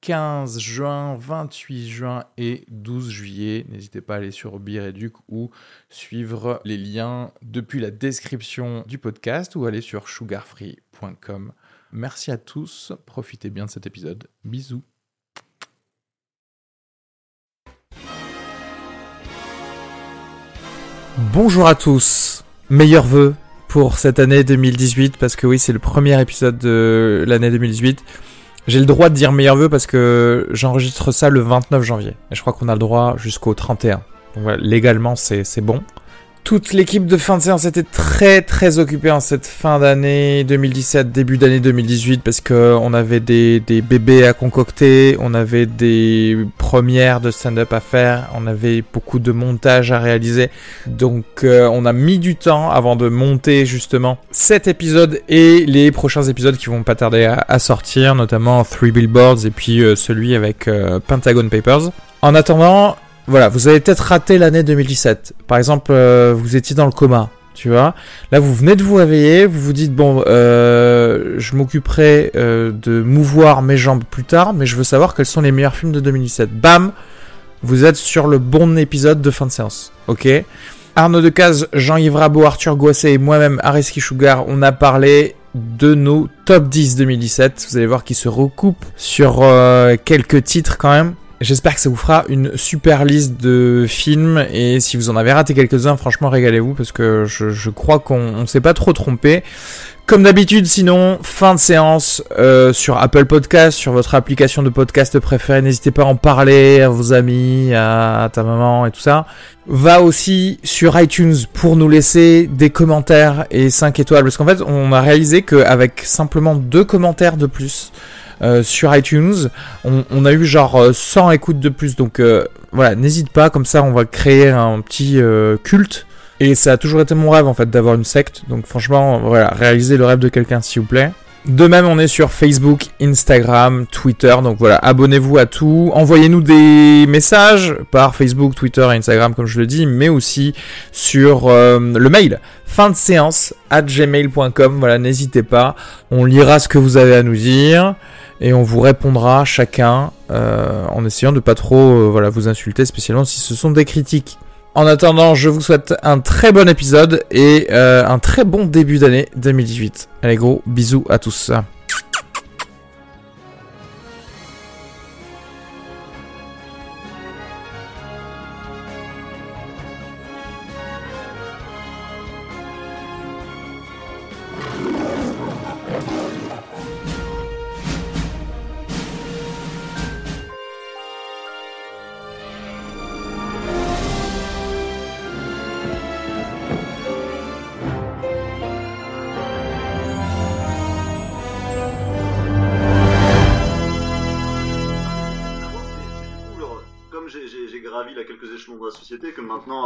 15 juin, 28 juin et 12 juillet. N'hésitez pas à aller sur Bireduc ou suivre les liens depuis la description du podcast ou aller sur sugarfree.com. Merci à tous, profitez bien de cet épisode. Bisous. Bonjour à tous, meilleurs vœux pour cette année 2018 parce que oui c'est le premier épisode de l'année 2018. J'ai le droit de dire meilleurs vœux parce que j'enregistre ça le 29 janvier. Et je crois qu'on a le droit jusqu'au 31. Donc voilà, légalement, c'est bon. Toute l'équipe de fin de séance était très très occupée en cette fin d'année 2017, début d'année 2018 parce que on avait des, bébés à concocter, on avait des premières de stand-up à faire, on avait beaucoup de montage à réaliser. Donc euh, on a mis du temps avant de monter justement cet épisode et les prochains épisodes qui vont pas tarder à, à sortir, notamment Three Billboards et puis euh, celui avec euh, Pentagon Papers. En attendant, voilà, vous avez peut-être raté l'année 2017. Par exemple, euh, vous étiez dans le coma, tu vois. Là, vous venez de vous réveiller, vous vous dites bon, euh, je m'occuperai euh, de mouvoir mes jambes plus tard, mais je veux savoir quels sont les meilleurs films de 2017. Bam, vous êtes sur le bon épisode de fin de séance, ok? Arnaud Decaze, Jean-Yves Rabot, Arthur Goisset et moi-même, Areski Sugar, on a parlé de nos top 10 2017. Vous allez voir qu'ils se recoupent sur euh, quelques titres quand même. J'espère que ça vous fera une super liste de films et si vous en avez raté quelques-uns, franchement régalez-vous parce que je, je crois qu'on on s'est pas trop trompé. Comme d'habitude, sinon, fin de séance euh, sur Apple Podcast, sur votre application de podcast préférée. N'hésitez pas à en parler à vos amis, à ta maman et tout ça. Va aussi sur iTunes pour nous laisser des commentaires et 5 étoiles. Parce qu'en fait, on a réalisé qu'avec simplement deux commentaires de plus, euh, sur iTunes. On, a eu genre 100 écoutes de plus, donc euh, voilà, n'hésite pas, comme ça on va créer un petit euh, culte. Et ça a toujours été mon rêve en fait d'avoir une secte, donc franchement, voilà, réalisez le rêve de quelqu'un s'il vous plaît. De même, on est sur Facebook, Instagram, Twitter. Donc voilà, abonnez-vous à tout. Envoyez-nous des messages par Facebook, Twitter et Instagram, comme je le dis, mais aussi sur euh, le mail fin de séance at gmail.com. Voilà, n'hésitez pas. On lira ce que vous avez à nous dire et on vous répondra chacun euh, en essayant de pas trop euh, voilà vous insulter, spécialement si ce sont des critiques. En attendant, je vous souhaite un très bon épisode et euh, un très bon début d'année 2018. Allez gros, bisous à tous.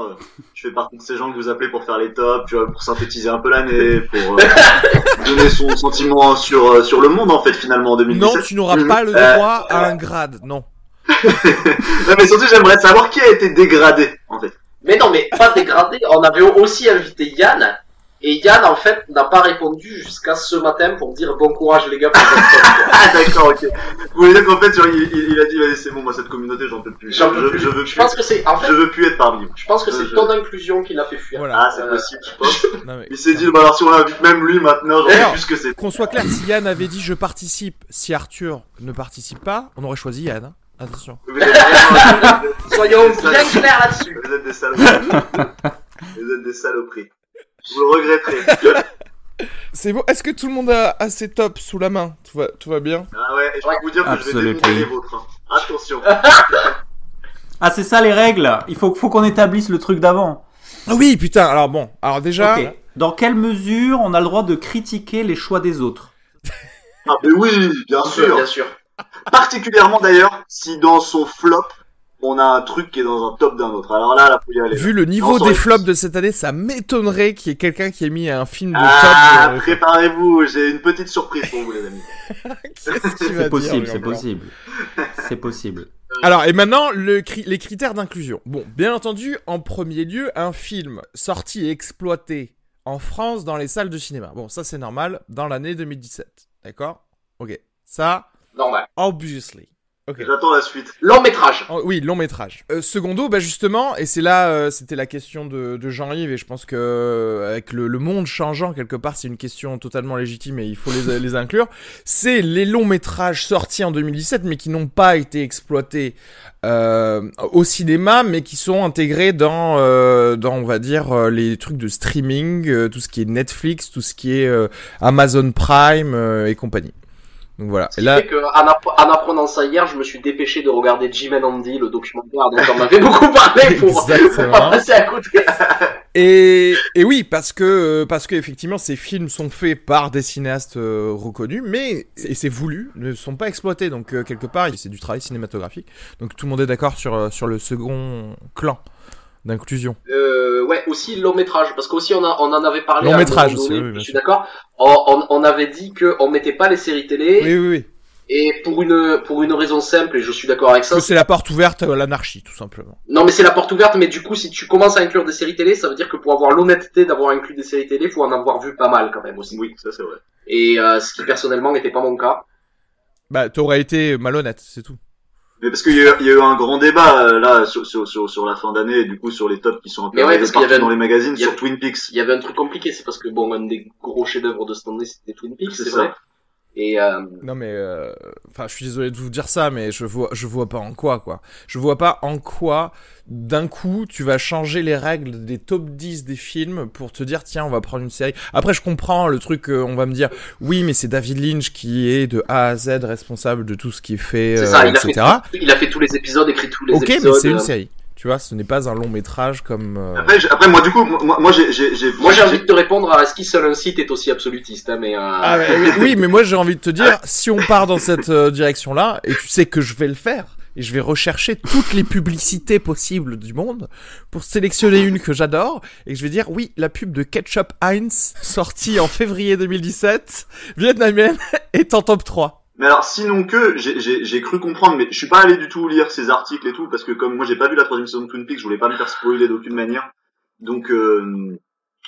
Euh, je fais partie de ces gens que vous appelez pour faire les tops, tu vois, pour synthétiser un peu l'année, pour euh, donner son sentiment sur euh, sur le monde en fait finalement en 2017. Non, tu n'auras pas le droit à un grade, non. non mais surtout j'aimerais savoir qui a été dégradé en fait. Mais non, mais pas dégradé. On avait aussi invité Yann. Et Yann, en fait, n'a pas répondu jusqu'à ce matin pour dire bon courage les gars. Pour ah d'accord, ok. Vous voulez dire qu'en fait, il, il, il, a dit allez c'est bon, moi cette communauté j'en peux plus. J'en peux je, plus. Je veux je pense que c'est, en fait, je veux plus être parmi vous. Je pense que c'est je... ton inclusion qui l'a fait fuir. Voilà. Ah c'est Euh, possible, je pense. Non, mais- Il s'est dit bah alors si on l'invite même lui maintenant, j'en sais plus ce que c'est. Qu'on soit clair, si Yann avait dit je participe, si Arthur ne participe pas, on aurait choisi Yann. hein. Attention. Soyons bien clairs là-dessus. Vous êtes des saloperies. vous êtes des saloperies. Vous le regretterez. C'est bon. Est-ce que tout le monde a, a ses tops sous la main? Tout va, tout va bien? Ah ouais, et je peux vous dire que je vais démonter les vôtres. hein. Attention. Ah, c'est ça les règles. Il faut, faut qu'on établisse le truc d'avant. Ah Oui, putain. Alors bon. Alors déjà. Ok. Dans quelle mesure on a le droit de critiquer les choix des autres? Ah mais oui, bien sûr. Bien sûr. Particulièrement d'ailleurs si dans son flop, on a un truc qui est dans un top d'un autre. Alors là, là, faut y aller. Vu le niveau des flops de cette année, ça m'étonnerait qu'il y ait quelqu'un qui ait mis un film de Ah, top. euh, préparez-vous, j'ai une petite surprise pour vous, les amis. C'est possible, c'est possible. C'est possible. Alors, et maintenant, le cri- les critères d'inclusion. Bon, bien entendu, en premier lieu, un film sorti et exploité en France dans les salles de cinéma. Bon, ça c'est normal, dans l'année 2017. D'accord? Ok. Ça, Normal. obviously. J'attends la suite. Long métrage. Oh, oui, long métrage. Euh, secondo, bah justement, et c'est là, euh, c'était la question de, de Jean-Yves, et je pense que euh, avec le, le monde changeant quelque part, c'est une question totalement légitime et il faut les, les inclure. C'est les longs métrages sortis en 2017, mais qui n'ont pas été exploités euh, au cinéma, mais qui sont intégrés dans, euh, dans on va dire, les trucs de streaming, euh, tout ce qui est Netflix, tout ce qui est euh, Amazon Prime euh, et compagnie. Donc voilà. Ce Et qui là, fait que, en, app- en apprenant ça hier, je me suis dépêché de regarder Jim and Andy, le documentaire dont on m'avait beaucoup parlé pour, pour passer à côté. Et, et oui, parce que parce que effectivement, ces films sont faits par des cinéastes euh, reconnus, mais et c'est voulu, ne sont pas exploités. Donc euh, quelque part, c'est du travail cinématographique. Donc tout le monde est d'accord sur euh, sur le second clan d'inclusion. Euh, ouais, aussi long métrage, parce qu'aussi on, a, on en avait parlé. Long métrage aussi, donné, oui, bien je suis d'accord. On, on, on avait dit que on mettait pas les séries télé, Oui, oui, oui. et pour une pour une raison simple, et je suis d'accord avec ça. Que c'est la porte ouverte à l'anarchie, tout simplement. Non, mais c'est la porte ouverte, mais du coup, si tu commences à inclure des séries télé, ça veut dire que pour avoir l'honnêteté d'avoir inclus des séries télé, faut en avoir vu pas mal quand même aussi. Oui, ça c'est vrai. Et euh, ce qui personnellement n'était pas mon cas. Bah, t'aurais été malhonnête, c'est tout. Mais parce qu'il y, a eu- il y a eu un grand débat euh, là sur, sur, sur, sur la fin d'année, et du coup sur les tops qui sont un peu ouais, parce partout dans les magazines, a- sur Twin Peaks. Il y avait un truc compliqué, c'est parce que bon, un des gros chefs-d'œuvre de cette année, c'était Twin Peaks, C'est vrai. Et euh, Non mais, euh, enfin, je suis désolé de vous dire ça, mais je vois, je vois pas en quoi, quoi. Je vois pas en quoi, d'un coup, tu vas changer les règles des top 10 des films pour te dire, tiens, on va prendre une série. Après, je comprends le truc, euh, on va me dire, oui, mais c'est David Lynch qui est de A à Z responsable de tout ce qui est fait, c'est euh, ça, il a, etc. fait, il a fait tous les épisodes, écrit tous les Ok, mais épisodes. c'est une euh, série. Tu vois, ce n'est pas un long métrage comme. euh, Après, moi du coup, moi, moi j'ai, j'ai, j'ai, Moi j'ai envie de te répondre à est-ce qu'il seul un site est aussi absolutiste, hein, mais euh, Ah, oui, oui, mais moi j'ai envie de te dire, si on part dans cette euh, direction-là, et tu sais que je vais le faire, et je vais rechercher toutes les publicités possibles du monde pour sélectionner une que j'adore, et je vais dire, oui, la pub de Ketchup Heinz, sortie en février 2017, vietnamienne, est en top 3. Mais alors, sinon que, j'ai- cru comprendre, mais je suis pas allé du tout lire ces articles et tout, parce que comme moi j'ai pas vu la troisième saison de Twin Peaks, je voulais pas me faire spoiler d'aucune manière. Donc, euh,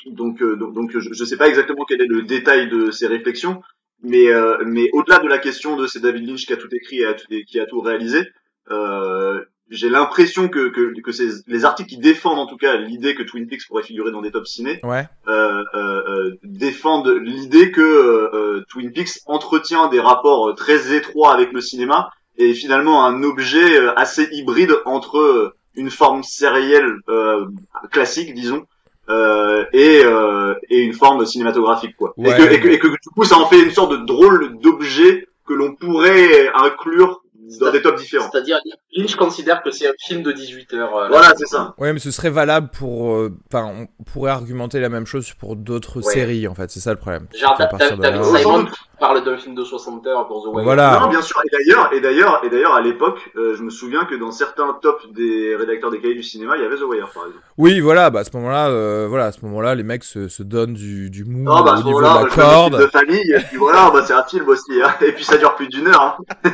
donc, euh, donc, je, sais pas exactement quel est le détail de ces réflexions, mais, euh, mais au-delà de la question de c'est David Lynch qui a tout écrit et et qui a tout réalisé, euh, j'ai l'impression que, que, que ces, les articles qui défendent en tout cas l'idée que Twin Peaks pourrait figurer dans des top ciné, Ouais. euh, euh, euh, défendent l'idée que euh, euh, Twin Peaks entretient des rapports euh, très étroits avec le cinéma et finalement un objet assez hybride entre une forme sérielle euh, classique, disons, euh, et, euh, et une forme cinématographique, quoi. Ouais, et, que, et, que, et que du coup, ça en fait une sorte de drôle d'objet que l'on pourrait inclure dans des tops différents. c'est-à-dire Lynch considère que c'est un film de 18 heures. euh, là. Voilà, c'est ça. Ouais, mais ce serait valable pour, euh, enfin, on pourrait argumenter la même chose pour d'autres Ouais. séries, en fait, c'est ça le problème. Genre David Simon. Parle d'un film de 60 heures pour The Wire. Voilà. Non, bien sûr. Et d'ailleurs, et d'ailleurs, et d'ailleurs, à l'époque, euh, je me souviens que dans certains tops des rédacteurs des cahiers du cinéma, il y avait The Wire, par exemple. Oui, voilà, bah à ce moment-là, euh, voilà, à ce moment-là, les mecs se, se donnent du, du mou Oh, bah, au niveau de la corde. de famille, et puis voilà, bah, c'est un film aussi, hein. Et puis ça dure plus d'une heure, hein.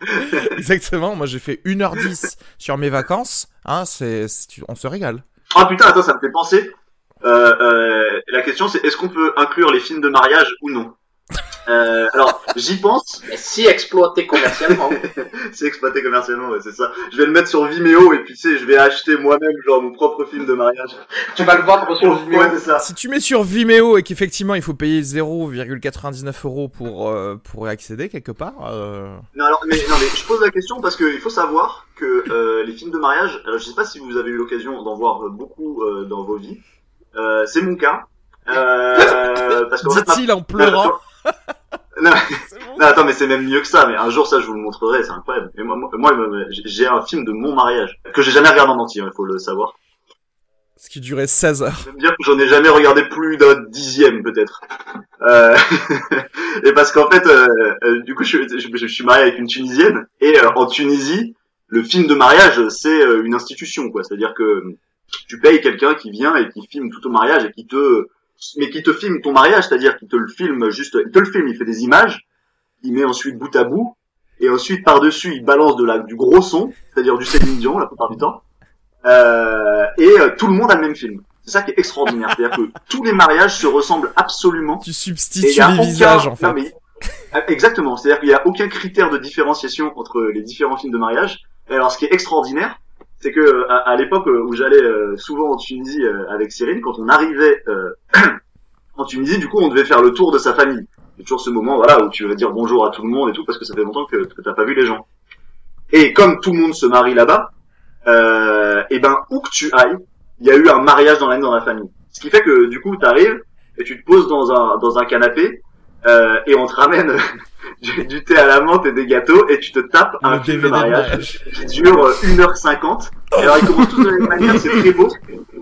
Exactement. Moi, j'ai fait 1h10 sur mes vacances. Hein, c'est, on se régale. Ah putain, attends, ça me fait penser. Euh, euh, la question c'est est-ce qu'on peut inclure les films de mariage ou non? Euh, Alors, j'y pense, Mais si exploité commercialement. c'est exploité commercialement, ouais, c'est ça. Je vais le mettre sur Vimeo et puis tu sais, je vais acheter moi-même genre mon propre film de mariage. tu vas le vendre sur Vimeo. Ouais, c'est ça. Si tu mets sur Vimeo et qu'effectivement il faut payer 0,99 euros pour euh, pour y accéder quelque part. euh, Non, alors, mais, non, mais je pose la question parce qu'il faut savoir que euh, les films de mariage, alors je sais pas si vous avez eu l'occasion d'en voir beaucoup euh, dans vos vies, euh, c'est mon cas. Euh, parce qu'en fait, Dit-il en pleurant. non, non, attends, mais c'est même mieux que ça. Mais un jour, ça, je vous le montrerai, c'est incroyable. Mais moi, moi, j'ai un film de mon mariage que j'ai jamais regardé en entier, il faut le savoir. Ce qui durait 16 heures. Je veux dire que j'en ai jamais regardé plus d'un dixième, peut-être. Euh, et parce qu'en fait, euh, euh, du coup, je, je, je suis marié avec une Tunisienne et euh, en Tunisie, le film de mariage, c'est une institution, quoi. C'est-à-dire que tu payes quelqu'un qui vient et qui filme tout ton mariage et qui te, mais qui te filme ton mariage, c'est-à-dire qu'il te le filme juste, il te le filme, il fait des images, il met ensuite bout à bout, et ensuite par-dessus il balance de la, du gros son, c'est-à-dire du Céline Dion la plupart du temps, euh, et euh, tout le monde a le même film. C'est ça qui est extraordinaire, c'est-à-dire que tous les mariages se ressemblent absolument. Tu Et substitues y a les aucun- visages en fait. Non, mais- Ah, Exactement, c'est-à-dire qu'il n'y a aucun critère de différenciation entre les différents films de mariage. Et alors, ce qui est extraordinaire, c'est que à, à l'époque où j'allais euh, souvent en Tunisie euh, avec Cyril, quand on arrivait euh, en Tunisie, du coup, on devait faire le tour de sa famille. C'est toujours ce moment, voilà, où tu vas dire bonjour à tout le monde et tout, parce que ça fait longtemps que, que t'as pas vu les gens. Et comme tout le monde se marie là-bas, euh, et ben où que tu ailles, il y a eu un mariage dans l'année dans la famille. Ce qui fait que du coup, t'arrives et tu te poses dans un dans un canapé euh, et on te ramène du, du thé à la menthe et des gâteaux et tu te tapes un Le film de DVD de mariage qui dure euh, 1h50. Et alors ils commencent tous de la même manière, c'est très beau.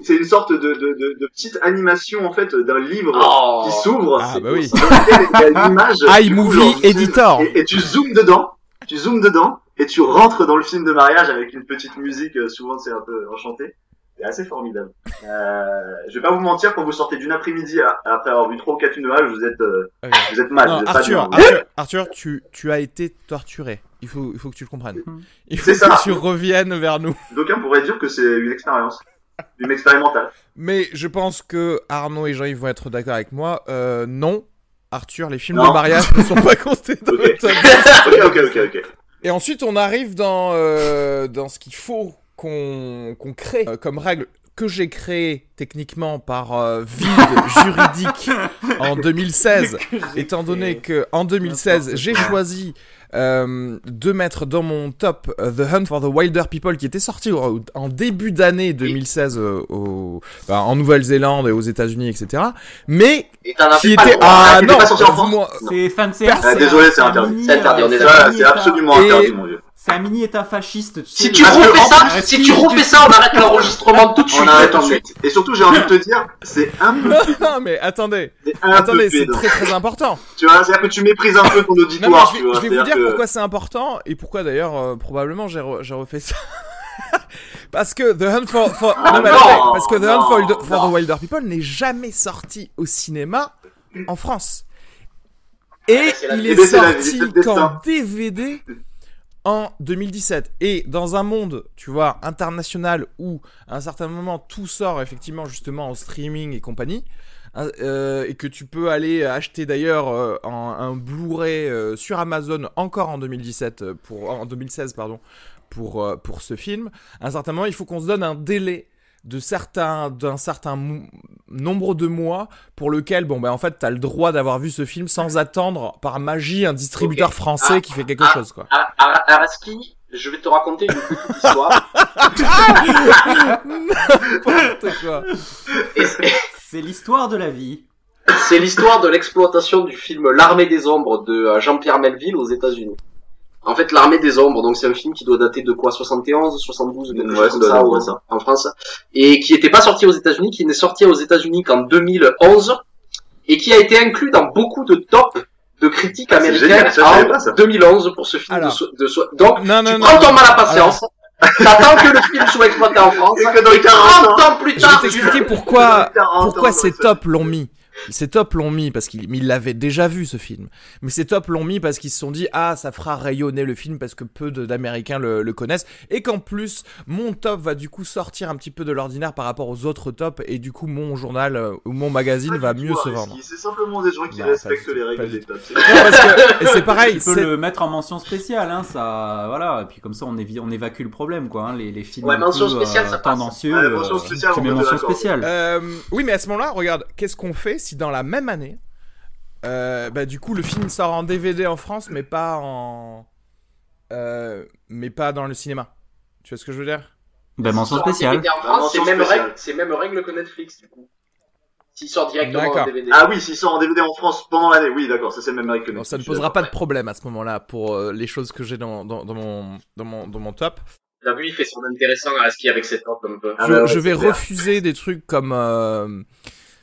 C'est une sorte de, de, de, de petite animation en fait d'un livre Oh. qui s'ouvre. Ah, C'est- bah oui. dans lequel Il y a une image. du coup, iMovie Editor. Et, et tu zoomes dedans. Tu zoomes dedans et tu rentres dans le film de mariage avec une petite musique. euh, souvent c'est un peu enchanté. C'est assez formidable. Euh, je vais pas vous mentir, quand vous sortez d'une après-midi à- après avoir vu trois ou quatre mariage, vous êtes euh, Ok. vous êtes mal. Non, vous êtes Arthur, pas bien. Arthur, Arthur, tu, tu as été torturé. Il faut, il faut que tu le comprennes. Il faut C'est ça. que tu reviennes vers nous. D'aucuns pourraient dire que c'est une expérience, une expérimentale. Mais je pense que Arnaud et Jean-Yves vont être d'accord avec moi. Euh, non, Arthur, les films Non. de mariage ne sont pas comptés dans Ok. le top 10. ok, ok, ok, ok. Et ensuite, on arrive dans, euh, dans ce qu'il faut qu'on qu'on crée euh, comme règle que j'ai créé techniquement par euh, vide juridique en 2016, étant donné que en 2016, j'ai choisi euh, de mettre dans mon top euh, The Hunt for the Wilder People qui était sorti au- en début d'année 2016 euh, au, bah, en Nouvelle-Zélande et aux États-Unis, etc. Mais Et qui était droit. ah non, C'est fan désolé, c'est interdit. C'est interdit, on est c'est absolument Et- interdit, mon vieux. C'est un mini état fasciste. tu Si tu refais en ça, si tu refais ça, on arrête l'enregistrement tout de suite. On arrête tout de suite. Et surtout, j'ai envie de te dire, c'est un peu, non, mais attendez, c'est attendez, très très important. Tu vois, c'est-à-dire que tu méprises un peu ton Non, mais auditoire, je tu vais, vois. je vais vous dire que- pourquoi c'est important et pourquoi d'ailleurs euh, probablement j'ai re- j'ai refait ça. parce que The Hunt for, for- Ah, non, mais non, parce que The Hunt for, non, for non. the Wilder People n'est jamais sorti au cinéma en France. Et la il est sorti qu'en DVD en 2017. Et dans un monde, tu vois, international où à un certain moment tout sort effectivement justement en streaming et compagnie, hein, euh, et que tu peux aller acheter d'ailleurs euh, un Blu-ray euh, sur Amazon encore en 2017 euh, pour en 2016 pardon pour pour ce film. À un certain moment, il faut qu'on se donne un délai de certains d'un certain nombre de mois pour lequel bon ben en fait t'as le droit d'avoir vu ce film sans attendre par magie un distributeur français Ah, qui fait quelque ah, chose quoi. Ar- Ar- Araski, je vais te raconter une petite histoire. N'importe quoi. Et c'est- C'est l'histoire de la vie. C'est l'histoire de l'exploitation du film L'armée des ombres de euh, Jean-Pierre Melville aux États-Unis. En fait, L'armée des ombres, donc c'est un film qui doit dater de quoi? 71, 72, quelque Ouais, chose ça comme ça, ou- ça. en France, et qui n'était pas sorti aux États-Unis, qui n'est sorti aux États-Unis qu'en 2011, et qui a été inclus dans beaucoup de top de critiques Ah, américaines génial, ça, je savais en pas, ça. 2011 pour ce film Alors. de, so- de so- Donc, Non non tu non. prends ton non. mal à patience, t'attends que le film soit exploité en France, Et que dans et 40 ans, 30 ans plus Je tard, vais t'expliquer pourquoi 40 pourquoi ces tops l'ont mis. Ces tops l'ont mis parce qu'ils ils l'avaient déjà vu ce film. Mais ces tops l'ont mis parce qu'ils se sont dit ah ça fera rayonner le film parce que peu de- d'Américains le, le connaissent et qu'en plus mon top va du coup sortir un petit peu de l'ordinaire par rapport aux autres tops et du coup mon journal euh, ou mon magazine va mieux se vendre. C'est simplement des gens qui Bah, respectent les règles des tops. c'est- Non, parce que et c'est pareil. Tu peux le mettre en mention spéciale, hein, ça, voilà. Et puis comme ça, on, évi- on évacue le problème, quoi. hein, les, les films Ouais, mention spéciale, euh, ça tendancieux. Ouais, mention euh, spéciale, on mention l'accorder. spéciale. Euh, oui, mais à ce moment-là, regarde, qu'est-ce qu'on fait si dans la même année, euh, bah du coup le film sort en DVD en France, mais pas en, euh, mais pas dans le cinéma. Tu vois ce que je veux dire? Ben, mention un spéciale. France, c'est même règle, c'est même règle que Netflix, du coup. S'il sort directement en DVD. Ah oui, s'il sort en DVD en France pendant l'année, oui, d'accord, ça c'est le même règle que Donc Netflix, ça ne posera pas de problème à ce moment-là pour euh, les choses que j'ai dans, dans, dans mon dans mon dans mon top. T'as vu, il fait son intéressant à skier avec ses tops un peu. Ah je, bah ouais, je c'est vais clair. refuser des trucs comme, euh,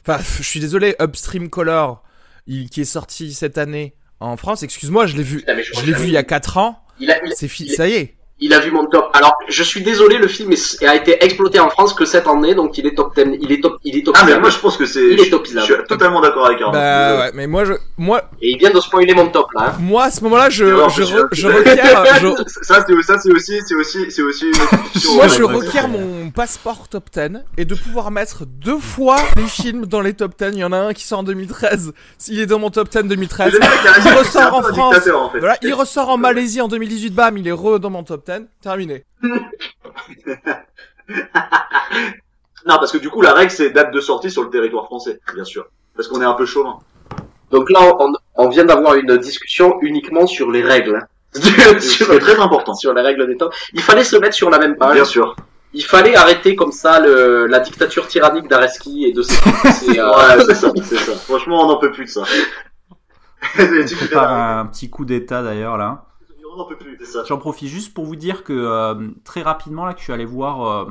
enfin, je suis désolé, Upstream Color, il, qui est sorti cette année en France. Excuse-moi, je l'ai vu, je l'ai vu il y a 4 ans. Il a, il a- C'est fi- il ça y est. Il a vu mon top. Alors, je suis désolé, le film est- a été exploité en France que cette année, donc il est top 10. Il est top, il est top Ah mais 10. moi je pense que c'est. Il est top Je suis totalement d'accord avec Arnaud. Bah ouais, mais moi je, moi, Et il vient de spoiler mon top là. hein. moi à ce moment-là, je, Non, je, je- re- je requiers, je- Ça c'est ça c'est aussi c'est aussi c'est aussi. moi ouais, je ouais. mon passeport top 10 et de pouvoir mettre deux fois les films dans les top 10. Il y en a un qui sort en 2013. S'il est dans mon top 10 Mais 2013. le mec, il Il ressort en France. Voilà, il ressort en Malaisie en 2018, bam, il est re dans mon top 10. Terminé. Non parce que du coup la règle c'est date de sortie sur le territoire français, bien sûr. Parce qu'on est un peu chauvin. Donc là, on, on vient d'avoir une discussion uniquement sur les règles. hein. C'est sur, très important. sur les règles des temps. Il fallait se mettre sur la même page. Bien sûr. Il fallait arrêter comme ça le, la dictature tyrannique d'Areski et de ses c'est, euh, Ouais, c'est ça, c'est ça. Franchement, on n'en peut plus de ça. On prépare un petit coup d'état d'ailleurs là. On n'en peut plus, c'est ça. J'en profite juste pour vous dire que euh, très rapidement là que je suis allé voir euh,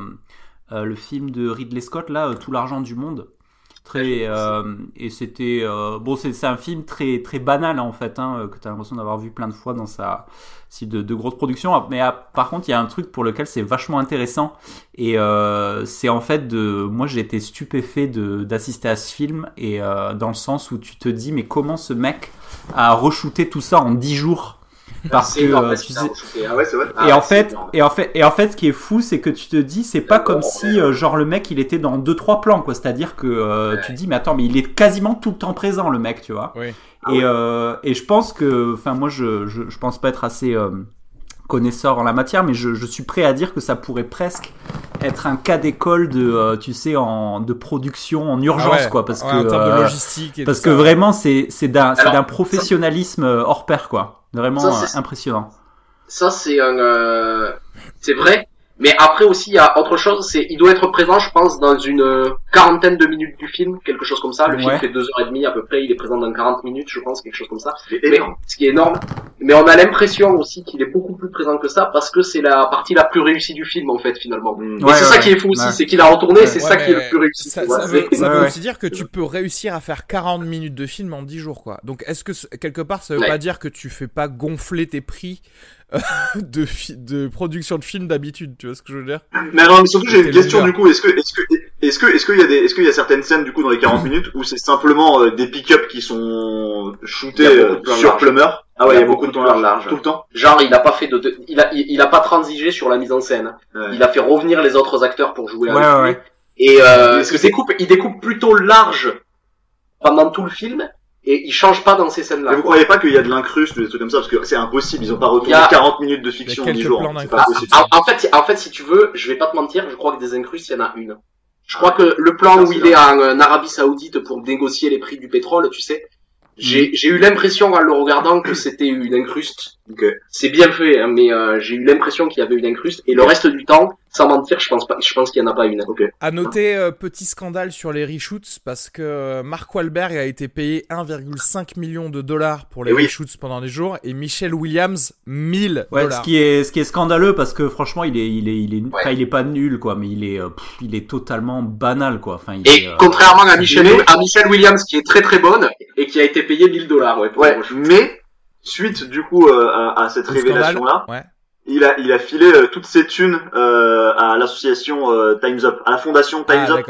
euh, le film de Ridley Scott là, Tout l'argent du monde. Très et c'était bon c'est c'est un film très très banal hein, en fait hein, que tu as l'impression d'avoir vu plein de fois dans sa style de, de grosse production mais ah, par contre il y a un truc pour lequel c'est vachement intéressant et c'est en fait de moi j'ai été stupéfait de d'assister à ce film et dans le sens où tu te dis mais comment ce mec a re-shooté tout ça en 10 jours? Parce c'est que énorme, euh, c'est tu sais Ah ouais, c'est vrai. Ah, et en c'est fait, énorme. et en fait, et en fait, ce qui est fou, c'est que tu te dis, c'est pas comme si, euh, genre, le mec, il était dans deux trois plans, quoi. C'est-à-dire que euh, tu te dis, mais attends, mais il est quasiment tout le temps présent, le mec, tu vois. Oui. Ah et ouais. euh, et je pense que, enfin, moi, je, je, je pense pas être assez euh, connaisseur en la matière, mais je, je suis prêt à dire que ça pourrait presque être un cas d'école de, euh, tu sais, en de production en urgence, Ah ouais, quoi, parce ouais, que en termes de euh, logistique et parce tout que ça. vraiment, c'est c'est d'un c'est professionnalisme euh, hors pair, quoi. Vraiment Ça, euh, impressionnant. Ça, c'est un, euh, c'est vrai. Mais après aussi, il y a autre chose, c'est, il doit être présent, je pense, dans une euh, quarantaine de minutes du film, quelque chose comme ça. Le Ouais. film fait deux heures et demie à peu près, il est présent dans 40 minutes, je pense, quelque chose comme ça. C'est Mais, énorme. ce qui est énorme. Mais on a l'impression aussi qu'il est beaucoup plus présent que ça parce que c'est la partie la plus réussie du film, en fait, finalement. Mm. Et Ouais, c'est ouais, ça qui est fou aussi, ouais. c'est qu'il a retourné, Ouais. c'est Ouais, ça qui est le plus réussi. Ça, veut, ça aussi dire que tu peux réussir à faire 40 minutes de film en 10 jours, quoi. Donc, est-ce que quelque part, ça veut Ouais. pas dire que tu fais pas gonfler tes prix de, production de films d'habitude Tu vois ce que je veux dire? Mais alors, mais surtout, j'ai une question longueur. du coup. Est-ce que, est-ce que, est-ce que, est-ce qu'il y a des, est-ce qu'il y a certaines scènes du coup dans les 40 minutes où c'est simplement euh, des pick-up qui sont shootés euh, sur. Plumeur Ah ouais, il y a beaucoup de plans plans larges. tout le temps. Genre, il a pas fait de, de- il a, il, il a pas transigé sur la mise en scène. Ouais. Il a fait revenir les autres acteurs pour jouer Ouais, avec ouais, lui. Et euh, Est-ce que découpe, il découpe plutôt large pendant tout le film et il change pas dans ces scènes-là. Mais vous croyez pas qu'il y a de l'incruste ou des trucs comme ça? Parce que c'est impossible. Ils ont pas retourné a- 40 minutes de fiction en a 10 quelques jours. C'est pas coup. possible. En, en fait, en fait, si tu veux, je vais pas te mentir, je crois que des incrustes, il y en a une. Je crois que le plan où il est en euh, Arabie Saoudite pour négocier les prix du pétrole, tu sais, j'ai j'ai eu l'impression en le regardant que c'était une incruste. Ok. C'est bien fait, hein, mais euh, j'ai eu l'impression qu'il y avait une incruste. Et le reste du temps, sans mentir, je pense pas, je pense qu'il y en a pas une. Ok. À noter, euh, petit scandale sur les reshoots, parce que euh, Mark Wahlberg a été payé 1,5 million de dollars pour les Eh oui. reshoots pendant des jours, et Michelle Williams, 1000 Ouais, ce qui est ce qui est scandaleux parce que franchement, il est il est il est Ouais. enfin, il est pas nul quoi, mais il est euh, pff, il est totalement banal quoi. Enfin, il Et est, euh, contrairement à Michelle, à Michelle Williams, qui est très très bonne et qui a été payée 1000 dollars, ouais. mais suite du coup euh, à, à cette Le révélation là, Ouais. il a il a filé euh, toutes ses thunes euh, à l'association euh, Times Up, à la fondation Times Ah, Up.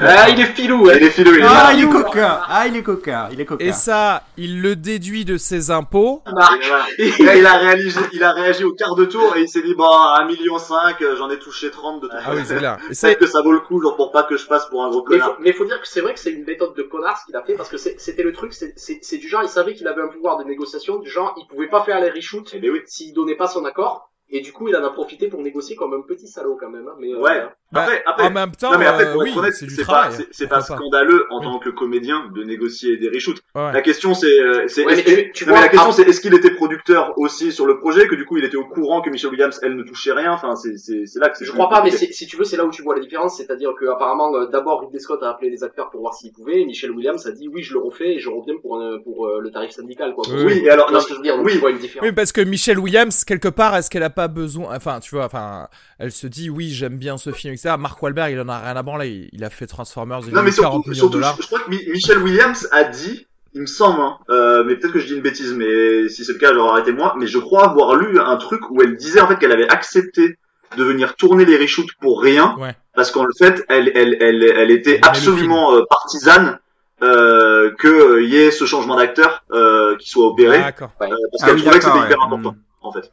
Ah, il est filou, ouais. Et les filous, il est Ah, là. il est coquin. Ah, il est coquin. Il est coquin. Et ça, il le déduit de ses impôts. Là, il a réagi, il a réagi au quart de tour et il s'est dit bon, à 1 million 5, j'en ai touché 30 de tout Ah oui, c'est clair. Et ça, Peut-être que ça vaut le coup, genre pour pas que je passe pour un gros Mais connard. faut, mais faut dire que c'est vrai que c'est une méthode de connard ce qu'il a fait parce que c'est- c'était le truc, c'est- c'est c'est du genre, il savait qu'il avait un pouvoir de négociation, du genre, il pouvait pas faire les reshoots Eh ben oui. s'il donnait pas son accord, et du coup il en a profité pour négocier comme un petit salaud quand même. Hein, mais, euh, Ouais. bah, Après, après, en même temps, non mais après, euh, pour oui, être honnête, c'est pas, travail. c'est- pas scandaleux en Oui. tant que comédien de négocier des reshoots. Ouais. La question c'est, euh, c'est, Ouais, mais est-ce- tu, tu non, vois, mais la question ah, c'est est-ce qu'il était producteur aussi sur le projet, que du coup il était au courant que Michelle Williams elle ne touchait rien? Enfin, c'est, c'est, c'est là que c'est. je crois pas, mais compliqué. si tu veux, c'est là où tu vois la différence, c'est-à-dire que apparemment euh, d'abord Ridley Scott a appelé les acteurs pour voir s'ils pouvaient, et Michelle Williams a dit oui je le refais et je reviens pour pour euh, le tarif syndical quoi. Oui, Oui, et alors, Tu vois ce que je veux dire, donc oui. tu vois une différence. Oui, parce que Michelle Williams, quelque part, est-ce qu'elle a pas besoin, enfin, tu vois, enfin, elle se dit, oui, j'aime bien ce film, etc. Mark Wahlberg, il en a rien à branler. Il, il a fait Transformers, il a Non mais eu 40 surtout, millions surtout, de dollars. je, crois que Mi- Michelle Williams a dit, il me semble, hein, euh, euh, mais peut-être que je dis une bêtise, mais si c'est le cas, alors arrêtez-moi. Mais je crois avoir lu un truc où elle disait en fait qu'elle avait accepté de venir tourner les reshoots pour rien, Ouais. parce qu'en fait, elle, elle, elle, elle était Elle absolument euh, partisane euh, que y ait ce changement d'acteur euh, qui soit opéré, euh, parce Ah qu'elle oui, trouvait que c'était hyper important en fait.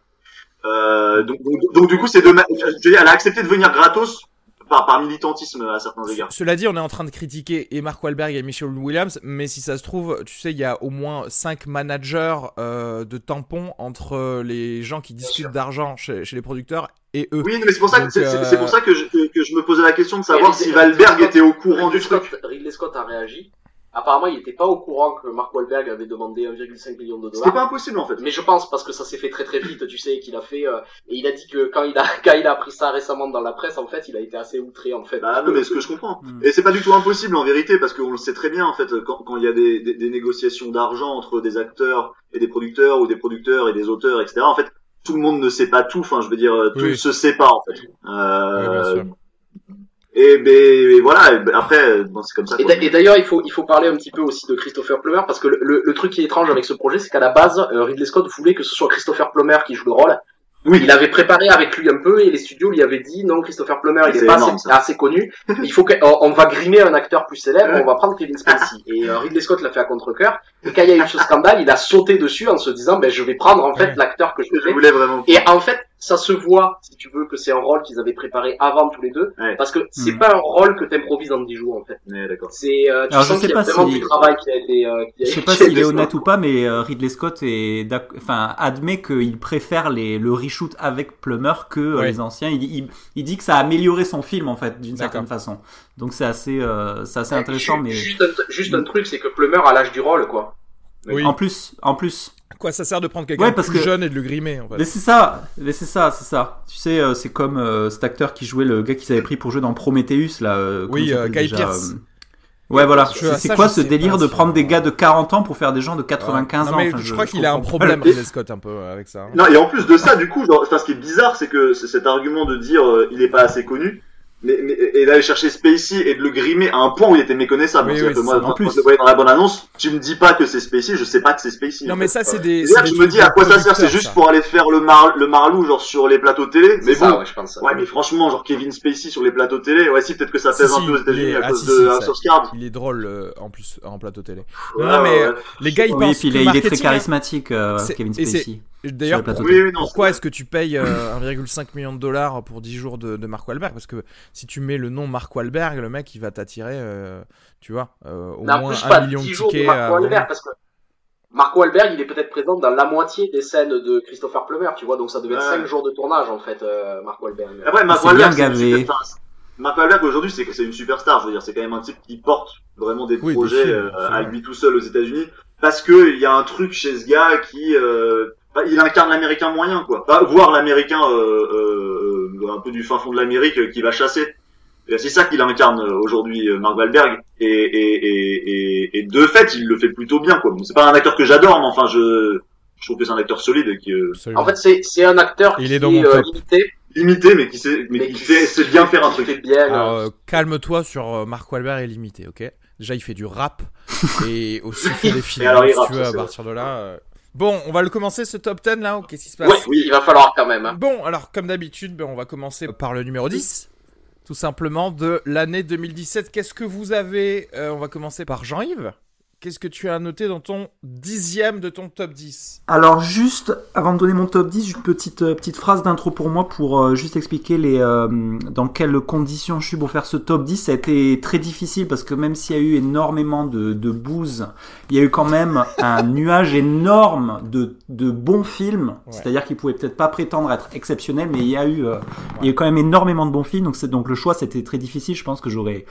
Euh, donc, donc, donc, du coup, c'est de, ma- je veux dire, elle a accepté de venir gratos par, par militantisme à certains égards. Cela dit, on est en train de critiquer et Mark Wahlberg et Michelle Williams, mais si ça se trouve, tu sais, il y a au moins 5 managers euh, de tampons entre les gens qui discutent d'argent chez, chez les producteurs et eux. Oui, mais c'est pour ça que Donc, c'est c'est- euh, c'est pour ça que je, que, que je me posais la question de savoir si Ridley était au courant Ridley du truc. Scott, Ridley Scott a réagi. Apparemment, il n'était pas au courant que Mark Wahlberg avait demandé 1,5 million de C'était dollars. pas impossible en fait. Mais je pense parce que ça s'est fait très très vite, tu sais, qu'il a fait euh, et il a dit que quand il a quand il a appris ça récemment dans la presse, en fait, il a été assez outré en fait. Bah non, mais ce que je comprends. Hmm. Et c'est pas du tout impossible en vérité, parce qu'on le sait très bien en fait, quand, quand il y a des, des, des négociations d'argent entre des acteurs et des producteurs, ou des producteurs et des auteurs, etc. En fait, tout le monde ne sait pas tout. Enfin, je veux dire, tout Oui. ne se sait pas en fait. Oui, Euh, bien sûr. Et ben et voilà. et après, bon, c'est comme ça. Et d'ailleurs, il faut il faut parler un petit peu aussi de Christopher Plummer parce que le, le, le truc qui est étrange avec ce projet, c'est qu'à la base, euh, Ridley Scott voulait que ce soit Christopher Plummer qui joue le rôle. Oui. Il avait préparé avec lui un peu et les studios lui avaient dit non, Christopher Plummer, il est pas énorme, assez, connu. Il faut qu'on on va grimer un acteur plus célèbre, Ouais. on va prendre Kevin Spacey. Et euh, Ridley Scott l'a fait à contre-cœur. Et quand il y a eu ce scandale, il a sauté dessus en se disant ben je vais prendre en fait l'acteur que je Je voulais vraiment. Et en fait, ça se voit, si tu veux, que c'est un rôle qu'ils avaient préparé avant tous les deux, Ouais. parce que c'est Mhm. pas un rôle que t'improvises en 10 jours en fait. D'accord. C'est, euh, tu Alors, sens qu'il y a pas vraiment si- du travail qui a été. Euh, qui a, Je sais pas s'il est honnête ou pas, mais euh, Ridley Scott est, enfin, admet qu'il préfère les, le reshoot avec Plummer que euh, Ouais. les anciens. Il, il, il dit que ça a amélioré son film en fait, d'une certaine façon. Donc c'est assez, euh, c'est assez Ouais, intéressant, ju- mais Juste un, juste un truc, c'est que Plummer a l'âge du rôle, quoi. Oui. en plus, en plus, Quoi, ça sert de prendre quelqu'un Ouais, parce plus que- jeune et de le grimer en fait. Mais c'est ça, mais c'est ça, c'est ça. Tu sais, euh, c'est comme euh, cet acteur qui jouait le gars qu'ils avaient pris pour jouer dans Prometheus là. euh, Oui, euh, Guy déjà, euh, Ouais, voilà. C'est quoi ce délire de prendre des gars de 40 ans pour faire des gens de 95 non, ans Enfin, je, crois qu'il a un problème. Ridley Scott, un peu avec ça. hein. Non, et en plus de ça, du coup, genre, enfin, ce qui est bizarre, c'est que cet argument de dire euh, il est pas assez connu, mais, mais et d'aller chercher Spacey et de le grimer à un point où il était méconnaissable. Oui, C'est-à-dire oui, que moi, quand, plus. je le voyais dans la bonne annonce, tu me dis pas que c'est Spacey, je sais pas que c'est Spacey. Non, mais fait. ça, c'est des. Des je me dis à quoi ça sert, c'est juste ça. pour aller faire le, mar le marlou genre sur les plateaux télé. Mais ça, bon, ouais, je pense. ouais, mais franchement, genre Kevin Spacey sur les plateaux télé, ouais, si peut-être que ça Si, pèse si, un peu aux États-Unis est- à ah, cause si, de si, House ça- of Cards. Il est drôle euh, en plus en plateau télé. Non, mais les gars, ils Oui, pensent puis il est, très charismatique, euh, Kevin Spacey. D'ailleurs, pour- Oui, pourquoi est-ce que tu payes euh, 1,5 million de dollars pour 10 jours de, de Mark Wahlberg? Parce que si tu mets le nom Mark Wahlberg, le mec il va t'attirer, euh, tu vois, euh, au moins plus, un pas million de 10 jours de. Mark à Wahlberg, parce que Mark Wahlberg, il est peut-être présent dans la moitié des scènes de Christopher Plummer, tu vois, donc ça devait être Ouais. 5 jours de tournage, en fait, euh, Mark Wahlberg. Après, Mark C'est Wahlberg, c'est Mark Wahlberg aujourd'hui, c'est c'est une superstar. Je veux dire, c'est quand même un type qui porte vraiment des Oui, des projets films, euh, à lui tout seul aux États-Unis, parce que il y a un truc chez ce gars qui, euh, bah, il incarne l'américain moyen, quoi. Pas voir l'américain euh, euh, euh, un peu du fin fond de l'Amérique euh, qui va chasser. Et C'est ça qu'il incarne aujourd'hui, Mark Wahlberg. Et, et, et, et, et de fait, il le fait plutôt bien, quoi. Bon, c'est pas un acteur que j'adore, mais enfin, je, je trouve que c'est un acteur solide qui euh. En fait, c'est c'est un acteur Il qui est dans est mon euh, top. limité, limité, mais qui sait, mais, qui sait bien faire un qui truc. fait bien. Alors, euh, calme-toi sur Mark Wahlberg est limité, ok? Déjà, il fait du rap et aussi il fait des films. alors, il rappe, tu à partir de là. euh. Bon, on va le commencer ce top 10 là ou qu'est-ce qui se passe oui, il va falloir quand même. hein. Bon, alors comme d'habitude, ben, on va commencer par le numéro 10, tout simplement de l'année 2017. Qu'est-ce que vous avez Euh, On va commencer par Jean-Yves. Qu'est-ce que tu as noté dans ton dixième de ton top 10 Alors juste avant de donner mon top 10, une petite euh, petite phrase d'intro pour moi pour euh, juste expliquer les euh, dans quelles conditions je suis pour faire ce top 10. Ça a été très difficile parce que même s'il y a eu énormément de de bouse, il y a eu quand même un nuage énorme de de bons films. Ouais. C'est-à-dire qu'ils pouvaient peut-être pas prétendre être exceptionnels, mais il y a eu euh, il y a eu quand même énormément de bons films. Donc c'est donc le choix c'était très difficile. Je pense que j'aurais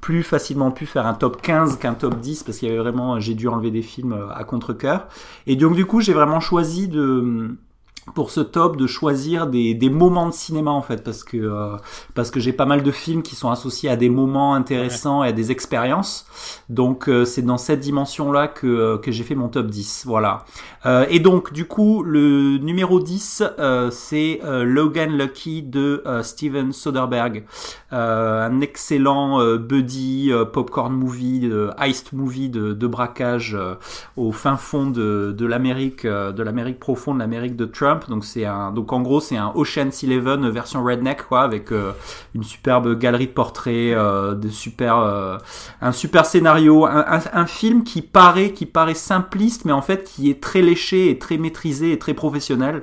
plus facilement pu faire un top 15 qu'un top 10 parce qu'il y avait vraiment j'ai dû enlever des films euh, à contre-cœur et donc du coup j'ai vraiment choisi de pour ce top de choisir des, des moments de cinéma en fait parce que euh, parce que j'ai pas mal de films qui sont associés à des moments intéressants et à des expériences. Donc euh, c'est dans cette dimension là que, euh, que j'ai fait mon top 10 voilà. Et donc du coup le numéro 10 c'est Logan Lucky de Steven Soderbergh. Un excellent buddy popcorn movie heist movie de, de braquage au fin fond de, de l'Amérique de l'Amérique profonde l'Amérique de Trump donc c'est un, donc en gros c'est un Ocean's Eleven version redneck avec euh, une superbe galerie de portraits, euh, euh, un super scénario, un, un, film qui paraît, qui paraît simpliste, mais en fait qui est très léché et très maîtrisé et très professionnel.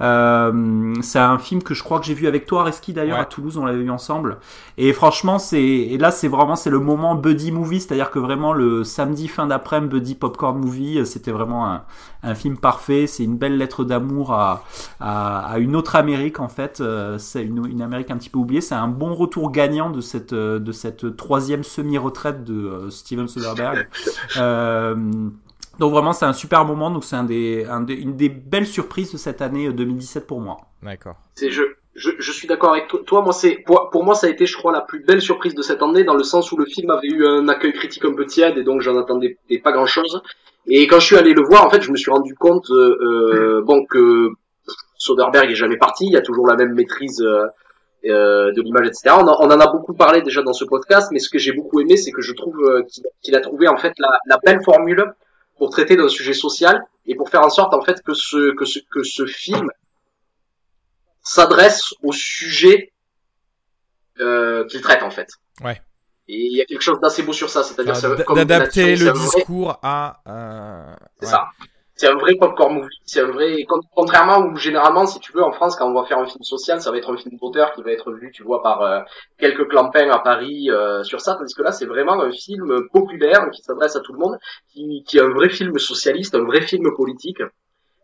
Euh, c'est un film que je crois que j'ai vu avec toi, Reski d'ailleurs à Toulouse, on l'avait vu ensemble. Et franchement, c'est et là c'est vraiment c'est le moment buddy movie, c'est-à-dire que vraiment le samedi fin d'après-midi buddy popcorn movie, c'était vraiment un, un film parfait. C'est une belle lettre d'amour à, à, à, une autre Amérique en fait. Euh, c'est une, une, Amérique un petit peu oubliée. C'est un bon retour gagnant de cette de cette troisième semi-retraite de euh, Steven Soderbergh. Euh, donc vraiment, c'est un super moment. Donc c'est un des, un des, une des belles surprises de cette année 2017 euh, pour moi. D'accord. C'est je, je, je, suis d'accord avec toi. Moi, c'est pour, pour, moi, ça a été, je crois, la plus belle surprise de cette année, dans le sens où le film avait eu un accueil critique un peu tiède et donc j'en attendais pas grand chose. Et quand je suis allé le voir, en fait, je me suis rendu compte, euh, euh bon, que Soderbergh est jamais parti. Il y a toujours la même maîtrise. Euh, euh de l'image, etc. On, on, en a beaucoup parlé déjà dans ce podcast, mais ce que j'ai beaucoup aimé, c'est que je trouve qu'il a trouvé en fait la, la belle formule pour traiter d'un sujet social et pour faire en sorte en fait que ce que ce que ce film s'adresse au sujet euh, qu'il traite en fait. Ouais. Et il y a quelque chose d'assez beau sur ça, c'est-à-dire d'adapter le discours à. Euh... C'est ça c'est un vrai popcorn movie. C'est un vrai, contrairement où généralement, si tu veux, en France, quand on va faire un film social, ça va être un film d'auteur qui va être vu, tu vois, par euh, quelques clampins à Paris euh, sur ça, tandis que là, c'est vraiment un film populaire qui s'adresse à tout le monde, qui, qui est un vrai film socialiste, un vrai film politique.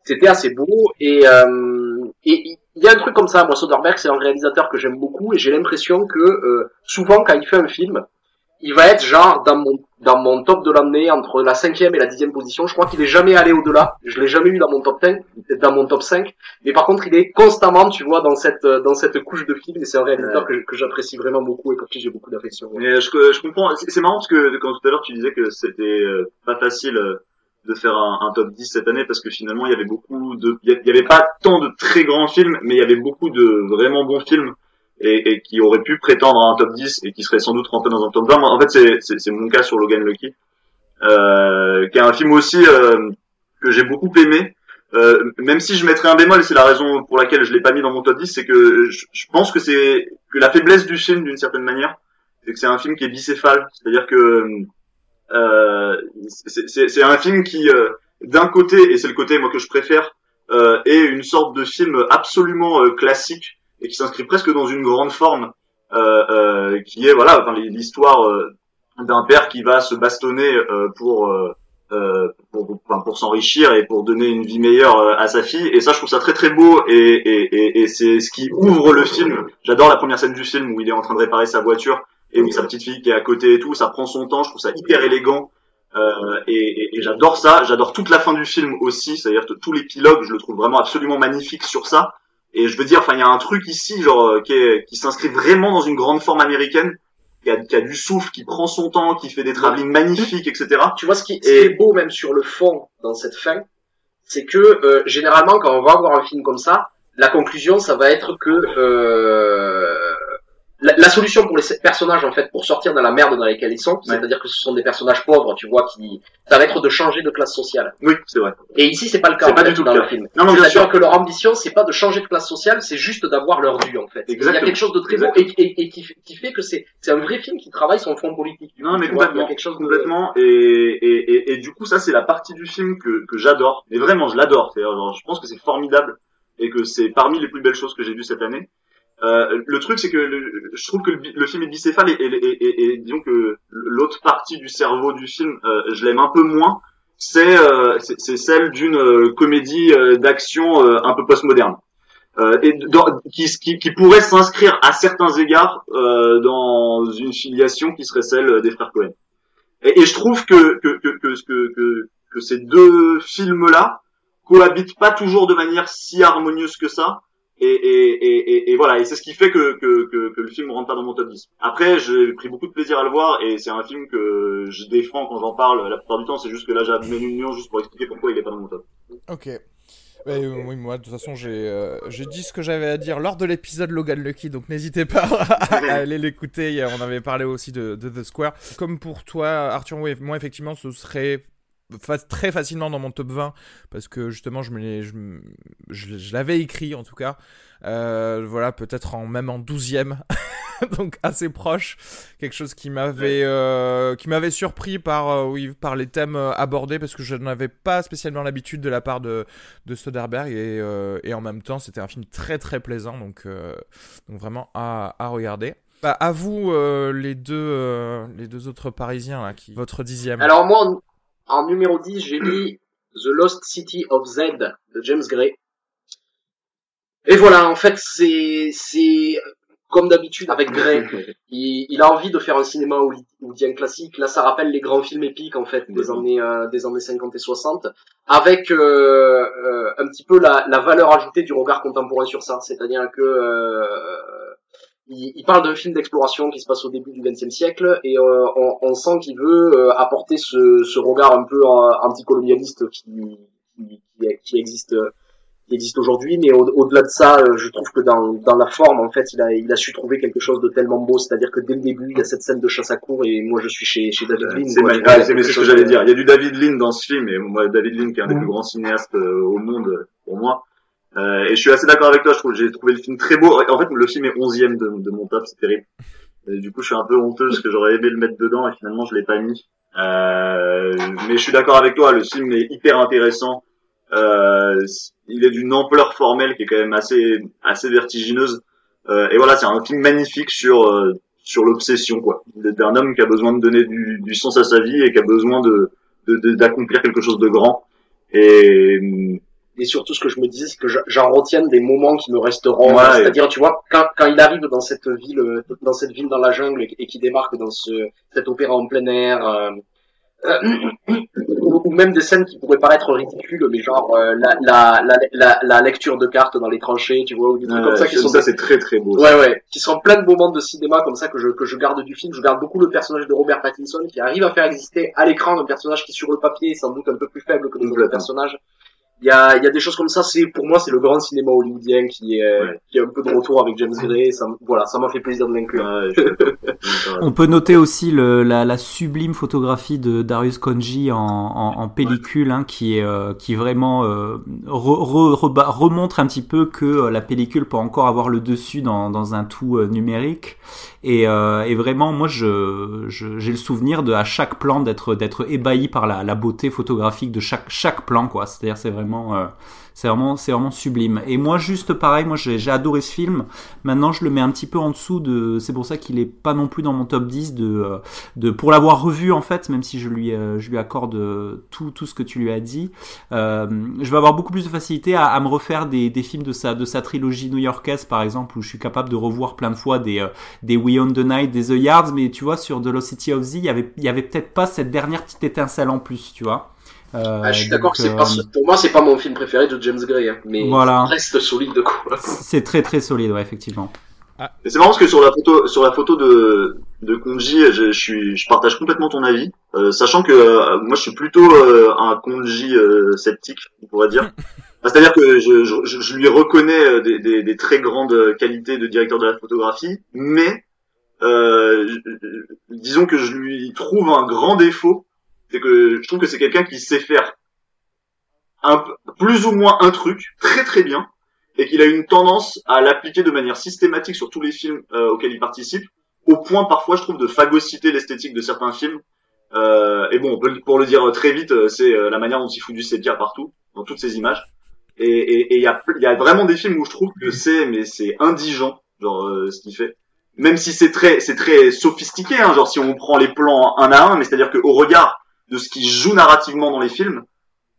C'était assez beau et euh, et il y a un truc comme ça. Moi, Soderbergh, c'est un réalisateur que j'aime beaucoup et j'ai l'impression que souvent, quand il fait un film, il va être genre dans mon dans mon top de l'année entre la cinquième et la dixième position. Je crois qu'il est jamais allé au-delà. Je l'ai jamais eu dans mon top 10, dans mon top 5. Mais par contre, il est constamment, tu vois, dans cette dans cette couche de film. Et c'est un réalisateur que, que j'apprécie vraiment beaucoup et pour qui j'ai beaucoup d'affection. Mais je, je comprends. C'est marrant parce que quand tout à l'heure tu disais que c'était euh, pas facile euh, de faire un, un, top 10 cette année parce que finalement il y avait beaucoup de, il y avait pas tant de très grands films, mais il y avait beaucoup de vraiment bons films et, et, qui aurait pu prétendre à un top 10 et qui serait sans doute rentré dans un top 20. en fait, c'est mon cas sur Logan Lucky, euh, qui est un film aussi euh, que j'ai beaucoup aimé. Euh, même si je mettrais un bémol, c'est la raison pour laquelle je l'ai pas mis dans mon top 10, c'est que je, je, pense que c'est que la faiblesse du film, d'une certaine manière, c'est que c'est un film qui est bicéphale. C'est-à-dire que euh, c'est un film qui, euh, d'un côté, et c'est le côté moi que je préfère, euh, est une sorte de film absolument classique et qui s'inscrit presque dans une grande forme euh, euh, qui est voilà enfin, l'histoire euh, d'un père qui va se bastonner pour euh, pour, pour, pour s'enrichir et pour donner une vie meilleure à sa fille. Et ça je trouve ça très très beau et, et, et, et c'est ce qui ouvre le film. J'adore la première scène du film où il est en train de réparer sa voiture et où sa petite fille qui est à côté et tout ça prend son temps. Je trouve ça hyper élégant euh, et, j'adore ça. J'adore toute la fin du film aussi c'est à dire que tout l'épilogue je le trouve vraiment absolument magnifique sur ça et je veux dire, enfin, il y a un truc ici, genre, euh, qui, qui s'inscrit vraiment dans une grande forme américaine, qui a, qui a, du souffle, qui prend son temps, qui fait des travelling magnifiques, etc. Tu vois, ce qui, ce est beau même sur le fond dans cette fin, c'est que euh, généralement, quand on va voir un film comme ça, la conclusion, ça va être que euh, la, la, solution pour les personnages en fait pour sortir de la merde dans laquelle ils sont, c'est-à-dire que ce sont des personnages pauvres, tu vois, qui ça va être de changer de classe sociale. Oui, c'est vrai. Et ici c'est pas le cas. C'est pas du tout dans le, le film. Non, non, C'est-à-dire que leur ambition c'est pas de changer de classe sociale, c'est juste d'avoir leur dû en fait. Exactement. Il y a quelque chose de très beau et, et, et qui, qui, fait que c'est c'est un vrai film qui travaille son fond politique. Non mais complètement, vois, quelque chose complètement. Et, et, et, du coup ça c'est la partie du film que que j'adore. Mais vraiment je l'adore. Je pense que c'est formidable et que c'est parmi les plus belles choses que j'ai vues cette année. Euh, le truc, c'est que je trouve que le, film est bicéphale et, et, et, disons que l'autre partie du cerveau du film, euh, je l'aime un peu moins. C'est euh, c'est celle d'une euh, comédie euh, d'action un peu postmoderne et qui, qui, qui, pourrait s'inscrire à certains égards dans une filiation qui serait celle des frères Cohen. Et, je trouve que que, que, que, que, que ces deux films-là cohabitent pas toujours de manière si harmonieuse que ça. Et, et, et, et, voilà, et c'est ce qui fait que, que, que, que le film rentre pas dans mon top 10. Après, j'ai pris beaucoup de plaisir à le voir, et c'est un film que je défends quand j'en parle la plupart du temps, c'est juste que là j'ai une nuance juste pour expliquer pourquoi il est pas dans mon top. Ok. Euh, oui, moi, de toute façon, j'ai euh, dit ce que j'avais à dire lors de l'épisode Logan Lucky, donc n'hésitez pas à, aller l'écouter. On avait parlé aussi de, de, The Square. Comme pour toi, Arthur, moi, effectivement, ce serait très facilement dans mon top 20 parce que justement je me je, je, l'avais écrit en tout cas. Euh, voilà peut-être en même en 12e donc assez proche. Quelque chose qui m'avait euh, qui m'avait surpris par euh, oui par les thèmes abordés parce que je n'avais pas spécialement l'habitude de la part de de Soderbergh. Et, et en même temps c'était un film très très plaisant. Donc donc vraiment à, à regarder. Bah, à vous les deux les deux autres parisiens là qui votre dixième. Alors moi en numéro 10, j'ai mis The Lost City of Z de James Gray. Et voilà, en fait, c'est, c'est, comme d'habitude avec Gray, il, il, a envie de faire un cinéma hollywoodien classique. Là, ça rappelle les grands films épiques, en fait, des années, euh, des années 50 et 60, avec euh, euh, un petit peu la, la, valeur ajoutée du regard contemporain sur ça. C'est-à-dire que euh, il, il, parle d'un film d'exploration qui se passe au début du XXe siècle et euh, on, on, sent qu'il veut euh, apporter ce, ce, regard un peu euh, anticolonialiste qui, qui, qui existe qui existe aujourd'hui. Mais au-delà de ça je trouve que dans, dans la forme en fait il a, il a su trouver quelque chose de tellement beau. C'est-à-dire que dès le début il y a cette scène de chasse à cour et moi je suis chez, chez David Lean c'est ce que j'allais dire. Il y a du David Lean dans ce film et moi David Lean qui est un des plus grands cinéastes au monde pour moi euh, et je suis assez d'accord avec toi, je trouve j'ai trouvé le film très beau. En fait, le film est onzième de, de mon top, c'est terrible. Et du coup, je suis un peu honteux parce que j'aurais aimé le mettre dedans et finalement, je l'ai pas mis. Euh, mais je suis d'accord avec toi, le film est hyper intéressant. Euh, il est d'une ampleur formelle qui est quand même assez assez vertigineuse. Euh, et voilà, c'est un film magnifique sur euh, sur l'obsession quoi, d'un homme qui a besoin de donner du, du, sens à sa vie et qui a besoin de d'accomplir de, quelque chose de grand. Et et surtout ce que je me disais c'est que j'en retienne des moments qui me resteront. C'est-à-dire tu vois quand, quand il arrive dans cette ville dans cette ville dans la jungle et, et qui démarque dans ce cet opéra en plein air euh, euh, ou même des scènes qui pourraient paraître ridicules mais genre euh, la, la, la, la, lecture de cartes dans les tranchées tu vois ou des trucs comme ça qui sont ça c'est très très beau ouais ouais. Qui sont plein de moments de cinéma comme ça que je que je garde du film. Je garde beaucoup le personnage de Robert Pattinson qui arrive à faire exister à l'écran un personnage qui sur le papier est sans doute un peu plus faible que les autres personnages il y a, y a des choses comme ça. C'est pour moi, c'est le grand cinéma hollywoodien qui est, qui est un peu de retour avec James Gray. Ça, voilà, ça m'a fait plaisir de l'inclure. On peut noter aussi le, la, la, sublime photographie de Darius Konji en, en, en pellicule, hein, qui est euh, qui vraiment euh, remontre un petit peu que euh, la pellicule peut encore avoir le dessus dans, dans un tout numérique. Et, euh, et, vraiment, moi, j'ai le souvenir de à chaque plan d'être ébahi par la, beauté photographique de chaque chaque plan, quoi. C'est-à-dire, c'est vraiment euh, c'est vraiment, c'est vraiment sublime. Et moi, juste pareil, moi j'ai adoré ce film. Maintenant, je le mets un petit peu en dessous de. C'est pour ça qu'il est pas non plus dans mon top 10 de, euh, de pour l'avoir revu en fait, même si je lui, euh, je lui accorde tout, tout ce que tu lui as dit. Euh, je vais avoir beaucoup plus de facilité à, à me refaire des, des, films de sa, de sa trilogie new-yorkaise, par exemple, où je suis capable de revoir plein de fois des, euh, des We Own the Night, des The Yards, mais tu vois, sur The Lost City of Z, il y avait, il y avait peut-être pas cette dernière petite étincelle en plus, tu vois. Euh, ah, je suis d'accord que c'est pas, euh, pour moi c'est pas mon film préféré de James Gray, hein, mais voilà. reste solide de quoi. C'est très très solide, ouais, effectivement. Ah. C'est marrant parce que sur la photo, sur la photo de de Konji, je, je suis, je partage complètement ton avis, euh, sachant que euh, moi je suis plutôt un Konji sceptique, on pourrait dire. C'est-à-dire que je, je, je, lui reconnais des, des, des, très grandes qualités de directeur de la photographie, mais disons que je lui trouve un grand défaut c'est que je trouve que c'est quelqu'un qui sait faire un, plus ou moins un truc très très bien et qu'il a une tendance à l'appliquer de manière systématique sur tous les films euh, auxquels il participe, au point parfois je trouve de phagocyter l'esthétique de certains films. Euh, et bon, pour le dire très vite, euh, c'est la manière dont il fout du sépia partout, dans toutes ces images. Et il y, a, y a vraiment des films où je trouve que c'est mais c'est indigent, genre ce qu'il fait. Même si c'est très c'est très sophistiqué, hein, genre si on prend les plans un à un, mais c'est-à-dire qu'au regard de ce qui joue narrativement dans les films,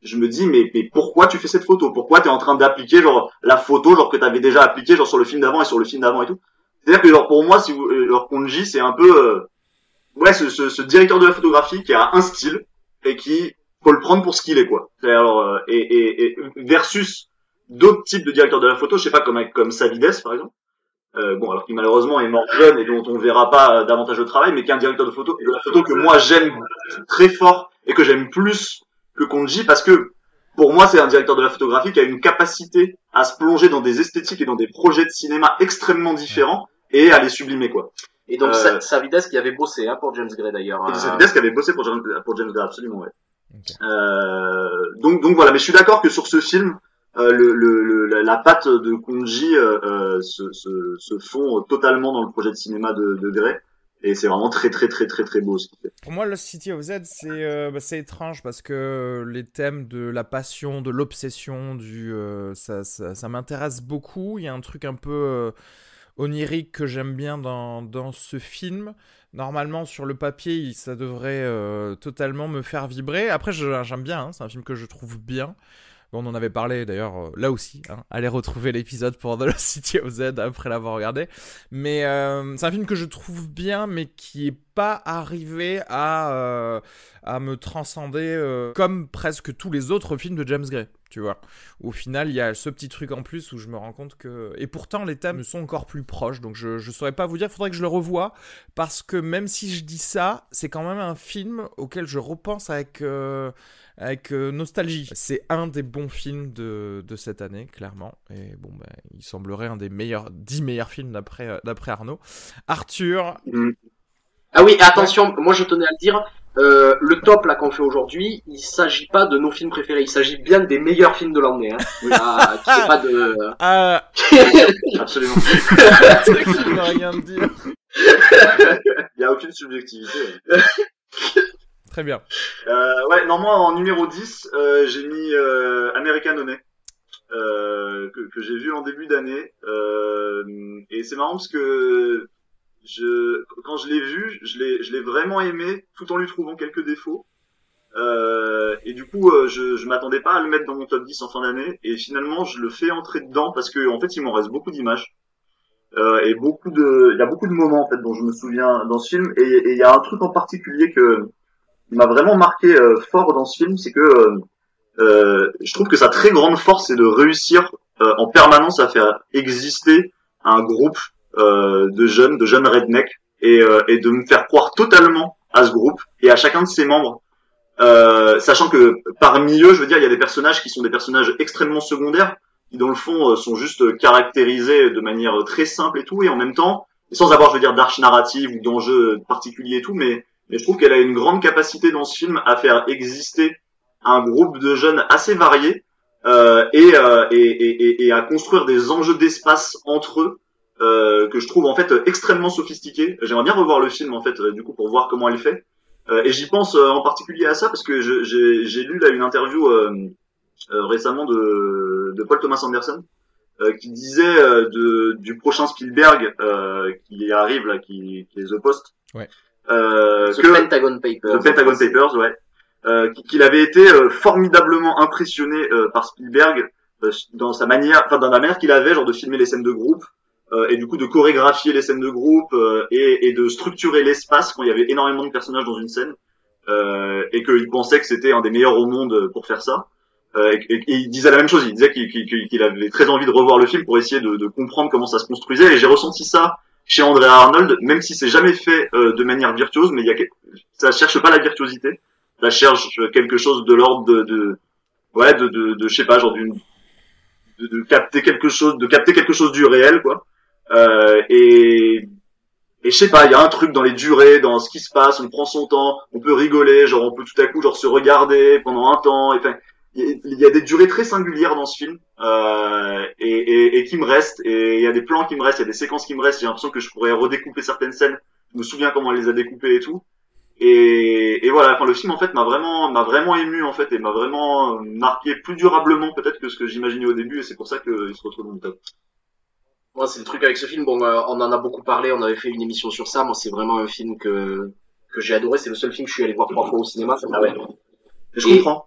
je me dis mais, mais pourquoi tu fais cette photo? Pourquoi tu es en train d'appliquer genre la photo genre que tu avais déjà appliqué genre sur le film d'avant et sur le film d'avant et tout? C'est-à-dire que genre pour moi si vous euh, genre c'est un peu euh, ouais ce, ce, ce, directeur de la photographie qui a un style et qui faut le prendre pour ce qu'il est quoi. Alors euh, et, et, et versus d'autres types de directeurs de la photo, je sais pas comme comme Savides par exemple. Euh, bon alors qui malheureusement est mort jeune et dont on verra pas davantage de travail, mais qui est un directeur de photo de la photo que moi j'aime très fort et que j'aime plus que Konji parce que pour moi c'est un directeur de la photographie qui a une capacité à se plonger dans des esthétiques et dans des projets de cinéma extrêmement différents et à les sublimer quoi. Et donc Euh, Savides qui avait bossé hein, pour James Gray d'ailleurs. Hein. Savides qui avait bossé pour James, pour James Gray, absolument, ouais. Euh, donc, donc voilà, mais je suis d'accord que sur ce film, euh, le- la, la patte de Konji euh, euh, se, fond totalement dans le projet de cinéma de, de. Et c'est vraiment très très très très très beau ce qu'il fait. Pour moi, Lost City of Z, c'est euh, bah, c'est étrange parce que les thèmes de la passion, de l'obsession, euh, ça, m'intéresse beaucoup. Il y a un truc un peu euh, onirique que j'aime bien dans, ce film. Normalement, sur le papier, ça devrait euh, totalement me faire vibrer. Après, j'aime bien, hein, c'est un film que je trouve bien. Bon, on en avait parlé d'ailleurs euh, là aussi. Hein. Allez retrouver l'épisode pour The City of Z après l'avoir regardé. Mais euh, c'est un film que je trouve bien, mais qui est pas arrivé à, euh, me transcender comme presque tous les autres films de James Gray. Tu vois, au final, il y a ce petit truc en plus où je me rends compte que. Et pourtant, les thèmes sont encore plus proches, donc je, je saurais pas vous dire, faudrait que je le revoie, parce que même si je dis ça, c'est quand même un film auquel je repense avec. Avec euh, nostalgie. C'est un des bons films de, de cette année, clairement. Et bon, bah, il semblerait un des meilleurs, 10 meilleurs films d'après euh, d'après Arnaud. Arthur, Ah oui, et attention, moi je tenais à le dire, euh, le top là qu'on fait aujourd'hui, il s'agit pas de nos films préférés, il s'agit bien des meilleurs films de l'année. Hein. Ah, ait pas de. ah, Absolument. vrai qu'il veut rien dire. Il y a aucune subjectivité. Très bien. Euh, ouais, non, moi en numéro 10, euh, j'ai mis euh, American Honey. Que, que j'ai vu en début d'année et c'est marrant parce que je quand je l'ai vu je l'ai je l'ai vraiment aimé tout en lui trouvant quelques défauts euh, et du coup euh, je je m'attendais pas à le mettre dans mon top 10 en fin d'année et finalement je le fais entrer dedans parce que en fait il m'en reste beaucoup d'images euh, et beaucoup de il y a beaucoup de moments en fait dont je me souviens dans ce film et et il y a un truc en particulier que m'a vraiment marqué euh, fort dans ce film c'est que euh, euh, je trouve que sa très grande force c'est de réussir euh, en permanence à faire exister un groupe euh, de jeunes, de jeunes rednecks, et, et de me faire croire totalement à ce groupe et à chacun de ses membres, euh, sachant que parmi eux, je veux dire, il y a des personnages qui sont des personnages extrêmement secondaires, qui dans le fond sont juste caractérisés de manière très simple et tout, et en même temps, sans avoir, je veux dire, d'arche narrative ou d'enjeux particuliers et tout, mais, mais je trouve qu'elle a une grande capacité dans ce film à faire exister un groupe de jeunes assez variés euh, et, euh, et, et, et- à construire des enjeux d'espace entre eux euh, que je trouve en fait extrêmement sophistiqués. J'aimerais bien revoir le film en fait euh, du coup pour voir comment elle fait. Euh, et j'y pense euh, en particulier à ça parce que j'ai lu là une interview récemment de, de Paul Thomas Anderson qui disait de, du prochain Spielberg qui arrive là, qui, qui est The Post. Ouais. Euh, The que, Pentagon Papers. The Pentagon Papers, ouais. Euh, qu'il avait été euh, formidablement impressionné euh, par Spielberg euh, dans sa manière, enfin dans la manière qu'il avait genre de filmer les scènes de groupe euh, et du coup de chorégraphier les scènes de groupe euh, et, et de structurer l'espace quand il y avait énormément de personnages dans une scène euh, et qu'il pensait que c'était un des meilleurs au monde pour faire ça. Euh, et, et- et il disait la même chose, il disait qu'il qu'il- qu'il avait très envie de revoir le film pour essayer de, de comprendre comment ça se construisait et j'ai ressenti ça chez André Arnold, même si c'est jamais fait euh, de manière virtuose, mais il y a ça cherche pas la virtuosité, ça cherche quelque chose de l'ordre de, de ouais de de, de je sais pas genre d'une de, de capter quelque chose de capter quelque chose du réel quoi. Euh, et et je sais pas il y a un truc dans les durées dans ce qui se passe on prend son temps on peut rigoler genre on peut tout à coup genre se regarder pendant un temps et, il y a- des durées très singulières dans ce film euh, et, et, et qui me restent et il y a des plans qui me restent il y a des séquences qui me restent j'ai l'impression que je pourrais redécouper certaines scènes je me souviens comment elle les a découpées et tout et, et voilà, enfin le film en fait m'a vraiment m'a vraiment ému en fait et m'a vraiment marqué plus durablement peut-être que ce que j'imaginais au début et c'est pour ça qu'il se retrouve dans mon top. Moi, c'est le truc avec ce film. Bon, euh, on en a beaucoup parlé. On avait fait une émission sur ça. Moi, c'est vraiment un film que que j'ai adoré. C'est le seul film que je suis allé voir trois fois au cinéma. Ça Ah ouais. Je comprends.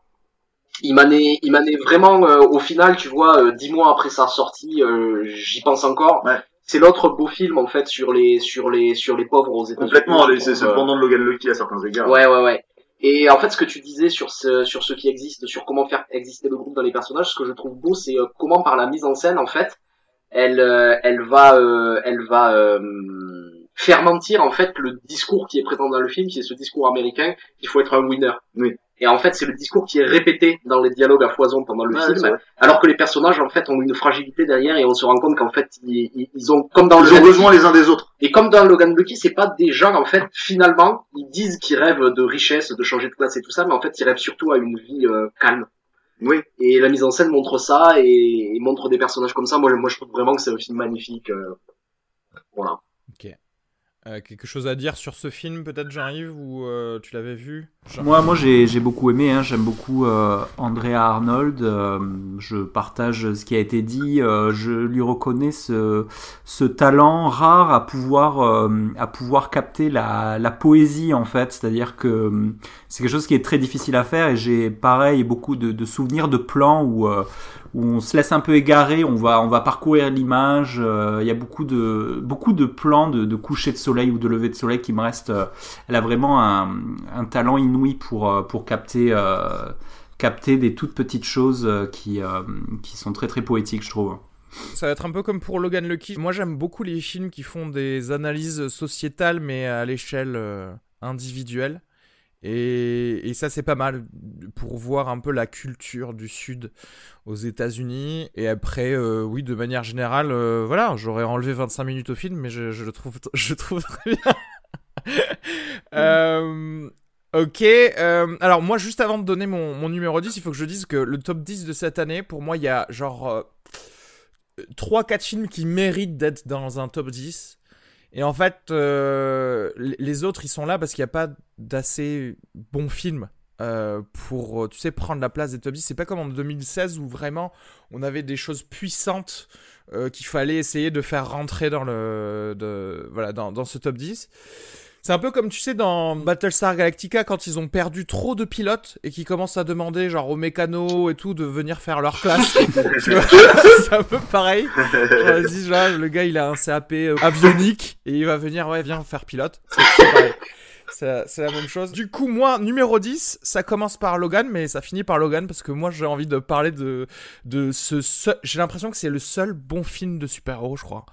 Il m'en est, il m'en est vraiment euh, au final, tu vois, euh, dix mois après sa sortie, euh, j'y pense encore. Ouais. C'est l'autre beau film en fait sur les sur les sur les pauvres aux États-Unis. Complètement, c'est c'est euh, pendant de Logan Lucky à certains égards. Ouais, ouais, ouais. Et en fait, ce que tu disais sur ce, sur ce qui existe, sur comment faire exister le groupe dans les personnages, ce que je trouve beau, c'est euh, comment par la mise en scène, en fait, elle, euh, elle va, elle va faire mentir en fait le discours qui est présent dans le film, qui est ce discours américain qu'il faut être un winner. Oui. Et en fait, c'est le discours qui est répété dans les dialogues à foison pendant le film, alors que les personnages en fait ont une fragilité derrière et on se rend compte qu'en fait ils, ils, ont comme dans ils le ont besoin les uns des autres. Et comme dans Logan Lucky, c'est pas des gens en fait finalement ils disent qu'ils rêvent de richesse, de changer de place et tout ça, mais en fait ils rêvent surtout à une vie euh, calme. Oui. Et la mise en scène montre ça et, et montre des personnages comme ça. Moi, moi je trouve vraiment que c'est un film magnifique. Euh, voilà. Ok. Euh, quelque chose à dire sur ce film, peut-être Jean-Yves, ou euh, tu l'avais vu? Moi, moi j'ai, beaucoup aimé, hein. j'aime beaucoup euh, Andrea Arnold, je partage ce qui a été dit, je lui reconnais ce, ce talent rare à pouvoir, à pouvoir capter la, la poésie en fait, c'est-à-dire que c'est quelque chose qui est très difficile à faire et j'ai pareil beaucoup de, de souvenirs de plans où où on se laisse un peu égarer, on va, on va parcourir l'image. Il y a beaucoup de, beaucoup de plans de, de, coucher de soleil ou de lever de soleil qui me restent. Euh, elle a vraiment un, talent inouï pour, euh, pour capter, capter des toutes petites choses qui, qui sont très très poétiques, je trouve. Ça va être un peu comme pour Logan Lucky. Moi, j'aime beaucoup les films qui font des analyses sociétales, mais à l'échelle individuelle. Et, et, ça, c'est pas mal pour voir un peu la culture du Sud aux États-Unis. Et après, euh, oui, de manière générale, euh, voilà, j'aurais enlevé 25 minutes au film, mais je, je le trouve, je trouve très bien. euh, ok, alors moi, juste avant de donner mon, mon, numéro 10, il faut que je dise que le top 10 de cette année, pour moi, il y a genre 3-4 films qui méritent d'être dans un top 10. Et en fait, euh, les autres, ils sont là parce qu'il n'y a pas d'assez bons films euh, pour, tu sais, prendre la place des top 10. C'est pas comme en 2016 où vraiment on avait des choses puissantes euh, qu'il fallait essayer de faire rentrer dans le, de, voilà, dans, dans ce top 10. C'est un peu comme tu sais dans Battlestar Galactica quand ils ont perdu trop de pilotes et qui commencent à demander genre aux mécanos et tout de venir faire leur classe. c'est un peu pareil. Vas-y, genre, le gars il a un CAP euh, avionique et il va venir ouais viens faire pilote. C'est pareil. C'est la même chose. Du coup, moi, numéro 10, ça commence par Logan, mais ça finit par Logan parce que moi, j'ai envie de parler de, de ce... J'ai l'impression que c'est le seul bon film de super-héros, je crois.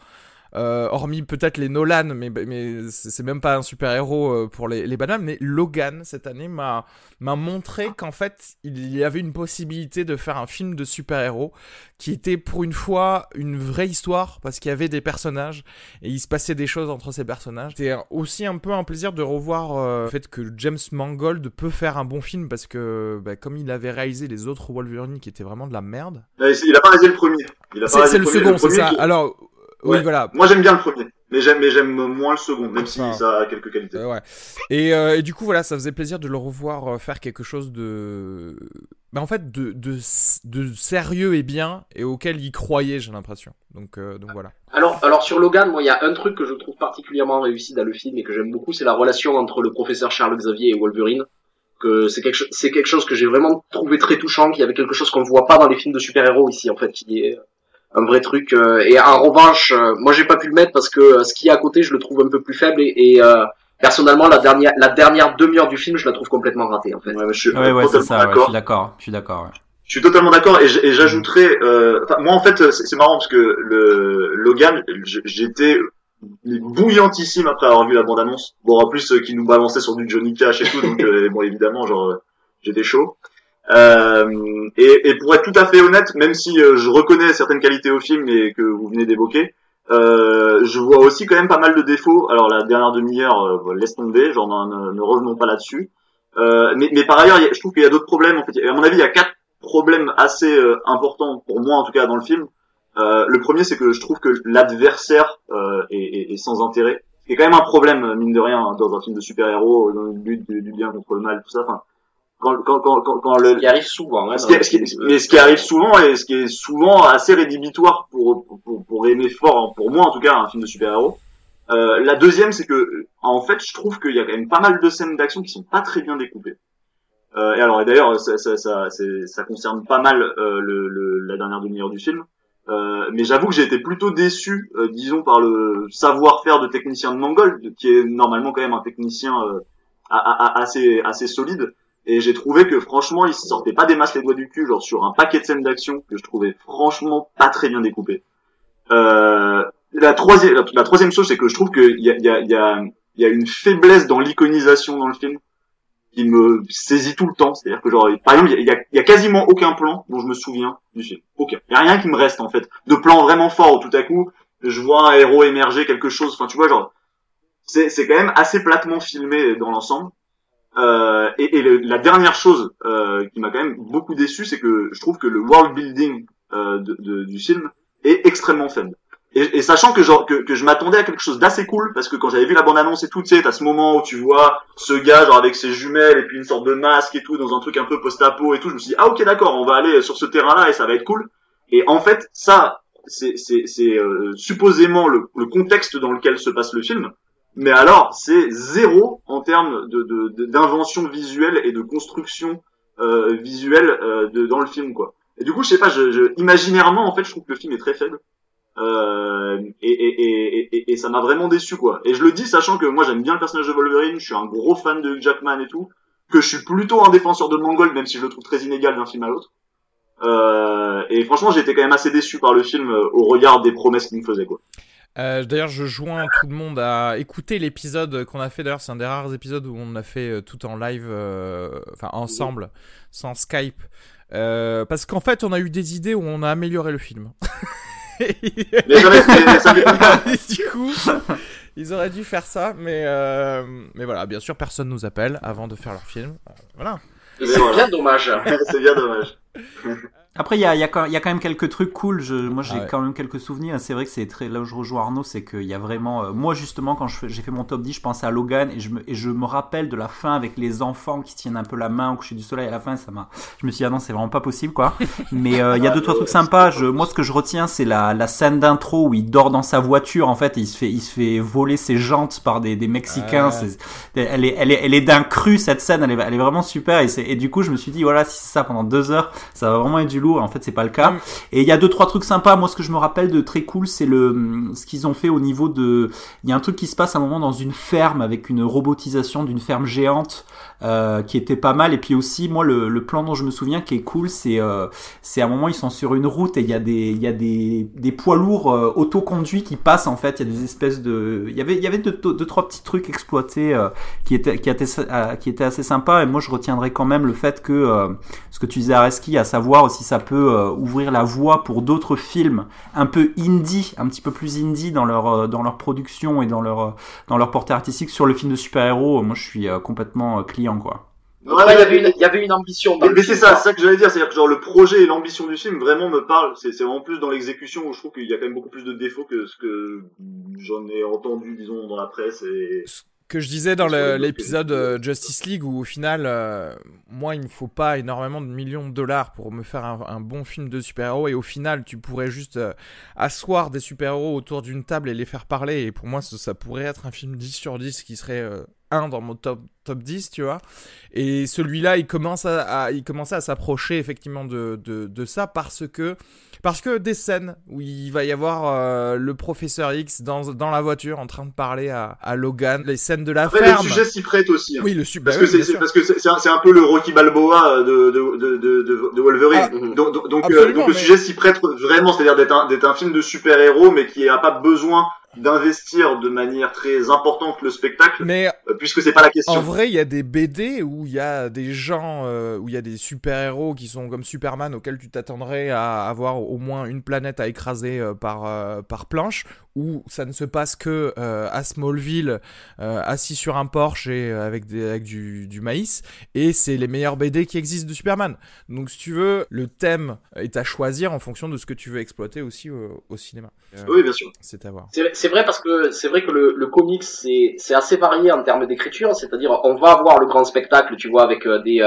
Euh, hormis peut-être les Nolan, mais, mais c'est même pas un super-héros euh, pour les, les bananes, mais Logan, cette année, m'a montré qu'en fait, il y avait une possibilité de faire un film de super-héros qui était pour une fois une vraie histoire, parce qu'il y avait des personnages, et il se passait des choses entre ces personnages. C'était aussi un peu un plaisir de revoir euh, le fait que James Mangold peut faire un bon film, parce que bah, comme il avait réalisé les autres Wolverine qui étaient vraiment de la merde... Il a pas réalisé le premier. C'est le, second, c'est ça. Alors oui, voilà. Moi, j'aime bien le premier, mais j'aime, mais j'aime moins le second, même si ça a quelques qualités. ouais. Et, euh, et, du coup, voilà, ça faisait plaisir de le revoir euh, faire quelque chose de, bah, en fait, de, de, de, sérieux et bien, et auquel il croyait, j'ai l'impression. Donc, euh, donc voilà. Alors, alors sur Logan, moi, il y a un truc que je trouve particulièrement réussi dans le film et que j'aime beaucoup, c'est la relation entre le professeur Charles Xavier et Wolverine. Que c'est quelque, c'est quelque chose que j'ai vraiment trouvé très touchant, qu'il y avait quelque chose qu'on ne voit pas dans les films de super-héros ici, en fait, qui est un vrai truc. Euh, et en revanche, euh, moi j'ai pas pu le mettre parce que euh, ce qui est à côté, je le trouve un peu plus faible et, et personnellement la dernière la dernière demi-heure du film, je la trouve complètement ratée en fait. Ouais, je suis ouais, ouais, c'est ça, je suis d'accord. Je suis d'accord. Je suis totalement d'accord et j'ajouterais, euh, moi en fait c'est marrant parce que le Logan, j'étais bouillantissime après avoir vu la bande annonce. Bon en plus qui nous balançait sur du Johnny Cash et tout, donc bon évidemment genre j'étais chaud. Euh, et, et, pour être tout à fait honnête, même si euh, je reconnais certaines qualités au film et que vous venez d'évoquer, euh, je vois aussi quand même pas mal de défauts. Alors la dernière demi-heure, euh, laisse tomber, genre ne, ne revenons pas là-dessus. Euh, mais, mais, par ailleurs, je trouve qu'il y a d'autres problèmes. En fait, à mon avis, il y a quatre problèmes assez importants pour moi, en tout cas dans le film. le premier, c'est que je trouve que l'adversaire est, est, est, sans intérêt. C'est quand même un problème, mine de rien, dans un film de super-héros, dans le but du, bien contre le mal, tout ça. Quand, quand, quand, quand, le... Ce qui arrive souvent. Hein, ce, qui, mais ce qui arrive souvent et ce qui est souvent assez rédhibitoire pour, pour, pour aimer fort, pour moi en tout cas, un film de super-héros. Euh, la deuxième, c'est que en fait, je trouve qu'il y a quand même pas mal de scènes d'action qui sont pas très bien découpées. Euh, et alors, et d'ailleurs, ça, ça, ça, ça, concerne pas mal euh, le, le, la dernière demi-heure du film. Euh, mais j'avoue que j'ai été plutôt déçu, euh, disons, par le savoir-faire de technicien de Mongol, qui est normalement quand même un technicien assez assez solide. Et j'ai trouvé que franchement, il sortait pas des masses les doigts du cul, genre sur un paquet de scènes d'action que je trouvais franchement pas très bien découpé. Euh, la troisième, la, troisième chose, c'est que je trouve qu'il y a, y, a, y, a, y a une faiblesse dans l'iconisation dans le film qui me saisit tout le temps. C'est-à-dire que genre, par exemple, il y a, y a, quasiment aucun plan dont je me souviens du film. Aucun. Il y a rien qui me reste en fait. De plans vraiment forts où tout à coup, je vois un héros émerger quelque chose. Enfin, tu vois, genre, c'est quand même assez platement filmé dans l'ensemble. Euh, et, et la dernière chose euh, qui m'a quand même beaucoup déçu, c'est que je trouve que le world building euh, de, de, du film est extrêmement faible. Et, et, sachant que genre que, que je m'attendais à quelque chose d'assez cool parce que quand j'avais vu la bande annonce et tout, tu sais, t'as ce moment où tu vois ce gars genre avec ses jumelles et puis une sorte de masque et tout dans un truc un peu post-apo et tout, je me suis dit ah ok d'accord, on va aller sur ce terrain-là et ça va être cool. Et en fait ça c'est c'est euh, supposément le, le, contexte dans lequel se passe le film, mais alors c'est zéro en termes de d'invention visuelle et de construction euh, visuelle euh, de, dans le film quoi. Et du coup je sais pas, je, je, imaginairement en fait je trouve que le film est très faible. Euh, et, et, et, et, ça m'a vraiment déçu quoi. Et je le dis sachant que moi j'aime bien le personnage de Wolverine, je suis un gros fan de Hugh Jackman et tout, que je suis plutôt un défenseur de Mangold même si je le trouve très inégal d'un film à l'autre. Euh, et franchement j'étais quand même assez déçu par le film euh, au regard des promesses qu'il me faisait quoi. Euh, D'ailleurs, je joins tout le monde à écouter l'épisode qu'on a fait. D'ailleurs, c'est un des rares épisodes où on a fait euh, tout en live, euh, enfin ensemble, sans Skype, parce qu'en fait, on a eu des idées où on a amélioré le film. j'avais ça du coup, ils auraient dû faire ça, mais mais voilà, bien sûr, personne nous appelle avant de faire leur film. Voilà. C'est bien dommage. c'est bien dommage. Après, il y a, y, a, y a, quand même quelques trucs cool. Je, moi, j'ai ah ouais. quand même quelques souvenirs. C'est vrai que c'est très. Là où je rejoins Arnaud, c'est qu'il y a vraiment. Euh, moi, justement, quand j'ai fait mon top 10, je pensais à Logan et je, me, et je me rappelle de la fin avec les enfants qui tiennent un peu la main au coucher du soleil. À la fin, ça m'a. Je me suis dit, ah non, c'est vraiment pas possible, quoi. Mais il euh, y a deux, trois trucs sympas. Je, moi, ce que je retiens, c'est la, la scène d'intro où il dort dans sa voiture. En fait, et il se fait, il se fait voler ses jantes par des, des Mexicains. Ouais. elle est, elle est, elle est d'un cru, cette scène. Elle est, elle est vraiment super. Et, et du coup, je me suis dit, voilà, si c'est ça pendant deux heures, ça va vraiment être du lourd. En fait, c'est pas le cas. Et il y a deux trois trucs sympas. Moi, ce que je me rappelle de très cool, c'est le ce qu'ils ont fait au niveau de. Il y a un truc qui se passe à un moment dans une ferme avec une robotisation d'une ferme géante euh, qui était pas mal. Et puis aussi, moi, le, plan dont je me souviens qui est cool, c'est euh, c'est à un moment ils sont sur une route et il y a des y a des des poids lourds euh, autoconduits qui passent en fait. Il y a des espèces de il y avait y avait deux, trois petits trucs exploités euh, qui étaient qui étaient qui étaient assez sympas. Et moi, je retiendrai quand même le fait que ce que tu disais Areski, à savoir aussi ça peut ouvrir la voie pour d'autres films un peu indie, un petit peu plus indie dans leur dans leur production et dans leur dans leur portée artistique sur le film de super-héros. Moi, je suis complètement client quoi. Ouais, il y avait une, il y avait une ambition. mais, mais c'est ça, c'est ça que j'allais dire, c'est-à-dire que genre le projet et l'ambition du film vraiment me parlent. C'est, c'est vraiment plus dans l'exécution où je trouve qu'il y a quand même beaucoup plus de défauts que ce que j'en ai entendu, disons, dans la presse et que je disais dans l'épisode euh, Justice League où au final, euh, moi il me faut pas énormément de millions de dollars pour me faire un, un bon film de super-héros. Et au final tu pourrais juste euh, asseoir des super-héros autour d'une table et les faire parler. Et pour moi ça, ça, pourrait être un film 10 sur 10 qui serait un dans mon top top 10 tu vois. Et celui-là il commence à, à il commençait à s'approcher effectivement de, de, de ça parce que parce que des scènes où il va y avoir euh, le professeur X dans, dans la voiture en train de parler à, à Logan, les scènes de la Après, ferme. Le sujet s'y prête aussi. Hein. Oui, le sujet. Parce, oui, que parce que c'est un, un, peu le Rocky Balboa de, de, de, de, de Wolverine. Ah, donc, donc, euh, donc le mais... sujet s'y prête vraiment, c'est-à-dire d'être un, un film de super-héros, mais qui n'a pas besoin d'investir de manière très importante le spectacle, mais euh, puisque c'est pas la question. En vrai, il y a des BD où il y a des gens, euh, où il y a des super-héros qui sont comme Superman auxquels tu t'attendrais à avoir au moins une planète à écraser euh, par, par planche, où ça ne se passe que euh, à Smallville, euh, assis sur un Porsche et euh, avec, des, avec du, du maïs, et c'est les meilleurs BD qui existent de Superman. Donc si tu veux, le thème est à choisir en fonction de ce que tu veux exploiter aussi au, au cinéma. oui, bien sûr. C'est à voir. C'est vrai parce que c'est vrai que le, le comics c'est assez varié en termes d'écriture, c'est-à-dire on va avoir le grand spectacle, tu vois, avec des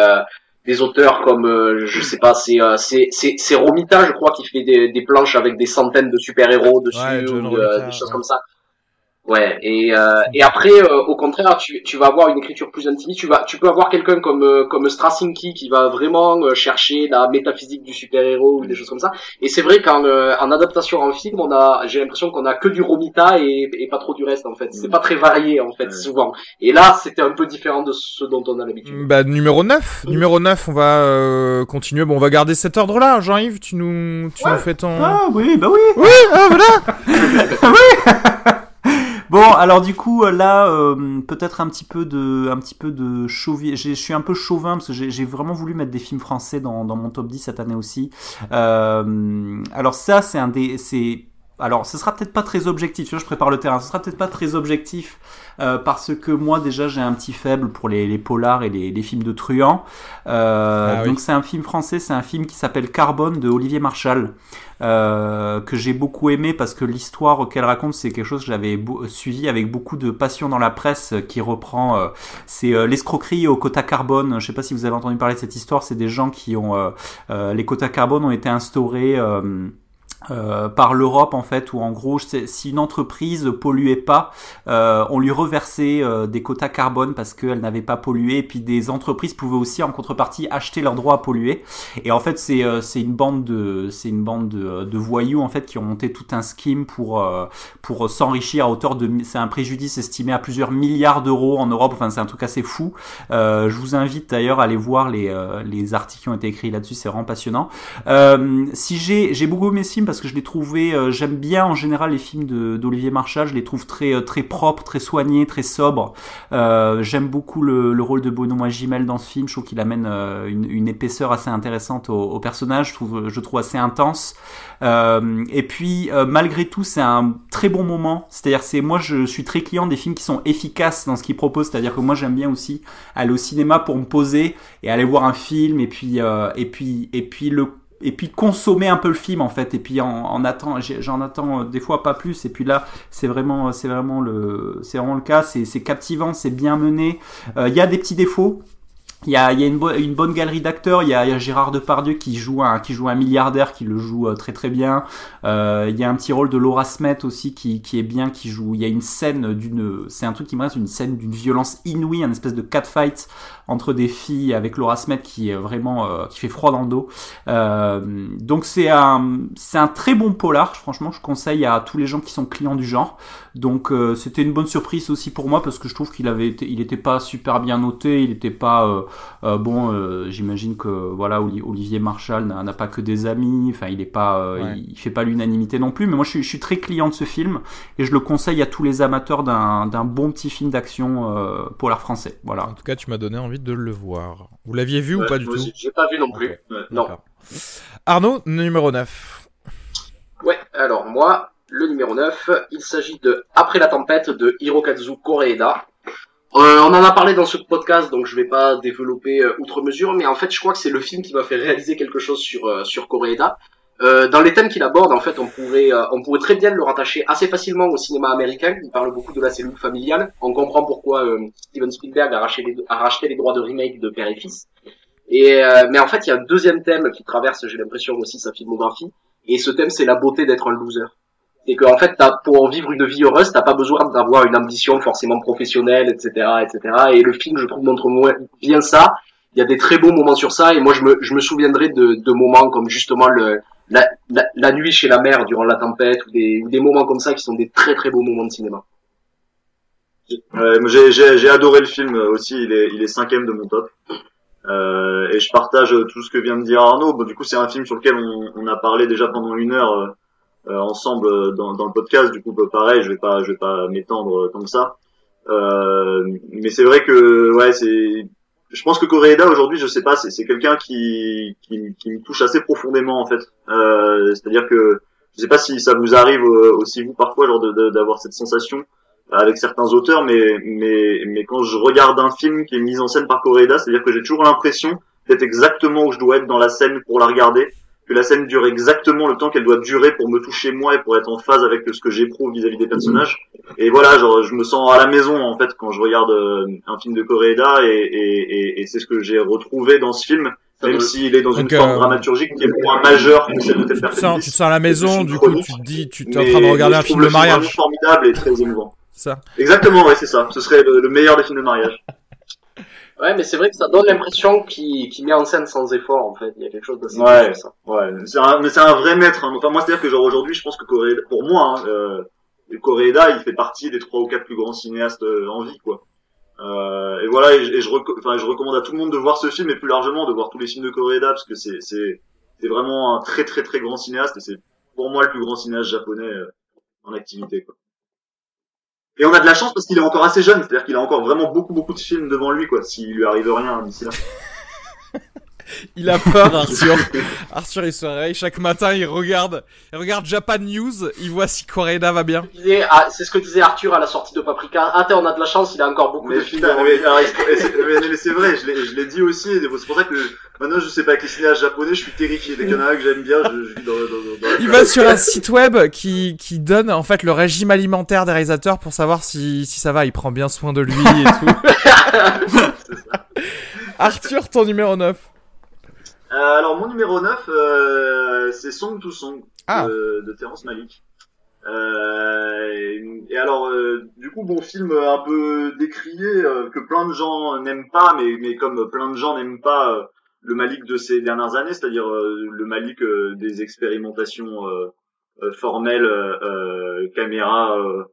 des auteurs comme euh, je sais pas c'est euh, c'est c'est c'est Romita je crois qui fait des, des planches avec des centaines de super héros dessus ouais, ou euh, des choses ouais. comme ça Ouais, et, euh, et après, euh, au contraire, tu, tu vas avoir une écriture plus intimiste. Tu vas, tu peux avoir quelqu'un comme euh, comme Straczynski qui va vraiment euh, chercher la métaphysique du super héros ou des choses comme ça. Et c'est vrai qu'en euh, en adaptation en film, on a, j'ai l'impression qu'on a que du Romita et, et pas trop du reste en fait. C'est Mm. pas très varié en fait Ouais. souvent. Et là, c'était un peu différent de ce dont on a l'habitude. Bah, numéro 9. Numéro 9, on va euh, continuer. Bon, on va garder cet ordre-là. Jean-Yves, tu nous, tu Ouais. nous fais ton... Ah oui, bah oui. Oui, ah, voilà Bon, alors du coup là, euh, peut-être un petit peu de, un petit peu de chauvin. Je suis un peu chauvin parce que j'ai j'ai vraiment voulu mettre des films français dans, dans mon top 10 cette année aussi. Euh, alors ça, c'est un des, c'est alors, ce sera peut-être pas très objectif. Tu vois, je prépare le terrain. Ce sera peut-être pas très objectif euh, parce que moi déjà j'ai un petit faible pour les, les polars et les, les films de truands. Euh, Ah oui. Donc c'est un film français. C'est un film qui s'appelle Carbone de Olivier Marchal euh, que j'ai beaucoup aimé parce que l'histoire qu'elle raconte c'est quelque chose que j'avais suivi avec beaucoup de passion dans la presse euh, qui reprend. euh, c'est euh, l'escroquerie au quota carbone. Je sais pas si vous avez entendu parler de cette histoire. C'est des gens qui ont les quotas carbone ont été instaurés. Euh, par l'Europe en fait où en gros si une entreprise polluait pas euh, on lui reversait euh, des quotas carbone parce qu'elle n'avait pas pollué. Et puis des entreprises pouvaient aussi en contrepartie acheter leur droit à polluer. Et en fait c'est euh, c'est une bande de c'est une bande de, de voyous en fait qui ont monté tout un scheme pour euh, pour s'enrichir à hauteur de c'est un préjudice estimé à plusieurs milliards d'euros en Europe. Enfin c'est un truc assez fou. Je vous invite d'ailleurs à aller voir les les articles qui ont été écrits là-dessus. C'est vraiment passionnant. Si j'ai j'ai beaucoup aimé parce que je l'ai trouvé euh, j'aime bien en général les films d'Olivier Marchal je les trouve très euh, très propres très soignés très sobres. Euh, j'aime beaucoup le, le rôle de Benoît Gimel dans ce film je trouve qu'il amène une, épaisseur assez intéressante au, au personnage je trouve je trouve assez intense. Et puis malgré tout c'est un très bon moment. C'est-à-dire c'est moi je suis très client des films qui sont efficaces dans ce qu'ils proposent. C'est-à-dire que moi j'aime bien aussi aller au cinéma pour me poser et aller voir un film et puis et puis et puis le et puis consommer un peu le film en fait et puis en, en attend j'en attends euh, des fois pas plus et puis là c'est vraiment c'est vraiment le c'est vraiment le cas c'est captivant c'est bien mené Euh, il y a des petits défauts il y a, il y a une, une bonne galerie d'acteurs. Il y a, y a Gérard Depardieu qui joue un, qui joue un milliardaire, qui le joue euh, très très bien. Euh, il y a un petit rôle de Laura Smet aussi qui, qui est bien, qui joue. Il y a une scène d'une, c'est un truc qui me reste, une scène d'une violence inouïe, un espèce de catfight entre des filles avec Laura Smet qui est vraiment, euh, qui fait froid dans le dos. Euh, donc c'est un, c'est un très bon polar. Franchement, je conseille à tous les gens qui sont clients du genre. Donc euh, c'était une bonne surprise aussi pour moi parce que je trouve qu'il avait été, il était pas super bien noté, il était pas euh, euh, bon. euh, J'imagine que voilà Oli- Olivier Marshall n'a n'a pas que des amis, enfin il est pas, euh, Ouais. il, il fait pas l'unanimité non plus. Mais moi je suis, je suis très client de ce film et je le conseille à tous les amateurs d'un d'un bon petit film d'action euh, polar français. Voilà. En tout cas, tu m'as donné envie de le voir. Vous l'aviez vu ou Ouais, pas du tout. J'ai pas vu non plus. Ouais. Non. Arnaud, numéro 9. Ouais, alors moi, le numéro 9, il s'agit de Après la tempête de Hirokazu Koreeda. Euh, on en a parlé dans ce podcast, donc je vais pas développer euh, outre mesure, mais en fait, je crois que c'est le film qui m'a fait réaliser quelque chose sur euh, sur Koreeda. Euh, dans les thèmes qu'il aborde, en fait, on pourrait euh, on pourrait très bien le rattacher assez facilement au cinéma américain. Il parle beaucoup de la cellule familiale. On comprend pourquoi euh, Steven Spielberg a racheté, les, a racheté les droits de remake de Père et Fils. Et euh, mais en fait, il y a un deuxième thème qui traverse, j'ai l'impression aussi sa filmographie. Et ce thème, c'est la beauté d'être un loser. C'est qu'en fait, t'as, pour vivre une vie heureuse, t'as pas besoin d'avoir une ambition forcément professionnelle, etc., etc. Et le film, je trouve, montre bien ça. Il y a des très beaux moments sur ça, et moi, je me, je me souviendrai de, de moments comme justement le, la, la, la nuit chez la mer durant la tempête, ou des, ou des moments comme ça qui sont des très très beaux moments de cinéma. Moi, j'ai, adoré le film aussi, il est, il est cinquième de mon top. Euh, et je partage tout ce que vient de dire Arnaud. Bon, du coup, c'est un film sur lequel on, on a parlé déjà pendant une heure euh, euh, ensemble euh, dans, dans le podcast. Du coup, bah, pareil, je vais pas, je vais pas m'étendre euh, tant que ça. Euh, mais c'est vrai que, ouais, c'est. Je pense que Koreeda aujourd'hui, je sais pas, c'est, quelqu'un qui, me touche assez profondément en fait. Euh, c'est-à-dire que je sais pas si ça vous arrive euh, aussi vous parfois, genre d'avoir cette sensation avec certains auteurs, mais mais mais quand je regarde un film qui est mis en scène par Koreeda, c'est-à-dire que j'ai toujours l'impression d'être exactement où je dois être dans la scène pour la regarder, que la scène dure exactement le temps qu'elle doit durer pour me toucher moi et pour être en phase avec ce que j'éprouve vis-à-vis des personnages. Et voilà, genre je me sens à la maison en fait quand je regarde euh, un film de Koreeda et et, et, et c'est ce que j'ai retrouvé dans ce film. Même s'il est dans une forme euh, dramaturgique qui est moins majeure que celle de Ted Tu te sens, tu te sens à la maison, du coup, tu te dis, tu es en train de regarder un film de mariage. formidable et très émouvant. ça. Exactement, ouais, c'est ça. Ce serait le, le meilleur des films de mariage. Ouais, mais c'est vrai que ça donne l'impression qu'il qu'il met en scène sans effort, en fait. Il y a quelque chose d'assez Ouais. ça. Ouais, c'est un, mais c'est un vrai maître. Hein. Enfin, moi, c'est-à-dire que genre aujourd'hui, je pense que Koreeda, pour moi, hein, euh, Koreeda, il fait partie des trois ou quatre plus grands cinéastes euh, en vie, quoi. Euh, et voilà, et, je- et je, enfin, je recommande à tout le monde de voir ce film et plus largement de voir tous les films de Koreeda parce que c'est, c'est, c'est vraiment un très très très grand cinéaste et c'est pour moi le plus grand cinéaste japonais euh, en activité, quoi. Et on a de la chance parce qu'il est encore assez jeune, c'est-à-dire qu'il a encore vraiment beaucoup beaucoup de films devant lui, quoi. S'il lui arrive rien d'ici là. Il a peur, Arthur. Arthur, il se réveille chaque matin, il regarde, il regarde Japan News, il voit si Koreeda va bien. Ah, C'est ce que disait Arthur à la sortie de Paprika. Ah, t'es, on a de la chance, il a encore beaucoup Mais de films. devant mais, mais- mais c'est vrai, je l'ai, je l'ai dit aussi, c'est pour ça que maintenant je sais pas avec les cinéastes japonais, je suis terrifié. Dès qu'il y en a un que j'aime bien, je, je vis dans, dans, dans, dans la Il va sur un site web qui, qui donne en fait le régime alimentaire des réalisateurs pour savoir si, si ça va, il prend bien soin de lui et tout. Arthur, ton numéro 9. Euh, alors mon numéro 9, euh, c'est Song to Song Ah. de, de Terrence Malick. Euh, et, et alors, euh, du coup, bon film un peu décrié, euh, que plein de gens n'aiment pas, mais, mais comme plein de gens n'aiment pas euh, le Malik de ces dernières années, c'est-à-dire euh, le Malik euh, des expérimentations formelles, caméra, euh,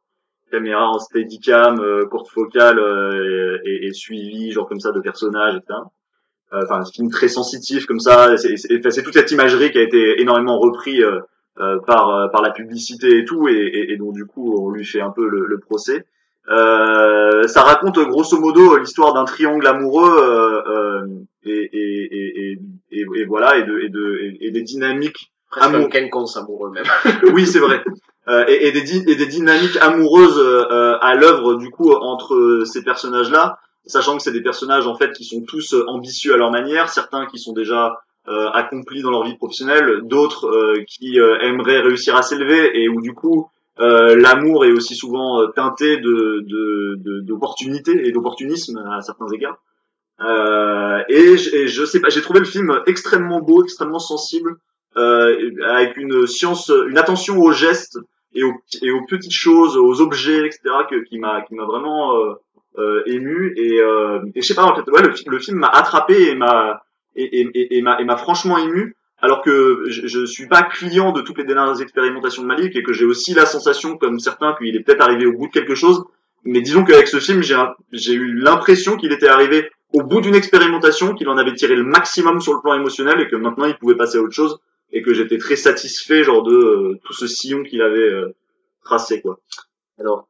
caméra en steadicam, euh, courte focale euh, et, et, et suivi, genre comme ça, de personnages, etc. Euh, Enfin, un film très sensitif comme ça. C'est toute cette imagerie qui a été énormément repris euh, euh, par par la publicité et tout, et, et, et dont du coup on lui fait un peu le, le procès. Euh, ça raconte grosso modo l'histoire d'un triangle amoureux euh, euh, et, et, et, voilà et de et de et, des dynamiques Presque Amour. un quinconce amoureux, même. oui, c'est vrai. Euh, et, des, et des dynamiques amoureuses euh, à l'œuvre du coup entre ces personnages-là, sachant que c'est des personnages en fait qui sont tous euh, ambitieux à leur manière, certains qui sont déjà euh, accomplis dans leur vie professionnelle, d'autres euh, qui euh, aimeraient réussir à s'élever et où du coup euh, l'amour est aussi souvent euh, teinté de de- de- d'opportunité et d'opportunisme à certains égards. Et, je- et je sais pas, j'ai trouvé le film extrêmement beau, extrêmement sensible avec une science, une attention aux gestes et aux, et aux petites choses, aux objets, etc. Que, qui m'a qui m'a vraiment ému et, euh, et je sais pas en fait, ouais, le, fi- le film m'a attrapé et m'a et, et, et, m'a franchement ému alors que je, je suis pas client de toutes les dernières expérimentations de Malik et que j'ai aussi la sensation comme certains qu'il est peut-être arrivé au bout de quelque chose mais disons qu'avec ce film j'ai eu l'impression qu'il était arrivé au bout d'une expérimentation qu'il en avait tiré le maximum sur le plan émotionnel et que maintenant il pouvait passer à autre chose et que j'étais très satisfait genre de euh, tout ce sillon qu'il avait euh, tracé quoi. Alors,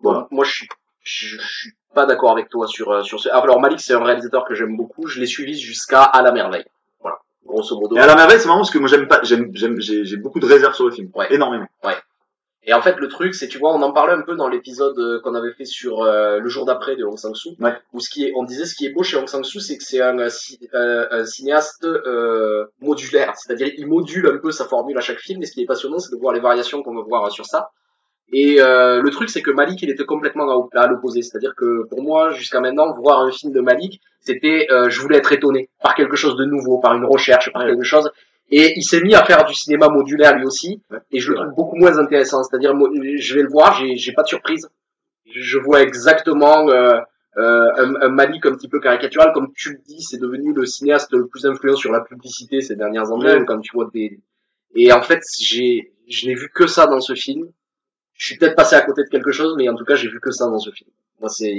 Voilà. moi, je suis, je, je suis pas d'accord avec toi sur, euh, sur ce. Alors, Malik, c'est un réalisateur que j'aime beaucoup. Je l'ai suivi jusqu'à À la merveille. Voilà. Grosso modo. Et à la merveille c'est marrant parce que moi j'aime pas j'aime j'aime j'ai j'ai beaucoup de réserves sur le film, Ouais. énormément. Et en fait, le truc, c'est, tu vois, on en parlait un peu dans l'épisode euh, qu'on avait fait sur euh, le jour d'après de Hong Sang-soo, Ouais. où ce qui est, on disait ce qui est beau chez Hong Sang-soo, c'est que c'est un, euh, un cinéaste euh, modulaire, c'est-à-dire il module un peu sa formule à chaque film. Et ce qui est passionnant, c'est de voir les variations qu'on va voir sur ça. Et euh, le truc, c'est que Malik, il était complètement à, l'opposé, c'est-à-dire que pour moi, jusqu'à maintenant, voir un film de Malik, c'était, euh, je voulais être étonné par quelque chose de nouveau, par une recherche, par quelque chose. Et il s'est mis à faire du cinéma modulaire lui aussi et je le trouve beaucoup moins intéressant. C'est-à-dire, je vais le voir, j'ai, j'ai pas de surprise. Je vois exactement euh, euh, un, un Malik un petit peu caricatural, comme tu le dis, c'est devenu le cinéaste le plus influent sur la publicité ces dernières années. Quand tu vois des et en fait, j'ai, je n'ai vu que ça dans ce film. Je suis peut-être passé à côté de quelque chose, mais en tout cas, j'ai vu que ça dans ce film.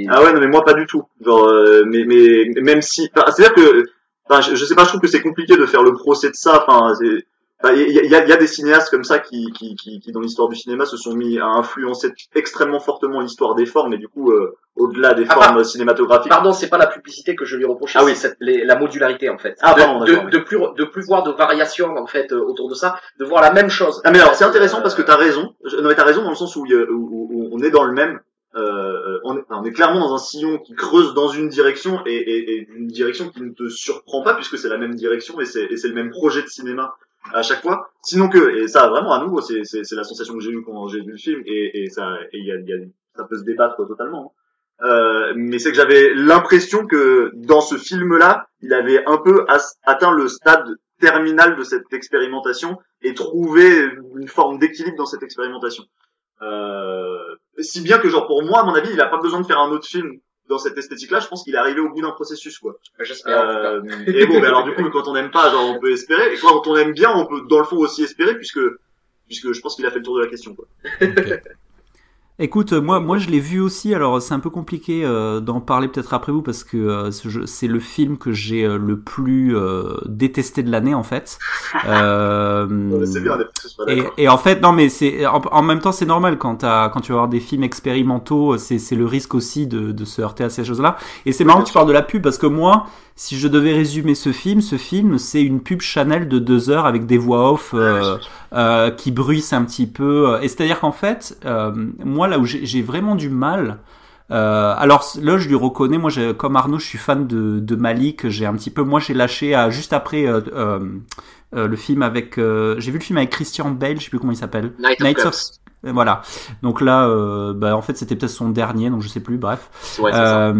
Ah ouais non mais moi pas du tout. Genre euh, mais mais même si enfin, c'est à dire que enfin je, je sais pas je trouve que c'est compliqué de faire le procès de ça enfin il y, a, y a des cinéastes comme ça qui, qui, qui, qui dans l'histoire du cinéma se sont mis à influencer extrêmement fortement l'histoire des formes et du coup euh, au-delà des Ah, formes cinématographiques. Pardon, c'est pas la publicité que je lui reproche, Ah oui. c'est la modularité en fait. Ah, de, pardon, de, de plus de plus voir de variations en fait euh, autour de ça, de voir la même chose. Ah mais alors c'est intéressant parce que t'as raison. Non mais t'as raison dans le sens où, on est dans le même. Euh, on, est, enfin, on est clairement dans un sillon qui creuse dans une direction et, et, et une direction qui ne te surprend pas puisque c'est la même direction et c'est le même projet de cinéma à chaque fois. Sinon que et ça vraiment à nouveau c'est la sensation que j'ai eue quand j'ai vu le film et et ça il y a, il y a ça peut se débattre totalement. Euh, mais c'est que j'avais l'impression que dans ce film-là, il avait un peu atteint le stade terminal de cette expérimentation et trouvé une forme d'équilibre dans cette expérimentation. Euh, Si bien que genre pour moi, à mon avis, il a pas besoin de faire un autre film dans cette esthétique-là. Je pense qu'il est arrivé au bout d'un processus, quoi. J'espère. Euh, et bon, mais alors du coup, quand on n'aime pas, genre on peut espérer. Et quand on aime bien, on peut dans le fond aussi espérer, puisque puisque je pense qu'il a fait le tour de la question, quoi. Écoute, moi, moi, je l'ai vu aussi. Alors, c'est un peu compliqué euh, d'en parler peut-être après vous parce que euh, ce- c'est le film que j'ai euh, le plus détesté de l'année en fait. Ouais, C'est bien, pas et, en fait, non, mais c'est en, en même temps, c'est normal quand, quand tu vas avoir des films expérimentaux, c'est c'est le risque aussi de, de se heurter à ces choses-là. Et c'est marrant que tu parles de la pub parce que moi, si je devais résumer ce film, ce film, c'est une pub Chanel de deux heures avec des voix off euh, qui bruissent un petit peu. Et c'est-à-dire qu'en fait, moi, là où j'ai vraiment du mal. Euh, alors là, je lui reconnais, moi, comme Arnaud, je suis fan de, de Malik. J'ai un petit peu, moi, j'ai lâché à, juste après euh, euh, le film avec, j'ai vu le film avec Christian Bale, je sais plus comment il s'appelle. Night of Voilà. Donc là, bah, en fait, c'était peut-être son dernier, donc je sais plus. Bref. Ouais, ça.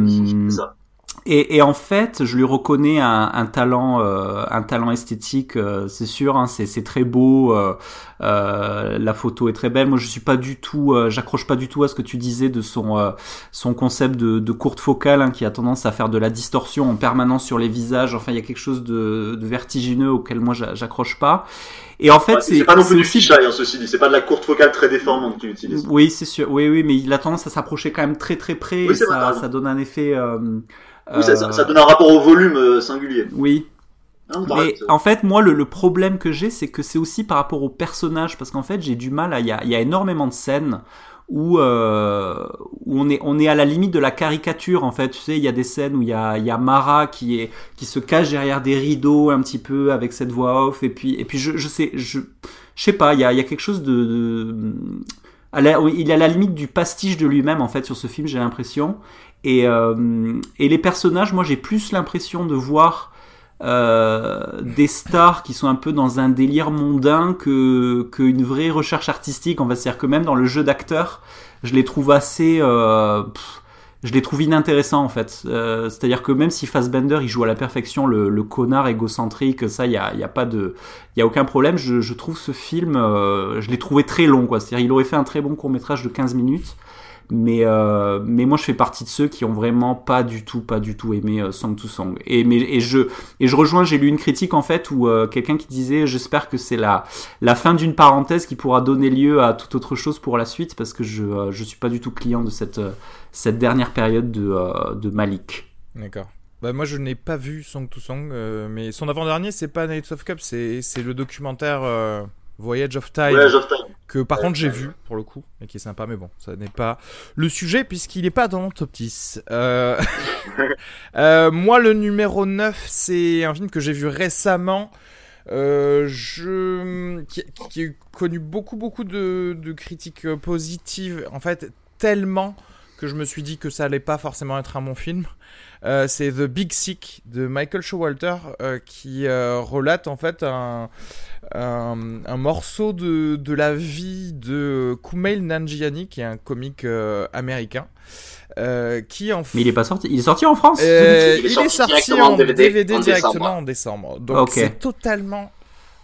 Et, et en fait, je lui reconnais un, un talent, euh, un talent esthétique, euh, c'est sûr. Hein, c'est très beau. euh, euh, la photo est très belle. Moi, je suis pas du tout, euh, j'accroche pas du tout à ce que tu disais de son euh, son concept de, de courte focale hein, qui a tendance à faire de la distorsion en permanence sur les visages. Enfin, il y a quelque chose de, de vertigineux auquel moi j'a- j'accroche pas. Et en fait, Ouais, c'est c'est pas non plus du fisheye, hein, ceci dit. C'est pas de la courte focale très déformante qu'il utilise. oui, c'est sûr. Oui, oui, mais il a tendance à s'approcher quand même très très près. Oui, et ça, ça donne un effet. Oui, ça, euh, ça, donne un rapport au volume euh, singulier. Oui, mais en fait, moi, le, le problème que j'ai, c'est que c'est aussi par rapport au personnage, parce qu'en fait, j'ai du mal à. Il y a, il y a énormément de scènes où, euh, où on est on est à la limite de la caricature. En fait, tu sais, il y a des scènes où il y a il y a Mara qui est qui se cache derrière des rideaux un petit peu avec cette voix off, et puis et puis je je sais je je sais pas, il y a il y a quelque chose de, de à la- oui, il est à la limite du pastiche de lui-même en fait sur ce film, j'ai l'impression. Et, euh, et les personnages, moi j'ai plus l'impression de voir euh, des stars qui sont un peu dans un délire mondain que qu'une vraie recherche artistique. On va dire que même dans le jeu d'acteur, je les trouve assez, euh, je les trouve inintéressants en fait. C'est-à-dire que même si Fassbender il joue à la perfection le, connard égocentrique, ça y a, y a pas de, y a aucun problème. Je, trouve ce film, je l'ai trouvé très long quoi. C'est-à-dire il aurait fait un très bon court métrage de 15 minutes. Mais, euh, mais moi je fais partie de ceux qui ont vraiment pas du tout, pas du tout aimé euh, Song to Song. Et, mais, et, je, et je rejoins, j'ai lu une critique en fait où euh, quelqu'un qui disait j'espère que c'est la, la fin d'une parenthèse qui pourra donner lieu à toute autre chose pour la suite parce que je, euh, je suis pas du tout client de cette, cette dernière période de, euh, de Malik. D'accord. Bah moi je n'ai pas vu Song to Song, euh, mais son avant-dernier c'est pas Nights of Cup, c'est c'est le documentaire euh, Voyage of Time Ouais, Geoff Time. Que par contre j'ai vu pour le coup et qui est sympa, mais bon ça n'est pas le sujet puisqu'il n'est pas dans mon top 10. Euh... euh, moi le numéro 9 c'est un film que j'ai vu récemment. Euh, je... qui, qui a connu beaucoup beaucoup de, critiques positives en fait tellement que je me suis dit que ça allait pas forcément être un bon film. C'est The Big Sick de Michael Showalter qui relate en fait un, un, un morceau de, de la vie de Kumail Nanjiani qui est un comique euh, américain euh, qui en Mais il est pas sorti, il est sorti en France euh, Il est il sorti est sorti en DVD, DVD, en directement décembre. en décembre. Donc c'est totalement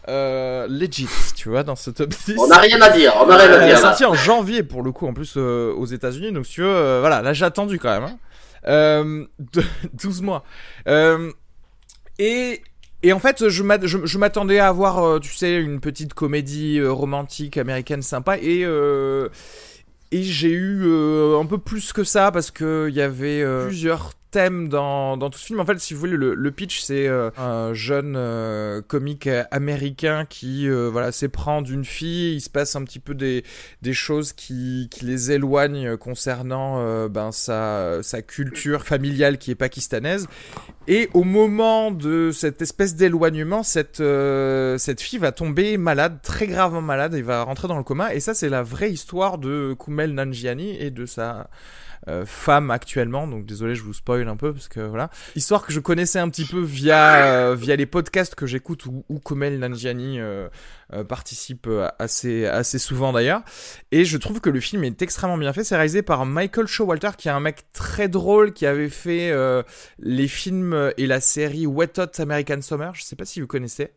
euh, legit, tu vois, dans ce top 10. On n'a rien à dire, on n'a rien à dire. là. sortie en janvier pour le coup, en plus euh, aux États-Unis. Donc, si tu veux, euh, voilà, là j'ai attendu quand même. hein. Euh, de- 12 mois. Euh, et. Et en fait, je m'att- je je m'attendais à avoir, euh, tu sais, une petite comédie euh, romantique américaine sympa. Et, euh, et j'ai eu un peu plus que ça parce que il y avait plusieurs dans, tout ce film. En fait, si vous voulez, le, pitch, c'est euh, un jeune euh, comique américain qui euh, voilà s'éprend d'une fille. Il se passe un petit peu des, choses qui, les éloignent concernant ben, sa, sa culture familiale qui est pakistanaise. Et au moment de cette espèce d'éloignement, cette, cette fille va tomber malade, très gravement malade, et va rentrer dans le coma. Et ça, c'est la vraie histoire de Kumail Nanjiani et de sa femme actuellement. Donc désolé, je vous spoil un peu parce que voilà. Histoire que je connaissais un petit peu via via les podcasts que j'écoute où, où Komel Nanjiani participe assez assez souvent d'ailleurs. Et je trouve que le film est extrêmement bien fait. C'est réalisé par Michael Showalter qui est un mec très drôle qui avait fait les films et la série Wet Hot American Summer. Je sais pas si vous connaissez.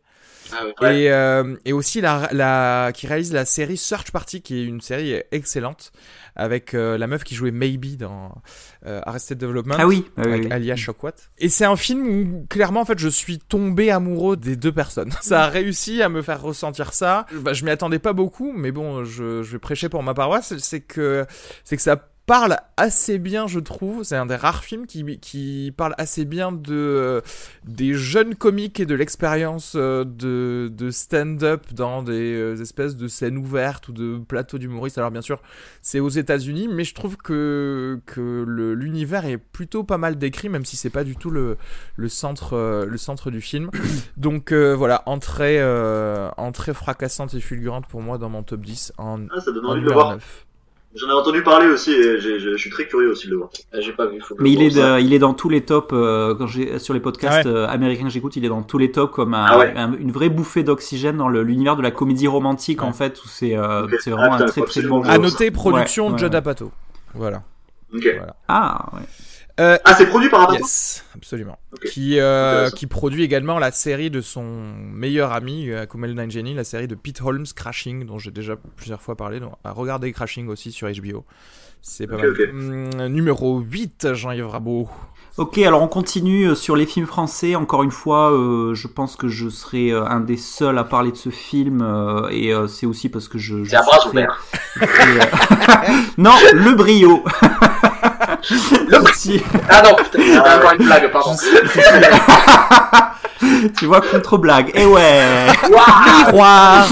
Ah et, euh, et aussi la, la, qui réalise la série Search Party, qui est une série excellente, avec euh, la meuf qui jouait Maybe dans euh, Arrested Development. Ah oui, avec Alia Shockwat. Et c'est un film où clairement en fait je suis tombé amoureux des deux personnes. Ça a réussi à me faire ressentir ça. Bah, je m'y attendais pas beaucoup, mais bon, je, je vais prêcher pour ma paroisse. C'est que c'est que ça parle assez bien, je trouve. C'est un des rares films qui, qui parle assez bien de euh, des jeunes comiques et de l'expérience euh, de, de stand-up dans des euh, espèces de scènes ouvertes ou de plateaux d'humoristes. Alors bien sûr, c'est aux États-Unis, mais je trouve que que l'univers est plutôt pas mal décrit, même si c'est pas du tout le, le centre le centre du film. Donc voilà, entrée entrée fracassante et fulgurante pour moi dans mon top 10 en, ah, ça donne envie de voir. J'en ai entendu parler aussi et je suis très curieux aussi de le voir. Ah, j'ai pas vu. Mais il est, il est dans tous les tops euh, quand j'ai sur les podcasts ah euh, américains que j'écoute, il est dans tous les tops comme ah une vraie bouffée d'oxygène dans l'univers de la comédie romantique en fait où c'est euh, vraiment un très très bon. À noter production de Judd Apatow. Voilà. voilà. Ah ouais. Euh, ah, c'est produit par Apatow Yes, absolument. Qui, euh, qui produit également la série de son meilleur ami, euh, Kumail Nanjiani, la série de Pete Holmes, Crashing, dont j'ai déjà plusieurs fois parlé. Donc, à regarder Crashing aussi sur HBO. C'est pas mal. Hum, numéro 8, Jean-Yves Rabot. Ok, alors on continue sur les films français. Encore une fois, euh, je pense que je serai euh, un des seuls à parler de ce film, et c'est aussi parce que je. je c'est à bras ouverts. non, le brio. le Ah non, putain, c'est encore une blague, pardon. tu vois, contre-blague. Eh ouais. Miroir.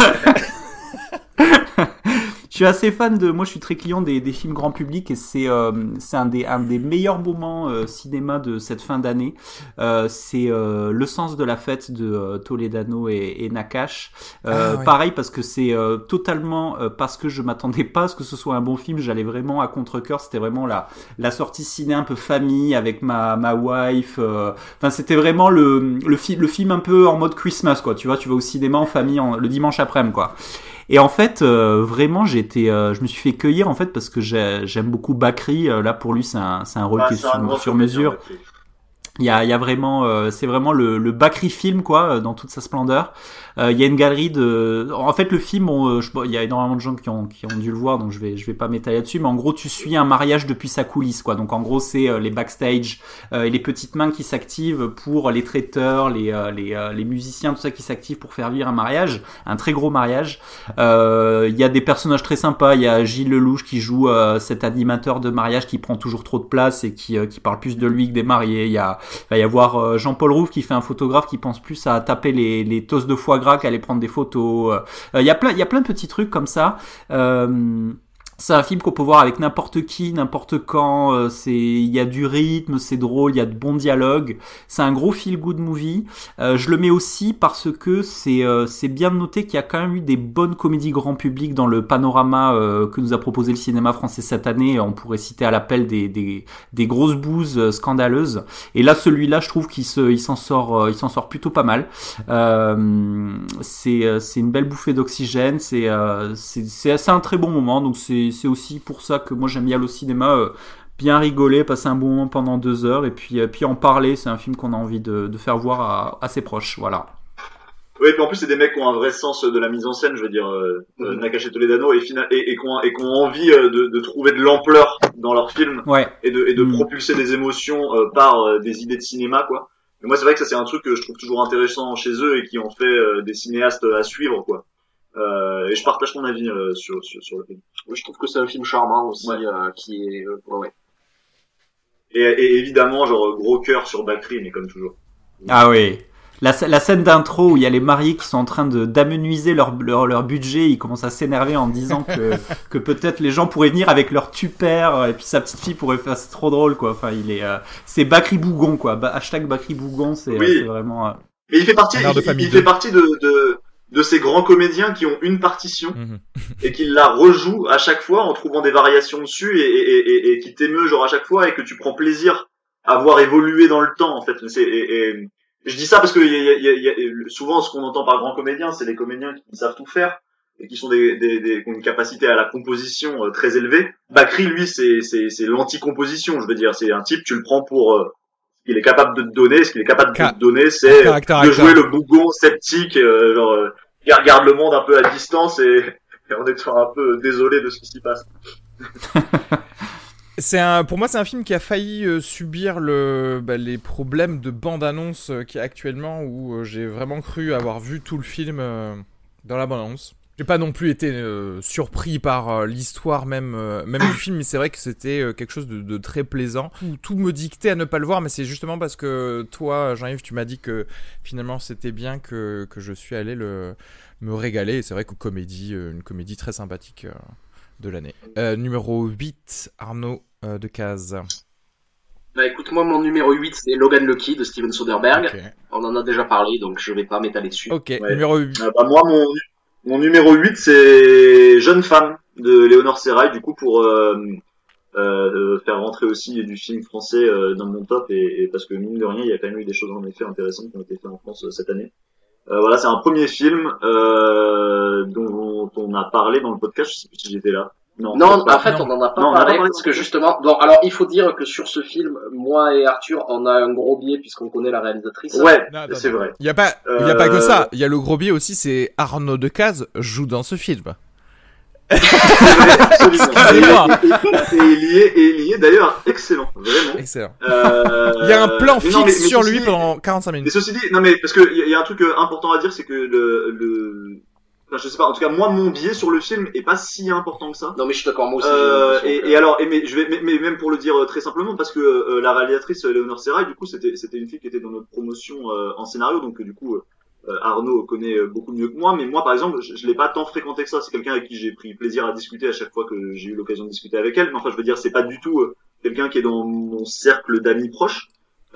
Je suis assez fan de. Moi, je suis très client des, des films grand public et c'est euh, c'est un des un des meilleurs moments euh, cinéma de cette fin d'année. Euh, c'est euh, le sens de la fête de euh, Toledano et, et Nakash. Ah, pareil parce que c'est totalement parce que je m'attendais pas à ce que ce soit un bon film. J'allais vraiment à contre cœur. C'était vraiment la la sortie ciné un peu famille avec ma ma wife. Enfin, c'était vraiment le le, le film un peu en mode Christmas quoi. Tu vois, tu vas au cinéma en famille le dimanche après-midi quoi. Et en fait, euh, vraiment, j'étais, euh, je me suis fait cueillir en fait parce que j'aime beaucoup Bakri. Euh, là, pour lui, c'est un, un rôle bah, qui est sur, sur mesure. Il y a, il y a vraiment, c'est vraiment le, le Bakri film quoi, dans toute sa splendeur. Euh, il y a une galerie de. En fait, le film, euh, il y a énormément de gens qui ont, qui ont dû le voir, donc je vais, je vais pas m'étaler là-dessus. Mais en gros, tu suis un mariage depuis sa coulisse, quoi. Donc en gros, c'est euh, les backstage et les petites mains qui s'activent pour les traiteurs, les, les, les musiciens, tout ça qui s'activent pour faire vivre un mariage, un très gros mariage. Il y a des personnages très sympas. Il y a Gilles Lelouch qui joue cet animateur de mariage qui prend toujours trop de place et qui, qui parle plus de lui que des mariés. Il y a, il va y avoir Jean-Paul Rouve qui fait un photographe qui pense plus à taper les, les tosses de foie gras qui allait prendre des photos. Il euh, y a plein, il y a plein de petits trucs comme ça. Euh, c'est un film qu'on peut voir avec n'importe qui, n'importe quand. Euh, c'est, il y a du rythme, c'est drôle, il y a de bons dialogues. C'est un gros feel good movie. Euh, je le mets aussi parce que c'est euh, c'est bien de noter qu'il y a quand même eu des bonnes comédies grand public dans le panorama que nous a proposé le cinéma français cette année. On pourrait citer à l'appel des, des, des grosses bouses scandaleuses. Et là, celui-là, je trouve qu'il se, il s'en sort, il s'en sort plutôt pas mal. c'est c'est une belle bouffée d'oxygène. C'est c'est c'est un très bon moment. Donc c'est c'est aussi pour ça que moi j'aime bien le cinéma. Euh, bien rigoler, passer un bon moment pendant deux heures et puis, euh, puis en parler. C'est un film qu'on a envie de, faire voir à, ses proches. Voilà. Oui, et puis en plus, c'est des mecs qui ont un vrai sens de la mise en scène, je veux dire, euh, mm Nakash et Toledano, et, et, et, qui ont, envie de, trouver de l'ampleur dans et de, et de mm. propulser des émotions par des idées de cinéma, quoi. Et moi, c'est vrai que ça, c'est un truc que je trouve toujours intéressant chez eux et qui en fait des cinéastes à suivre, quoi. Euh, et je partage ton avis euh, sur, sur, sur, le film. Oui, je trouve que c'est un film charmant aussi, euh, qui est... ouais. Et, et, évidemment, genre, gros cœur sur Bakri, mais comme toujours. Ah oui. La, la scène d'intro où il y a les mariés qui sont en train de d'amenuiser leur, leur, leur, budget, ils commencent à s'énerver en disant que, que peut-être les gens pourraient venir avec leur tupère et puis sa petite fille pourrait faire c'est trop drôle quoi. Enfin il est c'est Bakri Bougon quoi. hashtag Bakri Bougon c'est vraiment. Mais il fait partie il, il fait partie de, de de ces grands comédiens qui ont une partition Mhm. et qui la rejouent à chaque fois en trouvant des variations dessus et, et, et, et qui t'émeut genre à chaque fois et que tu prends plaisir à voir évoluer dans le temps en fait. Et, je dis ça parce que y a, y a, y a, souvent ce qu'on entend par grand comédien, c'est les comédiens qui savent tout faire et qui sont des, des, des qui ont une capacité à la composition euh, très élevée. Bakri lui c'est c'est c'est l'anti-composition, je veux dire, c'est un type tu le prends pour euh, qu'il est capable de te donner, ce qu'il est capable Ca- de te donner, c'est de jouer le bougon sceptique, euh, genre euh, qui regarde le monde un peu à distance et, et en étant un peu désolé de ce qui s'y passe. C'est un, pour moi, c'est un film qui a failli euh, subir le, bah, les problèmes de bande-annonce euh, qu'il y a actuellement, où euh, j'ai vraiment cru avoir vu tout le film euh, dans la bande-annonce. J'ai pas non plus été euh, surpris par euh, l'histoire même, euh, même du film, mais c'est vrai que c'était euh, quelque chose de, de très plaisant. Tout, tout me dictait à ne pas le voir, mais c'est justement parce que toi, Jean-Yves, tu m'as dit que finalement c'était bien que, que je suis allé le, me régaler. Et c'est vrai que comédie, euh, une comédie très sympathique euh, de l'année. Euh, numéro 8, Arnaud euh, de Caz. Bah écoute, moi mon numéro 8 c'est Logan Lucky de Steven Soderbergh. On en a déjà parlé donc je vais pas m'étaler dessus. Ok, Ouais. numéro 8. Euh, bah, moi mon mon numéro 8 c'est Jeune femme de Léonore Serrail du coup pour euh, euh, faire rentrer aussi du film français euh, dans mon top et, et parce que mine de rien il y a quand même eu des choses en effet intéressantes qui ont été faites en France euh, cette année. Euh, voilà, c'est un premier film euh, dont on a parlé dans le podcast. Je sais plus si j'étais là. Non, Non, en fait, non. on en a pas Non, parlé parce que justement, bon, alors il faut dire que sur ce film, moi et Arthur, on a un gros biais puisqu'on connaît la réalisatrice. Ouais, c'est vrai. Il y a pas, il y a pas que Euh, ça. Il y a le gros biais aussi, c'est Arnaud Decazes joue dans ce film. Absolument. Et, et, et, et lié, et lié d'ailleurs, excellent, vraiment. Excellent. Euh, Il y a un plan mais non, mais- fixe mais sur lui dit- pendant 45 Mais minutes. ceci dit, non mais parce que il y, a- il y a un truc euh, important à dire, c'est que le, le, enfin, je sais pas, en tout cas moi mon biais sur le film est pas si important que ça. Non mais je suis d'accord, moi aussi. Euh, et, que- et alors, et mais je vais, mais, mais même pour le dire euh, très simplement, parce que euh, la réalisatrice euh, Léonore Serrail, du coup, c'était c'était une fille qui était dans notre promotion euh, en scénario, donc euh, du coup, euh, Arnaud connaît beaucoup mieux que moi. Mais moi, par exemple, je, je l'ai pas tant fréquenté que ça. C'est quelqu'un avec qui j'ai pris plaisir à discuter à chaque fois que j'ai eu l'occasion de discuter avec elle. Mais enfin, je veux dire, c'est pas du tout quelqu'un qui est dans mon cercle d'amis proches.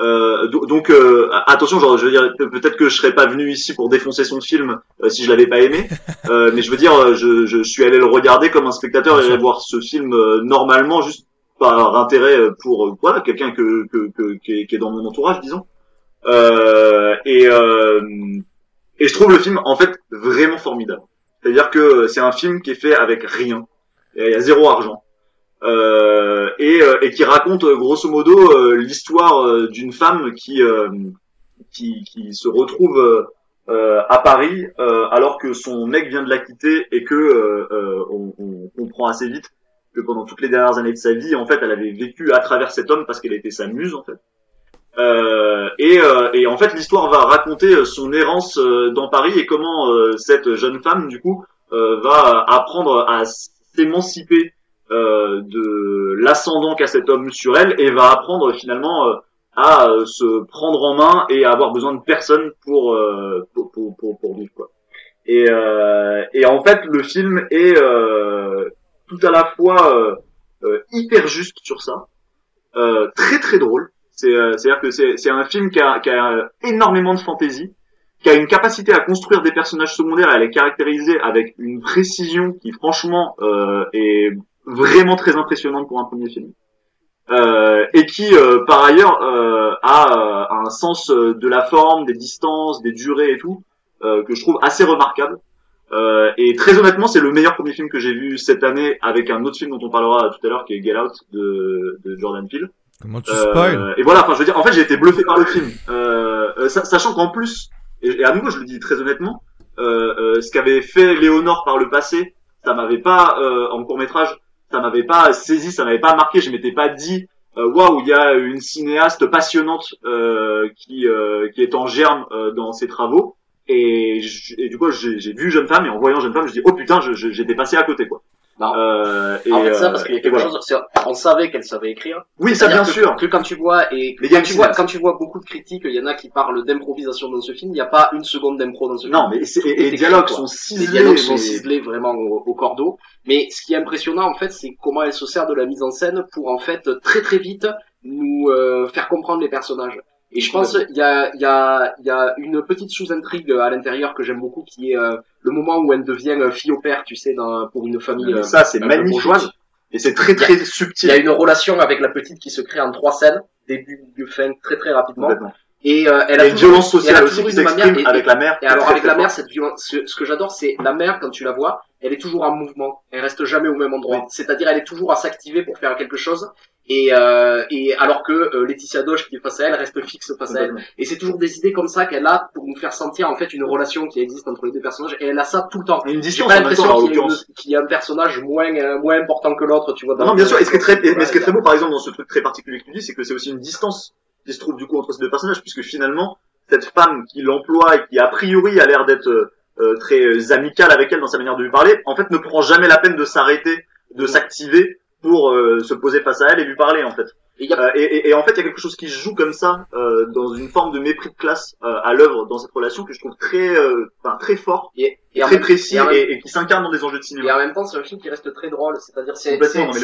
Euh, do- donc euh, attention, genre, je veux dire, pe- peut-être que je serais pas venu ici pour défoncer son film euh, si je l'avais pas aimé, euh, mais je veux dire, euh, je, je suis allé le regarder comme un spectateur et aller voir ce film euh, normalement juste par intérêt pour voilà quelqu'un que, que, que qui, est, qui est dans mon entourage, disons. Euh, et euh, et je trouve le film en fait vraiment formidable. C'est-à-dire que c'est un film qui est fait avec rien, il y a zéro argent. Euh, et, euh, et qui raconte euh, grosso modo l'histoire d'une femme qui, qui qui se retrouve euh, à Paris euh, alors que son mec vient de la quitter et que euh, on, on comprend assez vite que pendant toutes les dernières années de sa vie en fait elle avait vécu à travers cet homme parce qu'elle était sa muse en fait. Et, et en fait l'histoire va raconter son errance dans Paris et comment cette jeune femme du coup va apprendre à s'émanciper euh, de l'ascendant qu'a cet homme sur elle et va apprendre finalement euh, à euh, se prendre en main et à avoir besoin de personne pour pour, pour, pour, pour vivre quoi. Et, et en fait le film est tout à la fois hyper juste sur ça, très très drôle. C'est c'est à dire que c'est c'est un film qui a, qui a énormément de fantaisie, qui a une capacité à construire des personnages secondaires et à les caractériser avec une précision qui franchement euh, est vraiment très impressionnante pour un premier film. Euh, et qui euh, par ailleurs euh, a euh, un sens euh, de la forme, des distances, des durées et tout euh, que je trouve assez remarquable. Euh, et très honnêtement, c'est le meilleur premier film que j'ai vu cette année avec un autre film dont on parlera tout à l'heure qui est Get Out de, de Jordan Peele. Comment tu Euh, spoil et voilà, enfin je veux dire, en fait j'ai été bluffé par le film, sa- sachant qu'en plus, et, et à nouveau je le dis très honnêtement, ce qu'avait fait Léonore par le passé, ça m'avait pas euh, en court métrage, ça m'avait pas saisi, ça m'avait pas marqué, je m'étais pas dit euh, waouh il y a une cinéaste passionnante euh, qui euh, qui est en germe euh, dans ses travaux. Et, du coup j'ai vu Jeune Femme et en voyant Jeune Femme je dis oh putain j'étais passé à côté quoi. Non. Euh, et, en fait, ça, euh, parce qu'il y a et quelque voilà. chose, on savait qu'elle savait écrire. Oui ça bien que- sûr. Que quand tu vois, et Mais quand tu vois, quand tu vois beaucoup de critiques, il y en a qui parlent d'improvisation dans ce film, il n'y a pas une seconde d'impro dans ce film. Non mais et, et les dialogues sont Les ciselés. dialogues sont ciselés vraiment au, au cordeau. Mais ce qui est impressionnant, en fait, c'est comment elle se sert de la mise en scène pour, en fait, très très vite nous euh, faire comprendre les personnages. Et je pense il y a, y, a, y a une petite sous-intrigue à l'intérieur que j'aime beaucoup qui est euh, le moment où elle devient euh, fille au père, tu sais, dans, pour une famille. Mais ça, c'est euh, magnifique. bourgeoise. Et c'est très très Il y subtil. a une relation avec la petite qui se crée en trois scènes, début, fin, très très rapidement. Et euh, elle a une violence sociale aussi qui s'exprime avec la mère. Et alors avec la mère, cette violence, ce, ce que j'adore, c'est la mère quand tu la vois, elle est toujours en mouvement. Elle reste jamais au même endroit. Oui. C'est-à-dire, elle est toujours à s'activer pour faire quelque chose. Et, euh, et alors que euh, Laetitia Doche qui est face à elle reste fixe face à elle. Et c'est toujours des idées comme ça qu'elle a pour nous faire sentir en fait une relation qui existe entre les deux personnages. Et elle a ça tout le temps. Et une J'ai distance pas l'impression qu'il y, a y un personnage moins euh, moins important que l'autre, tu vois. dans Non, bien sûr. Et ce qui est très, mais ce qui est très beau, par exemple, dans ce truc très particulier que tu dis, c'est que c'est aussi une distance qui se trouve du coup entre ces deux personnages, puisque finalement, cette femme qui l'emploie et qui a priori a l'air d'être euh, euh, très euh, amicale avec elle dans sa manière de lui parler, en fait, ne prend jamais la peine de s'arrêter, de s'activer pour euh, se poser face à elle et lui parler, en fait. Et a- Euh, et, et- et en fait, il y a quelque chose qui se joue comme ça, euh, dans une forme de mépris de classe euh, à l'œuvre dans cette relation que je trouve très, euh, enfin, très fort, et, et très même- précis et même- et, et qui s'incarne dans des enjeux de Et cinéma. en même temps, c'est un film qui reste très drôle. C'est-à-dire, c'est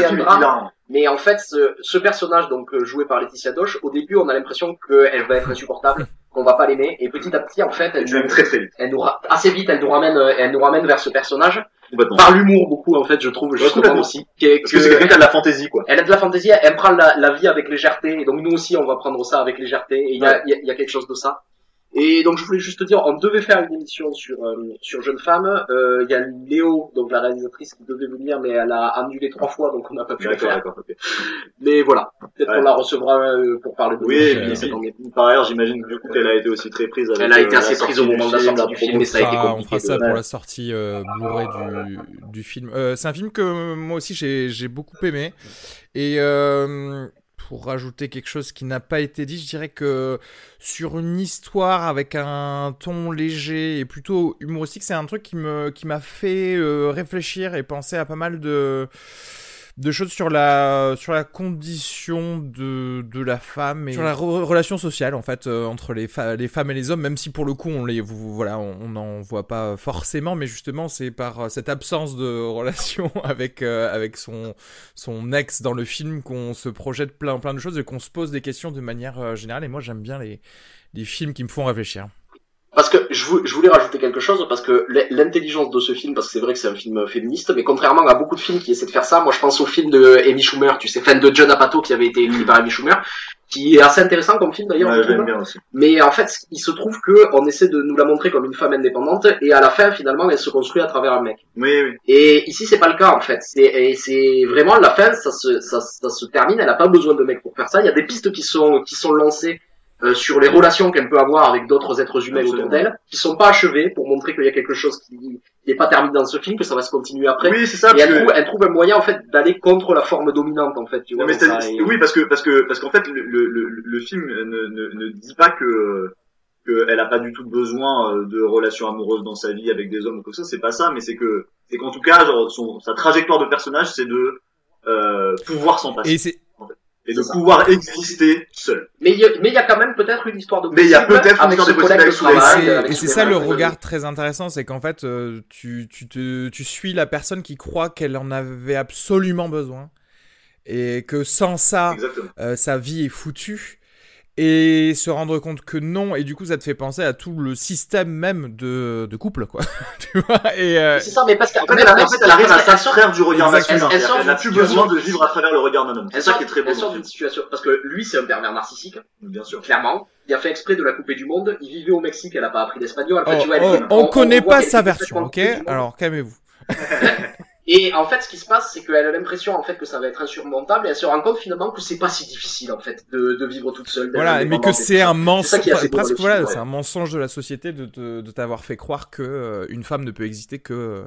un drame. Mais en fait, ce, ce personnage, donc joué par Laetitia Doche, au début, on a l'impression qu'elle va être insupportable, qu'on va pas l'aimer, et petit à petit, en fait, Et elle, l'aimes très très vite. elle nous assez vite, elle nous ramène, elle nous ramène vers ce personnage. Par l'humour beaucoup, en fait, je trouve Ouais, complètement. aussi. Que, Parce que c'est quelqu'un qui a de la fantaisie, quoi. elle a de la fantaisie, elle prend la, la vie avec légèreté, et donc nous aussi, on va prendre ça avec légèreté, et il y a, il y, a, il y a quelque chose de ça. Et donc je voulais juste te dire, on devait faire une émission sur euh, sur jeune femme. Euh, Il y a Léo, donc la réalisatrice, qui devait venir, mais elle a annulé trois fois, donc on n'a pas pu le D'accord, faire. d'accord, ok. Mais voilà, peut-être Ouais. qu'on la recevra euh, pour parler de Oui, et puis, puis, enquête. par ailleurs, j'imagine que du coup, elle a été aussi très prise avec Elle a été euh, assez la prise au moment de la film, sortie du film, mais ça a été fera- on compliqué fera ça pour la sortie euh, Blu-ray du, du film. Euh, c'est un film que moi aussi j'ai j'ai beaucoup aimé. Et euh, pour rajouter quelque chose qui n'a pas été dit, je dirais que sur une histoire avec un ton léger et plutôt humoristique, c'est un truc qui qui m'a fait euh, réfléchir et penser à pas mal de de choses sur la sur la condition de, de la femme et sur la re- relation sociale en fait euh, entre les, les femmes et les hommes même si pour le coup on les vous- voilà on n'en voit pas forcément mais justement c'est par euh, cette absence de relation avec euh, avec son son ex dans le film qu'on se projette plein plein de choses et qu'on se pose des questions de manière générale. Et moi j'aime bien les les films qui me font réfléchir Parce que je, vou- je voulais rajouter quelque chose parce que l'intelligence de ce film, parce que c'est vrai que c'est un film féministe, mais contrairement à beaucoup de films qui essaient de faire ça, moi je pense au film de Amy Schumer, tu sais, fan de John Apatow qui avait été écrit par Amy Schumer, qui est assez intéressant comme film d'ailleurs. Ouais. Mais en fait, il se trouve que on essaie de nous la montrer comme une femme indépendante et à la fin, finalement, elle se construit à travers un mec. Oui, oui. Et ici, c'est pas le cas en fait. C'est vraiment la fin, ça se ça, ça se termine. Elle a pas besoin de mec pour faire ça. Il y a des pistes qui sont qui sont lancées euh, sur les relations qu'elle peut avoir avec d'autres êtres humains Absolument. autour d'elle, qui sont pas achevées pour montrer qu'il y a quelque chose qui n'est pas terminé dans ce film, que ça va se continuer après. Oui, c'est ça. et elle que- trouve, elle trouve un moyen en fait d'aller contre la forme dominante en fait. Tu vois, mais ça, oui, parce que parce que parce qu'en fait le, le, le, le film ne, ne, ne dit pas que qu'elle a pas du tout besoin euh, de relations amoureuses dans sa vie avec des hommes ou quoi que ça. C'est pas ça, mais c'est que c'est qu'en tout cas, genre, son, sa trajectoire de personnage, c'est de euh, pouvoir s'en passer et et de ça. pouvoir exister seul. Mais il y a, y quand même peut-être une histoire de Mais il y a peut-être une avec histoire de possible avec. Et c'est- ça le regard très intéressant, c'est qu'en fait, euh, tu, tu, te, tu suis la personne qui croit qu'elle en avait absolument besoin et que sans ça, euh, sa vie est foutue et se rendre compte que non et du coup ça te fait penser à tout le système même de, de couple quoi tu vois et euh, C'est ça, mais parce qu'en En fait, elle, en fait, elle arrive à s'abstraire du regard masculin. Elle- elle sort Elle n'a plus besoin de vivre à travers le regard d'un homme. C'est Elle ça sort, qui est très beau. elle sort d'une situation parce que lui c'est un pervers narcissique, Bien sûr. clairement. Il a fait exprès de la couper du monde. Il vivait au Mexique, elle a pas appris l'espagnol. Oh, tu vois, elle oh, fait- on, connaît pas sa version ok alors calmez-vous Et en fait, ce qui se passe, c'est qu'elle a l'impression en fait que ça va être insurmontable, et elle se rend compte finalement que c'est pas si difficile en fait de, de vivre toute seule. voilà mais que c'est un mensonge presque voilà c'est un de la société de, de t'avoir fait croire que euh, une femme ne peut exister que euh,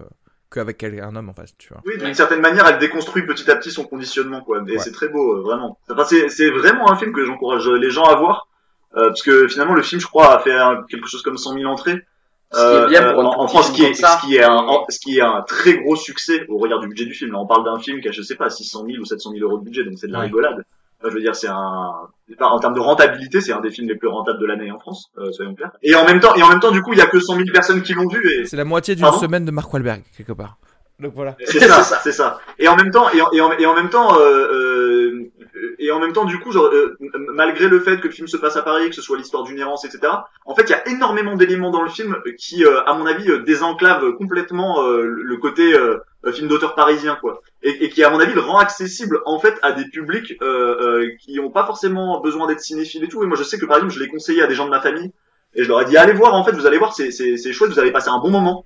qu'avec un homme en face tu vois Oui, d'une certaine manière, elle déconstruit petit à petit son conditionnement, quoi. Et Ouais. c'est très beau, euh, vraiment. Enfin, c'est, c'est vraiment un film que j'encourage les gens à voir, euh, parce que finalement, le film, je crois, a fait quelque chose comme 100 000 entrées. Ce qui est bien pour en, France, ce qui est, comme ça. ce qui est un, en- ce qui est un très gros succès au regard du budget du film. Là, on parle d'un film qui a, je sais pas, 600 000 ou 700 000 euros de budget, donc c'est de la Ouais. rigolade. Je veux dire, c'est un, en termes de rentabilité, c'est un des films les plus rentables de l'année en France, euh, soyons clairs. Et en même temps, et en même temps, du coup, il y a que 100 000 personnes qui l'ont vu et, c'est la moitié d'une semaine de Mark Wahlberg quelque part donc voilà C'est C'est ça, ça. c'est ça. Et en même temps, et en, et en, et en même temps, euh, euh, et en même temps, du coup, genre, euh, malgré le fait que le film se passe à Paris, que ce soit l'histoire d'une errance, etc. En fait, il y a énormément d'éléments dans le film qui, euh, à mon avis, désenclavent complètement le côté film d'auteur parisien, quoi. Et, et, qui, à mon avis, le rend accessible en fait à des publics qui n'ont pas forcément besoin d'être cinéphiles et tout. Et moi, je sais que par exemple, je l'ai conseillé à des gens de ma famille et je leur ai dit allez voir. En fait, vous allez voir, c'est c'est chouette, vous allez passer un bon moment.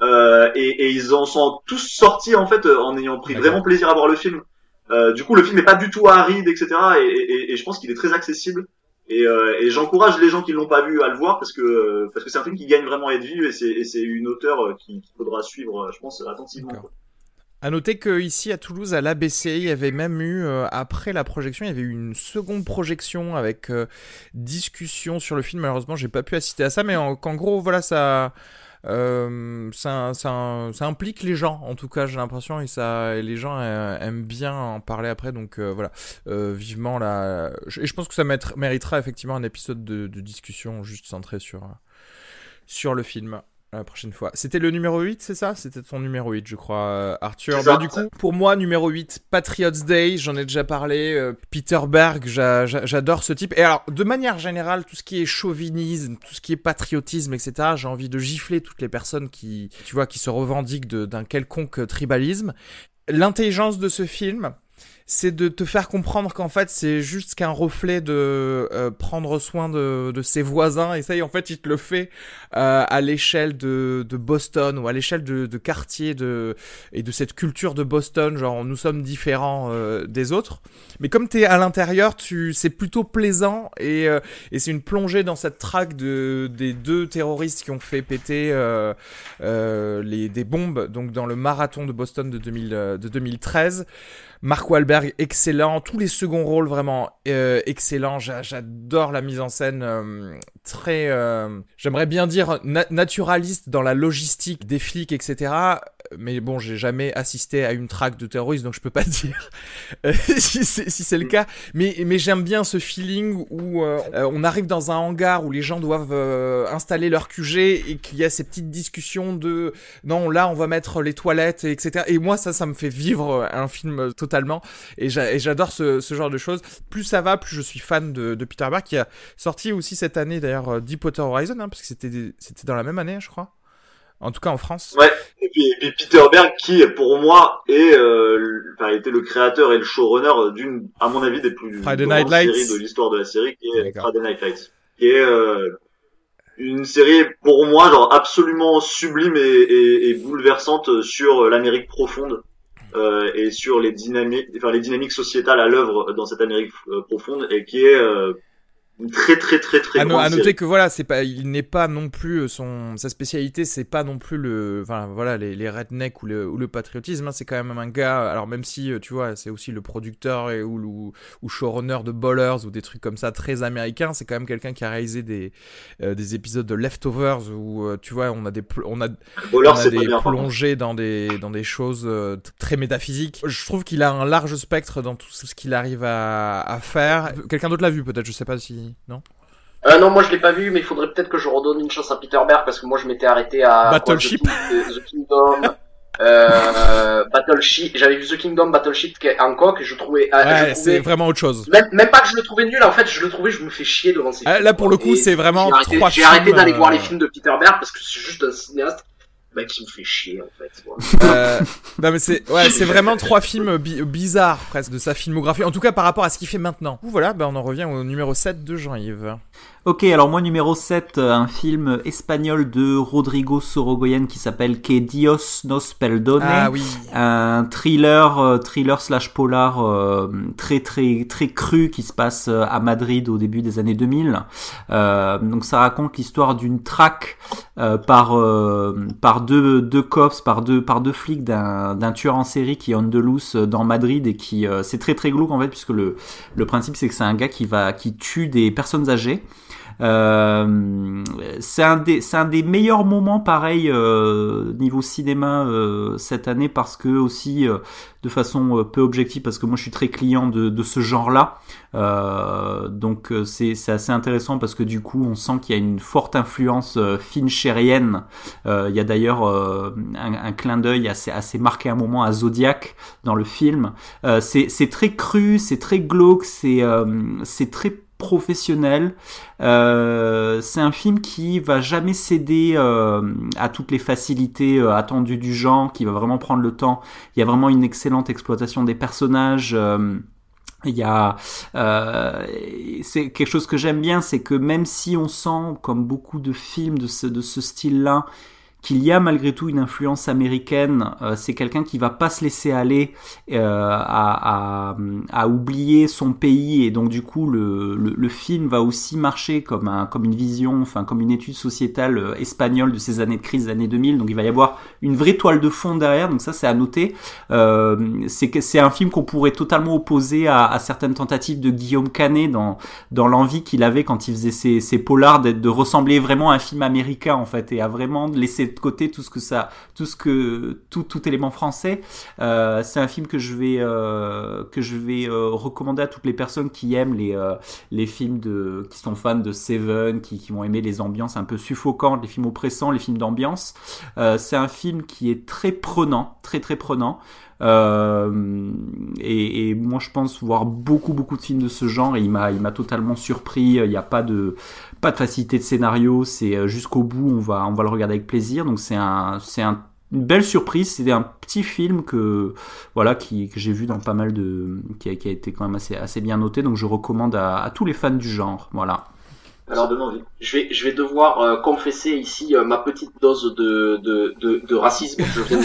Euh, et, et, ils en sont tous sortis en fait en ayant pris vraiment plaisir à voir le film. Euh, du coup, le film n'est pas du tout aride, etc. Et, et je pense qu'il est très accessible. Et, euh, et j'encourage les gens qui l'ont pas vu à le voir parce que parce que c'est un film qui gagne vraiment à être vu et c'est une auteur qu'il faudra suivre, je pense, attentivement. À noter qu'ici à Toulouse, à l'ABC, il y avait même eu, après la projection, il y avait eu une seconde projection avec discussion sur le film. Malheureusement, j'ai pas pu assister à ça, mais qu'en gros, voilà, ça, euh, ça, implique les gens, en tout cas, j'ai l'impression, et les gens euh, aiment bien en parler après. Donc euh, voilà, vivement là. Et je pense que ça méritera effectivement un épisode de, discussion juste centré sur le film la prochaine fois. C'était le numéro 8, c'est ça? C'était ton numéro 8, je crois, euh, Arthur. Bah, du coup, pour moi, numéro 8, Patriots Day, j'en ai déjà parlé. Euh, Peter Berg, j'adore ce type. Et alors, de manière générale, tout ce qui est chauvinisme, tout ce qui est patriotisme, etc., j'ai envie de gifler toutes les personnes qui, tu vois, qui se revendiquent d'un quelconque tribalisme. L'intelligence de ce film, c'est de te faire comprendre qu'en fait c'est juste qu'un reflet de euh, prendre soin de, de, ses voisins. Et ça y en fait il te le fait euh, à l'échelle de, de, Boston ou à l'échelle de, de quartier de et de cette culture de Boston. Genre nous sommes différents euh, des autres. Mais comme t'es à l'intérieur tu c'est plutôt plaisant et, et c'est une plongée dans cette traque de des deux terroristes qui ont fait péter les des bombes donc dans le marathon de Boston de 2000 de 2013 Mark Wahlberg, excellent. Tous les seconds rôles, vraiment euh, excellents. J'adore la mise en scène euh, très, euh, j'aimerais bien dire naturaliste dans la logistique des flics, etc. Mais bon, j'ai jamais assisté à une traque de terroristes, donc je peux pas dire si c'est le cas. Mais, mais j'aime bien ce feeling où on arrive dans un hangar où les gens doivent installer leur QG et qu'il y a ces petites discussions de non, là on va mettre les toilettes, etc. Et moi, ça, ça me fait vivre un film totalement. Et j'adore ce, genre de choses. Plus ça va, plus je suis fan de, Peter Berg, qui a sorti aussi cette année d'ailleurs euh, Deepwater Horizon, hein, parce que c'était dans la même année, je crois. En tout cas en France. Ouais. Et puis, Peter Berg qui, pour moi, est, euh, enfin, était le créateur et le showrunner d'une, à mon avis, des plus Friday Night Lights. séries de l'histoire de la série, qui est Friday Night Lights, qui est euh, une série pour moi genre absolument sublime et bouleversante sur l'Amérique profonde euh, et sur les dynamiques, enfin les dynamiques sociétales à l'œuvre dans cette Amérique euh, profonde et qui est euh, très très très très à, à noter que voilà c'est pas il n'est pas non plus euh, son sa spécialité c'est pas non plus le enfin voilà les, les rednecks ou le, ou le patriotisme hein, c'est quand même un gars alors même si euh, tu vois c'est aussi le producteur et ou, ou, ou showrunner de Ballers ou des trucs comme ça très américains c'est quand même quelqu'un qui a réalisé des euh, des épisodes de Leftovers où tu vois on a des on a, on a des plongées dans des dans des choses très métaphysiques. Je trouve qu'il a un large spectre dans tout ce qu'il arrive à, à faire. Quelqu'un d'autre l'a vu peut-être je sais pas si non euh, non, moi je l'ai pas vu, mais il faudrait peut-être que je redonne une chance à Peter Berg parce que moi je m'étais arrêté à Battleship, The, Kingdom, euh, Battleship. J'avais vu The Kingdom, Battleship en coq et je trouvais. Euh, ouais, c'est vraiment autre chose. Même, même, pas que je le trouvais nul, en fait, je le trouvais, je me fais chier devant ces. Ah, là pour le coup, c'est vraiment. J'ai arrêté, d'aller voir les films de Peter Berg parce que c'est juste un cinéaste bah, qui me fait chier en fait. euh, non mais c'est ouais, c'est vraiment trois films bizarres presque de sa filmographie. En tout cas par rapport à ce qu'il fait maintenant. Voilà, bah, on en revient au numéro 7 de Jean-Yves. Ok, alors moi numéro 7, euh, un film espagnol de Rodrigo Sorogoyen qui s'appelle Que Dios nos perdone. Ah oui. Un thriller, euh, thriller slash polar euh, très très très cru qui se passe à Madrid au début des années 2000. donc ça raconte l'histoire d'une traque par par deux deux cops, par deux par deux flics d'un d'un tueur en série qui est Andalous dans Madrid et qui c'est très très glauque en fait puisque le le principe c'est que c'est un gars qui va qui tue des personnes âgées Euh, c'est un des un des meilleurs moments pareil euh, niveau cinéma euh, cette année parce que aussi euh, de façon peu objective parce que moi je suis très client de, de ce genre là donc c'est assez intéressant parce que du coup on sent qu'il y a une forte influence finchérienne. Il y a d'ailleurs un, un, clin d'œil assez assez marqué un moment à Zodiac dans le film. C'est c'est très cru c'est très glauque c'est c'est très professionnel. Euh, c'est un film qui va jamais céder euh, à toutes les facilités euh, attendues du genre, qui va vraiment prendre le temps. Il y a vraiment une excellente exploitation des personnages. il y a, c'est quelque chose que j'aime bien, c'est que même si on sent, comme beaucoup de films de ce, de ce style-là, qu'il y a malgré tout une influence américaine. Euh, c'est quelqu'un qui va pas se laisser aller euh, à, oublier son pays et donc du coup le, film va aussi marcher comme un comme une vision, enfin comme une étude sociétale euh, espagnole de ces années de crise, années 2000. Donc il va y avoir une vraie toile de fond derrière. Donc ça c'est à noter. C'est un film qu'on pourrait totalement opposer à, certaines tentatives de Guillaume Canet dans l'envie qu'il avait quand il faisait ses, ses polars de ressembler vraiment à un film américain en fait et à vraiment laisser de côté tout ce que ça, tout ce que tout, tout élément français. Euh, c'est un film que je vais euh, que je vais euh, recommander à toutes les personnes qui aiment les les films de qui sont fans de Seven, qui, qui vont aimer les ambiances un peu suffocantes, les films oppressants, les films d'ambiance. C'est un film qui est très prenant, très très prenant. Et, et, moi, je pense voir beaucoup, beaucoup de films de ce genre. Et il m'a, il m'a totalement surpris. Il n'y a pas de, pas de facilité de scénario. C'est euh, jusqu'au bout. On va, on va le regarder avec plaisir. Donc c'est un, c'est un, une belle surprise. C'était un petit film que, voilà, qui, que j'ai vu dans pas mal de, qui a, qui a, été quand même assez, assez bien noté. Donc je recommande à, tous les fans du genre. Voilà. Alors, je vais, je vais devoir euh, confesser ici euh, ma petite dose de, de, de, racisme. Je viens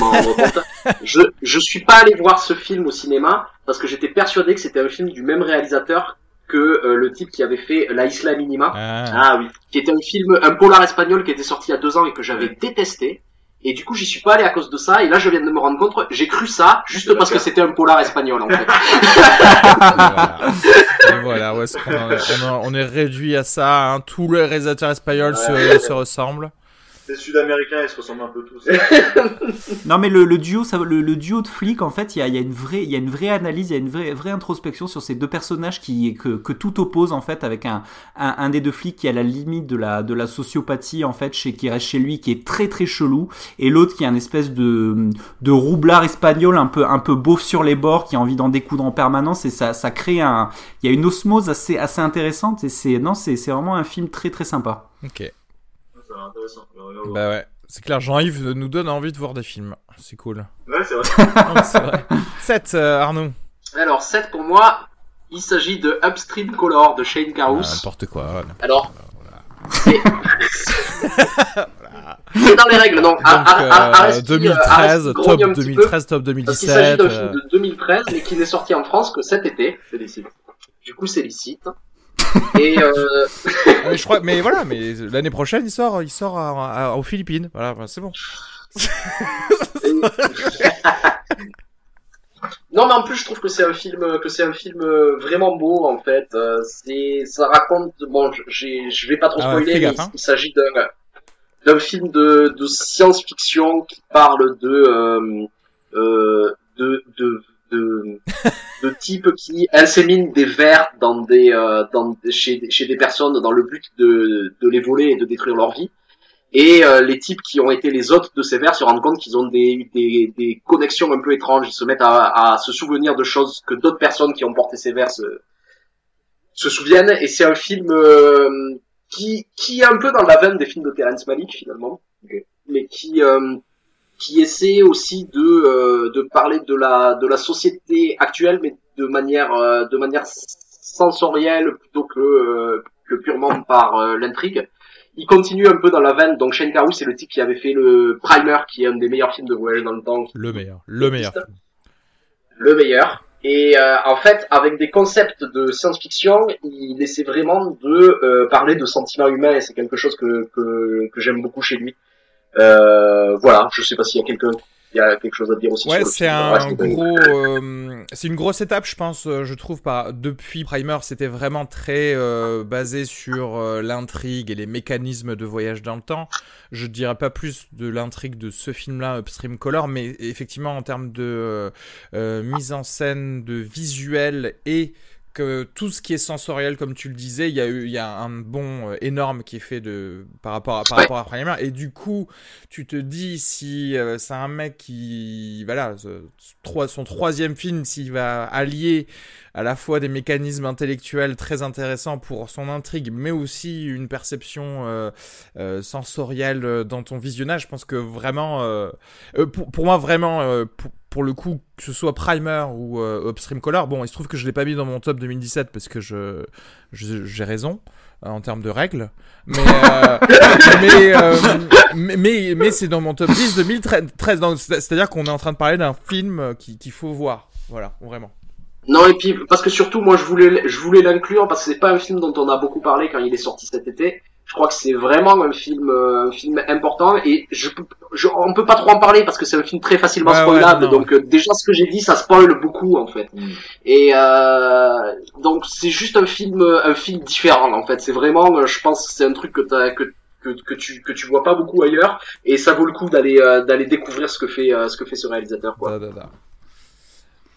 je suis pas allé voir ce film au cinéma parce que j'étais persuadé que c'était un film du même réalisateur que euh, le type qui avait fait La Isla Minima. Ah. ah. oui. Qui était un film, un polar espagnol qui était sorti il y a deux ans et que j'avais détesté. Et du coup, j'y suis pas allé à cause de ça. Et là, je viens de me rendre compte, j'ai cru ça juste parce que c'était un polar espagnol, en fait. et voilà, ouais, on, on, est réduit à ça. Hein. Tous les réalisateurs espagnols se, se ressemblent les Sud-Américains, ils se ressemblent un peu tous. non, mais le, le duo, ça, le, le, duo de flics, en fait, il y a, y a, une vraie, il y a une vraie analyse, il y a une vraie, vraie introspection sur ces deux personnages qui, que, que tout oppose, en fait, avec un, un, un, des deux flics qui est à la limite de la, de la sociopathie, en fait, chez, qui reste chez lui, qui est très, très chelou, et l'autre qui est un espèce de, de roublard espagnol, un peu, un peu beauf sur les bords, qui a envie d'en découdre en permanence, et ça, ça crée un, il y a une osmose assez, assez intéressante, et c'est, non, c'est, c'est vraiment un film très, très sympa. Ok intéressant. Bah ouais. C'est clair, Jean-Yves nous donne envie de voir des films. C'est cool. Ouais, c'est vrai. c'est vrai. 7, euh, Arnaud. Alors, 7 pour moi, il s'agit de Upstream Color de Shane Carruth. Ah, n'importe quoi. Alors, c'est... c'est dans les règles, non. Donc, euh, 2013, euh, top 2013, top 2017. Il s'agit d'un film de 2013, mais qui n'est sorti en France que cet été. Félicite. Du coup, c'est licite. Et euh... Ah, je crois, mais voilà, mais l'année prochaine, il sort, il sort à, à, aux Philippines. Voilà, c'est bon. non, mais en plus, je trouve que c'est un film, que c'est un film vraiment beau en fait. Euh, c'est, ça raconte, bon, j'ai, je vais pas trop ah spoiler, mais hein. il s'agit d'un, d'un film de, de science-fiction qui parle de, euh, euh, de, de de, de types qui inséminent des vers dans des, euh, dans, chez, chez des personnes dans le but de, de les voler et de détruire leur vie. Et euh, les types qui ont été les hôtes de ces vers se rendent compte qu'ils ont des, des, des, connexions un peu étranges. Ils se mettent à, à se souvenir de choses que d'autres personnes qui ont porté ces vers se, se souviennent. Et c'est un film euh, qui, qui est un peu dans la veine des films de Terrence Malick finalement, mais qui qui essaie aussi de euh, de parler de la de la société actuelle mais de manière euh, de manière sensorielle plutôt que euh, que purement par l'intrigue. Il continue un peu dans la veine. Donc Shane Carruth, c'est le type qui avait fait le Primer, qui est un des meilleurs films de voyage dans le temps. Le meilleur, le meilleur. Le meilleur. Et en fait, avec des concepts de science-fiction, il essaie vraiment de parler de sentiments humains et c'est quelque chose que, que, que j'aime beaucoup chez lui. Euh, voilà, je sais pas s'il y a il y a quelque chose à dire aussi. Ouais, c'est un gros, euh, c'est une grosse étape, je pense, euh, je trouve. Par depuis Primer, c'était vraiment très euh, basé sur l'intrigue et les mécanismes de voyage dans le temps. Je dirais pas plus de l'intrigue de ce film-là, Upstream Color, mais effectivement en termes de mise en scène, de visuel et que tout ce qui est sensoriel, comme tu le disais, il y a eu, il y a un bon euh, énorme qui est fait de par rapport à par rapport à Primer. Et du coup, tu te dis si euh, c'est un mec qui, voilà, son troisième film, s'il va allier à la fois des mécanismes intellectuels très intéressants pour son intrigue, mais aussi une perception euh, euh sensorielle dans ton visionnage, je pense que vraiment, pour, pour, moi vraiment, pour, pour le coup, que ce soit Primer ou euh, Upstream Color, bon, il se trouve que je l'ai pas mis dans mon top 2017 parce que je j'ai raison euh, en termes de règles, mais euh, mais, mais, mais, c'est dans mon top 10 2013. C'est-à-dire qu'on est en train de parler d'un film qu'il faut voir, voilà, vraiment. Non et puis parce que surtout moi je voulais je voulais l'inclure parce que c'est pas un film dont on a beaucoup parlé quand il est sorti cet été je crois que c'est vraiment un film, euh, un film important et je, je, on peut pas trop en parler parce que c'est un film très facilement spoilable. donc euh, déjà ce que j'ai dit, ça spoil beaucoup en fait. Mm. Et euh, donc c'est juste un film, un film différent en fait. C'est vraiment, je pense, c'est un truc que t'as que que, que, tu que tu vois pas beaucoup ailleurs et ça vaut le coup d'aller d'aller découvrir ce que fait ce que fait ce réalisateur quoi.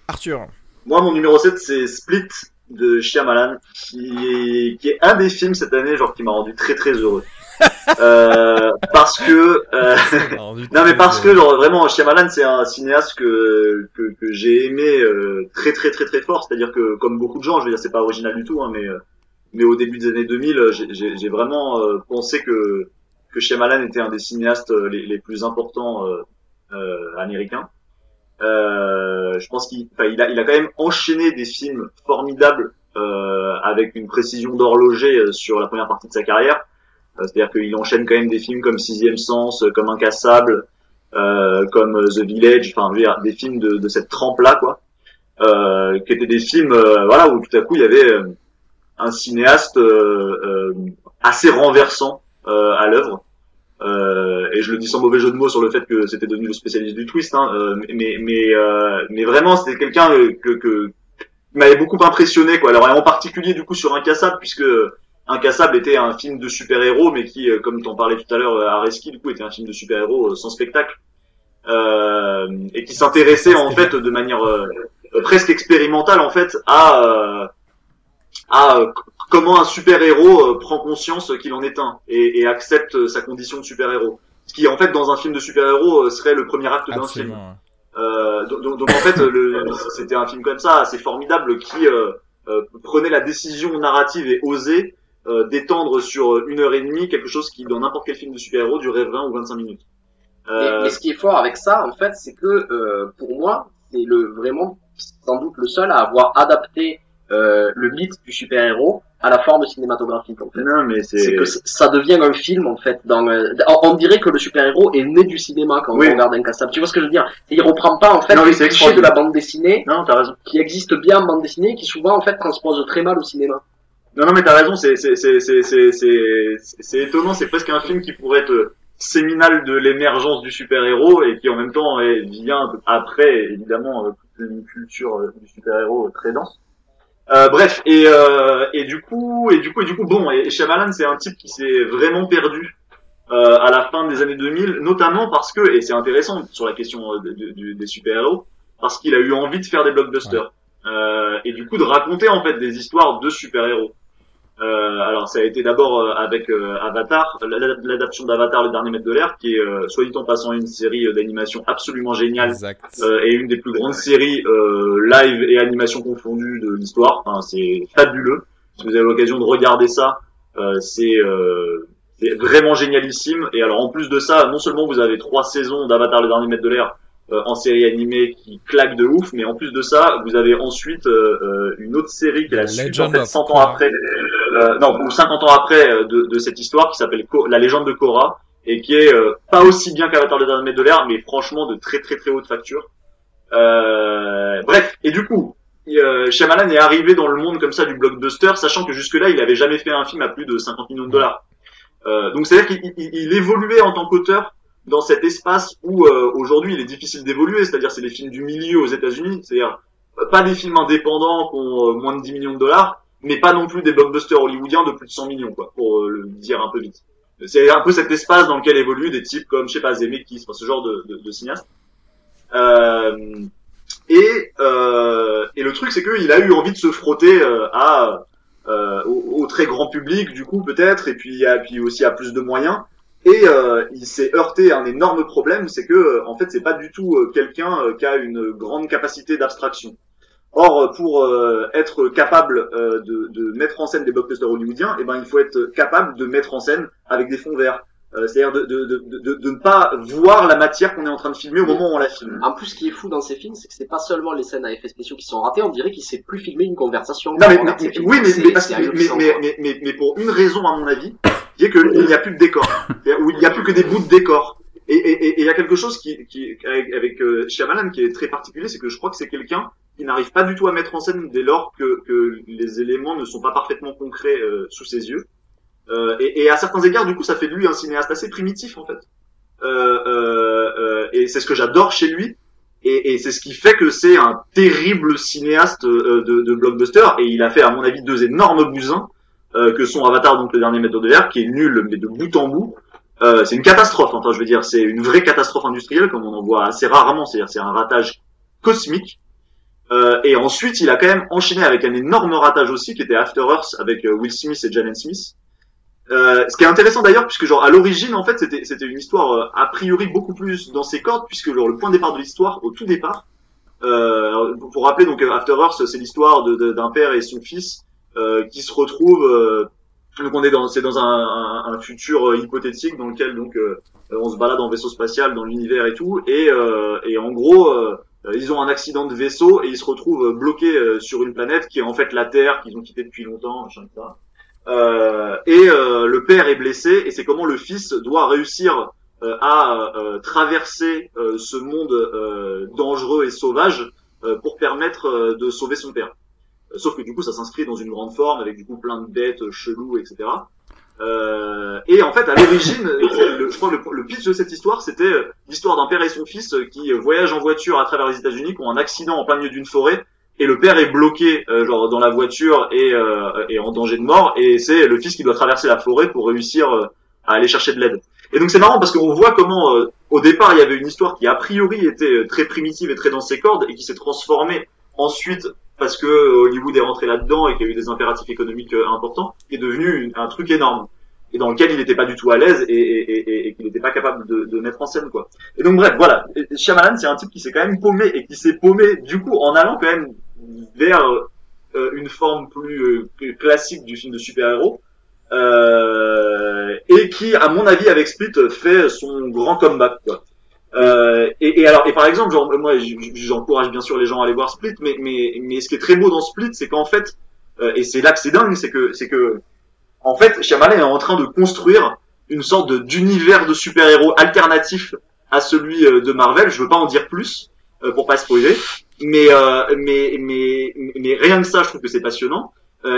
Arthur. Moi mon numéro 7 c'est Split de Shyamalan qui est, qui est un des films cette année genre qui m'a rendu très très heureux. Euh, parce que euh, non mais parce que genre vraiment Shyamalan c'est un cinéaste que que, que j'ai aimé euh, très très très très fort. C'est-à-dire que comme beaucoup de gens je veux dire c'est pas original du tout hein, mais euh, mais au début des années 2000 j'ai vraiment euh, pensé que que Shyamalan était un des cinéastes les, les plus importants américains euh, je pense qu'il il a, il a quand même enchaîné des films formidables euh, avec une précision d'horloger euh, sur la première partie de sa carrière. Euh, c'est-à-dire qu'il enchaîne quand même des films comme Sixième Sens, comme Incassable, comme The Village, enfin des films de, de cette trempe-là, quoi. qui étaient des films, voilà, où tout à coup il y avait un cinéaste assez renversant à l'œuvre. Euh, et je le dis sans mauvais jeu de mots sur le fait que c'était devenu le spécialiste du twist, hein, euh, mais mais euh, mais vraiment c'était quelqu'un que, que m'avait beaucoup impressionné quoi. Alors en particulier du coup sur Incassable puisque Incassable était un film de super-héros mais qui comme tu en parlais tout à l'heure Areski du coup était un film de super-héros sans spectacle et qui s'intéressait en fait de manière presque expérimentale en fait à à comment un super-héros euh, prend conscience qu'il en est un et, et, accepte euh, sa condition de super-héros. Ce qui, en fait, dans un film de super-héros, euh, serait le premier acte d'un film. Euh, donc, donc, en fait, c'était un film comme ça, assez formidable, qui euh, prenait la décision narrative et osait d'étendre sur une heure et demie quelque chose qui, dans n'importe quel film de super-héros, durait 20 ou 25 minutes. Euh... Mais, ce qui est fort avec ça, en fait, c'est que pour moi, c'est le vraiment sans doute le seul à avoir adapté euh, le mythe du super-héros à la forme cinématographique en fait. Non, mais c'est que ça devient un film en fait. Dans, euh, on, dirait que le super-héros est né du cinéma quand on regarde Incassable. Tu vois ce que je veux dire? Il reprend pas en fait les clichés de la bande dessinée non, as raison. qui existe bien en bande dessinée qui souvent en fait transpose très mal au cinéma. Non, non, mais t'as raison. C'est c'est c'est c'est c'est c'est étonnant. C'est presque un film qui pourrait être séminal de l'émergence du super-héros et qui en même temps vient après évidemment toute une culture du super-héros très dense. Euh, bref, et, euh, et du coup, et du coup, et du coup, bon, et Shyamalan, c'est un type qui s'est vraiment perdu euh, à la fin des années 2000, notamment parce que, et c'est intéressant sur la question euh, des super-héros, parce qu'il a eu envie de faire des blockbusters. Euh, et du coup de raconter en fait des histoires de super-héros. Euh, alors ça a été d'abord euh, avec euh, Avatar, l'adaptation d'Avatar, le dernier maître de l'air, qui est euh, soit dit en passant une série d'animation absolument géniale et une des plus grandes séries live et animation confondues de l'histoire. Enfin, c'est fabuleux. Si vous avez l'occasion de regarder ça, c'est vraiment génialissime. Et alors en plus de ça, non seulement vous avez trois saisons d'Avatar, le dernier maître de l'air, euh, en série animée qui claque de ouf, mais en plus de ça, vous avez ensuite euh, euh, une autre série qui est la suite en fait 100 ans après, non ou 50 ans après de, de cette histoire qui s'appelle La légende de Korra et qui est pas aussi bien qu'Avatar le dernier de l'air, mais franchement de très très très haute facture. bref, et du coup, euh, Shyamalan est arrivé dans le monde comme ça du blockbuster, sachant que jusque-là, il avait jamais fait un film à plus de 50 millions de dollars. Euh, donc c'est-à-dire qu'il évoluait en tant qu'auteur dans cet espace où euh, aujourd'hui il est difficile d'évoluer, c'est-à-dire c'est les films du milieu aux États-Unis, c'est-à-dire euh, pas des films indépendants qui ont euh, moins de 10 millions de dollars, mais pas non plus des blockbusters hollywoodiens de plus de 100 millions, quoi, pour le dire un peu vite. C'est un peu cet espace dans lequel évoluent des types comme, je sais pas, Zemeckis, ce genre de, de, de cinéaste. et, et le truc, c'est qu'il a eu envie de se frotter à au, au, très grand public, du coup, peut-être, et puis, à, puis aussi à plus de moyens. Et euh, il s'est heurté à un énorme problème, c'est que euh, en fait c'est pas du tout euh, quelqu'un qui a une grande capacité d'abstraction. Or, pour être capable de, de, mettre en scène des blockbusters hollywoodiens, eh ben il faut être capable de mettre en scène avec des fonds verts. C'est-à-dire de, de, de, de, ne pas voir la matière qu'on est en train de filmer au moment où on la filme. En plus, ce qui est fou dans ces films, c'est que c'est pas seulement les scènes à effets spéciaux qui sont ratées, on dirait qu'il sait plus filmer une conversation. Non, mais, oui, mais, mais, mais, mais, mais, pour une raison, à mon avis, qui est qu'il n'y a plus de décor, où il n'y a plus que des bouts de décor. Et il et, et, y a quelque chose qui, qui avec, avec euh, Shyamalan qui est très particulier, c'est que je crois que c'est quelqu'un qui n'arrive pas du tout à mettre en scène dès lors que, que les éléments ne sont pas parfaitement concrets euh, sous ses yeux. Euh, et, et, à certains égards, du coup, ça fait de lui un cinéaste assez primitif en fait. Euh, euh, euh et c'est ce que j'adore chez lui. Et, et c'est ce qui fait que c'est un terrible cinéaste de, de blockbuster. Et il a fait, à mon avis, deux énormes bousins. Euh, que son Avatar, donc le dernier maître de l'air, qui est nul, mais de bout en bout. Euh, c'est une catastrophe, enfin je veux dire, c'est une vraie catastrophe industrielle, comme on en voit assez rarement, c'est-à-dire c'est un ratage cosmique. Euh, et ensuite, il a quand même enchaîné avec un énorme ratage aussi, qui était After Earth, avec euh, Will Smith et Jalen Smith. Euh, ce qui est intéressant d'ailleurs, puisque genre à l'origine, en fait, c'était c'était une histoire euh, a priori beaucoup plus dans ses cordes, puisque genre le point de départ de l'histoire, au tout départ, pour rappeler donc After Earth, c'est l'histoire d'un père et son fils euh, qui se retrouve euh, donc on est dans c'est dans un, un, futur euh, hypothétique dans lequel donc on se balade en vaisseau spatial dans l'univers et tout et et en gros ils ont un accident de vaisseau et ils se retrouvent bloqués sur une planète qui est en fait la Terre qu'ils ont quitté depuis longtemps machin ça. Euh, et le père est blessé et c'est comment le fils doit réussir à traverser ce monde dangereux et sauvage pour permettre de sauver son père. Sauf que du coup, ça s'inscrit dans une grande forme avec du coup plein de bêtes euh, chelous, etc. Euh, et en fait, à l'origine, je crois que le, pitch de cette histoire, c'était euh, l'histoire d'un père et son fils qui voyagent en voiture à travers les États-Unis, qui ont un accident en plein milieu d'une forêt, et le père est bloqué genre dans la voiture et, et en danger de mort, et c'est le fils qui doit traverser la forêt pour réussir à aller chercher de l'aide. Et donc c'est marrant parce qu'on voit comment au départ il y avait une histoire qui a priori était très primitive et très dans ses cordes et qui s'est transformée ensuite parce que Hollywood est rentré là-dedans et qu'il y a eu des impératifs économiques euh, importants, est devenu un truc énorme et dans lequel il n'était pas du tout à l'aise et, qu'il n'était pas capable de, mettre en scène quoi. Et donc bref, voilà, Shyamalan c'est un type qui s'est quand même paumé et qui s'est paumé du coup en allant quand même vers euh, une forme plus euh, classique du film de super-héros euh, et qui à mon avis avec Split fait son grand comeback quoi. Euh, et, et, alors, et par exemple, genre, moi, j'encourage bien sûr les gens à aller voir Split, mais, mais, mais ce qui est très beau dans Split, c'est qu'en fait, euh, et c'est là que c'est dingue, c'est que, c'est que, en fait, Shyamalan est en train de construire une sorte d'univers de, super-héros alternatif à celui euh, de Marvel. Je veux pas en dire plus euh, pour pas spoiler, mais, mais, mais, mais rien que ça, je trouve que c'est passionnant.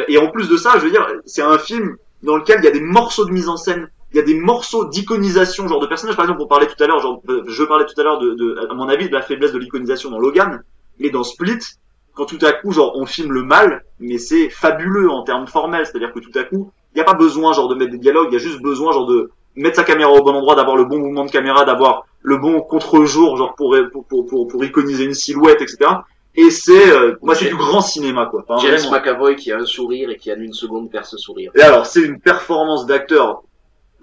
et en plus de ça, je veux dire, c'est un film dans lequel il y a des morceaux de mise en scène il y a des morceaux d'iconisation, genre de personnages. Par exemple, on parlait tout à l'heure, genre, je parlais tout à l'heure de, de, à mon avis, de la faiblesse de l'iconisation dans Logan, mais dans Split, quand tout à coup, genre, on filme le mal, mais c'est fabuleux en termes formels, c'est-à-dire que tout à coup, il n'y a pas besoin, genre, de mettre des dialogues, il y a juste besoin, genre, de mettre sa caméra au bon endroit, d'avoir le bon mouvement de caméra, d'avoir le bon contre-jour, genre, pour, pour, pour, pour, iconiser une silhouette, etc. Et c'est, euh, moi, c'est du grand cinéma, quoi. James McAvoy qui a un sourire et qui a une seconde faire ce sourire. Et alors, c'est une performance d'acteur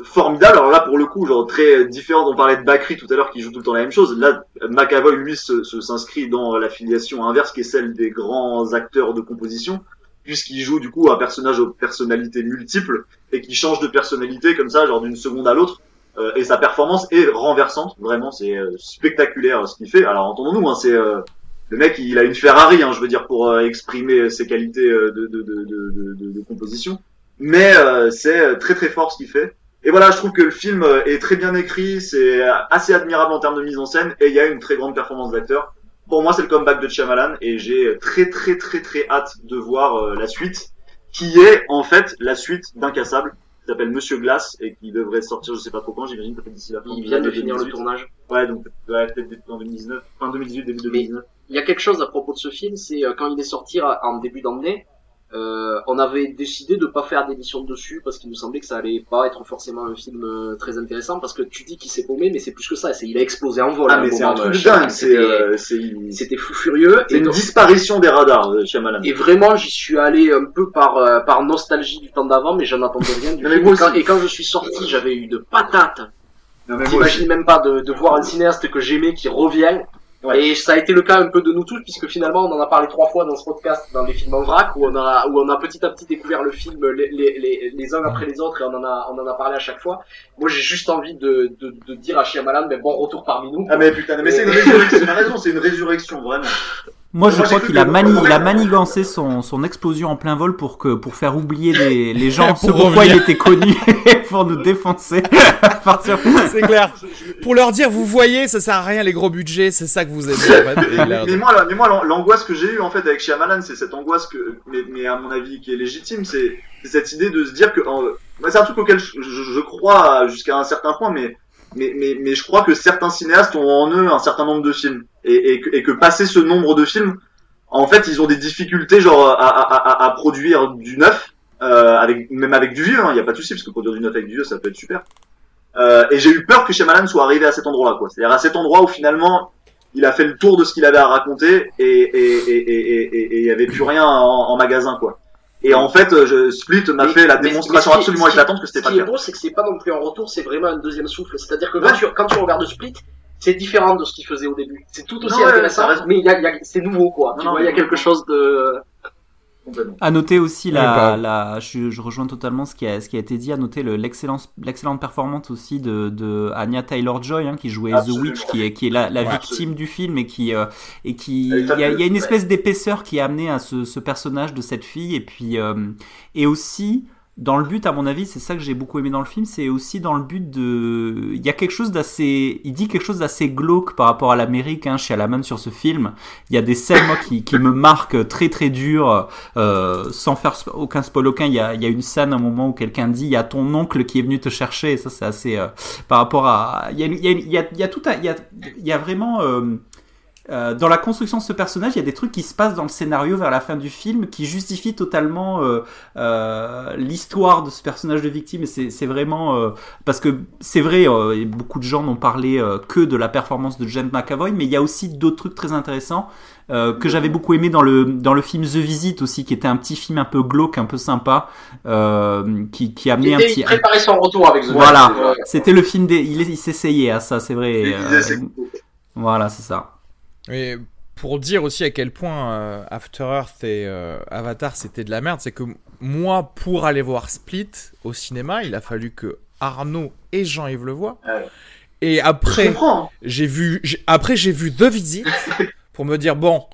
formidable. Alors là, pour le coup, genre très différent. On parlait de Bakri tout à l'heure qui joue tout le temps la même chose. Là, McAvoy, lui, s'inscrit se, dans la filiation inverse qui est celle des grands acteurs de composition puisqu'il joue du coup un personnage aux personnalités multiples et qui change de personnalité comme ça, genre d'une seconde à l'autre. Euh, et sa performance est renversante, vraiment, c'est euh, spectaculaire ce qu'il fait. Alors entendons-nous, hein, c'est euh, le mec, il a une Ferrari, hein, je veux dire, pour exprimer ses qualités de, de, de, de, de composition. Mais c'est très très fort ce qu'il fait. Et voilà, je trouve que le film euh, est très bien écrit, c'est assez admirable en termes de mise en scène, et il y a une très grande performance d'acteur. Pour moi, c'est le comeback de Shyamalan, et j'ai très très très très hâte de voir euh, la suite, qui est en fait la suite d'Incassable. qui s'appelle Monsieur Glace et qui devrait sortir, je sais pas trop quand, j'imagine peut-être d'ici la fin. Il vient de finir le 2018. tournage. Ouais, donc ouais, peut-être en 2019, fin 2018, début 2019. Il y a quelque chose à propos de ce film, c'est euh, quand il est sorti en début d'année, euh, on avait décidé de pas faire d'émission dessus parce qu'il nous semblait que ça allait pas être forcément un film euh, très intéressant parce que tu dis qu'il s'est paumé mais c'est plus que ça, c'est il a explosé en vol. Ah, mais c'est un truc dingue, C'était euh, fou furieux c'est une donc- disparition des radars, euh, Shyamalan. et vraiment j'y suis allé un peu par par nostalgie du temps d'avant mais j'en attendais rien du moi Et quand, aussi. et quand je suis sorti j'avais eu de patates. T'imagines même pas de, de voir un cinéaste que j'aimais qui revient. Ouais. Et ça a été le cas un peu de nous tous, puisque finalement on en a parlé trois fois dans ce podcast, dans les films en vrac, où on a où on a petit à petit découvert le film les, les, les, les uns après les autres, et on en a on en a parlé à chaque fois. Moi j'ai juste envie de, de, de dire à Shyamalan, mais bon retour parmi nous. Ah mais putain, mais c'est une résurrection, c'est une raison, c'est une résurrection, vraiment. Moi, je crois qu'il a, mani il a manigancé son, son explosion en plein vol pour que pour faire oublier les, les gens Pour ce pourquoi il était connu pour nous défoncer à partir C'est clair. Pour leur dire, vous voyez, ça sert à rien les gros budgets, c'est ça que vous aimez. en fait. Mais, moi, mais l'angoisse que j'ai eue en fait avec Shyamalan, c'est cette angoisse que, mais, mais à mon avis qui est légitime, c'est c'est cette idée de se dire que, en- moi, c'est un truc auquel je, je- je crois jusqu'à un certain point, mais mais, mais mais je crois que certains cinéastes ont en eux un certain nombre de films et, et, que, et que passer ce nombre de films, en fait, ils ont des difficultés genre à, à, à, à produire du neuf, euh, avec même avec du vieux, il n'y a pas de souci parce que produire du neuf avec du vieux, ça peut être super. Euh, et j'ai eu peur que Shyamalan soit arrivé à cet endroit-là, quoi. C'est-à-dire à cet endroit où finalement il a fait le tour de ce qu'il avait à raconter et et et et et et il y avait plus rien en, en magasin, quoi. Et en fait, euh, je, Split m'a fait la démonstration mais ce qui- absolument ce qui- éclatante que c'était Ce pas qui le est beau, c'est que c'est pas non plus un retour, c'est vraiment un deuxième souffle. C'est-à-dire que quand, tu, quand tu regardes Split, c'est différent de ce qu'il faisait au début. C'est tout aussi Non, intéressant, mais il y a, y a- c'est nouveau, quoi. Non, tu non, vois, il y a quelque chose de... À noter aussi la, la je, je rejoins totalement ce qui a, ce qui a été dit. À noter le- l'excellence, l'excellente performance aussi de, de Anya Taylor Joy hein, qui jouait Absolument. The Witch, qui est, qui est la, la Ouais. victime du film et qui euh, et qui il y a, il y a une espèce d'épaisseur qui est amenée à ce, ce personnage de cette fille et puis euh, et aussi dans le but, à mon avis, c'est ça que j'ai beaucoup aimé dans le film, c'est aussi dans le but de, il y a quelque chose d'assez, il dit quelque chose d'assez glauque par rapport à l'Amérique, hein, chez Alaman sur ce film. Il y a des scènes, moi, qui, qui me marquent très très dur, euh, sans faire aucun spoil aucun. Il y a, il y a une scène, un moment où quelqu'un dit, il y a ton oncle qui est venu te chercher, et ça c'est assez, euh, par rapport à, il y a, il il y a, il y a tout un, il y a, il y a vraiment, euh, euh, dans la construction de ce personnage, il y a des trucs qui se passent dans le scénario vers la fin du film qui justifient totalement euh, euh, l'histoire de ce personnage de victime. Et c'est vraiment euh, parce que c'est vrai, euh, et beaucoup de gens n'ont parlé euh, que de la performance de James McAvoy, mais il y a aussi d'autres trucs très intéressants euh, que j'avais beaucoup aimé dans le dans le film The Visit aussi, qui était un petit film un peu glauque, un peu sympa, euh, qui qui amenait un Il petit. préparait son retour avec The Voilà. C'était le film des. Il, il s'essayait à ça, c'est vrai. Il euh, voilà, c'est ça. Et pour dire aussi à quel point euh, After Earth et euh, Avatar c'était de la merde, c'est que moi, pour aller voir Split au cinéma, il a fallu que Arnaud et Jean-Yves le voient. Ouais. Et après, j'ai vu, après j'ai vu The Visit pour me dire bon,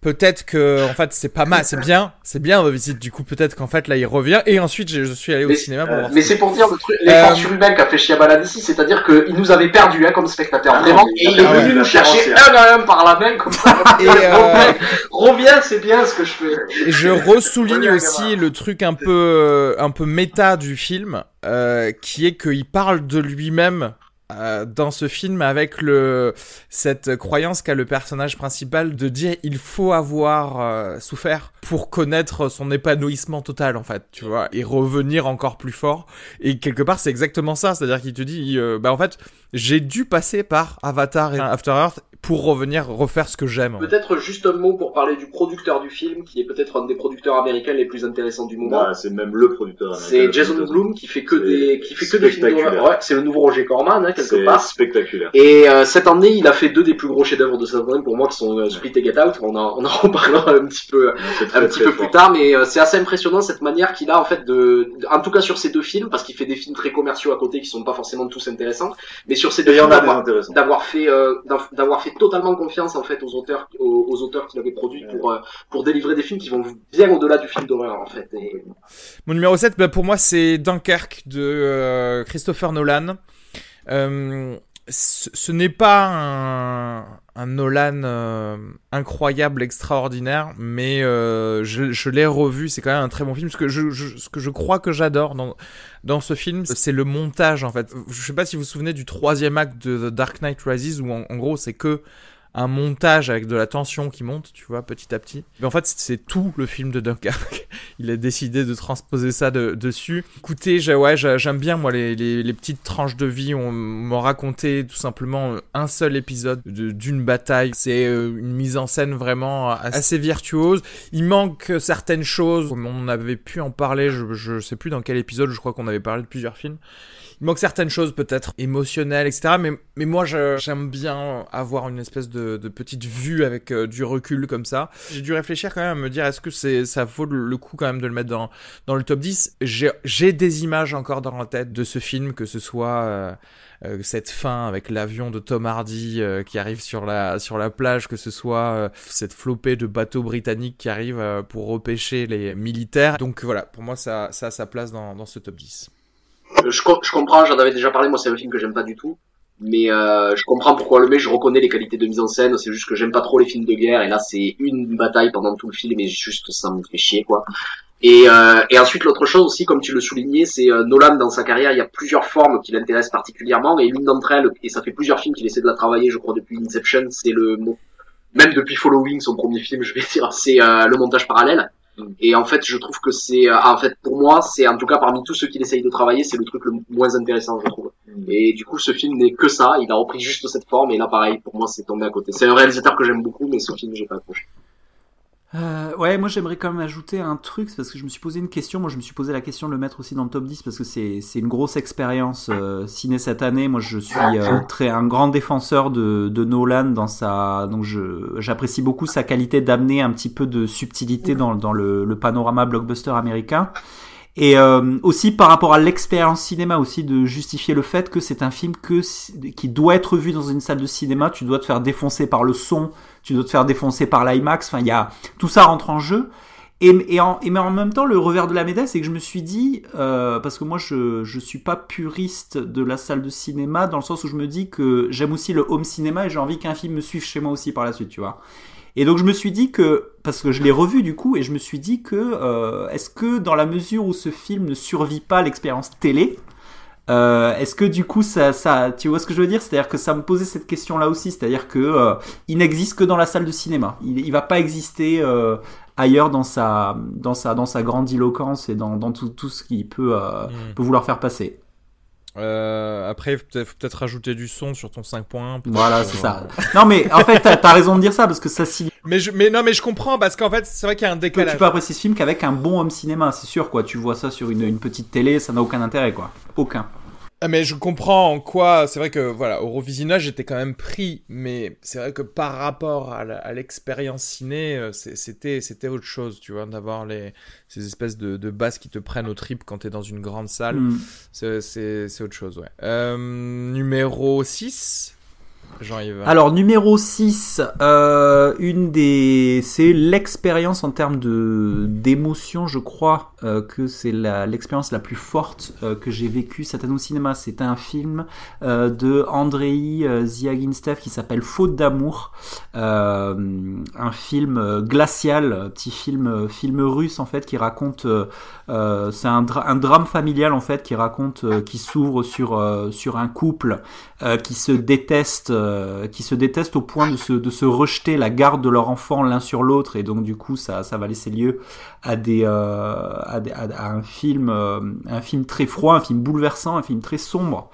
peut-être que en fait c'est pas mal, c'est bien, c'est bien The Visit. Du coup peut-être qu'en fait là il revient. Et ensuite je, je suis allé au Mais- cinéma pour euh, voir. Mais c'est pour dire le truc, l'effort Euh, surhumain qu'a fait Shyamalan ici, c'est-à-dire qu'il nous avait perdu hein, comme spectateur, Ah vraiment, et il est venu nous chercher un à un par la main, comme ça. Et, euh, Reviens, c'est bien ce que je fais. Et je ressouligne aussi le truc un peu, un peu méta du film, euh, qui est qu'il parle de lui-même euh, dans ce film avec le cette croyance qu'a le personnage principal de dire il faut avoir euh, souffert pour connaître son épanouissement total en fait, tu vois, et revenir encore plus fort. Et quelque part c'est exactement ça, c'est-à-dire qu'il te dit euh, bah en fait j'ai dû passer par Avatar et After Earth pour revenir refaire ce que j'aime. fait. Peut-être juste un mot pour parler du producteur du film, qui est peut-être un des producteurs américains les plus intéressants du moment. Ouais, c'est même le producteur. C'est américain, Jason le producteur. Bloom qui fait que C'est des, qui fait que des films d'horreur. Ouais, c'est le nouveau Roger Corman, hein, quelque C'est part. spectaculaire. Et euh, cette année, il a fait deux des plus gros chefs-d'œuvre de cette année pour moi, qui sont euh, Split et Get Out. On en, on en reparlera un petit peu, C'est très, un petit peu fort. plus tard, mais euh, c'est assez impressionnant cette manière qu'il a en fait de, de- en tout cas sur ces deux films, parce qu'il fait des films très commerciaux à côté qui sont pas forcément tous intéressants, mais sur ces deux il y en films, d'avoir- fait euh, d'av- d'avoir fait totalement confiance en fait aux auteurs aux, aux auteurs qu'il avait produits pour euh, pour délivrer des films qui vont bien au-delà du film d'horreur en fait. Et, Mon numéro 7, bah, pour moi, c'est Dunkerque de euh, Christopher Nolan. Euh, ce ce n'est pas un, un Nolan euh, incroyable, extraordinaire, mais euh, je, l'ai revu, c'est quand même un très bon film. Ce que je, crois que j'adore dans, ce film, c'est le montage en fait. Je sais pas si vous vous souvenez du troisième acte de The Dark Knight Rises, où en gros c'est que un montage avec de la tension qui monte, tu vois, petit à petit. Mais en fait, c'est tout le film de Dunkirk. Il a décidé de transposer ça de, dessus. Écoutez, j'aime bien, moi, les, petites tranches de vie. On m'a raconté tout simplement un seul épisode d'une bataille. C'est euh, une mise en scène vraiment assez virtuose. Il manque certaines choses. On avait pu en parler, je, je sais plus dans quel épisode, je crois qu'on avait parlé de plusieurs films il manque certaines choses peut-être émotionnelles, etc. Mais, mais moi, j'aime bien avoir une espèce de, de petite vue avec euh, du recul comme ça. J'ai dû réfléchir quand même à me dire, est-ce que c'est ça vaut le coup quand même de le mettre dans, dans le top 10 J'ai des images encore dans la tête de ce film, que ce soit... Euh, euh, cette fin avec l'avion de Tom Hardy qui arrive sur la sur la plage, que ce soit cette flopée de bateaux britanniques qui arrivent pour repêcher les militaires. Donc voilà, pour moi ça ça a sa place dans, dans ce top 10 je, je comprends, j'en avais déjà parlé, moi c'est un film que j'aime pas du tout. Mais euh, je comprends pourquoi le met, je reconnais les qualités de mise en scène, c'est juste que j'aime pas trop les films de guerre, et là c'est une bataille pendant tout le film, et juste ça me fait chier quoi. Et, euh, et ensuite l'autre chose aussi, comme tu le soulignais, c'est euh, Nolan dans sa carrière, il y a plusieurs formes qui l'intéressent particulièrement, et l'une d'entre elles, et ça fait plusieurs films qu'il essaie de la travailler, je crois depuis Inception, c'est le même depuis Following, son premier film, je vais dire, c'est euh, le montage parallèle. Et en fait, je trouve que c'est, euh, en fait, pour moi, c'est en tout cas parmi tous ceux qui essayent de travailler, c'est le truc le moins intéressant, je trouve. Mm. Et du coup, ce film n'est que ça. Il a repris juste cette forme, et là, pareil, pour moi, c'est tombé à côté. C'est un réalisateur que j'aime beaucoup, mais ce film, j'ai pas accroché. Euh, ouais, moi j'aimerais quand même ajouter un truc parce que je me suis posé une question. Moi je me suis posé la question de le mettre aussi dans le top 10 parce que c'est c'est une grosse expérience euh, ciné cette année. Moi je suis euh, très un grand défenseur de, de Nolan dans sa donc je j'apprécie beaucoup sa qualité d'amener un petit peu de subtilité dans dans le, le panorama blockbuster américain. Et euh, aussi par rapport à l'expérience cinéma aussi de justifier le fait que c'est un film que qui doit être vu dans une salle de cinéma, tu dois te faire défoncer par le son, tu dois te faire défoncer par l'IMAX, enfin il y a tout ça rentre en jeu. Et, et, en, et mais en même temps, le revers de la médaille, c'est que je me suis dit, euh, parce que moi je je suis pas puriste de la salle de cinéma, dans le sens où je me dis que j'aime aussi le home cinéma et j'ai envie qu'un film me suive chez moi aussi par la suite, tu vois. Et donc je me suis dit que, parce que je l'ai revu du coup, et je me suis dit que, euh, est-ce que dans la mesure où ce film ne survit pas l'expérience télé, euh, est-ce que du coup ça, ça, tu vois ce que je veux dire? C'est-à-dire que ça me posait cette question-là aussi, c'est-à-dire que euh, il n'existe que dans la salle de cinéma. Il, il va pas exister ailleurs dans sa, dans sa, dans sa grandiloquence et dans, dans tout, tout ce qu'il peut, mmh. peut vouloir faire passer. Euh, après, il faut peut-être rajouter du son sur ton 5 points. Voilà, c'est ça. Non, mais en fait, t'as as raison de dire ça parce que ça s'y. Mais, je, mais non, mais je comprends parce qu'en fait, c'est vrai qu'il y a un décalage. Tu peux apprécier ce film qu'avec un bon home cinéma, c'est sûr, quoi. Tu vois ça sur une, une petite télé, ça n'a aucun intérêt, quoi. Aucun. Ah, mais je comprends en quoi, c'est vrai que voilà, au revisionnage j'étais quand même pris, mais c'est vrai que par rapport à l'expérience ciné, euh, c'était c'était autre chose, tu vois, d'avoir les ces espèces de, de basses qui te prennent au trip quand t'es dans une grande salle, mm. c'est autre chose, ouais. Euh, numéro 6 alors numéro 6, euh, une des c'est l'expérience en termes d'émotion, je crois euh, que c'est l'expérience la, plus forte euh, que j'ai vécue cette année au cinéma. C'est un film de Andrei Ziaginstev qui s'appelle Faute d'amour, un film glacial, petit film film russe en fait qui raconte c'est un, un, drame familial en fait qui raconte qui s'ouvre sur sur un couple qui se déteste euh, qui se détestent au point de se, de se rejeter la garde de leur enfant l'un sur l'autre. Et donc du coup ça, ça va laisser lieu à des, euh, à, un film euh, un film très froid un film bouleversant un film très sombre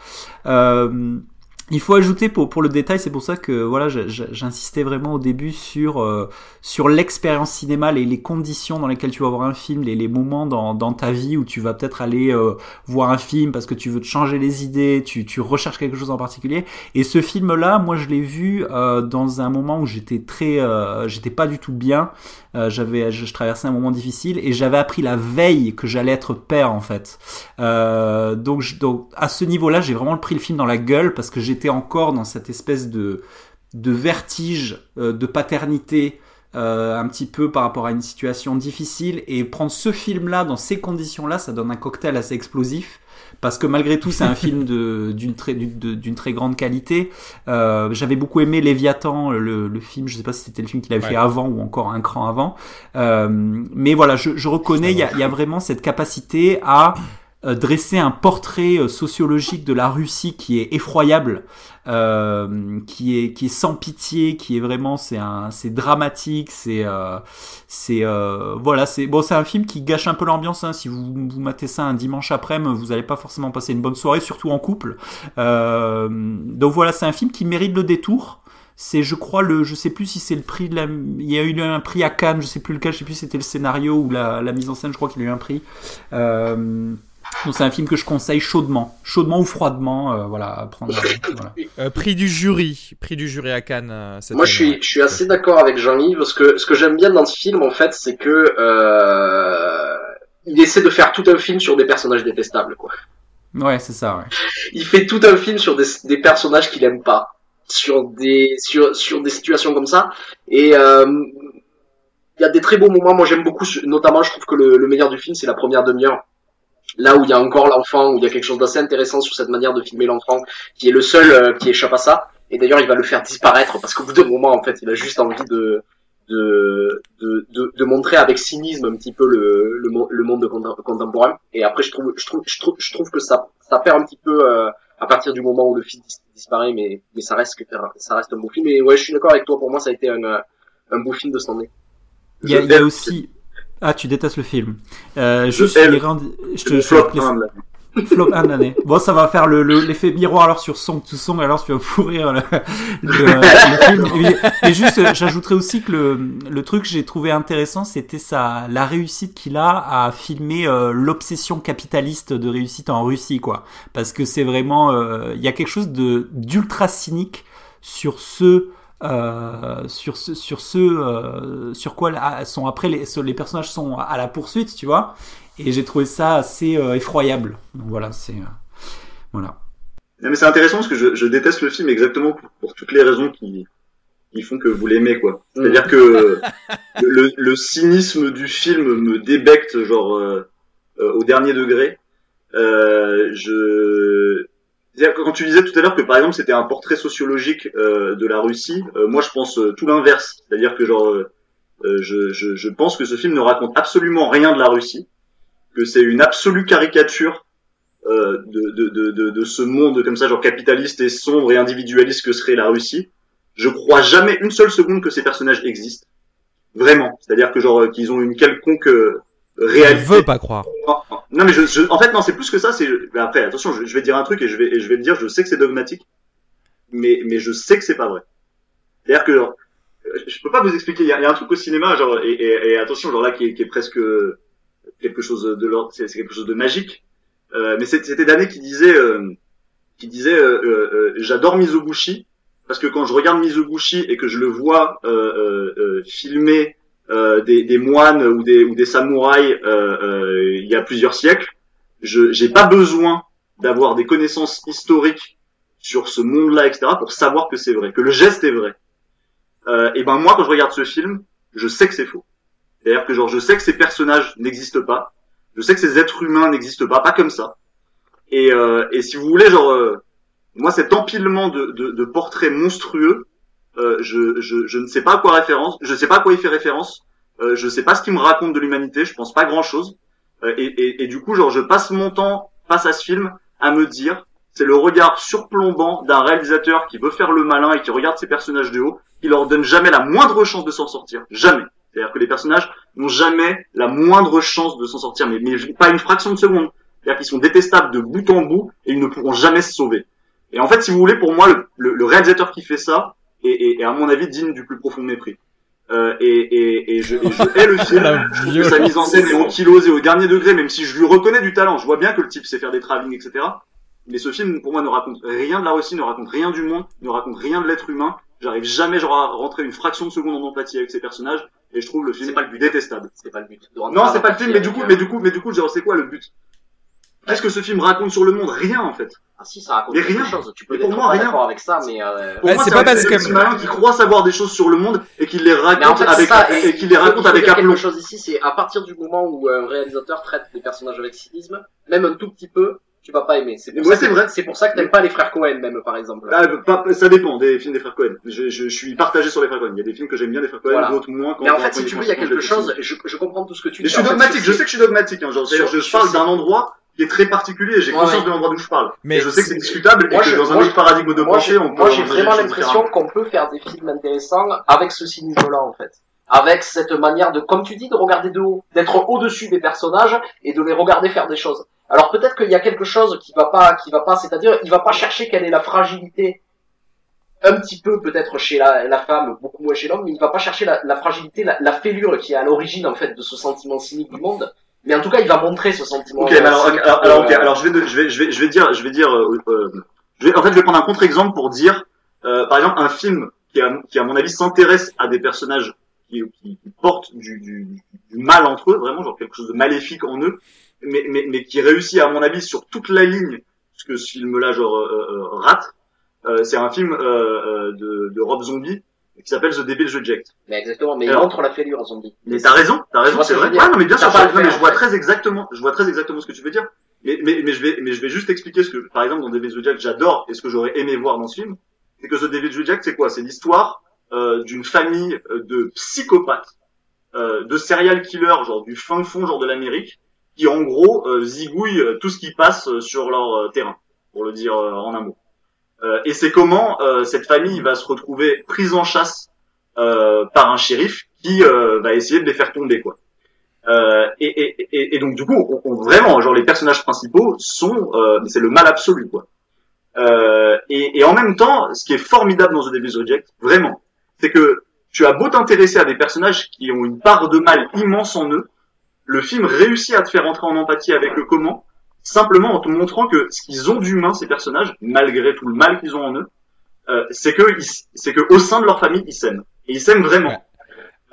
il faut ajouter pour, pour le détail, c'est pour ça que voilà, j'insistais vraiment au début sur euh, sur l'expérience cinéma, les, les conditions dans lesquelles tu vas voir un film, les, moments dans, ta vie où tu vas peut-être aller euh, voir un film parce que tu veux te changer les idées, tu, tu recherches quelque chose en particulier. Et ce film-là, moi, je l'ai vu euh, dans un moment où j'étais très, j'étais pas du tout bien. j'avais, je, traversais un moment difficile et j'avais appris la veille que j'allais être père en fait. donc, donc à ce niveau-là, j'ai vraiment pris le film dans la gueule parce que j'ai j'étais encore dans cette espèce de, de vertige euh, de paternité euh, un petit peu par rapport à une situation difficile et prendre ce film là dans ces conditions là ça donne un cocktail assez explosif parce que malgré tout c'est un film d'une très d'une très grande qualité. Euh, J'avais beaucoup aimé Léviathan, le, le, film. Je sais pas si c'était le film qu'il avait fait avant ou encore un cran avant. Mais voilà, je, je reconnais, il y a, y a vraiment cette capacité à dresser un portrait euh, sociologique de la Russie qui est effroyable, euh, qui est qui est sans pitié, qui est vraiment c'est c'est dramatique, c'est euh, c'est euh, voilà c'est bon c'est un film qui gâche un peu l'ambiance. Hein. Si vous vous matez ça un dimanche après-midi, vous allez pas forcément passer une bonne soirée, surtout en couple. donc voilà, c'est un film qui mérite le détour c'est je crois le je sais plus si c'est le prix de la il y a eu un prix à Cannes je sais plus lequel je sais plus si c'était le scénario ou la, mise en scène je crois qu'il a eu un prix euh, donc c'est un film que je conseille chaudement, chaudement ou froidement, euh, voilà, à prendre. voilà. Euh, prix du jury, prix du jury à Cannes. Euh, cette Moi, année, je suis, ouais. je suis assez d'accord avec Jean-Yves parce que ce que j'aime bien dans ce film, en fait, c'est que euh, il essaie de faire tout un film sur des personnages détestables, quoi. Ouais, c'est ça. Ouais. Il fait tout un film sur des, des personnages qu'il aime pas, sur des sur sur des situations comme ça, et euh, il y a des très beaux moments. Moi, j'aime beaucoup, notamment, je trouve que le, le meilleur du film, c'est la première demi-heure là où il y a encore l'enfant, où il y a quelque chose d'assez intéressant sur cette manière de filmer l'enfant, qui est le seul euh, qui échappe à ça. Et d'ailleurs, il va le faire disparaître parce qu'au bout d'un moment, en fait, il a juste envie de de, de, de, de montrer avec cynisme un petit peu le, le, le monde contemporain. Et après, je trouve, je trouve, je trouve, je trouve que ça, ça perd un petit peu euh, à partir du moment où le film disparaît, mais, mais ça reste, ça reste un beau film. Et ouais, je suis d'accord avec toi. Pour moi, ça a été un, un beau film de cette année. Il y a, il y a aussi, ah, tu détestes le film. Euh, juste, je, je te, flop je flop un année. Bon, ça va faire le, l'effet miroir alors sur Song to Song, alors tu vas pourrir le, le, le film. Et, et juste, j'ajouterais aussi que le, le truc que j'ai trouvé intéressant, c'était sa, la réussite qu'il a à filmer euh, l'obsession capitaliste de réussite en Russie, quoi. Parce que c'est vraiment, euh, il y a quelque chose de, d'ultra cynique sur ce, euh, sur ce, sur ce, euh, sur quoi sont après les, les personnages sont à la poursuite, tu vois. Et j'ai trouvé ça assez euh, effroyable. Donc voilà, c'est voilà. Non, mais c'est intéressant parce que je, je, déteste le film exactement pour, pour toutes les raisons qui, qui font que vous l'aimez quoi. C'est-à-dire que le, le, cynisme du film me débecte genre euh, euh, au dernier degré. Euh, je quand tu disais tout à l'heure que par exemple c'était un portrait sociologique euh, de la Russie, euh, moi je pense euh, tout l'inverse. C'est-à-dire que genre euh, je, je, je, pense que ce film ne raconte absolument rien de la Russie, que c'est une absolue caricature de, de, de, de ce monde comme ça genre capitaliste et sombre et individualiste que serait la Russie. Je crois jamais une seule seconde que ces personnages existent. Vraiment. C'est-à-dire que genre qu'ils ont une quelconque réalité. Je veux pas croire. Non mais je, je, en fait non c'est plus que ça c'est après attention je, je, vais dire un truc et je vais et je vais le dire je sais que c'est dogmatique mais mais je sais que c'est pas vrai c'est à dire que genre, je peux pas vous expliquer il y y a un truc au cinéma genre et, et, et attention genre là qui est, qui est presque quelque chose de l'ordre c'est quelque chose de magique euh, mais c'était Dané qui disait euh, qui disait euh, euh, j'adore Mizoguchi parce que quand je regarde Mizoguchi et que je le vois filmer euh, des, des, moines ou des, ou des samouraïs euh, euh, il y a plusieurs siècles. Je j'ai pas besoin d'avoir des connaissances historiques sur ce monde-là, etc., pour savoir que c'est vrai, que le geste est vrai. et ben moi, quand je regarde ce film, je sais que c'est faux. C'est-à-dire que genre je sais que ces personnages n'existent pas, je sais que ces êtres humains n'existent pas, pas comme ça. Et, et si vous voulez, genre moi cet empilement de, de, de portraits monstrueux, euh, je, je, je, ne sais pas à quoi référence, je sais pas à quoi il fait référence, euh, je sais pas ce qu'il me raconte de l'humanité, je pense pas grand chose, euh, et, et, et, du coup genre je passe mon temps face à ce film à me dire c'est le regard surplombant d'un réalisateur qui veut faire le malin et qui regarde ses personnages de haut, qui leur donne jamais la moindre chance de s'en sortir, jamais. C'est-à-dire que les personnages n'ont jamais la moindre chance de s'en sortir, mais, mais pas une fraction de seconde. C'est-à-dire qu'ils sont détestables de bout en bout et ils ne pourront jamais se sauver. Et en fait, si vous voulez, pour moi, le, le, le réalisateur qui fait ça, et, et, à mon avis digne du plus profond mépris. Euh, et, et, et, je, et je hais le film. je trouve que sa mise en scène est ankylosée au dernier degré, même si je lui reconnais du talent. Je vois bien que le type sait faire des travelling, etc. Mais ce film, pour moi, ne raconte rien de la Russie, ne raconte rien du monde, ne raconte rien de l'être humain. J'arrive jamais genre à rentrer une fraction de seconde en empathie avec ces personnages, et je trouve le film pas le but. détestable. C'est pas le but. Non, c'est pas le film, mais du coup, mais du coup, mais du coup, genre, c'est quoi le but? Qu'est-ce que ce film raconte sur le monde Rien en fait. Ah si, ça raconte mais quelque rien. chose. Tu peux pour moi rien. d'accord avec ça, mais euh... pour moi c'est pas parce que malin qui croit savoir des choses sur le monde et qui les raconte en fait, avec ça, et, et qui les raconte avec aplomb. quelque chose ici, c'est à partir du moment où un réalisateur traite des personnages avec cynisme, même un tout petit peu, tu vas pas aimer. C'est pour, Ouais, ça c'est que- vrai. c'est pour ça que t'aimes pas les frères Cohen, même, par exemple. Ah, pas- ça dépend des films des frères Cohen. Je, je, je suis partagé sur les frères Cohen. Il y a des films que j'aime bien des frères Cohen, Voilà. d'autres moins. Quand, Mais en fait, si tu veux, il y a quelque chose, film. je, je comprends tout ce que tu Mais dis. je suis dogmatique. Je sais que je suis dogmatique. Hein, genre, je parle d'un endroit qui est très particulier. J'ai Ouais, conscience ouais. de l'endroit d'où je parle. Mais et je sais que c'est discutable Moi, et que je- dans un autre paradigme de pensée, on peut. moi, j'ai vraiment l'impression qu'on peut faire des films intéressants avec ce niveau-là, en fait. Avec cette manière de, comme tu dis, de regarder de haut, d'être au-dessus des personnages et de les regarder faire des choses. Alors peut-être qu'il y a quelque chose qui va pas, qui va pas, c'est-à-dire, il va pas chercher quelle est la fragilité, un petit peu peut-être chez la, la femme, beaucoup moins chez l'homme, mais il va pas chercher la, la fragilité, la, la fêlure qui est à l'origine, en fait, de ce sentiment cynique du monde. Mais en tout cas, il va montrer ce sentiment. Ok, alors, cynique, alors, alors, euh, alors je vais, je vais, je vais, je vais dire, je vais dire, euh, euh, je vais, en fait, je vais prendre un contre-exemple pour dire, euh, par exemple, un film qui, à, qui à mon avis s'intéresse à des personnages qui, qui, qui portent du, du, du mal entre eux, vraiment, genre quelque chose de maléfique en eux, mais, mais, mais qui réussit à mon avis sur toute la ligne, ce que ce film-là genre euh, euh, rate. Euh, c'est un film euh, euh, de, de Rob Zombie qui s'appelle The Devil's Reject. Mais exactement, mais Alors- il montre la fêlure, zombie. Mais t'as raison, t'as raison, c'est vrai. Ouais, non, mais bien sûr, pas je, le non, mais faire, je vois très exactement, je vois très exactement ce que tu veux dire. Mais, mais, mais je vais, mais je vais juste expliquer ce que, par exemple, dans David Jack, j'adore et ce que j'aurais aimé voir dans ce film, c'est que ce David Jack, c'est quoi? C'est l'histoire euh, d'une famille euh, de psychopathes, euh, de serial killers, genre du fin fond, genre de l'Amérique, qui en gros euh, zigouillent euh, tout ce qui passe euh, sur leur terrain, pour le dire euh, en un mot. Euh, et c'est comment euh, cette famille va se retrouver prise en chasse euh, par un shérif qui va essayer de les faire tomber quoi. Euh, et, et, et, donc du coup, on, on- vraiment, genre les personnages principaux sont, euh, c'est le mal absolu quoi. Euh, et, en même temps, ce qui est formidable dans The Devil's Reject, vraiment, c'est que tu as beau t'intéresser à des personnages qui ont une part de mal immense en eux, le film réussit à te faire entrer en empathie avec eux comment? Simplement en te montrant que ce qu'ils ont d'humain ces personnages, malgré tout le mal qu'ils ont en eux, euh, c'est que c'est que au sein de leur famille ils s'aiment et ils s'aiment vraiment. Ouais.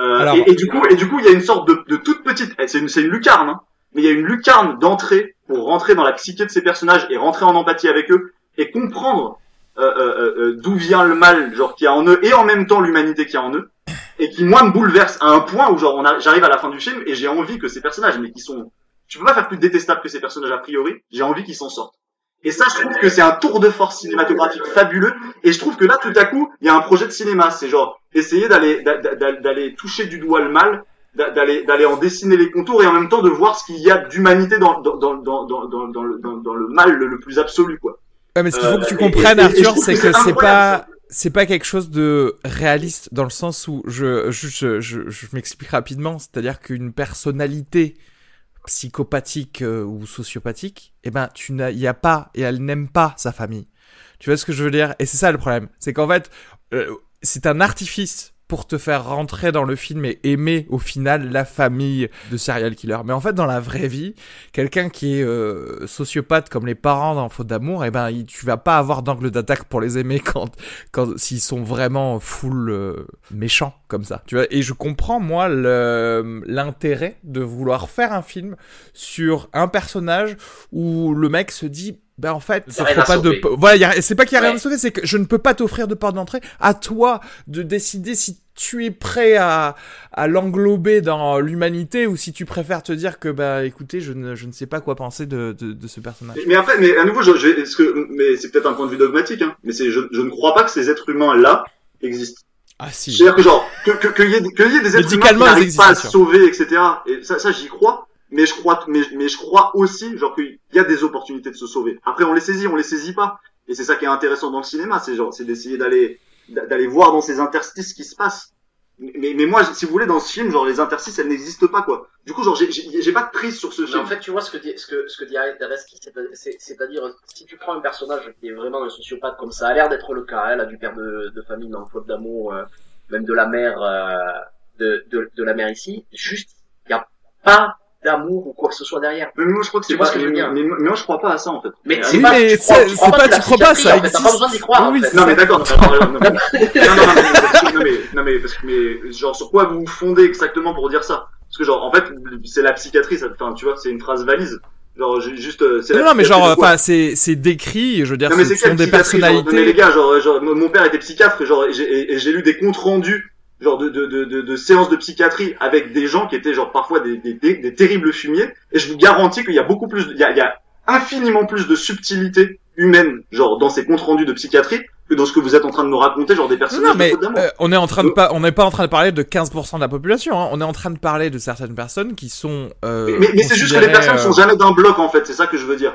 Euh, Alors- et, et du coup, et du coup, il y a une sorte de, de toute petite, c'est une, c'est une lucarne, hein, mais il y a une lucarne d'entrée pour rentrer dans la psyché de ces personnages et rentrer en empathie avec eux et comprendre euh, euh, euh, d'où vient le mal, genre qu'il y a en eux, et en même temps l'humanité qu'il y a en eux, et qui moi me bouleverse à un point où genre on a- j'arrive à la fin du film et j'ai envie que ces personnages, mais qui sont, tu peux pas faire plus détestable que ces personnages a priori, j'ai envie qu'ils s'en sortent. Et ça, je trouve que c'est un tour de force cinématographique fabuleux. Et je trouve que là, tout à coup, il y a un projet de cinéma. C'est genre essayer d'aller d'a- d'a- d'aller toucher du doigt le mal, d'a- d'aller d'aller en dessiner les contours et en même temps de voir ce qu'il y a d'humanité dans dans dans dans dans dans, dans le, dans, dans le mal le, le plus absolu quoi. Ouais, mais ce qu'il faut Euh, que tu et- comprennes, et- Arthur, c'est que que c'est pas, c'est pas quelque chose de réaliste dans le sens où je, je, je, je, je m'explique rapidement. C'est-à-dire qu'une personnalité psychopathique euh, ou sociopathique, eh ben, tu n'as, y a pas, et elle n'aime pas sa famille. Tu vois ce que je veux dire? Et c'est ça le problème. C'est qu'en fait, euh, c'est un artifice pour te faire rentrer dans le film et aimer au final la famille de serial killer. Mais en fait, dans la vraie vie, quelqu'un qui est euh, sociopathe comme les parents dans Faute d'amour, eh ben, il- tu vas pas avoir d'angle d'attaque pour les aimer quand, quand s'ils sont vraiment full euh, méchants comme ça. Tu vois Et je comprends moi l'intérêt de vouloir faire un film sur un personnage où le mec se dit ben en fait, à pas de voilà, c'est pas qu'il y a rien à sauver, c'est que je ne peux pas t'offrir de porte d'entrée. À toi de décider si tu es prêt à, à l'englober dans l'humanité ou si tu préfères te dire que bah écoutez, je ne, je ne sais pas quoi penser de, de, de ce personnage. Mais, après, mais à nouveau, je, est-ce que, mais c'est peut-être un point de vue dogmatique, hein, mais c'est, je, je ne crois pas que ces êtres humains là existent. Ah si. C'est-à-dire que genre que que qu'il y ait qu'il y ait des êtres humains qui n'arrivent pas à se sauver, etc. Et ça, ça j'y crois. Mais je crois, mais, mais je crois aussi, genre qu'il y a des opportunités de se sauver. Après, on les saisit, on les saisit pas. Et c'est ça qui est intéressant dans le cinéma, c'est genre, c'est d'essayer d'aller, d'aller voir dans ces interstices ce qui se passe. Mais, mais moi, si vous voulez, dans ce film, genre les interstices, elles n'existent pas, quoi. Du coup, genre, j'ai- pas de prise sur ce Mais film. en fait, tu vois ce que dit, ce que, ce que dit Areski, c'est- c'est- c'est-à-dire, si tu prends un personnage qui est vraiment un sociopathe, comme ça a l'air d'être le cas, elle a du père de, de famille dans Faute d'amour, euh, même de la mère, euh, de, de, de la mère ici, juste, il n'y a pas d'amour ou quoi que ce soit derrière. Mais moi, je crois que c'est vois pas, ce que je veux mais, dire mais- mais moi, je crois pas à ça, en fait. Mais c'est pas, mais tu crois, c'est- tu crois c'est pas- tu crois pas, ça en fait, T'as pas besoin d'y croire, Oui, en fait. c'est Non mais d'accord. non, non, non, non, non, non, mais, non, mais, non, mais, parce que, mais, genre, sur quoi vous vous fondez exactement pour dire ça? Parce que, genre, en fait, c'est la psychiatrie, ça, enfin, tu vois, c'est une phrase valise. Genre, juste, euh, c'est Non, non, mais genre, enfin, c'est, c'est décrit, je veux dire, non, mais ce c'est sont des psychiatrie, genre, non, mais les personnalités. gars, genre, genre, mon père était psychiatre, genre, et j'ai lu des comptes rendus, genre, de, de, de, de, de séances de psychiatrie avec des gens qui étaient, genre, parfois des, des, des, des terribles fumiers, et je vous garantis qu'il y a beaucoup plus, de- il y a, il y a infiniment plus de subtilité humaine, genre dans ces comptes rendus de psychiatrie, que dans ce que vous êtes en train de me raconter, genre des personnages Non, mais euh, on est en train de pas, on n'est pas en train de parler de 15% de la population. Hein. On est en train de parler de certaines personnes qui sont. Euh, mais mais, mais c'est juste que les personnes euh, sont jamais d'un bloc en fait, c'est ça que je veux dire.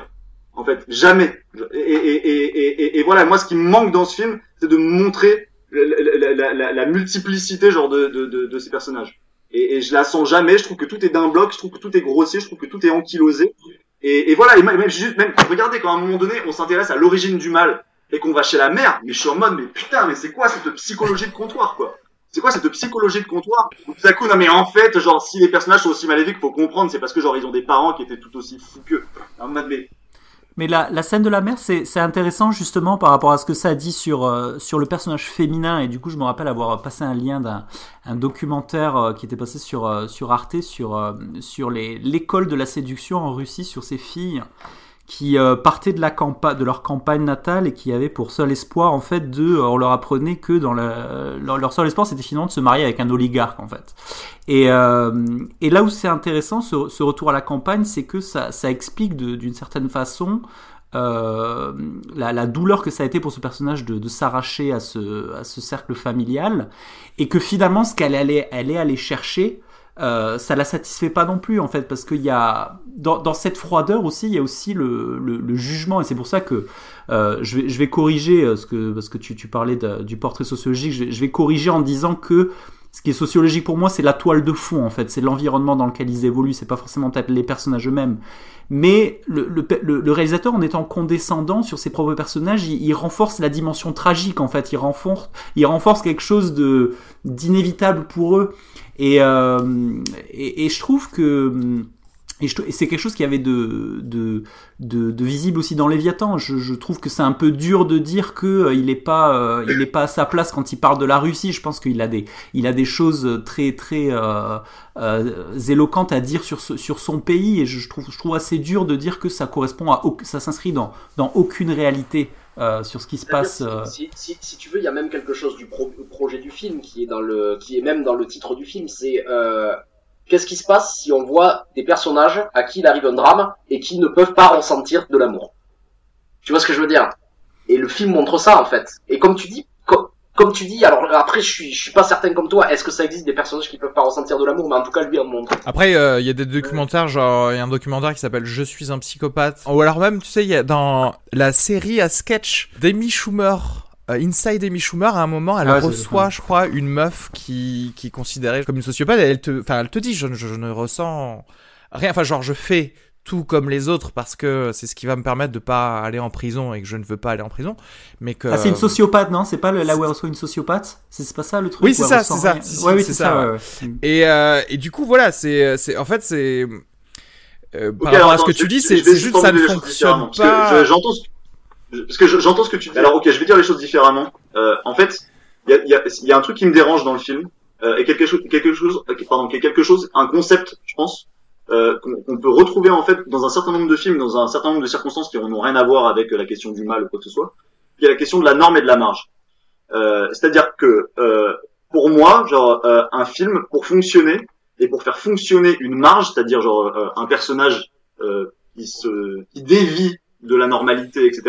En fait, jamais. Et, et, et, et, et, et voilà, moi ce qui me manque dans ce film, c'est de montrer la, la, la, la, multiplicité genre de, de, de, de ces personnages. Et, et je la sens jamais. Je trouve que tout est d'un bloc, je trouve que tout est grossier, je trouve que tout est ankylosé. Et, et voilà, et même, juste, même regardez quand à un moment donné on s'intéresse à l'origine du mal et qu'on va chez la mère, mais je suis en mode mais putain, mais c'est quoi cette psychologie de comptoir quoi? C'est quoi cette psychologie de comptoir? Tout à coup, non mais en fait, genre si les personnages sont aussi maléfiques, faut comprendre, c'est parce que genre ils ont des parents qui étaient tout aussi fous qu'eux. En mais Mais la, scène de la mère, c'est intéressant justement par rapport à ce que ça dit sur, euh, sur le personnage féminin. Et du coup, je me rappelle avoir passé un lien d'un un documentaire euh, qui était passé sur, euh, Arte sur, sur l'école de la séduction en Russie, sur ces filles qui euh, partaient de, la campa de leur campagne natale et qui avaient pour seul espoir, en fait, de. On leur apprenait que dans leur, seul espoir, c'était finalement de se marier avec un oligarque, en fait. Et, euh, et là où c'est intéressant, ce, retour à la campagne, c'est que ça, ça explique d'une certaine façon euh, la, la douleur que ça a été pour ce personnage de, de s'arracher à ce, à ce cercle familial, et que finalement, ce qu'elle allait, elle est allée chercher, euh, ça la satisfait pas non plus en fait parce qu'il y a dans, cette froideur aussi il y a aussi le, jugement. Et c'est pour ça que euh, je, vais, corriger euh, ce que parce que tu, parlais du portrait sociologique. Je vais corriger en disant que ce qui est sociologique pour moi c'est la toile de fond en fait. C'est l'environnement dans lequel ils évoluent. C'est pas forcément peut-être les personnages eux-mêmes. Mais le, le, le- réalisateur en étant condescendant sur ses propres personnages il, renforce la dimension tragique en fait. Il renforce il renforce quelque chose de d'inévitable pour eux. Et, euh, et, et je trouve que et, et c'est quelque chose qui avait de, de, de, de visible aussi dans Léviathan. Je, je trouve que c'est un peu dur de dire que euh, il est pas euh, il est pas à sa place quand il parle de la Russie. Je pense qu'il a des il a des choses très très euh, euh, éloquentes à dire sur ce- sur son pays et je, je trouve je trouve assez dur de dire que ça correspond à ça s'inscrit dans dans aucune réalité euh, sur ce qui se passe. Si, si, si tu veux, il y a même quelque chose du pro- projet du film qui est dans le, qui est même dans le titre du film. C'est euh, qu'est-ce qui se passe si on voit des personnages à qui il arrive un drame et qui ne peuvent pas ressentir de l'amour? Tu vois ce que je veux dire? Et le film montre ça en fait. Et comme tu dis, co- comme tu dis, alors après je suis, pas certain comme toi. Est-ce que ça existe des personnages qui peuvent pas ressentir de l'amour? Mais en tout cas, lui en montre. Après, euh, il y a des documentaires, genre, il y a un documentaire qui s'appelle Je suis un psychopathe. Ou alors même, tu sais, il y a dans la série à sketch d'Amy Schumer, Inside Amy Schumer, à un moment, elle Ah reçoit, je crois, une meuf qui, qui est considérée comme une sociopathe. Et elle te, enfin, elle te dit, je, ne- je ne ressens rien. Enfin, genre, je fais tout comme les autres parce que c'est ce qui va me permettre de pas aller en prison et que je ne veux pas aller en prison. Mais que. Ah, c'est une sociopathe, non? C'est pas le, là où elle reçoit une sociopathe C'est pas ça le truc Oui, c'est ça, c'est ça. rien? Si, si, ouais, oui, c'est c'est ça, ça. ouais. ouais, ouais. Et, euh, et du coup, voilà, c'est, c'est, en fait, c'est, euh, par rapport à alors, ce que tu dis, c'est, juste ça ne fonctionne pas. je- J'entends ce parce que je- j'entends ce que tu dis. Alors ok, je vais dire les choses différemment. Euh, en fait, il y a, il y, a, il y a un truc qui me dérange dans le film euh, et quelque chose, quelque chose, pardon, quelque chose, un concept, je pense, euh, qu'on peut retrouver en fait dans un certain nombre de films, dans un certain nombre de circonstances qui n'ont rien à voir avec la question du mal ou quoi que ce soit, qui est la question de la norme et de la marge. Euh, C'est-à-dire que euh, pour moi, genre euh, un film pour fonctionner et pour faire fonctionner une marge, c'est-à-dire genre un personnage qui se qui dévie de la normalité, etc.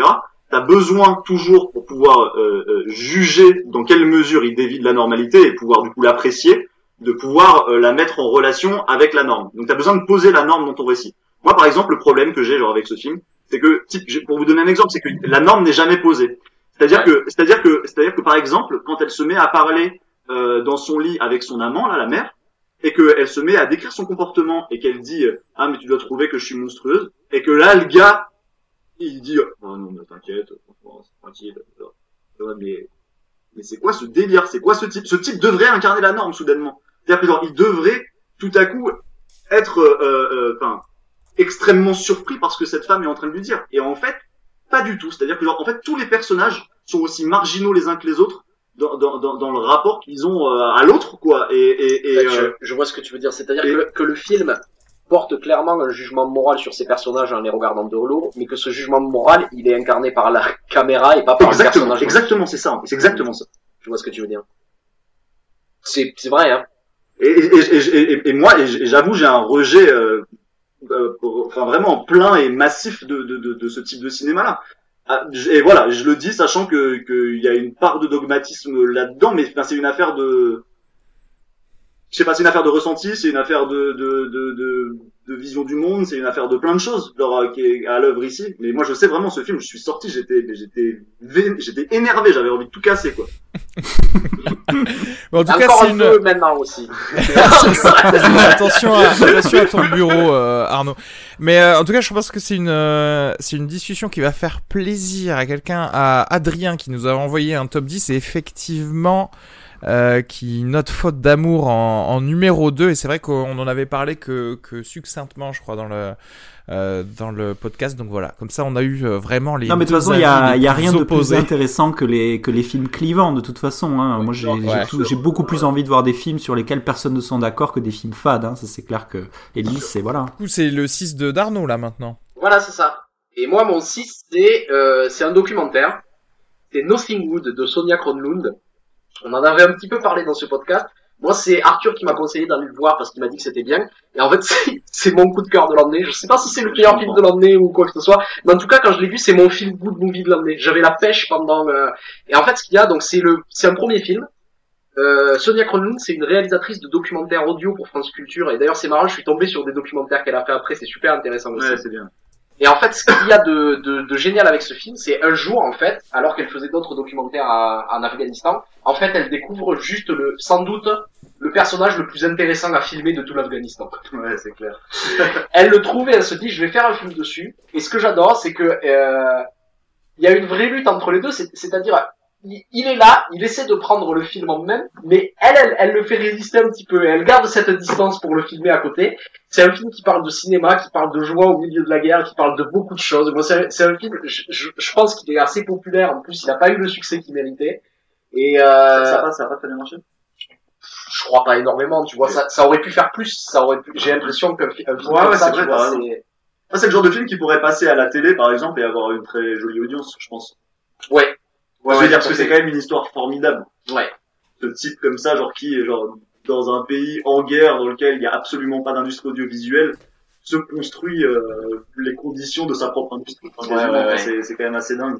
T'as besoin toujours pour pouvoir euh, euh, juger dans quelle mesure il dévie de la normalité et pouvoir du coup l'apprécier, de pouvoir euh, la mettre en relation avec la norme. Donc t'as besoin de poser la norme dans ton récit. Moi par exemple le problème que j'ai genre avec ce film, c'est que pour vous donner un exemple, c'est que la norme n'est jamais posée. C'est-à-dire que c'est-à-dire que c'est-à-dire que par exemple quand elle se met à parler euh, dans son lit avec son amant là la mère et qu'elle se met à décrire son comportement et qu'elle dit euh, ah mais tu dois trouver que je suis monstrueuse et que là le gars il dit oh non mais t'inquiète franchement, c'est tranquille mais mais c'est quoi ce délire? C'est quoi ce type? Ce type devrait incarner la norme soudainement. C'est-à-dire que genre il devrait tout à coup être euh, euh, enfin extrêmement surpris par ce que cette femme est en train de lui dire. Et en fait pas du tout. C'est-à-dire que genre en fait tous les personnages sont aussi marginaux les uns que les autres dans, dans, dans, le rapport qu'ils ont euh, à l'autre quoi. Et, et, et je, euh, je vois ce que tu veux dire. C'est-à-dire que le film porte clairement un jugement moral sur ces personnages en les regardant de l'eau, mais que ce jugement moral, il est incarné par la caméra et pas par le exactement personnage. exactement c'est ça c'est exactement ça Je vois ce que tu veux dire. C'est vrai, hein. Et, et, et, et, moi, j'avoue, j'ai un rejet euh, euh, enfin vraiment plein et massif de, de, de, de ce type de cinéma-là. Ah, Et voilà, je le dis sachant que qu'il y a une part de dogmatisme là-dedans, mais c'est une affaire de, je sais pas, c'est une affaire de ressenti, c'est une affaire de de, de, de, de vision du monde, c'est une affaire de plein de choses genre, qui est à l'œuvre ici. Mais moi, je sais vraiment ce film, je suis sorti, j'étais j'étais j'étais énervé, j'avais envie de tout casser quoi. Bon, en tout cas, Encore c'est un une. peu maintenant aussi. attention, à, attention à ton bureau, euh, Arnaud. Mais euh, en tout cas, je pense que c'est une, euh, c'est une discussion qui va faire plaisir à quelqu'un, à Adrien qui nous a envoyé un top 10 et effectivement euh, qui note faute d'amour en, en numéro 2 et c'est vrai qu'on en avait parlé que, que succinctement, je crois, dans le euh, dans le podcast. Donc voilà, comme ça, on a eu euh, vraiment les. Non, mais de toute façon, il y a, y a rien de plus opposés. intéressant que les, que les films clivants, de toute façon. Hein. Moi, j'ai Ouais. j'ai tout- j'ai beaucoup plus envie de voir des films sur lesquels personne ne sont d'accord que des films fades. Hein. Ça, c'est clair que Elise, c'est voilà. Du coup, c'est le 6 de Darnaud là maintenant. Voilà, c'est ça. Et moi, mon 6, c'est euh, c'est un documentaire. C'est Nothing Wood de Sonia Kronlund. On en avait un petit peu parlé dans ce podcast. Moi, c'est Arthur qui m'a conseillé d'aller le voir parce qu'il m'a dit que c'était bien. Et en fait, c'est- mon coup de cœur de l'année. Je sais pas si c'est le meilleur film de l'année ou quoi que ce soit. Mais en tout cas, quand je l'ai vu, c'est mon film good movie de l'année. J'avais la pêche pendant... euh, Et en fait, ce qu'il y a, donc, c'est le, c'est un premier film. Euh, Sonia Kronlund, c'est une réalisatrice de documentaires audio pour France Culture. Et d'ailleurs, c'est marrant, je suis tombé sur des documentaires qu'elle a fait après. C'est super intéressant aussi. Ouais, c'est bien. Et en fait, ce qu'il y a de, de, de génial avec ce film, c'est un jour, en fait, alors qu'elle faisait d'autres documentaires à- en Afghanistan, en fait, elle découvre juste le, sans doute, le personnage le plus intéressant à filmer de tout l'Afghanistan. Ouais, c'est clair. Elle le trouve et elle se dit, je vais faire un film dessus. Et ce que j'adore, c'est que euh, il y a une vraie lutte entre les deux, c'est- c'est-à-dire, il, il est là, il essaie de prendre le film en même, mais elle, elle, elle le fait résister un petit peu. Et elle garde cette distance pour le filmer à côté. C'est un film qui parle de cinéma, qui parle de joie au milieu de la guerre, qui parle de beaucoup de choses. Moi, c'est un film, je, je, je pense qu'il est assez populaire. En plus, il n'a pas eu le succès qu'il méritait. Et euh, Ça, ça, va, ça va bien marché. je crois pas énormément, tu vois. Ça, ça aurait pu faire plus. Ça aurait pu. J'ai l'impression qu'un fi- un film Ouais, comme ouais, ça, c'est tu vrai, vois, c'est Ça, c'est le genre de film qui pourrait passer à la télé, par exemple, et avoir une très jolie audience, je pense. ouais, Ouais, je Ouais, veux dire, parce que c'est quand même une histoire formidable. ouais. Ce type comme ça, genre, qui est, genre, dans un pays en guerre, dans lequel il n'y a absolument pas d'industrie audiovisuelle, se construit, euh, les conditions de sa propre industrie. Enfin, Ouais, quasiment. ouais, ouais. Enfin, C'est, c'est quand même assez dingue.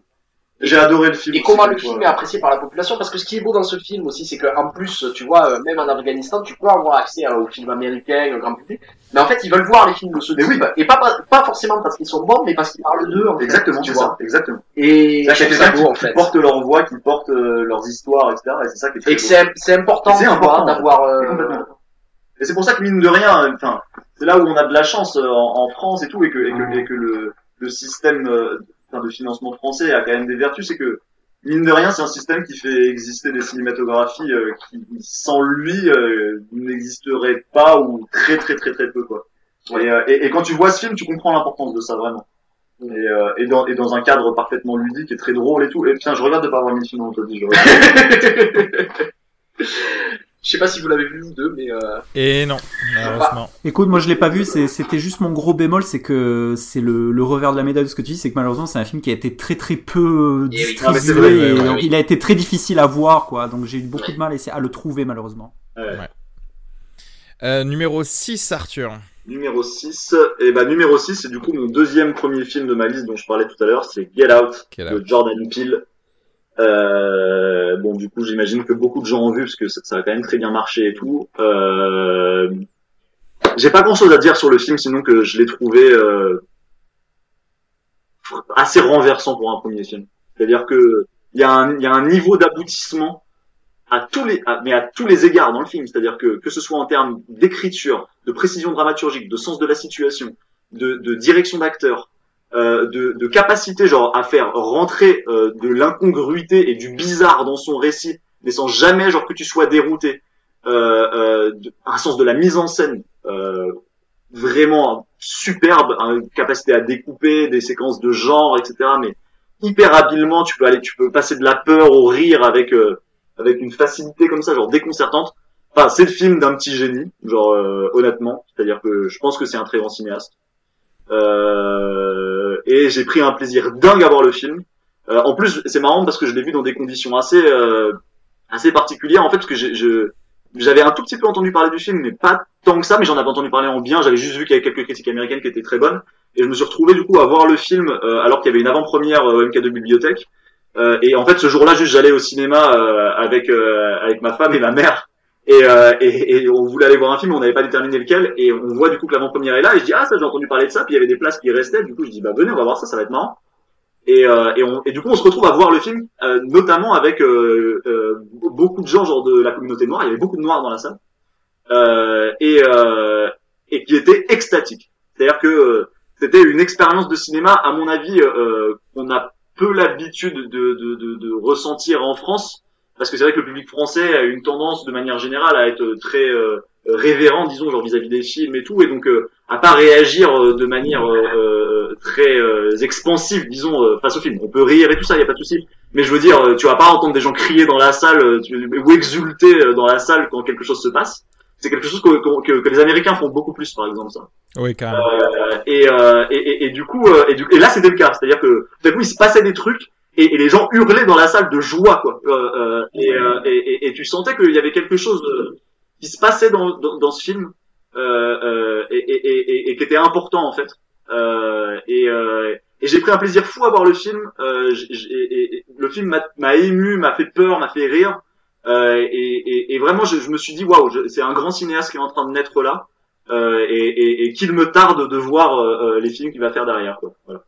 J'ai adoré le film. Et comment le film est apprécié par la population Parce que ce qui est beau dans ce film aussi, c'est qu'en plus, tu vois, euh, même en Afghanistan, tu peux avoir accès euh, aux films américains, au grand public. Mais en fait, ils veulent voir les films de ce Mais oui. Et pas, pas forcément parce qu'ils sont bons, mais parce qu'ils parlent d'eux, en fait, Exactement, tu vois. ça. Exactement. Et C'est ça qui, en fait. porte leur voix, qui porte euh, leurs histoires, etc. Et c'est ça qui est très Et c'est c'est important, important, d'avoir... euh. Et c'est pour ça que mine de rien, enfin, c'est là où on a de la chance en, en France et tout, et que, et que, et que le, le système euh, de financement français a quand même des vertus, c'est que mine de rien, c'est un système qui fait exister des cinématographies euh, qui, sans lui, euh, n'existeraient pas ou très très très très peu quoi. Et, euh, et, quand tu vois ce film, tu comprends l'importance de ça vraiment. Et, dans, un cadre parfaitement ludique et très drôle et tout. Et putain, je regarde de pas avoir mis le film 10, je. Je sais pas si vous l'avez vu vous deux, mais... Euh... Et non, malheureusement. Écoute, moi je l'ai pas vu, c'était juste mon gros bémol, c'est que c'est le, le revers de la médaille de ce que tu dis, c'est que malheureusement c'est un film qui a été très très peu Eh distribué, Ah, et ouais, ouais, il a été très difficile à voir, quoi. Donc j'ai eu beaucoup de mal à, essayer- à le trouver malheureusement. Euh, numéro 6, Arthur. Numéro 6, et bah numéro 6, c'est du coup mon deuxième premier film de ma liste dont je parlais tout à l'heure, c'est Get Out Get de Jordan Peele. Euh, bon, du coup, j'imagine que beaucoup de gens ont vu parce que ça, a quand même très bien marché et tout. Euh, j'ai pas grand chose à dire sur le film, sinon que je l'ai trouvé euh, assez renversant pour un premier film. C'est-à-dire que il y, a un- niveau d'aboutissement à tous les, mais à tous les égards dans le film. C'est-à-dire que que ce soit en termes d'écriture, de précision dramaturgique, de sens de la situation, de, de direction d'acteur, euh, de, de capacité genre à faire rentrer euh, de l'incongruité et du bizarre dans son récit, mais sans jamais genre que tu sois dérouté. Euh, euh, un sens de la mise en scène euh, vraiment superbe, une capacité à découper des séquences de genre, etc. Mais hyper habilement, tu peux aller, tu peux passer de la peur au rire avec euh, avec une facilité comme ça, genre déconcertante. Enfin, c'est le film d'un petit génie, genre honnêtement. C'est-à-dire que je pense que c'est un très grand cinéaste. Euh, et j'ai pris un plaisir dingue à voir le film. Euh, en plus, c'est marrant parce que je l'ai vu dans des conditions assez euh, assez particulières en fait, parce que je j'avais un tout petit peu entendu parler du film, mais pas tant que ça, mais j'en avais entendu parler en bien. J'avais juste vu qu'il y avait quelques critiques américaines qui étaient très bonnes. Et je me suis retrouvé du coup à voir le film euh, alors qu'il y avait une avant-première euh, MK2 Bibliothèque. Euh, et en fait, ce jour-là, juste j'allais au cinéma euh, avec avec ma femme et ma mère. Et, et, et, on voulait aller voir un film, on n'avait pas déterminé lequel, et on voit du coup que l'avant-première est là, et je dis ah ça j'ai entendu parler de ça, puis il y avait des places qui restaient, du coup je dis bah venez on va voir ça, ça va être marrant. Et, et, on, et du coup on se retrouve à voir le film, notamment avec beaucoup de gens genre de la communauté noire, il y avait beaucoup de noirs dans la salle, et, et qui étaient extatiques. C'est-à-dire que c'était une expérience de cinéma, à mon avis, euh, qu'on a peu l'habitude de, de, de, de, ressentir en France, parce que c'est vrai que le public français a une tendance, de manière générale, à être très euh, révérent, disons, genre vis-à-vis des films et tout, et donc euh, à pas réagir euh, de manière euh, très expansive, disons, face au film. On peut rire et tout ça, y a pas de souci. Mais je veux dire, tu vas pas entendre des gens crier dans la salle ou exulter dans la salle quand quelque chose se passe c'est quelque chose que, que, que, les Américains font beaucoup plus, par exemple, ça. Oui, carrément. Euh, et, euh, et, et, du coup, euh, et, du, et là, c'était le cas. C'est-à-dire que, à coup, il se passait des trucs, et, et, les gens hurlaient dans la salle de joie, quoi. Euh, et, et, et, tu sentais qu'il y avait quelque chose qui se passait dans, dans, dans ce film, et, et, et, qui était important, en fait. et et j'ai pris un plaisir fou à voir le film. le film m'a ému, m'a fait peur, m'a fait rire. Euh, et, et, et, vraiment, je, je, me suis dit, waouh, c'est un grand cinéaste qui est en train de naître là, euh, et, et qu'il me tarde de voir euh, euh, les films qu'il va faire derrière. Quoi. Voilà.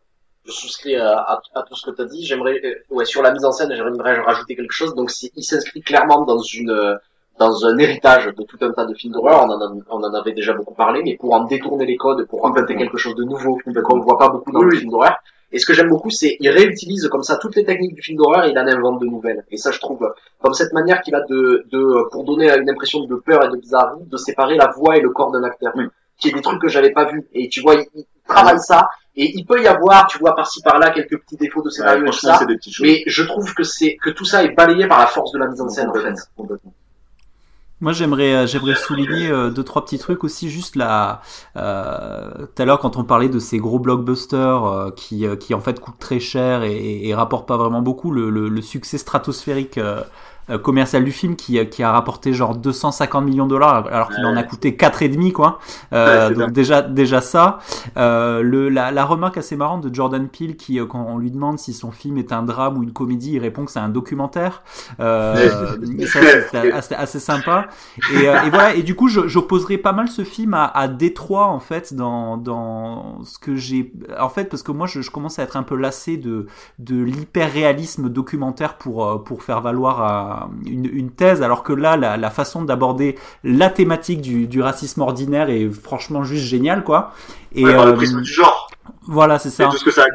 Je souscris à, à, à tout ce que tu as dit. J'aimerais, euh, ouais, sur la mise en scène, j'aimerais rajouter quelque chose. Donc, il s'inscrit clairement dans une dans un héritage de tout un tas de films d'horreur. On, en on en avait déjà beaucoup parlé, mais pour en détourner les codes, pour inventer quelque chose de nouveau qu'on ne voit pas beaucoup dans les films d'horreur. Et ce que j'aime beaucoup, c'est il réutilise comme ça toutes les techniques du film d'horreur et il en invente de nouvelles. Et ça, je trouve, comme cette manière qu'il a de, de, pour donner une impression de peur et de bizarrerie, de séparer la voix et le corps d'un acteur. Qui est des trucs que j'avais pas vu. Et tu vois, il, travaille ça. Et il peut y avoir, tu vois, par-ci par-là quelques petits défauts de scénario et tout ça. Mais je trouve que c'est que tout ça est balayé par la force de la mise en scène, en fait. Moi, j'aimerais, euh, j'aimerais souligner euh, deux trois petits trucs aussi. Juste là, euh, tout à l'heure, quand on parlait de ces gros blockbusters qui, qui en fait coûtent très cher et, et, rapportent pas vraiment beaucoup, le, le, le succès stratosphérique euh, commercial du film qui, qui a rapporté genre 250 millions de dollars alors qu'il en a coûté quatre et demi quoi. Euh, donc déjà déjà ça. Euh, le, la, la, remarque assez marrante de Jordan Peele qui euh, quand on lui demande si son film est un drame ou une comédie, il répond que c'est un documentaire. Euh, c'est assez, assez, sympa. Et, et, voilà et du coup j'opposerai pas mal ce film à, à Détroit en fait dans dans ce que j'ai en fait parce que moi je, je commence à être un peu lassé de de l'hyper réalisme documentaire pour pour faire valoir à une, thèse, alors que là, la, façon d'aborder la thématique du, racisme ordinaire est franchement juste géniale, quoi. Et ouais, le prisme du genre. Voilà, c'est ça. tout ce que ça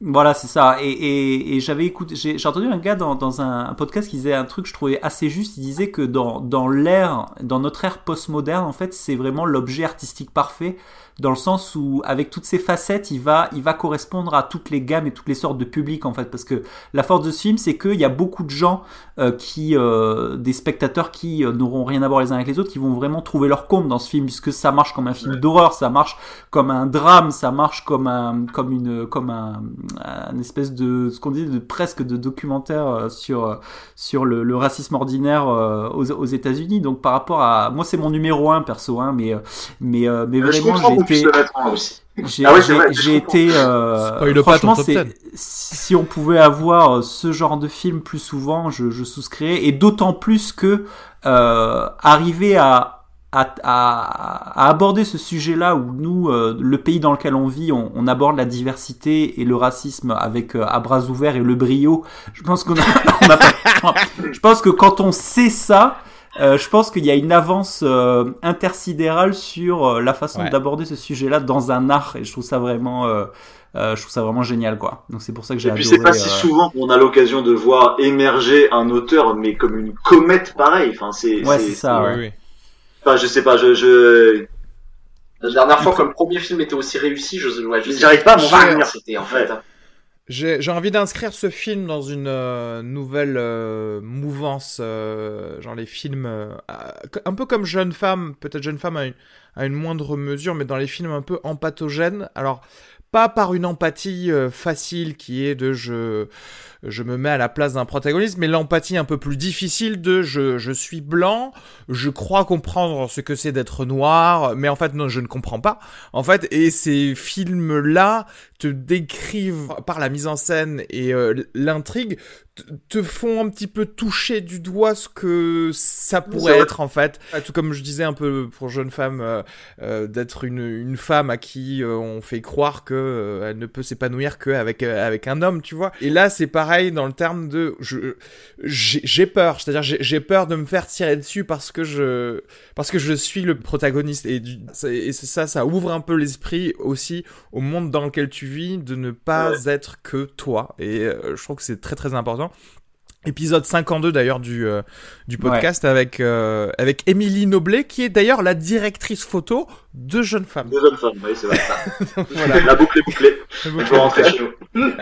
Voilà, c'est ça. Et, et, j'avais écouté, j'ai entendu un gars dans, dans un, podcast qui disait un truc que je trouvais assez juste. Il disait que dans, dans l'ère, dans notre ère postmoderne, en fait, c'est vraiment l'objet artistique parfait dans le sens où avec toutes ces facettes, il va, il va correspondre à toutes les gammes et toutes les sortes de publics en fait, parce que la force de ce film, c'est qu'il y a beaucoup de gens euh, qui, euh, des spectateurs qui euh, n'auront rien à voir les uns avec les autres, qui vont vraiment trouver leur compte dans ce film, puisque ça marche comme un film d'horreur, ça marche comme un drame, ça marche comme un, comme une, comme un, un espèce de, ce qu'on dit, de presque de documentaire sur, sur le, le racisme ordinaire aux, aux États-Unis. Donc par rapport à, moi c'est mon numéro un perso, hein, mais, mais, mais vraiment j'ai ah j'ai été euh, franchement si on pouvait avoir ce genre de film plus souvent je, je souscrirais. Et d'autant plus que euh, arriver à à, à, aborder ce sujet-là où nous, euh, le pays dans lequel on vit, on, on, aborde la diversité et le racisme avec euh, à bras ouverts et le brio. Je pense qu'on a, on a pas, je pense que quand on sait ça, euh, je pense qu'il y a une avance euh, intersidérale sur euh, la façon d'aborder ce sujet-là dans un art et je trouve ça vraiment je trouve ça vraiment génial quoi. Donc c'est pour ça que j'ai adoré. Et puis c'est pas si souvent qu'on a l'occasion de voir émerger un auteur mais comme une comète pareille. Enfin c'est ouais, c'est ça. Ouais. Enfin je sais pas je je la dernière fois que le premier film était aussi réussi, je j'arrive pas à m'en souvenir c'était en fait. J'ai envie d'inscrire ce film dans une euh, nouvelle euh, mouvance, euh, genre les films, un peu comme Jeune Femme, peut-être Jeune Femme à une, à une, moindre mesure, mais dans les films un peu empathogènes. Alors, pas par une empathie facile qui est de je, je me mets à la place d'un protagoniste, mais l'empathie un peu plus difficile de je, je suis blanc, je crois comprendre ce que c'est d'être noir, mais en fait non, je ne comprends pas. En fait, et ces films-là te décrivent par la mise en scène et euh, l'intrigue te font un petit peu toucher du doigt ce que ça pourrait être en fait. Tout comme je disais un peu pour jeune femme, euh, euh, d'être une, une femme à qui on fait croire que elle ne peut s'épanouir qu'avec avec un homme, tu vois. Et là c'est pareil dans le terme de je j'ai peur, c'est-à-dire j'ai peur de me faire tirer dessus parce que je parce que je suis le protagoniste. Et, du, et ça ça ouvre un peu l'esprit aussi au monde dans lequel tu vis de ne pas être que toi. Et je trouve que c'est très très important épisode 52 d'ailleurs du euh, du podcast avec euh, avec Émilie Noblet qui est d'ailleurs la directrice photo de Jeunes Femmes. De Jeunes Femmes, oui, c'est vrai ça. voilà. La boucle est bouclée. La rentrer chez nous.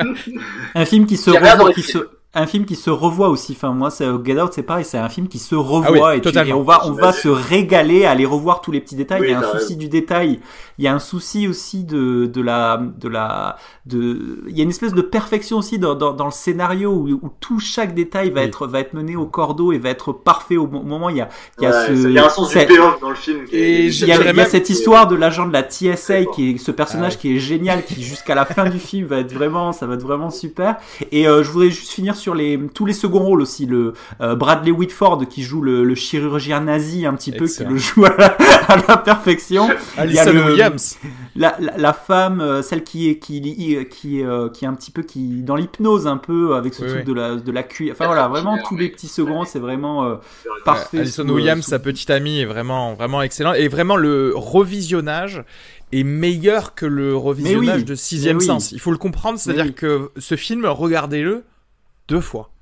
Un film qui se qui se un film qui se revoit aussi. Enfin, moi, c'est Get Out, c'est pareil, c'est un film qui se revoit ah et, et, on va, on va se régaler à aller revoir tous les petits détails. il y a un souci du détail. Il y a un souci aussi de, de la, de la, de, il y a une espèce de perfection aussi dans, dans, dans le scénario où, où, tout chaque détail va être, va être mené au cordeau et va être parfait au moment. Il y a, il y a ce, il y a un sens du payoff dans le film. Et il y a, il y a cette histoire de l'agent de la TSA qui est ce personnage qui est génial, qui jusqu'à la fin du film va être vraiment, ça va être vraiment super. Et euh, je voudrais juste finir sur les, tous les seconds rôles aussi. Le euh, Bradley Whitford qui joue le, le, chirurgien nazi un petit peu, qui le joue à la, à la perfection. Alison Williams. La, la, la, femme, euh, celle qui est qui qui est qui est un petit peu qui dans l'hypnose un peu avec ce oui, truc oui. de la de la cuir. Enfin voilà, vraiment tous les petits seconds, c'est vraiment euh, parfait. Alison Williams, sa petite amie, est vraiment vraiment excellent et vraiment le revisionnage est meilleur que le revisionnage oui, de Sixième Sens. Il faut le comprendre, c'est-à-dire que ce film, regardez-le deux fois.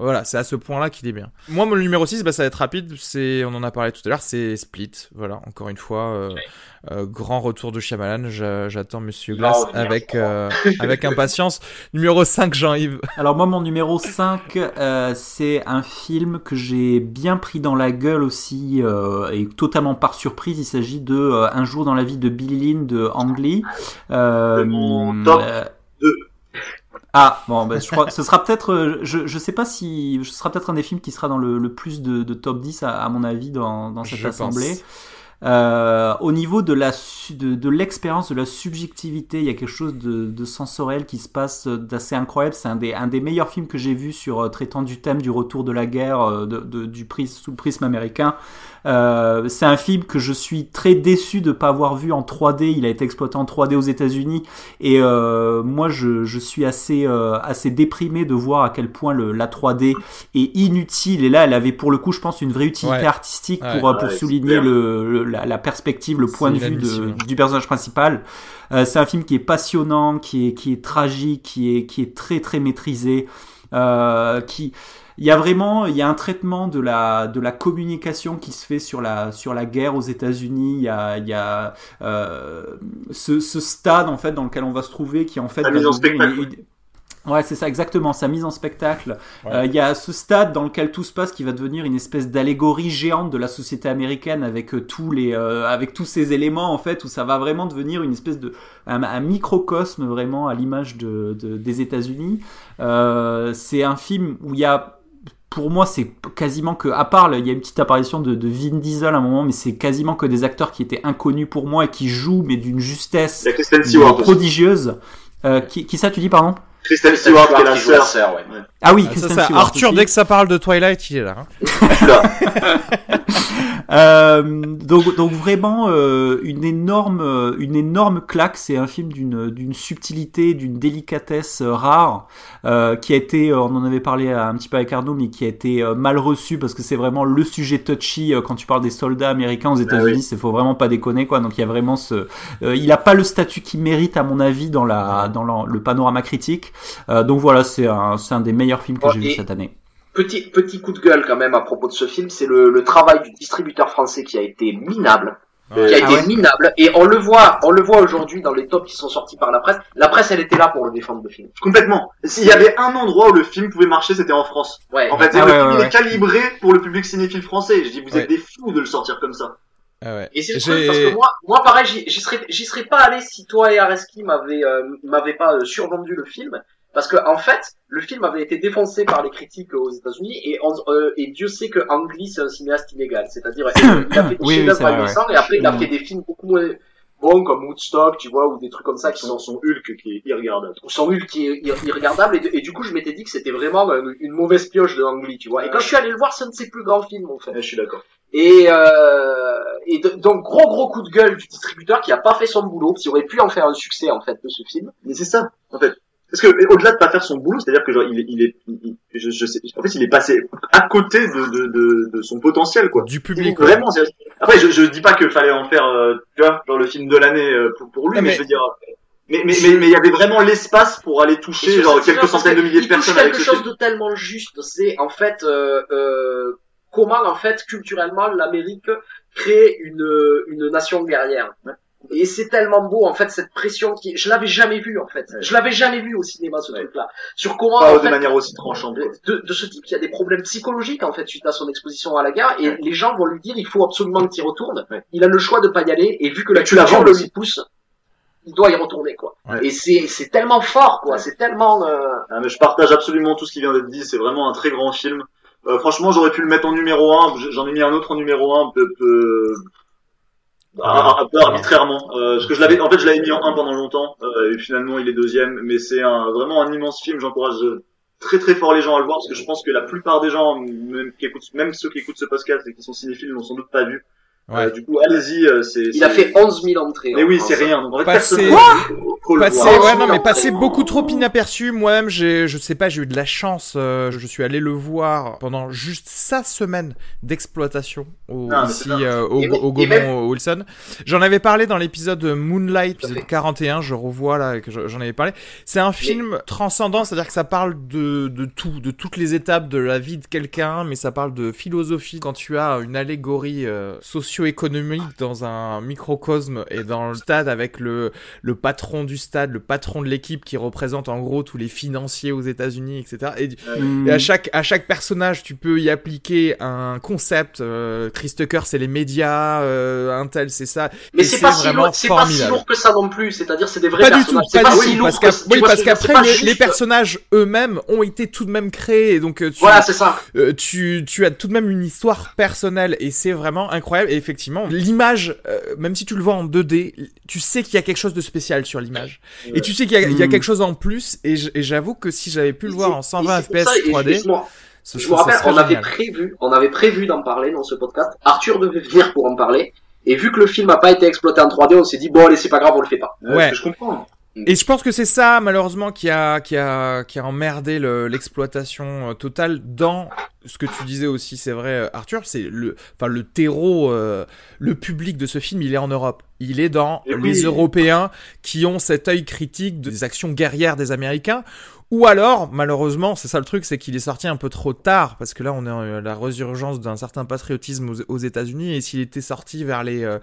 Voilà, c'est à ce point-là qu'il est bien. Moi, mon numéro 6, bah, ça va être rapide. C'est, on en a parlé tout à l'heure, c'est Split. Voilà, encore une fois, euh, euh, grand retour de Shyamalan. J'attends Monsieur Glass non, avec, euh, avec impatience. Numéro 5, Jean-Yves. Alors, moi, mon numéro 5, euh, c'est un film que j'ai bien pris dans la gueule aussi, euh, et totalement par surprise. Il s'agit de Un jour dans la vie de Billy Lynn de Ang Lee. mon top 2. Ah bon, ben, je crois que ce sera peut-être, je je sais pas si ce sera peut-être un des films qui sera dans le, le plus de, de, top 10 à, à, mon avis dans, dans cette je assemblée. Euh, au niveau de la de, de l'expérience, de la subjectivité, il y a quelque chose de, de sensoriel qui se passe d'assez incroyable. C'est un des un des meilleurs films que j'ai vu sur euh, traitant du thème du retour de la guerre euh, de, du prisme sous le prisme américain. Euh, c'est un film que je suis très déçu de pas avoir vu en 3D. Il a été exploité en 3D aux États-Unis et euh, moi je, je, suis assez euh, assez déprimé de voir à quel point le, la 3D est inutile. Et là, elle avait pour le coup, je pense, une vraie utilité ouais. artistique pour ouais, pour ouais, souligner le, le, la, la, perspective, le point de vue de, du personnage principal. Euh, c'est un film qui est passionnant, qui est qui est tragique, qui est qui est très très maîtrisé, euh, qui il y a vraiment il y a un traitement de la de la communication qui se fait sur la sur la guerre aux États-Unis il y a il y a euh, ce, ce stade en fait dans lequel on va se trouver qui en fait la mise en spectacle. Une, Ouais, c'est ça, exactement. Sa mise en spectacle. Il ouais. euh, y a ce stade dans lequel tout se passe qui va devenir une espèce d'allégorie géante de la société américaine avec euh, tous les, euh, avec tous ces éléments en fait, où ça va vraiment devenir une espèce de un, un microcosme vraiment à l'image de, de, des États-Unis. Euh, c'est un film où il y a pour moi, c'est quasiment que, à part, il y a une petite apparition de, de Vin Diesel à un moment, mais c'est quasiment que des acteurs qui étaient inconnus pour moi et qui jouent, mais d'une justesse prodigieuse. Euh, qui, qui ça, tu dis, pardon? Kristen Stewart, qui est la sœur. sœur ouais. Ah oui, ah, ça, ça, Arthur, aussi. dès que ça parle de Twilight, il est là. Hein. euh, donc, donc vraiment euh, une énorme, une énorme claque. C'est un film d'une d'une subtilité, d'une délicatesse rare, euh, qui a été, on en avait parlé un petit peu avec Arnaud, mais qui a été mal reçu parce que c'est vraiment le sujet touchy quand tu parles des soldats américains aux États-Unis. Ah oui. C'est faut vraiment pas déconner quoi. Donc il y a vraiment ce, il a pas le statut qu'il mérite à mon avis dans la dans la, le panorama critique. donc voilà, c'est un, c'est un des meilleurs films que j'ai vu cette année. Petit, petit coup de gueule quand même à propos de ce film, c'est le, le, travail du distributeur français qui a été minable. Ouais. qui a été ah ouais. minable et on le voit on le voit aujourd'hui dans les tops qui sont sortis par la presse la presse elle était là pour le défendre le film complètement s'il y avait un endroit où le film pouvait marcher c'était en France ouais. en fait ah le film est calibré pour le public cinéphile français je dis vous êtes des fous de le sortir comme ça ah ouais. Et c'est le truc parce que moi, moi pareil, j'y serais, j'y serais pas allé si toi et Areski m'avaient, euh, m'avaient pas euh, survendu le film. Parce que en fait, le film avait été défoncé par les critiques aux États-Unis et, euh, et Dieu sait que Ang Lee c'est un cinéaste illégal, c'est-à-dire il a fait des Oui, oui, ahurissants, et après il a Mm. fait des films beaucoup moins bons comme Woodstock, tu vois, ou des trucs comme ça qui Son, sont son Hulk qui est irregardable. ou son Hulk qui est ir- irregardable et, du coup je m'étais dit que c'était vraiment une, une mauvaise pioche de Ang Lee, tu vois. Et quand je suis allé le voir, c'est un de ses plus grands films en fait. Eh, je suis d'accord. Et, euh, et de- donc gros gros coup de gueule du distributeur qui a pas fait son boulot, qui aurait pu en faire un succès en fait de ce film. Mais c'est ça, en fait. Parce que au-delà de pas faire son boulot, c'est-à-dire que genre il est, il est, il- je, je sais, en fait, il est passé à côté de, de, de, de son potentiel, quoi. Du public. Vraiment. Après, je, je dis pas qu'il fallait en faire, euh, tu vois, genre le film de l'année euh, pour, pour lui, mais, mais- je veux dire. Mais mais mais mais il y avait vraiment l'espace pour aller toucher genre quelques centaines que de milliers de il touche personnes avec quelque ce chose de tellement juste. C'est en fait euh, euh, comment en fait culturellement l'Amérique crée une une nation guerrière. Et c'est tellement beau en fait cette pression qui je l'avais jamais vu en fait. Ouais. Je l'avais jamais vu au cinéma ce Ouais. truc là. Sur comment Pas en de fait, manière aussi tranchante. de, de ce type qui a des problèmes psychologiques en fait suite à son exposition à la guerre et les gens vont lui dire il faut absolument retournes. Ouais. Il a le choix de pas y aller et vu que la culture le lui pousse, il doit y retourner quoi. Et c'est c'est tellement fort quoi, c'est tellement euh, Ah, mais je partage absolument tout ce qui vient d'être dit. C'est vraiment un très grand film. Euh, franchement, j'aurais pu le mettre en numéro 1. J'en ai mis un autre en numéro 1 un peu, peu, Ah. arbitrairement. Euh, parce que je l'avais, en fait, je l'avais mis en 1 pendant longtemps. Euh, et finalement, il est deuxième. Mais c'est un, vraiment un immense film. J'encourage très très fort les gens à le voir parce que je pense que la plupart des gens, même, même ceux qui écoutent ce podcast et qui sont cinéphiles, l'ont sans doute pas vu. Ouais. Euh, du coup, allez-y. euh, c'est. il a fait 11 000 entrées. Mais en oui, c'est rien. Donc en fait, Passer- voir. ouais, non, mais Oh, passé oh, beaucoup trop inaperçu. Moi-même, j'ai, je sais pas, j'ai eu de la chance. euh, je suis allé le voir pendant juste sa semaine d'exploitation au, Ah, mais ici euh, au, Et au Gaumont Wilson. J'en avais parlé dans l'épisode Moonlight, épisode fait. 41. Je revois là que je- j'en avais parlé. C'est un film transcendant, c'est-à-dire que ça parle de, de tout, de toutes les étapes de la vie de quelqu'un, mais ça parle de philosophie. Quand tu as une allégorie euh, socio-économique dans un microcosme et dans le stade avec le le patron du stade, le patron de l'équipe qui représente en gros tous les financiers aux États-Unis, etc. Et, Mm. et à chaque à chaque personnage, tu peux y appliquer un concept. Euh, Chris Tucker, c'est les médias, euh, un tel, c'est ça. Mais c'est pas si vraiment lourd, pas si lourd que ça non plus. C'est-à-dire, c'est des vrais Pas du tout, pas du si tout, lourd parce que- qu'ap- tu oui, que qu'après pas les, juste- les personnages eux-mêmes ont été tout de même créés, et donc euh, tu, Voilà, c'est ça. euh, tu, tu as tout de même une histoire personnelle et c'est vraiment incroyable. Et effectivement, l'image, euh, même si tu le vois en 2D, tu sais qu'il y a quelque chose de spécial sur l'image. Et tu sais qu'il y, a- il y a Mm. quelque chose en plus. Et j'avoue que si j'avais pu le voir en 120 Et c'est pour FPS ça, et je- 3D, je ce me rappelle, on avait prévu, on avait prévu d'en parler dans ce podcast. Arthur devait venir pour en parler. Et vu que le film n'a pas été exploité en 3D, on s'est dit, bon, allez, c'est pas grave, on le fait pas. Ouais. je comprends. Et je pense que c'est ça, malheureusement, qui a, qui a, qui a emmerdé le- l'exploitation euh, totale dans ce que tu disais aussi, c'est vrai, euh, Arthur, c'est le, enfin, le terreau, euh, le public de ce film, il est en Europe. Il est dans Et les. Européens qui ont cet œil critique des actions guerrières des Américains. Ou alors, malheureusement, c'est ça le truc, c'est qu'il est sorti un peu trop tard, parce que là, on est à la résurgence d'un certain patriotisme aux, aux États-Unis, et s'il était sorti vers les euh,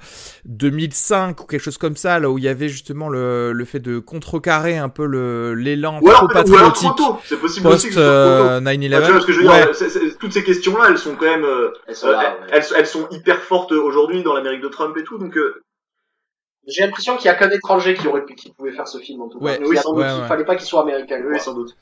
2005 ou quelque chose comme ça, là où il y avait justement le, le fait de contrecarrer un peu le l'élan Ou alors, trop patriotique. C'est possible aussi que post ce soit trop tôt. euh, Enfin, 9/11. tu vois ce que je veux Ouais. dire c'est- c'est- Toutes ces questions-là, elles sont quand même, euh, Elles sont euh, là, ouais. elles, elles sont hyper fortes aujourd'hui dans l'Amérique de Trump et tout. Donc, euh, J'ai l'impression qu'il y a qu'un étranger qui aurait pu, qui pouvait faire ce film, en tout cas. Ouais, Il oui, sans doute, ouais, il fallait pas qu'il soit américain. oui, quoi. sans doute.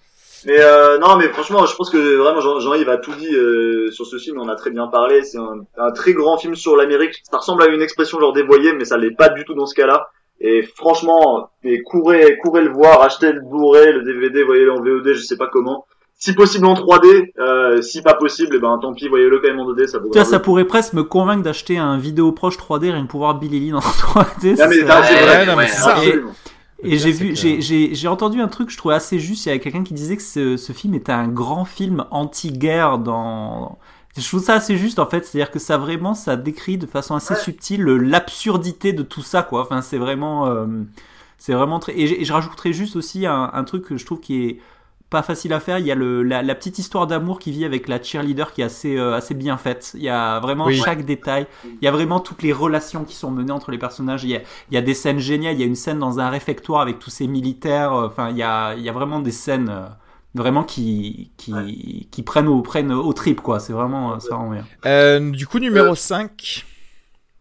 Mais euh, non, mais franchement, je pense que vraiment Jean- Jean-Yves a tout dit euh, sur ce film. On a très bien parlé. C'est un, un très grand film sur l'Amérique. Ça ressemble à une expression genre dévoyée, mais ça l'est pas du tout dans ce cas-là. Et franchement, et courez, courez le voir, achetez le Blu-ray, le DVD, voyez-le en VOD, je sais pas comment. Si possible en 3D, euh, si pas possible, eh ben tant pis, voyez-le quand même en 2D, ça vaut ça pourrait presque me convaincre d'acheter un vidéo proche 3D rien que pour voir Billy Lynn en 3D. Non, ça mais c'est vrai, ouais, non, mais c'est ça. Absolument. Et j'ai vu, que- j'ai, j'ai, j'ai entendu un truc que je trouvais assez juste. Il y a quelqu'un qui disait que ce, ce film était un grand film anti-guerre dans. Je trouve ça assez juste en fait, c'est-à-dire que ça vraiment, ça décrit de façon assez Ouais. subtile le- l'absurdité de tout ça quoi. Enfin, c'est vraiment, euh, c'est vraiment très. Et, et je rajouterais juste aussi un, un truc que je trouve qui est pas facile à faire. Il y a le, la, la petite histoire d'amour qui vit avec la cheerleader qui est assez, euh, assez bien faite. Il y a vraiment Oui. chaque détail. Il y a vraiment toutes les relations qui sont menées entre les personnages. Il y a, il y a des scènes géniales. Il y a une scène dans un réfectoire avec tous ces militaires. Enfin, il y a, il y a vraiment des scènes euh, vraiment qui, qui, qui prennent au, prennent au trip, quoi. C'est vraiment, c'est vraiment bien. Euh, du coup, numéro Euh, 5.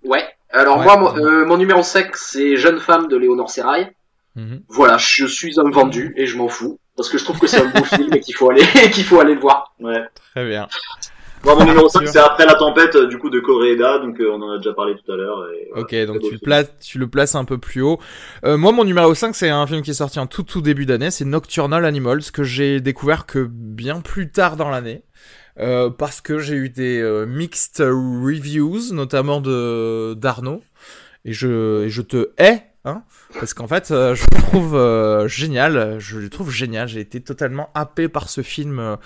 Ouais. Alors Ouais. moi, mon, euh, mon numéro 5, c'est Jeune femme de Léonore Serrail. Mhm. Voilà, je suis un vendu et je m'en fous. Parce que je trouve que c'est un beau film et qu'il faut aller qu'il faut aller le voir. Ouais. Très bien. Moi, mon numéro 5, c'est après la tempête, du coup, de Koreeda, donc euh, on en a déjà parlé tout à l'heure. voilà. Ok, donc tu le, film. places, tu le places un peu plus haut. Euh, moi, mon numéro 5, c'est un film qui est sorti en tout tout début d'année, c'est Nocturnal Animals, que j'ai découvert que bien plus tard dans l'année. Euh, parce que j'ai eu des euh, mixed reviews, notamment de d'Arnaud, et je, et je te hais, hein, parce qu'en fait, euh, je le trouve euh, génial, je le trouve génial, j'ai été totalement happé par ce film euh,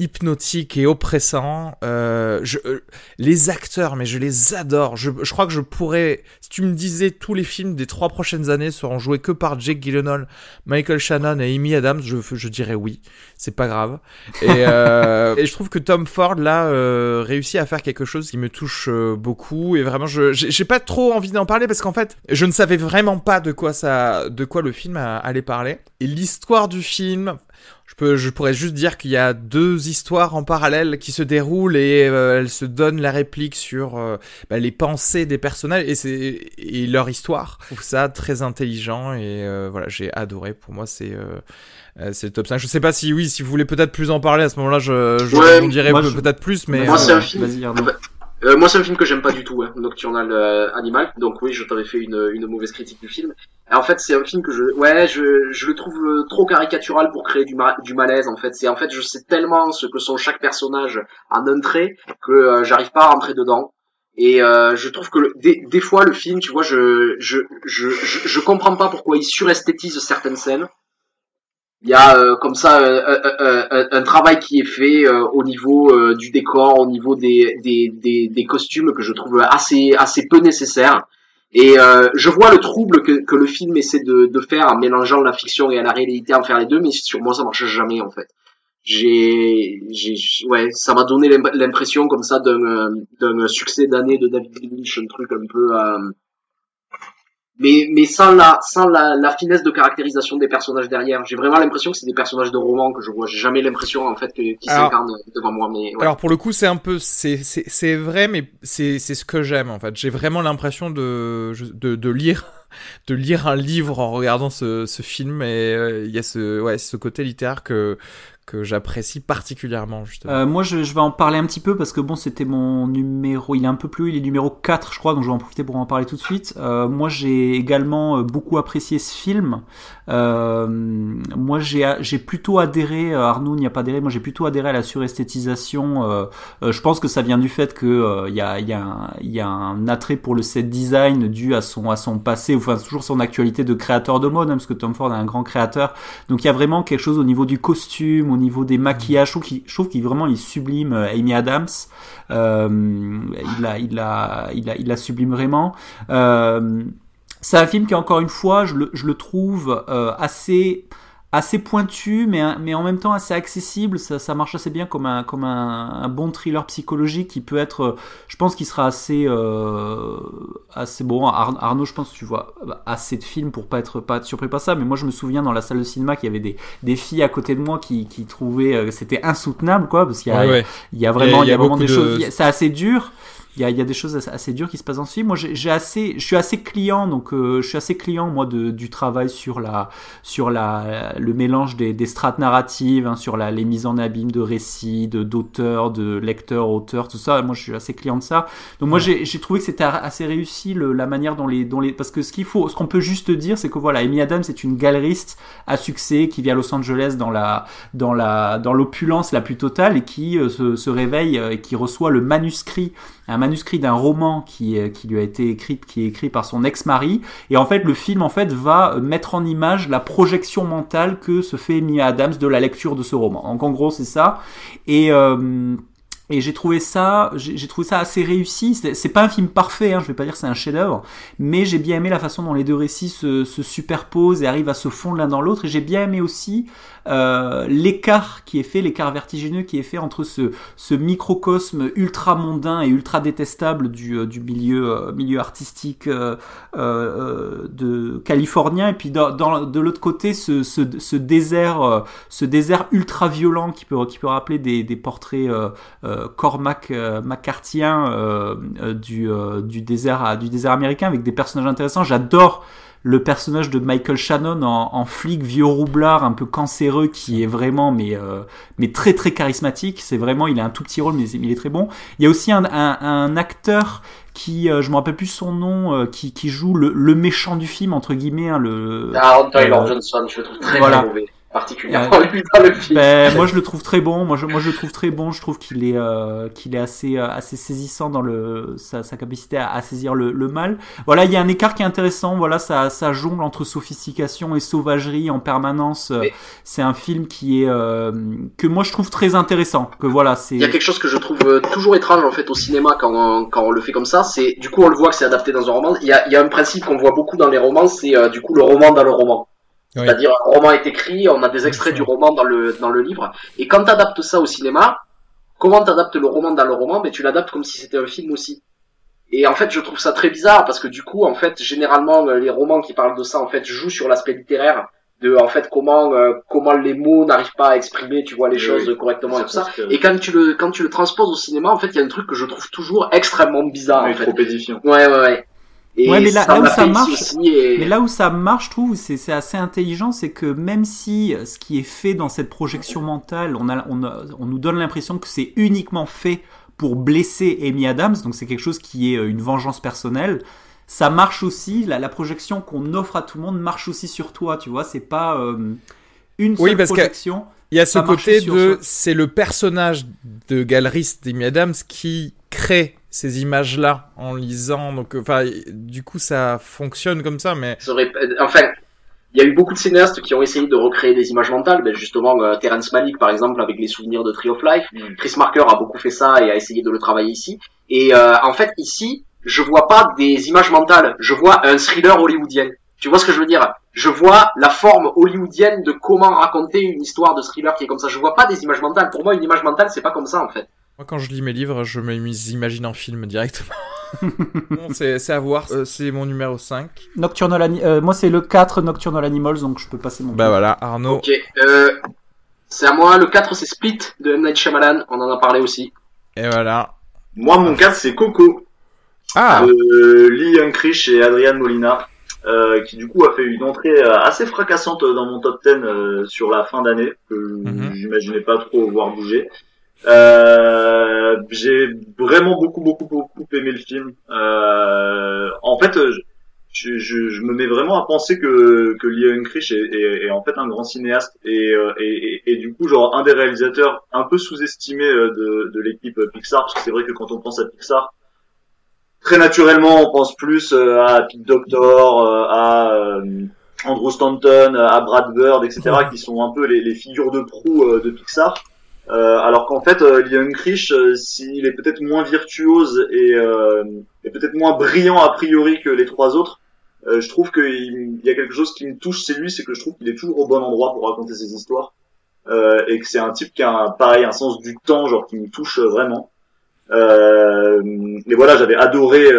hypnotique et oppressant. Euh, je, euh, les acteurs, mais je les adore. Je, je crois que je pourrais, si tu me disais tous les films des trois prochaines années seront joués que par Jake Gyllenhaal, Michael Shannon et Amy Adams, je, je dirais oui. C'est pas grave. Et, euh, et je trouve que Tom Ford là réussit à faire quelque chose qui me touche beaucoup et vraiment je j'ai pas trop envie d'en parler parce qu'en fait je ne savais vraiment pas de quoi ça de quoi le film allait parler et l'histoire du film je peux, je pourrais juste dire qu'il y a deux histoires en parallèle qui se déroulent et euh, elles se donnent la réplique sur euh, bah, les pensées des personnages et c'est et leur histoire. Je trouve ça très intelligent et euh, voilà, j'ai adoré. Pour moi, c'est euh, euh, c'est le top 5. Je sais pas si oui, si vous voulez peut-être plus en parler à ce moment-là, je, je Ouais, en je- peut-être plus, mais Moi, c'est euh, un film. Euh, moi, c'est un film que j'aime pas du tout, hein, Nocturnal euh, Animal. Donc oui, je t'avais fait une, une mauvaise critique du film. En fait, c'est un film que je, ouais, je, je le trouve euh, trop caricatural pour créer du, ma- du malaise. En fait, c'est en fait, je sais tellement ce que sont chaque personnage en un trait que euh, j'arrive pas à rentrer dedans. Et euh, je trouve que des, des fois, le film, tu vois, je, je, je, je, je comprends pas pourquoi il suresthétise certaines scènes. Il y a euh, comme ça euh, euh, euh, euh, un travail qui est fait euh, au niveau euh, du décor, au niveau des, des, des, des costumes que je trouve assez assez peu nécessaires. Et euh, je vois le trouble que, que le film essaie de, de faire en mélangeant la fiction et la réalité, en faire les deux, mais sur moi ça marche jamais en fait. J'ai, ouais, ça m'a donné l'im- l'impression comme ça d'un euh, d'un succès d'année de David Lynch, un truc un peu. Mais mais sans la sans la, la finesse de caractérisation des personnages derrière. J'ai vraiment l'impression que c'est des personnages de roman que je vois. J'ai jamais l'impression en fait qu'ils s'incarnent devant moi. Mais ouais. Alors pour le coup, c'est un peu, c'est c'est c'est vrai, mais c'est c'est ce que j'aime en fait. J'ai vraiment l'impression de, de de lire de lire un livre en regardant ce film et euh, il y a ce ouais ce côté littéraire que que j'apprécie particulièrement justement. Euh, moi, je, vais en parler un petit peu parce que bon, c'était mon numéro. Il est un peu plus, il est numéro 4, je crois, donc je vais en profiter pour en parler tout de suite. Euh, moi, j'ai également beaucoup apprécié ce film. Moi, j'ai plutôt adhéré. Arnaud n'y a pas adhéré. Moi, j'ai plutôt adhéré à la suresthétisation. Je pense que ça vient du fait que il y a y a un attrait pour le set design dû à son à son passé, enfin toujours son actualité de créateur de mode, hein, parce que Tom Ford est un grand créateur. Donc il y a vraiment quelque chose au niveau du costume, au niveau des maquillages. Je trouve qu'il, je trouve qu'il vraiment il sublime euh, Amy Adams. Euh, il la, il sublime vraiment. Euh, c'est un film qui encore une fois, je le, trouve assez assez pointu, mais, mais en même temps assez accessible. Ça, ça marche assez bien comme un, comme un, un bon thriller psychologique qui peut être, euh, je pense qu'il sera assez, euh, assez bon. Ar- Arnaud, je pense que tu vois assez de films pour pas être, pas être surpris par ça, mais moi je me souviens dans la salle de cinéma qu'il y avait des, des filles à côté de moi qui, qui trouvaient euh, que c'était insoutenable, quoi, parce qu'il y a, Ouais, ouais. il y a vraiment, il y a, vraiment des de- choses, c'est assez dur. Il y a, y a des choses assez, assez dures qui se passent dans ce film. Moi, j'ai assez, je suis assez client, donc euh, je suis assez client moi de, du travail sur la, sur la, le mélange des, des strates narratives, hein, sur la, les mises en abîme de récits, de d'auteurs, de lecteurs, auteurs, tout ça. Moi, je suis assez client de ça. Donc moi, j'ai j'ai trouvé que c'était assez réussi le, la manière dont les, dont les, parce que ce qu'il faut, ce qu'on peut juste dire, c'est que voilà, Amy Adams est une galeriste à succès qui vit à Los Angeles dans la, dans la, dans l'opulence la plus totale et qui euh, se, se réveille euh, et qui reçoit le manuscrit un manuscrit d'un roman qui, euh, qui lui a été écrit, qui est écrit par son ex-mari. Et en fait, le film va mettre en image la projection mentale que se fait Mia Adams de la lecture de ce roman. Donc en gros, c'est ça. Et euh, j'ai trouvé ça, j'ai trouvé ça assez réussi. C'est pas un film parfait, hein, je vais pas dire c'est un chef-d'œuvre, mais j'ai bien aimé la façon dont les deux récits se, se superposent et arrivent à se fondre l'un dans l'autre. Et j'ai bien aimé aussi euh, l'écart qui est fait, l'écart vertigineux qui est fait entre ce, ce microcosme ultra mondain et ultra détestable du, euh, du milieu, euh, milieu artistique de californien, et puis dans, dans- de l'autre côté ce, ce, ce désert, ce désert ultra violent qui peut, qui peut rappeler des, des portraits Cormac McCarthyien euh, du, du, désert, du désert américain avec des personnages intéressants. J'adore le personnage de Michael Shannon en, en, flic vieux roublard un peu cancéreux qui est vraiment mais euh, mais très très charismatique. C'est vraiment il a un tout petit rôle mais il est très bon. Il y a aussi un, un, un acteur qui euh, je me rappelle plus son nom euh, qui, qui joue le, le méchant du film entre guillemets hein, le Aaron Taylor Johnson je le trouve très voilà. mauvais particulièrement lui dans le film. Ben, moi je le trouve très bon. Moi je, moi je le trouve très bon. Je trouve qu'il est euh, qu'il est assez euh, assez saisissant dans le sa, sa capacité à, à saisir le, le, mal. Voilà, il y a un écart qui est intéressant. Voilà, ça ça jongle entre sophistication et sauvagerie en permanence. Mais... C'est un film qui est euh, que moi je trouve très intéressant. Que voilà, c'est. Il y a quelque chose que je trouve euh, toujours étrange en fait au cinéma quand on, quand on le fait comme ça. C'est du coup on le voit que c'est adapté dans un roman. Il y a il y a un principe qu'on voit beaucoup dans les romans, c'est euh, du coup le roman dans le roman. Oui. C'est-à-dire un roman est écrit, on a des extraits du roman dans le dans le livre, et quand tu adaptes ça au cinéma, comment t'adaptes le roman dans le roman? Mais ben, tu l'adaptes comme si c'était un film aussi. Et en fait, je trouve ça très bizarre parce que du coup, en fait, généralement, les romans qui parlent de ça, en fait, jouent sur l'aspect littéraire de en fait comment euh, comment les mots n'arrivent pas à exprimer tu vois les oui, choses oui. correctement et tout ça que... et quand tu le quand tu le transposes au cinéma en fait il y a un truc que je trouve toujours extrêmement bizarre oui, en fait. trop édifiant ouais ouais ouais et ouais, mais là, là où ça marche, et... mais là où ça marche, je trouve, c'est assez intelligent, c'est que même si ce qui est fait dans cette projection mentale, on, a, on, a, on nous donne l'impression que c'est uniquement fait pour blesser Amy Adams, donc c'est quelque chose qui est une vengeance personnelle. Ça marche aussi, la, la projection qu'on offre à tout le monde marche aussi sur toi, tu vois, c'est pas euh, une seule oui, parce projection. Il y a ce côté de, c'est le personnage de galeriste d'Amy Adams qui crée ces images-là en lisant. Donc, enfin, du coup, ça fonctionne comme ça, mais. Aurait... Enfin, il y a eu beaucoup de cinéastes qui ont essayé de recréer des images mentales. Ben justement, euh, Terrence Malick, par exemple, avec les souvenirs de Tree of Life. Mm. Chris Marker a beaucoup fait ça et a essayé de le travailler ici. Et euh, en fait, ici, je vois pas des images mentales. Je vois un thriller hollywoodien. Tu vois ce que je veux dire? Je vois la forme hollywoodienne de comment raconter une histoire de thriller qui est comme ça. Je vois pas des images mentales. Pour moi, une image mentale, c'est pas comme ça en fait. Moi, quand je lis mes livres, je m'imagine en film directement. c'est à voir. Euh, c'est mon numéro 5. Nocturnal Ani euh, moi, c'est le 4 Nocturnal Animals, donc je peux passer mon Bah voilà, Arnaud. Ok. Euh, c'est à moi. Le 4, c'est Split de M. Night Shyamalan. On en a parlé aussi. Et voilà. Moi, mon 4, c'est Coco. Ah. Euh, Lee Unkrich et Adrian Molina. Euh, qui du coup a fait une entrée assez fracassante dans mon top 10 euh, sur la fin d'année que mm -hmm. j'imaginais pas trop voir bouger. Euh, j'ai vraiment beaucoup beaucoup beaucoup aimé le film. Euh, en fait, je, je, je, me mets vraiment à penser que que Lee Unkrich est, est, est, en fait un grand cinéaste et, et, et, et, du coup genre un des réalisateurs un peu sous-estimés de, de l'équipe Pixar parce que c'est vrai que quand on pense à Pixar très naturellement on pense plus à Pete Doctor, à Andrew Stanton, à Brad Bird, etc. qui sont un peu les, les figures de proue de Pixar. Euh, alors qu'en fait, euh, Leon Krish, euh, s'il est peut-être moins virtuose et, euh, et peut-être moins brillant a priori que les trois autres, euh, je trouve qu'il y a quelque chose qui me touche, c'est lui, c'est que je trouve qu'il est toujours au bon endroit pour raconter ses histoires et que c'est un type qui a un, pareil un sens du temps, genre qui me touche vraiment. et voilà, j'avais adoré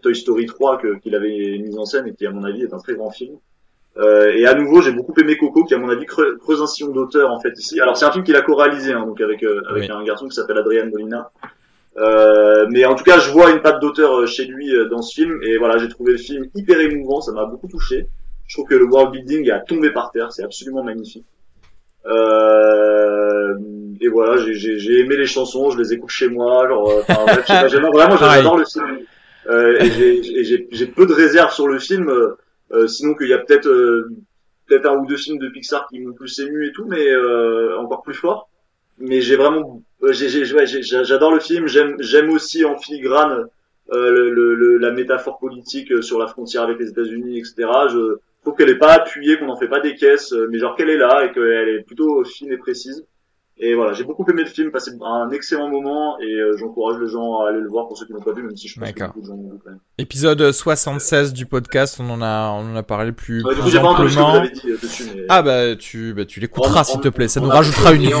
Toy Story 3 qu'il avait mis en scène et qui à mon avis est un très grand film. Euh, et à nouveau, j'ai beaucoup aimé Coco, qui à mon avis creuse un sillon d'auteur en fait ici. Alors c'est un film qu'il a co-réalisé, hein, donc avec euh, avec oui. un garçon qui s'appelle Adrian Molina. Euh, mais en tout cas, je vois une patte d'auteur chez lui dans ce film, et voilà, j'ai trouvé le film hyper émouvant, ça m'a beaucoup touché. Je trouve que le world building a tombé par terre, c'est absolument magnifique. Euh, et voilà, j'ai aimé les chansons, je les écoute chez moi, genre, bref, j'aime vraiment, j'adore le film. Euh, et j'ai peu de réserves sur le film. Euh, sinon qu'il y a peut-être euh, peut-être un ou deux films de Pixar qui m'ont plus ému et tout, mais euh, encore plus fort. Mais j'ai vraiment, j'adore le film. J'aime j'aime aussi en filigrane le, le, la métaphore politique sur la frontière avec les États-Unis, etc. Je trouve qu'elle est pas appuyée, qu'on n'en fait pas des caisses, mais genre qu'elle est là et qu'elle est plutôt fine et précise. Et voilà, j'ai beaucoup aimé le film, passé un excellent moment et euh, j'encourage les gens à aller le voir pour ceux qui n'ont pas vu, même si je pense que beaucoup de gens l'ont vu quand même. Épisode 76 du podcast, on en a, on en a parlé plus. Ouais, du coup, j'ai pas entendu ce que vous avez dit euh, dessus. Mais... Ah bah tu, bah, tu l'écouteras s'il te plaît, ça nous rajoutera une vue.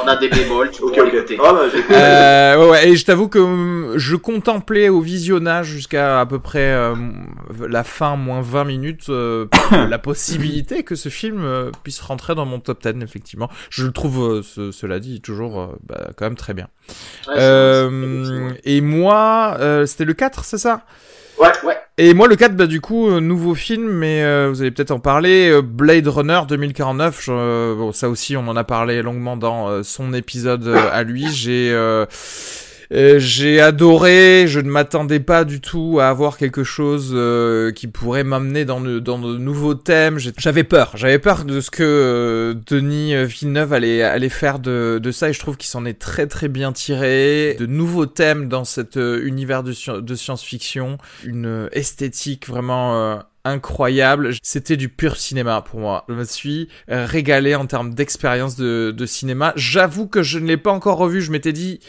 On a des bémols, tu ok, ok. Ah, bah, euh, ouais, ouais, et je t'avoue que je contemplais au visionnage jusqu'à à peu près euh, la fin, moins 20 minutes, la possibilité que ce film puisse rentrer dans mon top 10, effectivement. Je le trouve, ce, ce cela dit, toujours euh, bah, quand même très bien. Ouais, Euh, et moi, euh, c'était le 4, c'est ça? Ouais, ouais. Et moi, le 4, bah, du coup, nouveau film, mais euh, vous allez peut-être en parler. Blade Runner 2049. je- euh, bon, ça aussi, on en a parlé longuement dans son épisode à lui. J'ai euh, j'ai adoré. Je ne m'attendais pas du tout à avoir quelque chose euh, qui pourrait m'amener dans de, nouveaux thèmes. J'avais peur. J'avais peur de ce que euh, Denis Villeneuve allait, faire de, ça, et je trouve qu'il s'en est très très bien tiré. De nouveaux thèmes dans cet univers de, sci- de science-fiction une esthétique vraiment incroyable. C'était du pur cinéma pour moi. Je me suis régalé en termes d'expérience de, de cinéma. J'avoue que je ne l'ai pas encore revu. Je m'étais dit,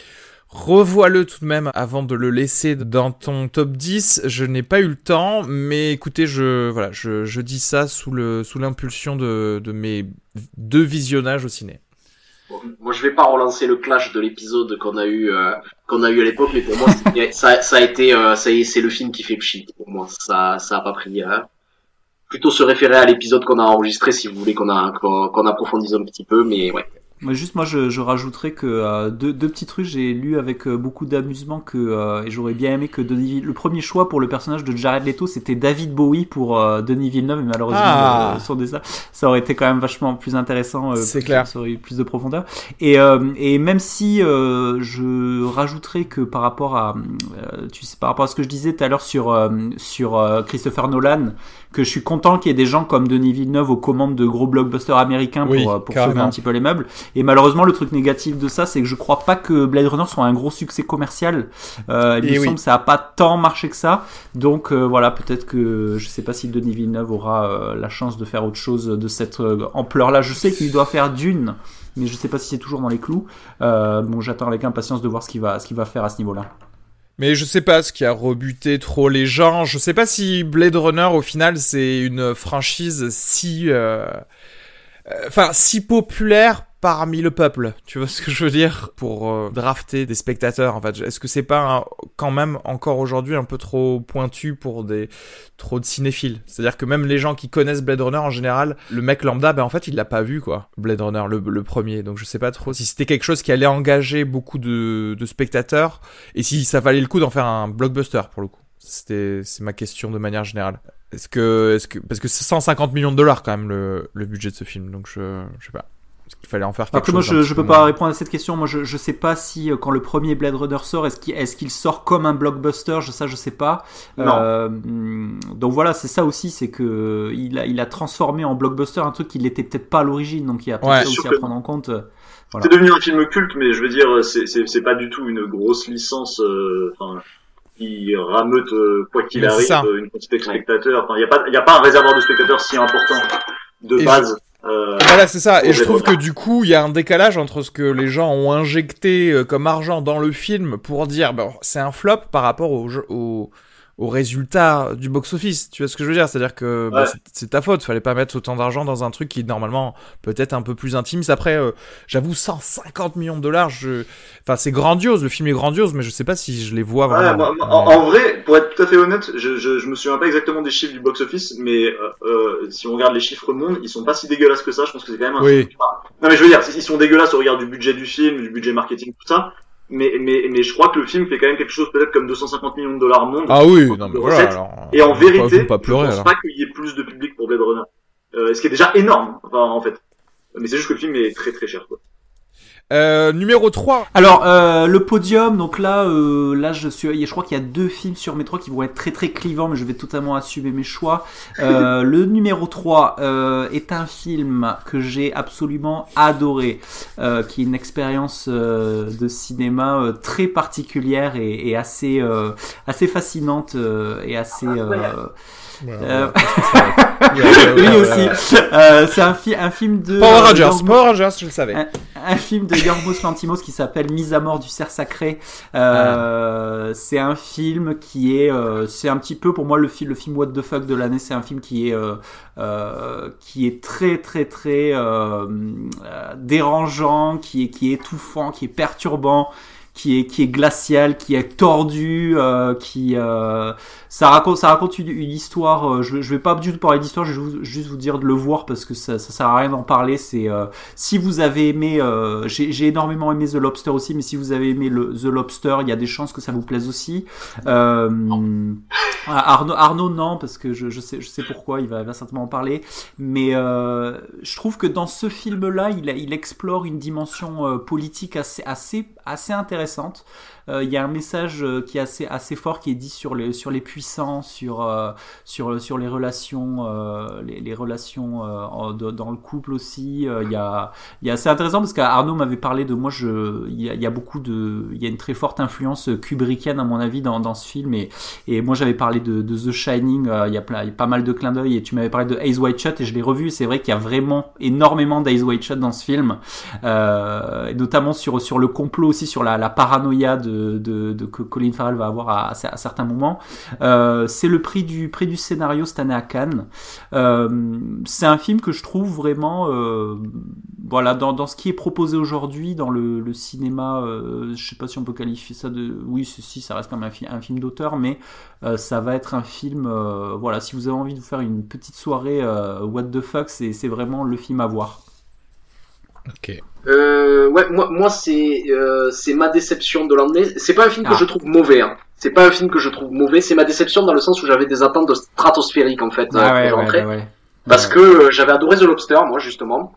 revois-le tout de même avant de le laisser dans ton top 10. Je n'ai pas eu le temps, mais écoutez, je, voilà, je, je dis ça sous le, sous l'impulsion de, de mes deux visionnages au ciné. Bon, moi, je vais pas relancer le clash de l'épisode qu'on a eu, euh, qu'on a eu à l'époque, mais pour moi, ça, ça a été, euh, ça c'est le film qui fait pchit. Pour moi, ça, ça pas pris. Plutôt se référer à l'épisode qu'on a enregistré, si vous voulez qu'on a, qu'on approfondisse un petit peu, mais ouais. Moi, juste, moi, je, je rajouterais que euh, deux, deux petits trucs. J'ai lu avec euh, beaucoup d'amusement que euh, et j'aurais bien aimé que Denis, le premier choix pour le personnage de Jared Leto, c'était David Bowie pour euh, Denis Villeneuve, mais malheureusement, Ah. euh, sur des ça, ça aurait été quand même vachement plus intéressant. C'est clair. Ça aurait eu plus de profondeur. Et euh, et même si euh, je rajouterais que par rapport à, tu sais, par rapport à ce que je disais tout à l'heure sur euh, sur euh, Christopher Nolan, que je suis content qu'il y ait des gens comme Denis Villeneuve aux commandes de gros blockbusters américains Oui, pour, euh, pour sauver un petit peu les meubles. Et malheureusement, le truc négatif de ça, c'est que je crois pas que Blade Runner soit un gros succès commercial. Euh, il Et me oui. semble que ça a pas tant marché que ça. Donc euh, voilà, peut-être que je sais pas si Denis Villeneuve aura euh, la chance de faire autre chose de cette euh, ampleur-là. Je sais qu'il doit faire Dune, mais je sais pas si c'est toujours dans les clous. Euh, bon, j'attends avec impatience de voir ce qu'il va, ce qu'il va faire à ce niveau-là. Mais je sais pas ce qui a rebuté trop les gens. Je sais pas si Blade Runner, au final, c'est une franchise si, euh, euh, enfin, si populaire parmi le peuple. Tu vois ce que je veux dire pour euh, drafter des spectateurs. En fait, est-ce que c'est pas un- quand même encore aujourd'hui un peu trop pointu pour des trop de cinéphiles? C'est-à-dire que même les gens qui connaissent Blade Runner en général, le mec lambda, ben en fait, il l'a pas vu quoi. Blade Runner, le, premier. Donc je sais pas trop si c'était quelque chose qui allait engager beaucoup de, de spectateurs et si ça valait le coup d'en faire un blockbuster pour le coup. C'était c'est ma question de manière générale. Est-ce que est-ce que parce que c'est 150 millions de dollars quand même le, le budget de ce film donc je je sais pas. Est-ce qu'il fallait en faire quelque Après, moi, chose je, petit peux peu pas répondre à cette question. Moi, je, je sais pas si euh, quand le premier Blade Runner sort, est-ce qu'il est-ce qu'il sort comme un blockbuster? Je, Ça, je sais pas. Non. Euh, donc voilà, c'est ça aussi, c'est que il a, il a transformé en blockbuster un truc qui l'était peut-être pas à l'origine. Donc il y a peut-être Ouais. ça aussi à que- prendre en compte. euh, Voilà. C'est devenu un film culte, mais je veux dire, c'est c'est c'est pas du tout une grosse licence, euh, enfin, qui rameute euh, quoi qu'il arrive une quantité de spectateurs. Enfin, il y a pas, y a pas un réservoir de spectateurs si important de Et je- base. Euh, Voilà, c'est ça. Et je trouve que du coup, il y a un décalage entre ce que les gens ont injecté euh, comme argent dans le film pour dire, bon, c'est un flop par rapport au, jeu- au, au résultat du box-office. Tu vois ce que je veux dire? C'est-à-dire que bah, Ouais. c'est- c'est ta faute. Fallait pas mettre autant d'argent dans un truc qui normalement peut-être un peu plus intime. Après, euh, j'avoue, 150 millions de dollars. Je... Enfin, c'est grandiose. Le film est grandiose, mais je sais pas si je les vois Ouais, vraiment. en, en vrai, pour être tout à fait honnête, je, je, je me souviens pas exactement des chiffres du box-office, mais euh, euh, si on regarde les chiffres mondes, ils sont pas si dégueulasses que ça. Je pense que c'est quand même un Oui. Non mais je veux dire, ils sont dégueulasses au regard du budget du film, du budget marketing, tout ça. Mais, mais, mais je crois que le film fait quand même quelque chose peut-être comme 250 millions de dollars monde. Ah oui, non, mais voilà. Alors, Et en pas- vérité, faut pas pleurer. je pense alors. pas qu'il y ait plus de public pour Blade Runner. Euh, ce qui est déjà énorme, enfin, en fait. Mais c'est juste que le film est très très cher. Quoi. Euh, numéro 3. Alors euh, le podium, donc là, euh, là je suis, je crois qu'il y a deux films sur mes trois qui vont être très très clivants, mais je vais totalement assumer mes choix. Euh, le numéro 3 euh, est un film que j'ai absolument adoré, euh, qui est une expérience euh, de cinéma euh, très particulière et, et assez euh, assez fascinante euh, et assez euh, lui aussi. Euh, c'est un, fi- un film de Power Rangers, Yorgos- Power Rangers, je le savais. un, un film de Yorgos Lantimos qui s'appelle Mise à mort du cerf sacré. Euh, C'est un film qui est, euh, c'est un petit peu pour moi le, film le film what the fuck de l'année. C'est un film qui est, euh, euh, qui est très très très euh, euh, dérangeant, qui est, qui est étouffant, qui est perturbant qui est qui est glacial, qui est tordu, euh, qui euh, ça raconte ça raconte une, une histoire. Euh, je, je vais pas du tout parler d'histoire, je vais vous- juste vous dire de le voir parce que ça, ça sert à rien d'en parler. C'est si vous avez aimé, j'ai j'ai énormément aimé The Lobster aussi, mais si vous avez aimé le, The Lobster, il y a des chances que ça vous plaise aussi. Arnaud, Arnaud non parce que je, je sais je sais pourquoi il va, certainement en parler mais je trouve que dans ce film là il, il explore une dimension politique assez assez assez intéressante Euh, il y a un message euh, qui est assez fort qui est dit sur les sur puissants sur euh, sur les relations dans le couple aussi. Il y a y a assez intéressant parce qu'Arnaud m'avait parlé de moi il y, a, beaucoup de il y a une très forte influence kubrickienne à mon avis dans, ce film. Et moi j'avais parlé de, The Shining il y a pas mal de clins d'œil et tu m'avais parlé de Ace White Shut et je l'ai revu. C'est vrai qu'il y a vraiment énormément d'Ace White Shut dans ce film. Et notamment sur sur le complot aussi sur la, la paranoïa de, que Colin Farrell va avoir à, certains moments. Euh, c'est le prix du prix du scénario cette année à Cannes. Euh, c'est un film que je trouve vraiment euh, voilà dans, dans ce qui est proposé aujourd'hui dans le, cinéma je sais pas si on peut qualifier ça de oui si, ça reste un, fi- un film d'auteur mais ça va être un film voilà si vous avez envie de vous faire une petite soirée what the fuck c'est vraiment le film à voir Ok. Euh, ouais, moi, moi c'est euh, c'est ma déception de l'année. C'est pas un film Ah. que je trouve mauvais. Hein. C'est pas un film que je trouve mauvais. C'est ma déception dans le sens où j'avais des attentes stratosphériques en fait. euh, ah ouais, pour ouais, ouais, ouais. Parce que euh, j'avais adoré The Lobster, moi justement.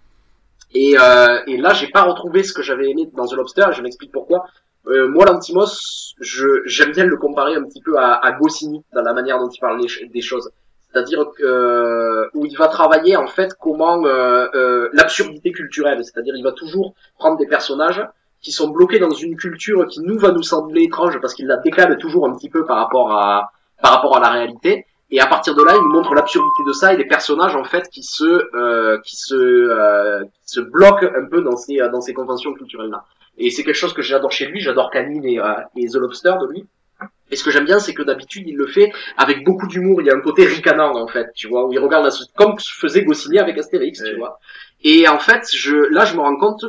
Et, euh, et là, j'ai pas retrouvé ce que j'avais aimé dans The Lobster. Et je m'explique pourquoi. Euh, moi, l'Antimos, je j'aime bien le comparer un petit peu à, à Goscinny dans la manière dont il parle des choses. C'est-à-dire que où il va travailler en fait comment euh, euh, l'absurdité culturelle. C'est-à-dire il va toujours prendre des personnages qui sont bloqués dans une culture qui nous va nous sembler étrange parce qu'il la décale toujours un petit peu par rapport à par rapport à la réalité. Et à partir de là, il nous montre l'absurdité de ça et des personnages en fait qui se euh, qui se euh, qui se bloquent un peu dans ces dans ces conventions culturelles là. Et c'est quelque chose que j'adore chez lui. J'adore Canine euh, et The Lobster de lui. Et ce que j'aime bien, c'est que d'habitude, il le fait avec beaucoup d'humour. Il y a un côté ricanant, en fait, tu vois, où il regarde la so- comme faisait Goscinny avec Astérix, tu vois. Et en fait, je, là, je me rends compte,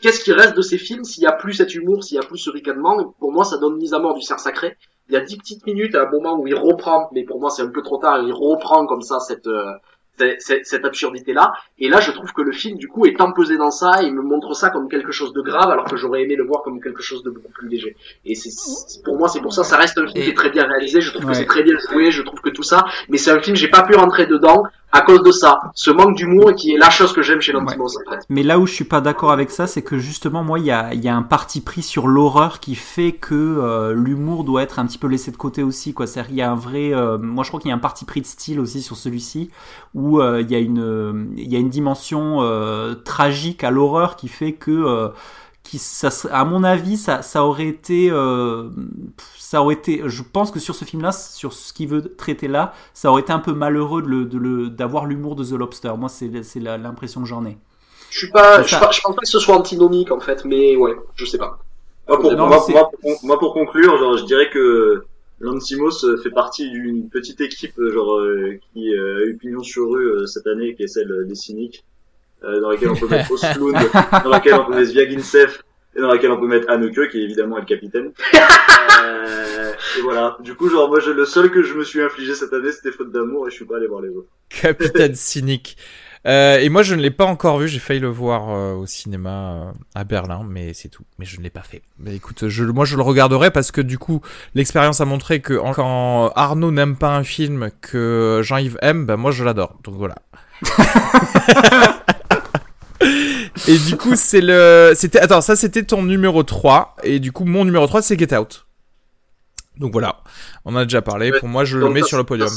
qu'est-ce qui reste de ces films s'il y a plus cet humour, s'il y a plus ce ricanement. Et Pour moi, ça donne mise à mort du cerf sacré. Il y a dix petites minutes à un moment où il reprend, mais pour moi, c'est un peu trop tard, il reprend comme ça cette, euh, cette, cette- absurdité-là. Et là, je trouve que le film, du coup, est empesé dans ça et me montre ça comme quelque chose de grave, alors que j'aurais aimé le voir comme quelque chose de beaucoup plus léger. Et c'est, pour moi, c'est pour ça, ça reste un film qui est très bien réalisé, je trouve Ouais. que c'est très bien joué, je trouve que tout ça, mais c'est un film, j'ai pas pu rentrer dedans à cause de ça. Ce manque d'humour qui est la chose que j'aime chez Lantimos, en fait. Mais là où je suis pas d'accord avec ça, c'est que justement, moi, il y a, il y a un parti pris sur l'horreur qui fait que euh, l'humour doit être un petit peu laissé de côté aussi, quoi. C'est-à-dire, il y a un vrai, euh, moi, je crois qu'il y a un parti pris de style aussi sur celui-ci, où euh, il y a une, il y a une dimension euh, tragique à l'horreur qui fait que, euh, qui, ça, serait- à mon avis, ça, ça aurait été, euh, ça aurait été, je pense que sur ce film-là, sur ce qu'il veut traiter là, ça aurait été un peu malheureux de de d'avoir l'humour de The Lobster. Moi, c'est, l'impression que j'en ai. Je suis pas, je, je pense pas que ce soit antinomique, en fait, mais ouais, je sais pas. Moi, pour, Non, moi, mais c'est- moi, pour, moi, pour conclure, genre, je dirais que Lantimos euh, fait partie d'une petite équipe euh, genre qui a eu pignon sur rue cette année, qui est celle des cyniques, dans laquelle on peut mettre Osloon, dans laquelle on peut mettre Viaginsef, et dans laquelle on peut mettre Anneke, qui est évidemment le capitaine. Euh, et voilà. Du coup, genre, moi, je, le seul que je me suis infligé cette année, c'était faute d'amour, et je suis pas allé voir les autres. Capitaine cynique. Euh, et moi, je ne l'ai pas encore vu. J'ai failli le voir euh, au cinéma euh, à Berlin, mais c'est tout. Mais je ne l'ai pas fait. Mais écoute, je, moi, je le regarderai parce que du coup, l'expérience a montré que en- quand Arnaud n'aime pas un film que Jean-Yves aime, bah moi, je l'adore. Donc voilà. et du coup, c'est le, c'était, attends, ça c'était ton numéro 3. Et du coup, mon numéro 3, c'est Get Out. Donc voilà. On en a déjà parlé. Ouais. Pour moi, je le mets sur le podium.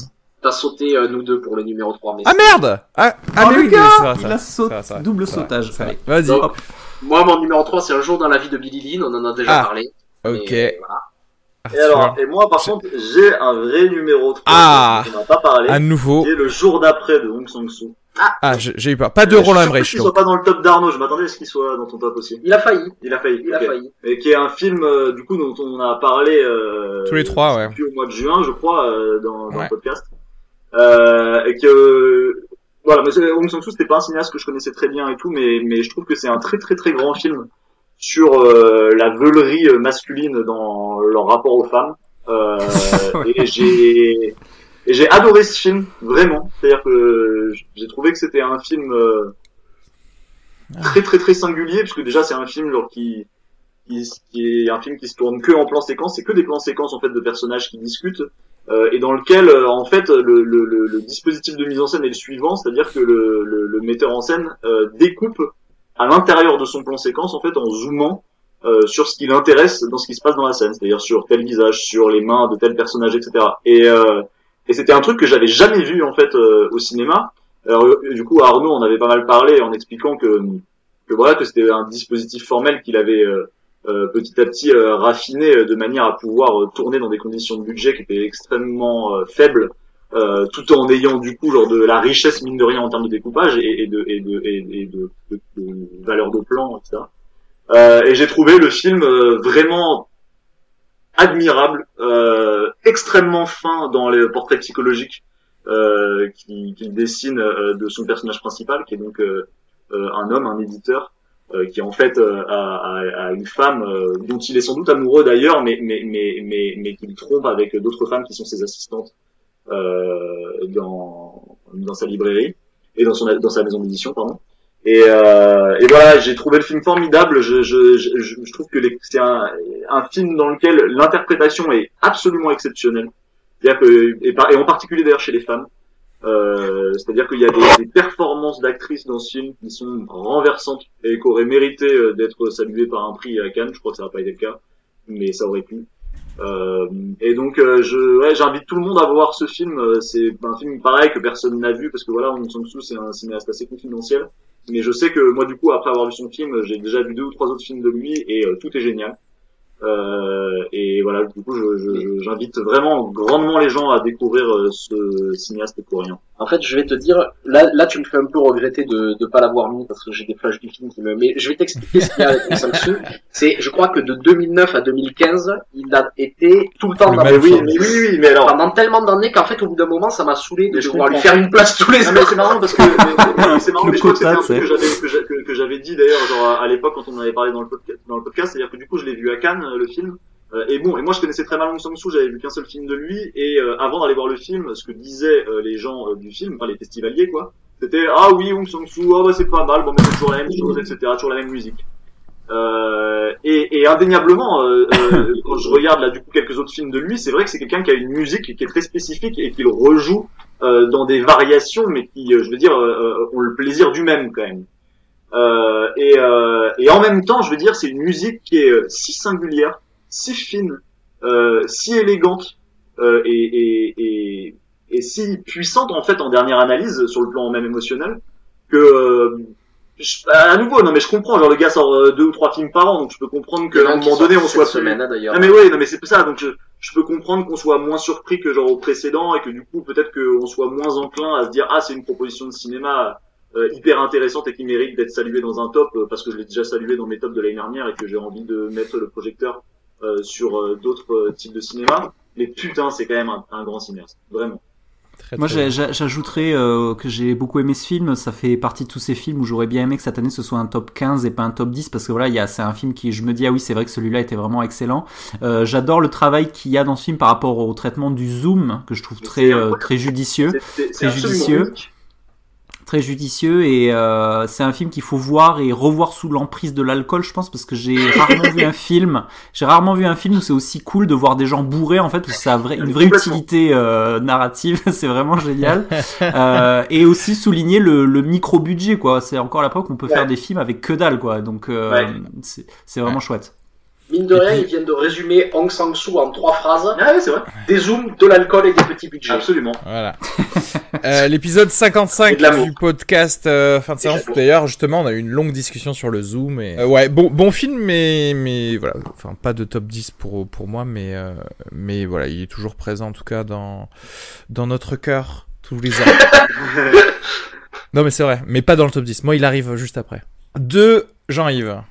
t'as- sauté, euh, nous deux, pour le numéro 3, mais Ah merde! Ah, ah Oh, mais le oui, gars, c'est vrai, c'est il a sauté, C'est c'est double C'est sautage. c'est vrai. Allez. Vas-y. Donc, Moi, mon numéro 3, c'est un jour dans la vie de Billy Lynn, on en a déjà Ah, parlé. Ok. Mais voilà. Et alors, et moi, par contre, j'ai un vrai numéro 3. Ah. on n'a pas parlé. À nouveau. Qui est le jour d'après de Hong Sang-soo. Ah, j'ai j'ai eu peur. Pas de Euh, je suis Roland Emmerich. qu'il donc. soit pas dans le top d'Arnaud. Je m'attendais à ce qu'il soit dans ton top aussi. Il a failli, Il a failli. il a failli. Et qui est un film, euh, du coup, dont on a parlé, euh, Tous les trois, ouais. depuis au mois de juin, je crois, euh, dans, dans Ouais. le podcast. Euh, et que, voilà, mais Hong Sang-soo, c'était pas un cinéaste que je connaissais très bien et tout, mais, mais je trouve que c'est un très très très grand film. sur euh, la veulerie masculine dans leur rapport aux femmes. Euh, et j'ai et j'ai adoré ce film vraiment. C'est-à-dire que j'ai trouvé que c'était un film très très très singulier puisque déjà c'est un film genre, qui, qui, est un film qui se tourne que en plan séquence, c'est que des plans séquences en fait de personnages qui discutent euh, et dans lequel euh, en fait le, le, le, dispositif de mise en scène est le suivant, c'est-à-dire que le, le, metteur en scène euh, découpe à l'intérieur de son plan séquence en fait en zoomant euh, sur ce qui l'intéresse dans ce qui se passe dans la scène, c'est-à-dire sur tel visage, sur les mains de tel personnage, etc. Et, et c'était un truc que j'avais jamais vu en fait au cinéma. Alors, du coup, Arnaud, on avait pas mal parlé en expliquant que, que voilà, que c'était un dispositif formel qu'il avait euh, petit à petit euh, raffiné de manière à pouvoir euh, tourner dans des conditions de budget qui étaient extrêmement faibles, tout en ayant du coup genre de la richesse mine de rien en termes de découpage et, de, et de, et de, de, de, valeur de plan, etc. et j'ai trouvé le film vraiment admirable, extrêmement fin dans les portraits psychologiques qu'il dessine de son personnage principal, qui est donc un homme, un éditeur, euh, qui en fait euh, a, une femme euh, dont il est sans doute amoureux d'ailleurs, mais mais mais mais, mais qu'il trompe avec d'autres femmes qui sont ses assistantes dans dans sa librairie et dans son dans sa maison d'édition pardon. Et, euh, et voilà, j'ai trouvé le film formidable. Je, je, je, je trouve que c'est un, un film dans lequel l'interprétation est absolument exceptionnelle. C'est-à-dire que, et, et, en particulier d'ailleurs chez les femmes, euh, c'est-à-dire qu'il y a des, performances d'actrices dans ce film qui sont renversantes et qui auraient mérité euh, d'être saluées par un prix à Cannes. Je crois que ça n'a pas été le cas, mais ça aurait pu. Euh, et donc, je, ouais, j'invite tout le monde à voir ce film. C'est un film pareil que personne n'a vu parce que voilà, Hong Sang-soo c'est un cinéaste assez confidentiel. Mais je sais que moi, du coup, après avoir vu son film, j'ai déjà vu deux ou trois autres films de lui et tout est génial. Euh, et voilà, du coup, j'invite vraiment grandement les gens à découvrir euh, ce cinéaste coréen. En fait, je vais te dire, là, là, tu me fais un peu regretter de ne pas l'avoir mis parce que j'ai des flashs du film qui me. Mais je vais t'expliquer ce qu'il y a avec sang C'est, je crois que de 2009 à 2015, il a été tout le temps dans mais oui, mais oui, oui, mais alors pendant tellement d'années qu'en fait, au bout d'un moment, ça m'a saoulé de devoir lui faire une place tous les non, mais c'est marrant parce que c'est marrant, mais je crois que c'était un truc que j'avais que j'avais dit d'ailleurs, genre à l'époque quand on en avait parlé dans le podcast, dans le podcast, c'est-à-dire que du coup, je l'ai vu à Cannes le film. Euh, et bon, et moi je connaissais très mal Hong Sang-soo, j'avais vu qu'un seul film de lui, et euh, avant d'aller voir le film, ce que disaient euh, les gens du film, enfin les festivaliers quoi, c'était ah oui Hong Sang-soo, ah bah c'est pas mal, bon mais c'est toujours la même chose, etc., toujours la même musique. et, et indéniablement, quand je regarde là du coup quelques autres films de lui, c'est vrai que c'est quelqu'un qui a une musique qui est très spécifique et qu'il rejoue dans des variations, mais qui, je veux dire, ont le plaisir du même quand même. Euh, et, euh, et, en même temps, je veux dire, c'est une musique qui est euh, si singulière, si fine, euh, si élégante euh, et, et, et, et, si puissante en fait en dernière analyse sur le plan même émotionnel que à nouveau, non mais je comprends, genre le gars sort deux ou trois films par an, donc je peux comprendre qu'à un moment donné on soit semaine, d'ailleurs. Non mais oui, non mais c'est ça, donc je, je peux comprendre qu'on soit moins surpris que genre au précédent et que du coup peut-être qu'on soit moins enclin à se dire ah c'est une proposition de cinéma hyper intéressante et qui mérite d'être saluée dans un top euh, parce que je l'ai déjà salué dans mes tops de l'année dernière et que j'ai envie de mettre le projecteur euh, sur d'autres types de cinéma. Mais putain, c'est quand même un, grand cinéaste, vraiment. Moi, j'ajouterais que j'ai beaucoup aimé ce film. Ça fait partie de tous ces films où j'aurais bien aimé que cette année ce soit un top 15 et pas un top 10 parce que voilà, c'est un film qui, je me dis, ah oui, c'est vrai que celui-là était vraiment excellent. J'adore le travail qu'il y a dans ce film par rapport au traitement du zoom que je trouve très, très judicieux. très judicieux très judicieux et euh, c'est un film qu'il faut voir et revoir sous l'emprise de l'alcool je pense parce que j'ai rarement vu un film j'ai rarement vu un film où c'est aussi cool de voir des gens bourrés en fait où ça a vrai, une vraie utilité euh, narrative. C'est vraiment génial. Euh, et aussi souligner le, le micro budget quoi. C'est encore l'époque où on peut faire des films avec que dalle quoi. Donc euh, c'est vraiment chouette Mine de rien, ils viennent de résumer Hong Sang-soo en trois phrases. Ah ouais, c'est vrai. Des zooms, de l'alcool et des petits budgets. Absolument. Voilà. euh, L'épisode 55 du podcast euh, fin de séance. D'ailleurs, justement, on a eu une longue discussion sur le zoom. Et... Euh, ouais, bon, bon film, mais, mais voilà. Enfin, pas de top 10 pour, pour moi, mais, euh, mais voilà, il est toujours présent en tout cas dans, dans notre cœur tous les ans. non, mais c'est vrai, mais pas dans le top 10. Moi, il arrive juste après. De Jean-Yves.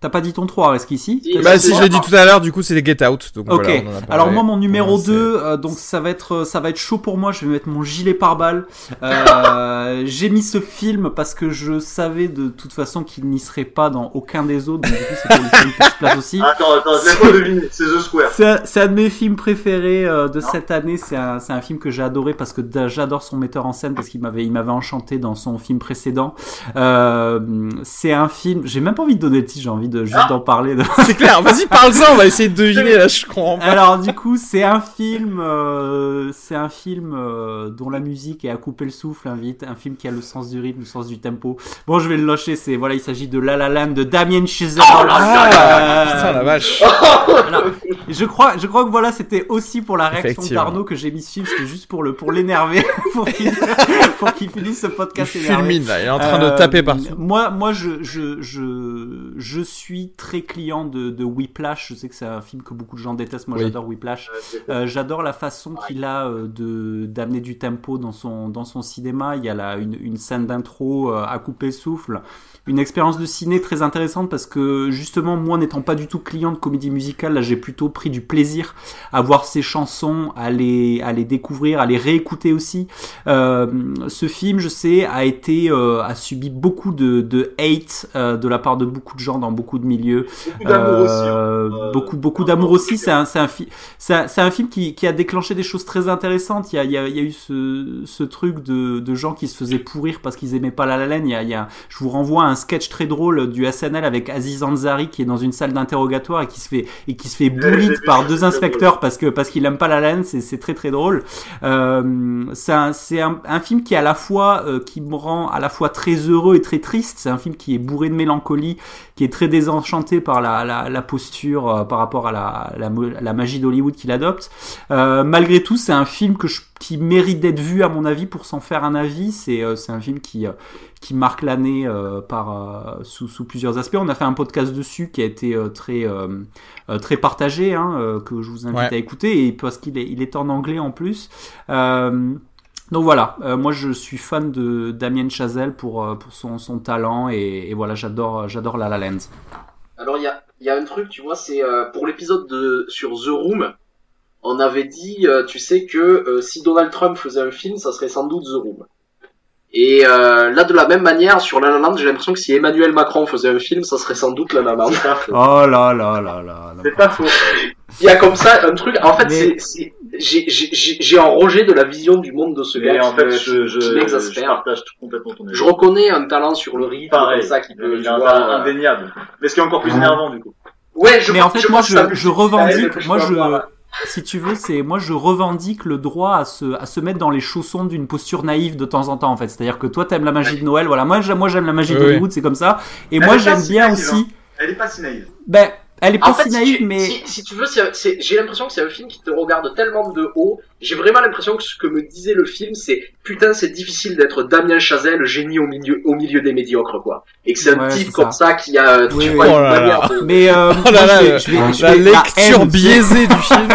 T'as pas dit ton 3 ici Si, Bah si, je l'ai dit tout à l'heure, du coup c'est les Get Out. Donc, Ok. voilà, on. Alors moi mon numéro Ouais, 2 euh, donc ça va être ça va être chaud pour moi, je vais mettre mon gilet pare-balles. Euh, j'ai mis ce film parce que je savais de toute façon qu'il n'y serait pas dans aucun des autres donc du coup c'est pour faire une petite place aussi. Attends, attends, laisse-moi deviner, c'est The Square. C'est un, de mes films préférés euh, de Non. cette année. C'est un, c'est un film que j'ai adoré parce que j'adore son metteur en scène parce qu'il m'avait, il m'avait enchanté dans son film précédent. Euh, c'est un film. J'ai même pas envie de donner le titre. J'ai envie de juste Ah. d'en parler. de- C'est clair, vas-y parle-en, on va essayer de deviner là, je comprends pas. Alors du coup, c'est un film, euh, c'est un film euh, dont la musique est à couper le souffle, invite, un film qui a le sens du rythme, le sens du tempo. Bon, je vais le lâcher. C'est voilà, il s'agit de La La Land de Damien Chazelle. Oh là là Ah, Euh, putain la vache. alors, je crois, je crois que voilà, c'était aussi pour la réaction d'Arnaud que j'ai mis ce film. C'était juste pour le, pour l'énerver, pour qu'il, pour qu'il finisse ce Il podcast énervé. fulmine là, il est en train Euh, de taper partout. Moi, moi, je, je, je, je suis très client de, de Whiplash. Je sais que c'est un film que beaucoup de gens détestent. Moi, Oui. j'adore Whiplash. Euh, j'adore la façon qu'il a euh, de d'amener du tempo dans son dans son cinéma. Il y a là une, une scène d'intro euh, à couper le souffle, une expérience de ciné très intéressante parce que justement moi n'étant pas du tout client de comédie musicale, là j'ai plutôt pris du plaisir à voir ces chansons, à les à les découvrir, à les réécouter aussi. Euh, ce film, je sais, a été euh, a subi beaucoup de de hate euh, de la part de beaucoup de gens dans beaucoup de milieux. Beaucoup d'amour aussi. hein. Beaucoup beaucoup d'amour aussi. C'est un c'est un, fi- c'est un, c'est un film qui, qui a déclenché des choses très intéressantes. Il y a, il y a, il y a eu ce, ce truc de, de gens qui se faisaient pourrir parce qu'ils aimaient pas La La Land. Il y a, il y a, je vous renvoie à un sketch très drôle du SNL avec Aziz Ansari qui est dans une salle d'interrogatoire et qui se fait et qui se fait bully par deux inspecteurs parce que parce qu'il aime pas La La Land. C'est très très drôle. Euh, c'est un, un, un film qui est à la fois euh, qui me rend à la fois très heureux et très triste. C'est un film qui est bourré de mélancolie, qui est très désenchanté par la, la, la posture euh, par rapport à la, la, la magie d'Hollywood qu'il adopte. Malgré tout, c'est un film que je, qui mérite d'être vu à mon avis pour s'en faire un avis. C'est euh, c'est un film qui euh, qui marque l'année euh, par euh, sous, sous plusieurs aspects. On a fait un podcast dessus qui a été euh, très très partagé, hein, euh, que je vous invite Ouais. à écouter et parce qu'il est il est en anglais en plus. Euh, donc voilà, euh, moi je suis fan de Damien Chazelle pour pour son, son talent et, et voilà j'adore j'adore La La Land. Alors il y a, il y a un truc, tu vois, c'est euh, pour l'épisode de sur The Room, on avait dit, euh, tu sais que euh, si Donald Trump faisait un film, ça serait sans doute The Room. Et euh, là, de la même manière, sur La La Land, j'ai l'impression que si Emmanuel Macron faisait un film, ça serait sans doute La La Land. C'est pas faux. Oh là là là là. C'est pas faux. Il y a comme ça un truc. En fait, Mais- c'est, c'est, j'ai, j'ai, j'ai j'ai un rejet de la vision du monde de ce Mais gars en fait, je, je, qui je m'exaspère. partage complètement ton avis. Je reconnais un talent sur le rythme, Pareil. comme ça, qui peut, Il tu a un vois, talent euh, indéniable. Mais ce qui est encore plus énervant, du coup. Ouais, je Mais en fait moi pense que ça je, je revendique que je moi je. Si tu veux c'est moi je revendique le droit à se à se mettre dans les chaussons d'une posture naïve de temps en temps en fait. C'est-à-dire que toi t'aimes la magie de Noël voilà moi j'aime moi j'aime la magie Oui, d'Hollywood c'est comme ça et Elle moi j'aime bien naïve, aussi Elle est pas si naïve. ben elle est pas En fait, si si tu, mais si, si tu veux, c'est- c'est- j'ai l'impression que c'est un film qui te regarde tellement de haut. J'ai vraiment l'impression que ce que me disait le film, c'est putain, c'est difficile d'être Damien Chazelle, génie au milieu, au milieu des médiocres, quoi. Et que c'est un Ouais, type comme ça, qui a, Oui, tu oui. vois, Oh une là là. de- mais euh, Oh là moi, là, je vais- je vais- je la lecture haine, biaisée du film.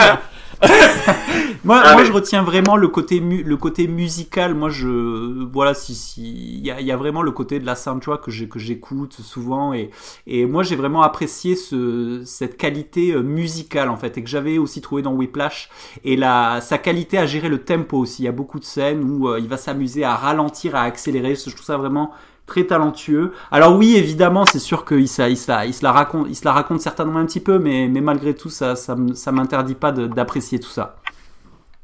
Moi, Ah, moi mais- je retiens vraiment le côté mu- le côté musical. Moi, je voilà, si si il y a, il y a vraiment le côté de la soundtrack que j'écoute souvent et et moi j'ai vraiment apprécié ce cette qualité euh, musicale en fait et que j'avais aussi trouvé dans Whiplash et la sa qualité à gérer le tempo aussi. Il y a beaucoup de scènes où euh, il va s'amuser à ralentir, à accélérer. Je trouve ça vraiment très talentueux. Alors oui, évidemment, c'est sûr qu'il se, il il se la raconte, il se la raconte certainement un petit peu, mais, mais malgré tout, ça, ça, ça m'interdit pas d'apprécier tout ça.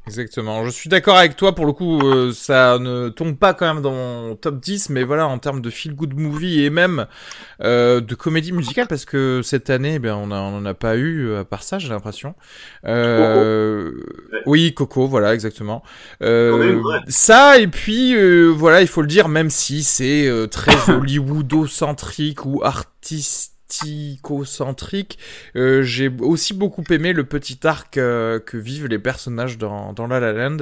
Exactement. Je suis d'accord avec toi. Pour le coup, euh, ça ne tombe pas quand même dans mon top 10, mais voilà, en termes de feel good movie et même euh, de comédie musicale, parce que cette année, eh bien, on a- on en a pas eu euh, à part ça, j'ai l'impression. Euh. Oui, Coco, voilà, exactement. A Euh, eu, ouais. ça et puis euh, voilà, il faut le dire, même si c'est euh, très Hollywoodo-centrique ou euh, j'ai aussi beaucoup aimé le petit arc euh, que vivent les personnages dans, dans La La Land,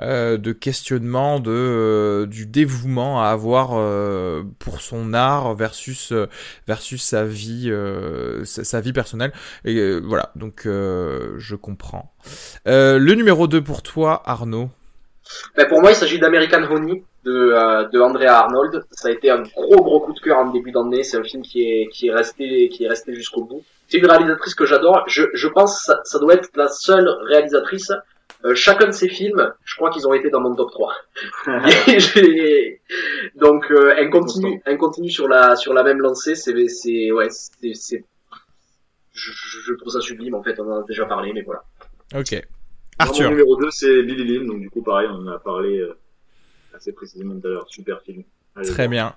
euh, de questionnement, de euh, du dévouement à avoir euh, pour son art versus euh, versus sa vie sa, sa vie personnelle. Et voilà, donc je comprends. Le numéro 2 pour toi, Arnaud. Ben, pour moi, il s'agit d'American Honey. de, euh, de Andrea Arnold. Ça a été un gros gros coup de cœur en début d'année. C'est un film qui est qui est resté qui est resté jusqu'au bout. C'est une réalisatrice que j'adore. Je, je pense ça, ça doit être la seule réalisatrice. Euh, chacun de ses films, je crois qu'ils ont été dans mon top 3. Donc euh, elle continue, elle continue sur la sur la même lancée. C'est c'est ouais c'est c'est je, je trouve ça sublime en fait. On en a déjà parlé, mais voilà. Ok. Arthur. Mon numéro 2 c'est Billy Lynn, donc du coup pareil on en a parlé euh, assez précisément tout à l'heure. Super film. Allez, Très bien.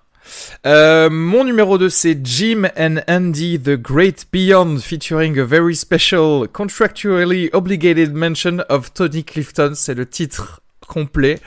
Euh, mon numéro 2 c'est Jim and Andy The Great Beyond featuring a very special contractually obligated mention of Tony Clifton. C'est le titre complet.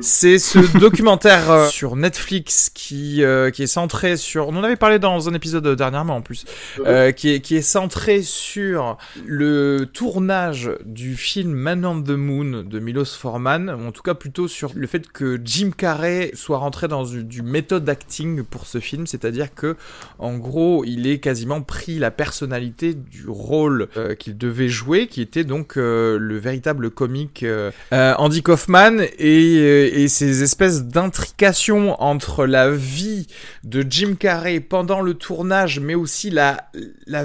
C'est ce documentaire euh, sur Netflix qui euh, qui est centré sur. On en avait parlé dans un épisode dernièrement en plus, euh, qui est qui est centré sur le tournage du film Man on the Moon de Milos Forman, ou en tout cas plutôt sur le fait que Jim Carrey soit rentré dans du, du méthode acting pour ce film, c'est-à-dire que en gros il est quasiment pris la personnalité du rôle qu'il devait jouer, qui était donc le véritable comique Andy Kaufman et, et ces espèces d'intrications entre la vie de Jim Carrey pendant le tournage, mais aussi la,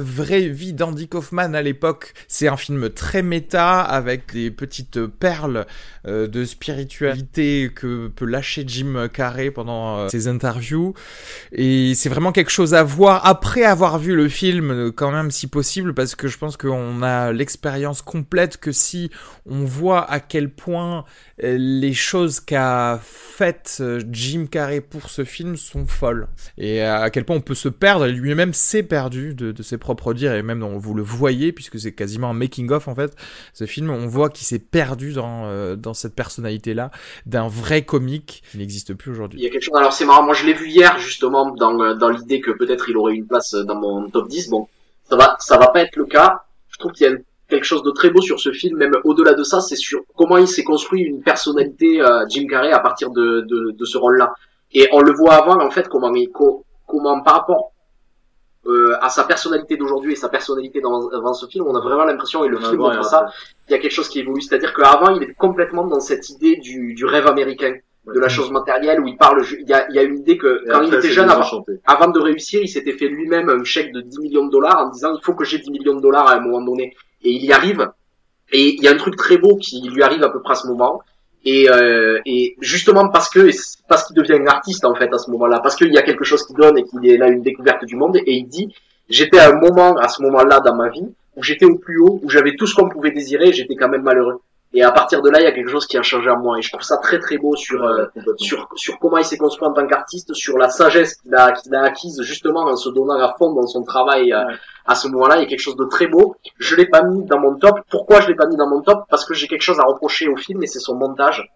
vraie vie d'Andy Kaufman à l'époque. C'est un film très méta avec des petites perles euh, de spiritualité que peut lâcher Jim Carrey pendant euh, ses interviews. Et c'est vraiment quelque chose à voir après avoir vu le film, quand même si possible, parce que je pense qu'on a l'expérience complète que si on voit à quel point euh, les choses qu'a faites euh, Jim Carrey pour ce film sont folles. Et à quel point on peut se perdre, lui-même s'est perdu de, ses propres dires, et même vous le voyez, puisque c'est quasiment un making-of en fait, ce film, on voit qu'il s'est perdu dans, euh, dans cette personnalité-là, d'un vrai comique qui n'existe plus aujourd'hui. Il y a quelque chose, alors c'est marrant, moi je l'ai vu hier justement dans, dans l'idée que peut-être il aurait une place dans mon top 10, bon, ça va, ça va pas être le cas, je trouve qu'il y a quelque chose de très beau sur ce film, même au-delà de ça, c'est sur comment il s'est construit une personnalité euh, Jim Carrey à partir de, de, de ce rôle-là. Et on le voit avant, en fait, comment, il, comment par rapport euh, à sa personnalité d'aujourd'hui et sa personnalité dans, dans, ce film, on a vraiment l'impression, et le film montre ça, il y a quelque chose qui évolue. C'est-à-dire qu'avant, il est complètement dans cette idée du, du rêve américain de la chose matérielle où il parle il y a, il y a une idée que quand il était jeune avant, avant, de réussir il s'était fait lui-même un chèque de 10 millions de dollars en disant il faut que j'ai 10 millions de dollars à un moment donné et il y arrive. Et il y a un truc très beau qui lui arrive à peu près à ce moment. Et, euh, et justement parce que parce qu'il devient un artiste en fait à ce moment-là, parce qu'il y a quelque chose qui donne et qu'il est là une découverte du monde. Et il dit j'étais à un moment à ce moment-là dans ma vie où j'étais au plus haut, où j'avais tout ce qu'on pouvait désirer, j'étais quand même malheureux. Et à partir de là, il y a quelque chose qui a changé en moi. Et je trouve ça très très beau sur euh, sur sur comment il s'est construit en tant qu'artiste, sur la sagesse qu'il a qu'il a acquise justement en se donnant à fond dans son travail euh, à ce moment-là. Il y a quelque chose de très beau. Je l'ai pas mis dans mon top. Pourquoi je l'ai pas mis dans mon top? Parce que j'ai quelque chose à reprocher au film et c'est son montage.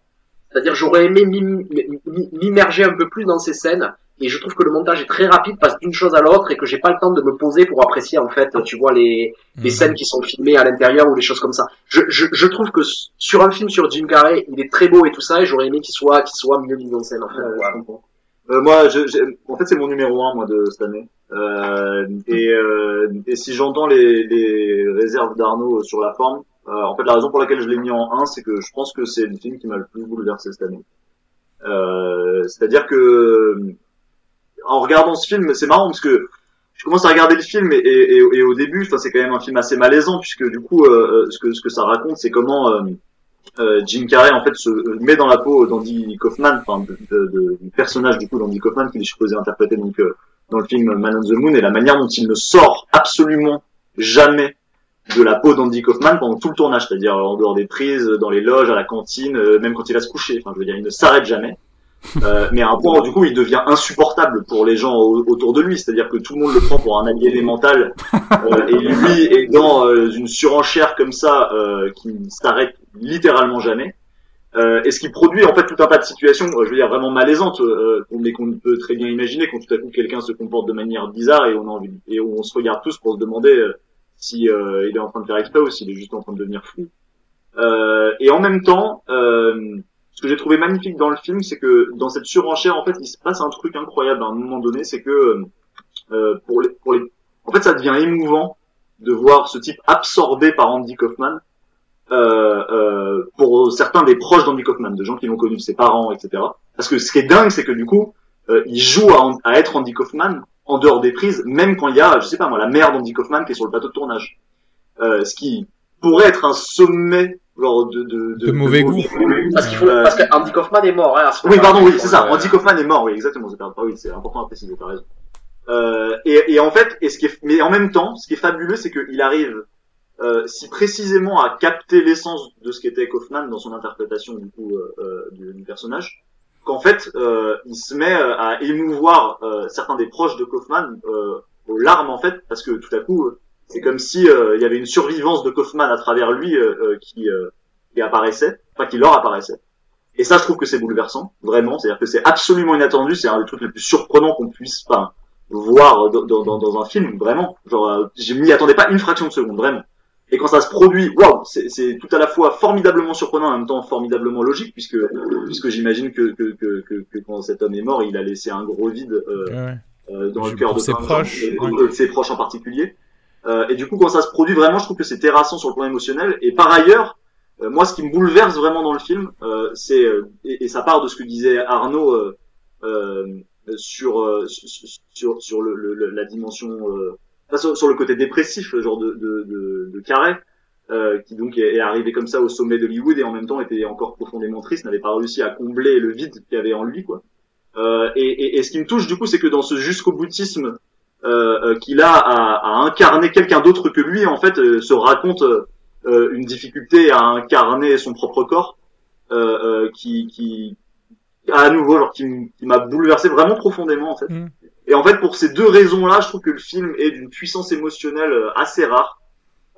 C'est-à-dire j'aurais aimé m'immerger un peu plus dans ces scènes et je trouve que le montage est très rapide, passe d'une chose à l'autre et que j'ai pas le temps de me poser pour apprécier en fait, tu vois les, les mhm. scènes qui sont filmées à l'intérieur ou les choses comme ça. Je, je, je, trouve que sur un film sur Jim Carrey, il est très beau et tout ça et j'aurais aimé qu'il soit qu'il soit mieux mis en scène en fait. Euh, moi, je, en fait, c'est mon numéro un moi de cette année. Euh, et, euh, et si j'entends les, les réserves d'Arnaud sur la forme, euh, en fait, la raison pour laquelle je l'ai mis en 1, c'est que je pense que c'est le film qui m'a le plus bouleversé cette année. Euh, C'est-à-dire que en regardant ce film, c'est marrant parce que je commence à regarder le film et, au début, enfin, c'est quand même un film assez malaisant puisque du coup, euh, ce que ce que ça raconte, c'est comment euh, euh, Jim Carrey en fait se met dans la peau d'Andy Kaufman, du personnage du coup d'Andy Kaufman qu'il est supposé interpréter donc dans le film Man on the Moon et la manière dont il ne sort absolument jamais de la peau d'Andy Kaufman pendant tout le tournage, c'est-à-dire en dehors des prises, dans les loges, à la cantine, même quand il va se coucher. Enfin, je veux dire, il ne s'arrête jamais. Euh, mais à un point du coup il devient insupportable pour les gens autour de lui, c'est-à-dire que tout le monde le prend pour un aliéné mental euh, et lui est dans euh, une surenchère comme ça euh, qui s'arrête littéralement jamais. et ce qui produit en fait tout un tas de situations, je veux dire vraiment malaisantes, mais qu'on peut très bien imaginer quand tout à coup quelqu'un se comporte de manière bizarre et on a envie et on se regarde tous pour se demander si il est en train de faire exprès ou s'il est juste en train de devenir fou. et en même temps, ce que j'ai trouvé magnifique dans le film, c'est que dans cette surenchère, en fait, il se passe un truc incroyable à un moment donné, c'est que euh, pour les, pour les, en fait, ça devient émouvant de voir ce type absorbé par Andy Kaufman euh, euh, pour certains des proches d'Andy Kaufman, de gens qui l'ont connu, ses parents, etc. Parce que ce qui est dingue, c'est que du coup, euh, il joue à, à, être Andy Kaufman en dehors des prises, même quand il y a, je sais pas moi, la mère d'Andy Kaufman qui est sur le plateau de tournage. Euh, ce qui pourrait être un sommet genre de de, de, de mauvais goût. Parce qu'il faut euh, parce que Andy Kaufman est mort. Hein, à ce oui, pardon, oui, c'est ça. Andy Kaufman est mort, oui, exactement. C'est pas, oui, c'est important à préciser. T'as raison. Euh, et, et, en fait, et ce qui est, mais en même temps, ce qui est fabuleux, c'est qu'il arrive euh, si précisément à capter l'essence de ce qu'était Kaufman dans son interprétation du coup euh, euh du, du, personnage, qu'en fait, euh, il se met à émouvoir certains des proches de Kaufman aux larmes en fait, parce que tout à coup, c'est comme si il y avait une survivance de Kaufman à travers lui qui, qui apparaissait, enfin qui leur apparaissait. Et ça, je trouve que c'est bouleversant, vraiment. C'est-à-dire que c'est absolument inattendu. C'est un des trucs les plus surprenants qu'on puisse pas voir dans, dans, dans, un film, vraiment. Genre, je m'y attendais pas une fraction de seconde, vraiment. Et quand ça se produit, waouh, c'est tout à la fois formidablement surprenant en même temps formidablement logique, puisque puisque j'imagine que, que, que, que, quand cet homme est mort, il a laissé un gros vide euh, euh, dans le cœur de ses proches, et, de ses proches en particulier. Euh, et du coup, quand ça se produit vraiment, je trouve que c'est terrassant sur le plan émotionnel. Et par ailleurs, euh, moi, ce qui me bouleverse vraiment dans le film, euh, c'est et, et, ça part de ce que disait Arnaud sur, sur sur le, le, la dimension sur, le côté dépressif, genre de, de, de, de Carré, euh, qui donc est, arrivé comme ça au sommet d'Hollywood et en même temps était encore profondément triste, n'avait pas réussi à combler le vide qu'il y avait en lui, quoi. Euh, et, et, et, ce qui me touche du coup, c'est que dans ce jusqu'au boutisme euh, euh qu'il a à, à incarner quelqu'un d'autre que lui, en fait, euh, se raconte euh, une difficulté à incarner son propre corps, qui, qui à nouveau, genre, qui, m'a bouleversé vraiment profondément en fait. Mm. Et en fait, pour ces deux raisons-là, je trouve que le film est d'une puissance émotionnelle euh, assez rare.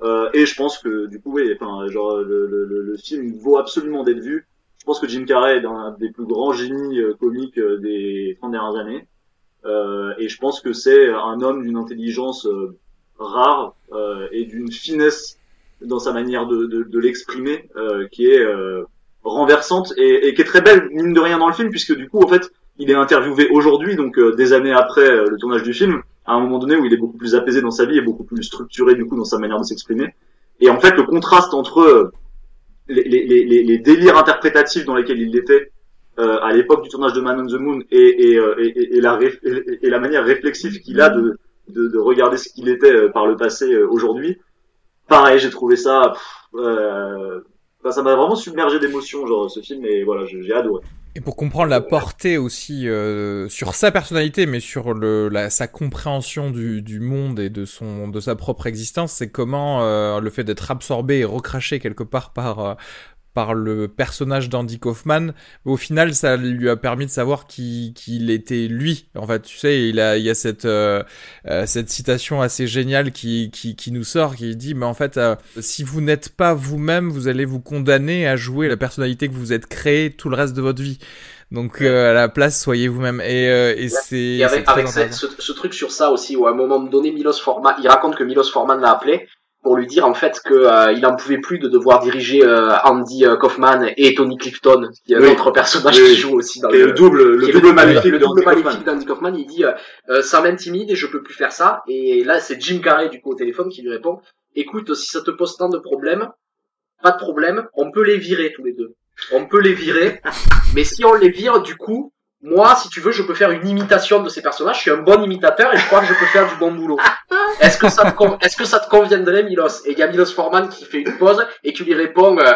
Euh, et je pense que du coup, oui, enfin, genre le, le, le, film vaut absolument d'être vu. Je pense que Jim Carrey est un des plus grands génies euh, comiques euh, des 30 dernières années. Euh, et je pense que c'est un homme d'une intelligence rare et d'une finesse dans sa manière de, de, de l'exprimer qui est renversante et, et, qui est très belle mine de rien dans le film puisque du coup en fait il est interviewé aujourd'hui, donc euh, des années après euh, le tournage du film, à un moment donné où il est beaucoup plus apaisé dans sa vie et beaucoup plus structuré du coup dans sa manière de s'exprimer. Et en fait, le contraste entre euh, les, les, les, les, délires interprétatifs dans lesquels il était à l'époque du tournage de Man on the Moon et, et, et, et la, et, la manière réflexive qu'il a de, de, de, regarder ce qu'il était par le passé aujourd'hui, pareil, j'ai trouvé ça... euh, ça m'a vraiment submergé d'émotions, genre ce film, et voilà, j'ai adoré. Et pour comprendre la portée aussi euh, sur sa personnalité, mais sur le, la, sa compréhension du, du, monde et de son de sa propre existence, c'est comment euh, le fait d'être absorbé et recraché quelque part par euh, par le personnage d'Andy Kaufman. Au final, ça lui a permis de savoir qu'il qu'il était lui. En fait, tu sais, il a, il y a cette, euh, euh, cette citation assez géniale qui, qui, qui, nous sort, qui dit, mais en fait, euh, si vous n'êtes pas vous-même, vous allez vous condamner à jouer la personnalité que vous êtes créée tout le reste de votre vie. Donc à la place, soyez vous-même. Et, et c'est. avec, avec ce, ce, truc sur ça aussi, où à un moment donné, Milos Forman, il raconte que Milos Forman l'a appelé pour lui dire en fait que euh, il en pouvait plus de devoir diriger euh, Andy euh, Kaufman et Tony Clifton, qui est oui. autre personnage qui joue aussi dans le, le, double, le double maléfique d'Andy Kaufman. Il dit ça m'intimide et je peux plus faire ça. Et là c'est Jim Carrey du coup au téléphone qui lui répond écoute si ça te pose tant de problèmes, pas de problème, on peut les virer tous les deux. On peut les virer, mais si on les vire du coup moi, si tu veux, je peux faire une imitation de ces personnages. Je suis un bon imitateur et je crois que je peux faire du bon boulot. Est-ce que ça te, est-ce que ça te conviendrait, Milos? Et il y a Milos Forman qui fait une pause et qui lui répond euh,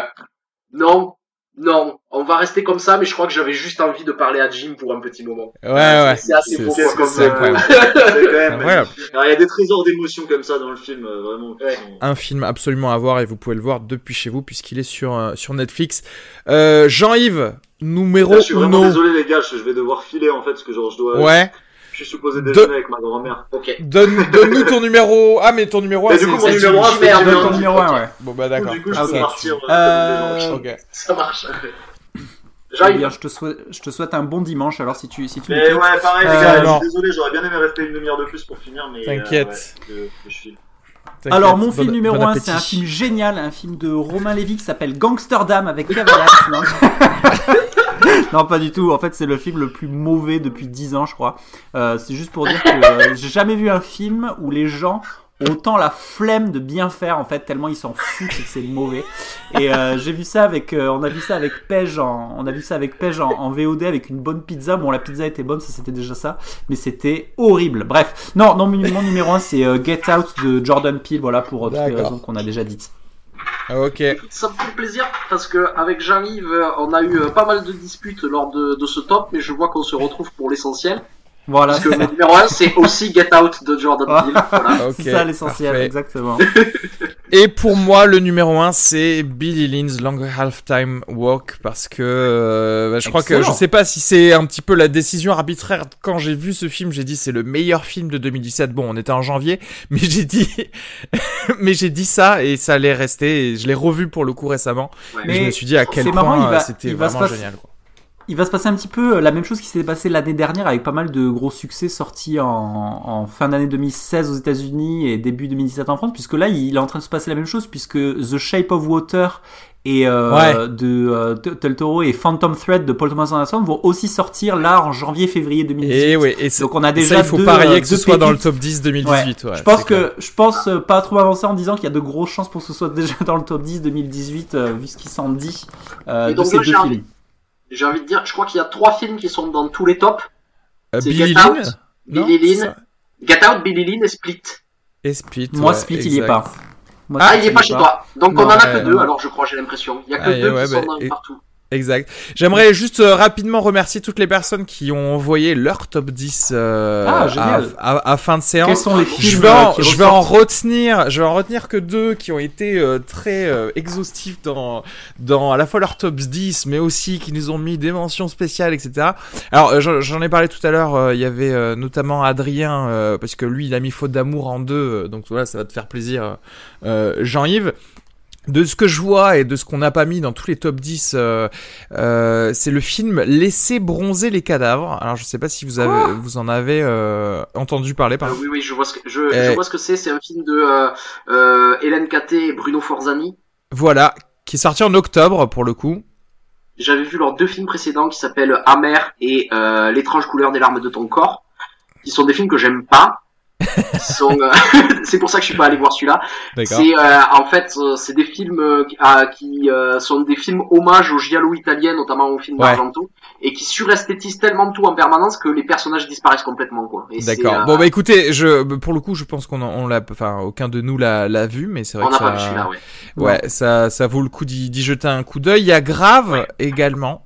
non, non, on va rester comme ça, mais je crois que j'avais juste envie de parler à Jim pour un petit moment. Ouais, ouais. C'est assez beau. C'est incroyable. il y a des trésors d'émotions comme ça dans le film, euh, vraiment. Un film absolument à voir et vous pouvez le voir depuis chez vous puisqu'il est sur, euh, sur Netflix. Euh, Jean-Yves, numéro Je suis vraiment désolé les gars, je vais devoir filer en fait, parce que genre je dois. Ouais. Je suis supposé déjeuner avec ma grand-mère. Ok. Donne, donne-nous ton numéro. Ah, mais ton numéro 1, c'est. Du coup, mon numéro 1, c'est ton numéro 1, ouais. Bon, bah, d'accord. Du coup, je peux partir. Euh, ok. Ça marche. Bien, je te souhaite, je te souhaite un bon dimanche. Alors si tu, si tu. Mais ouais, pareil, les gars. Je suis désolé, j'aurais bien aimé rester une demi-heure de plus pour finir, mais. T'inquiète. Euh, ouais, je file. Alors mon film numéro 1 c'est un film génial, un film de Romain Lévy qui s'appelle Gangsterdam avec Cavalias. non, pas du tout, en fait c'est le film le plus mauvais depuis 10 ans je crois. Euh, c'est juste pour dire que euh, j'ai jamais vu un film où les gens autant la flemme de bien faire en fait tellement ils s'en foutent que c'est mauvais. Et euh, j'ai vu ça avec euh, on a vu ça avec Pej en on a vu ça avec Pej en, en, VOD avec une bonne pizza. Bon la pizza était bonne ça c'était déjà ça. Mais c'était horrible. Bref. Non non mon numéro 1 c'est euh, Get Out de Jordan Peele. Voilà pour toutes les raisons qu'on a déjà dites ok. Ça me fait plaisir parce que avec Jean-Yves, on a eu pas mal de disputes lors de ce top, mais je vois qu'on se retrouve pour l'essentiel. Voilà. Parce que le numéro 1, c'est aussi Get Out de Jordan Peele. Voilà. Ok, c'est ça l'essentiel, exactement. Et pour moi, le numéro 1, c'est Billy Lynn's Long Halftime Walk parce que euh, bah, je crois que je sais pas si c'est un petit peu la décision arbitraire. Quand j'ai vu ce film, j'ai dit c'est le meilleur film de 2017. Bon, on était en janvier, mais j'ai dit, mais j'ai dit ça et ça allait rester. Et je l'ai revu pour le coup récemment. Ouais. Et Mais je me suis dit à quel point c'était il va se vraiment génial. Quoi. Il va se passer un petit peu euh, la même chose qui s'est passé l'année dernière avec pas mal de gros succès sortis en, en fin d'année 2016 aux États-Unis et début 2017 en France, puisque là il est en train de se passer la même chose puisque The Shape of Water et euh, Ouais. de euh, T- Del Toro et Phantom Thread de Paul Thomas Anderson vont aussi sortir là en janvier-février 2018. Et ouais, et c'est- Donc on a déjà ça, il faut deux, parier euh, que ce soit dans le top 10 2018. Ouais, je pense que je pense euh, pas trop avancer en disant qu'il y a de grosses chances pour que ce soit déjà dans le top 10 2018 euh, vu ce qui s'en dit euh, de ces deux films. J'ai envie de dire, je crois qu'il y a trois films qui sont dans tous les tops. Euh, c'est Billy Get Out, non, Billy ça Get Out, Billy Lynn et Split. et Split. Moi ouais, Split il y est pas. Moi, Ah, il est pas chez toi. Donc Non, on en a ouais, que deux, non. alors je crois, j'ai l'impression. Il y a que Ah, deux ouais, qui bah, sont dans, et- partout. Exact. J'aimerais juste euh, rapidement remercier toutes les personnes qui ont envoyé leur top 10 euh, Ah, à, génial. à- à fin de séance. Quels sont les films Je vais, en, euh, je vais en retenir, je vais en retenir que deux qui ont été euh, très exhaustifs dans, dans à la fois leur top 10, mais aussi qui nous ont mis des mentions spéciales, etc. Alors j'en ai parlé tout à l'heure. Il y avait notamment Adrien parce que lui il a mis Faute d'amour en deux, donc voilà ça va te faire plaisir, Jean-Yves. De ce que je vois et de ce qu'on n'a pas mis dans tous les top 10, euh, euh, c'est le film Laisser bronzer les cadavres. Alors je sais pas si vous avez, vous en avez euh, entendu parler. Euh, Par... oui, oui, je vois ce que, je, je vois ce que c'est. C'est un film de euh, euh, Hélène Caté et Bruno Forzani. Voilà, qui est sorti en octobre pour le coup. J'avais vu leurs deux films précédents qui s'appellent Amer et euh, L'étrange couleur des larmes de ton corps, qui sont des films que j'aime pas. C'est pour ça que je suis pas allé voir celui-là. D'accord. C'est euh, en fait euh, c'est des films euh, qui- ah, qui euh, sont des films hommages au giallo italien, notamment au film Ouais. d'Argento, et qui suresthétisent tellement tout en permanence que les personnages disparaissent complètement quoi. D'accord. euh, Bon bah écoutez, je pour le coup, je pense qu'on on l'a, enfin aucun de nous l'a l'a vu, mais c'est vrai on que n'a ça, pas vu ouais. ouais, ça ça vaut le coup d'y d'y jeter un coup d'œil. Il y a Grave également.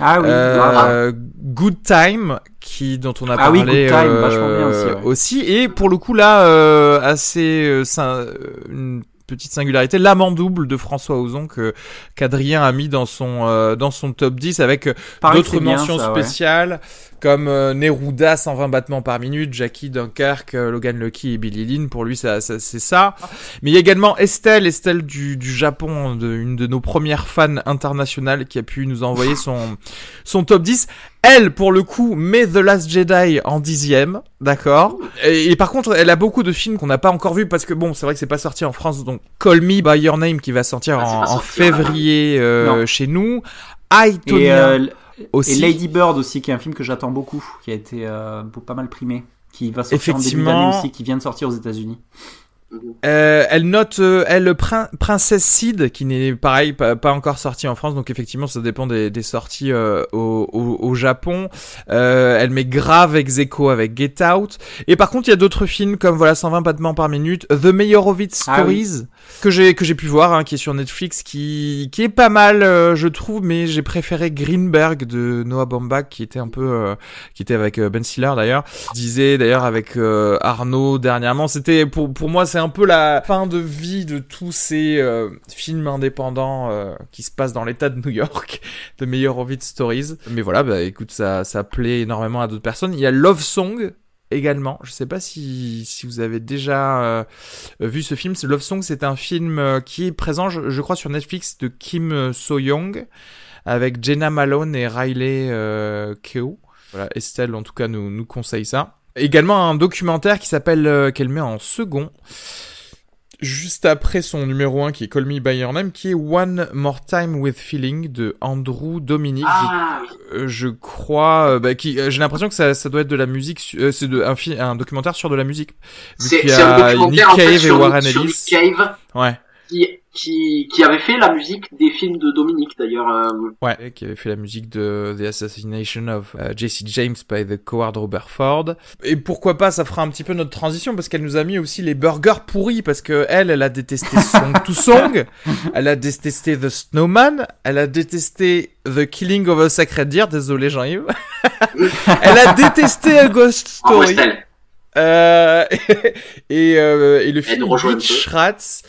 Ah oui. Euh, Good Time qui dont on a Ah oui, parlé Good Time, euh, vachement bien aussi, ouais. aussi. et pour le coup là euh, assez une petite singularité l'amant double de François Ozon que qu'Adrien a mis dans son euh, dans son top 10 avec d'autres mentions ça, ouais. Comme euh, Neruda 120 battements par minute, Jackie Dunkerque, euh, Logan Lucky et Billy Lynn pour lui ça, ça c'est ça. Mais il y a également Estelle, Estelle du, du Japon, de, une de nos premières fans internationales qui a pu nous envoyer son son top 10. Elle, pour le coup, met The Last Jedi en dixième, d'accord? Et, et par contre, elle a beaucoup de films qu'on n'a pas encore vus parce que bon, c'est vrai que c'est pas sorti en France. Donc, Call Me by Your Name qui va sortir Ah, en, en voilà. février euh, chez nous. I, Et, Tonya euh, aussi. et Lady Bird aussi, qui est un film que j'attends beaucoup, qui a été euh, pas mal primé, qui va sortir en début d'année aussi, qui vient de sortir aux États-Unis. Euh, elle note, euh, elle, Prin- Princesse Seed, qui n'est pareil, pas, pas encore sorti en France, donc effectivement, ça dépend des, des sorties euh, au, au, au Japon. Euh, elle met grave ex aequo avec Get Out. Et par contre, il y a d'autres films comme voilà 120 battements par minute, The Meyerowitz Ah oui. Que j'ai que j'ai pu voir, hein, qui est sur Netflix, qui qui est pas mal, euh, je trouve, mais j'ai préféré Greenberg de Noah Baumbach, qui était un peu, euh, qui était avec euh, Ben Stiller d'ailleurs. Je disais d'ailleurs avec euh, Arnaud dernièrement, c'était pour pour moi c'est un peu la fin de vie de tous ces euh, films indépendants euh, qui se passent dans l'État de New York, de Meyerowitz Stories. Mais voilà, bah écoute, ça ça plaît énormément à d'autres personnes. Il y a Love Song également. Je sais pas si si vous avez déjà euh, vu ce film. Love Song, c'est un film euh, qui est présent, je, crois, sur Netflix de Kim So Young avec Jenna Malone et Riley euh, Keough. Voilà, Estelle en tout cas nous nous conseille ça. Également un documentaire qui s'appelle euh, qu'elle met en second. Juste après son numéro 1 qui est Call Me By Your Name, qui est One More Time With Feeling de Andrew Dominic. Ah. Je, euh, je crois, euh, bah, qui, euh, j'ai l'impression que ça, ça doit être de la musique, euh, c'est de, un, un documentaire sur de la musique. C'est un documentaire Nick en fait, Cave et Warren sur Ellis. Nick Cave Ouais. qui, qui, qui avait fait la musique des films de Dominique d'ailleurs. euh, Ouais, qui avait fait la musique de The Assassination of euh, Jesse James by the Coward Robert Ford. Et pourquoi pas, ça fera un petit peu notre transition parce qu'elle nous a mis aussi les burgers pourris parce que elle, elle a détesté Song to Song, elle a détesté The Snowman, elle a détesté The Killing of a Sacred Deer, désolé Jean-Yves. elle a détesté A Ghost Story. Euh, et, euh, et le film. Schrats.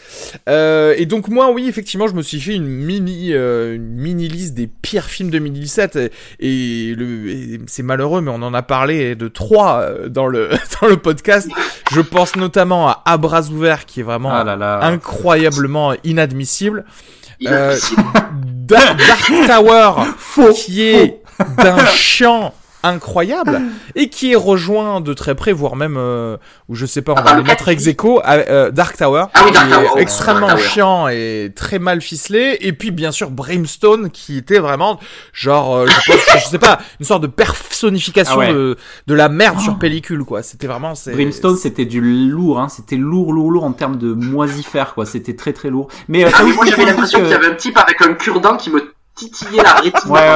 Euh, et donc moi, oui, effectivement, je me suis fait une mini, euh, une mini liste des pires films 2017. Et, et c'est malheureux, mais on en a parlé de trois euh, dans le dans le podcast. Je pense notamment à À bras ouverts, qui est vraiment Ah là là. incroyablement inadmissible. Inadmissible. Dark, Dark Tower, qui est d'un chiant incroyable et qui est rejoint de très près, voire même, euh, ou je sais pas, on Ah va bah, le mettre ex aequo, à, euh, Dark Tower, Ah Dark qui Tower, est oui, extrêmement chiant et très mal ficelé, et puis bien sûr Brimstone, qui était vraiment genre, euh, je, pense, je sais pas, une sorte de personnification Ah ouais. de, de la merde sur pellicule, quoi. C'était vraiment, c'est... Brimstone, c'était du lourd, hein. C'était lourd, lourd, lourd en termes de moisifère, quoi. C'était très, très lourd. Mais, euh, Ah oui, moi j'avais l'impression qu'il y avait un type avec un cure-dent qui me la rétine. Ouais, ouais,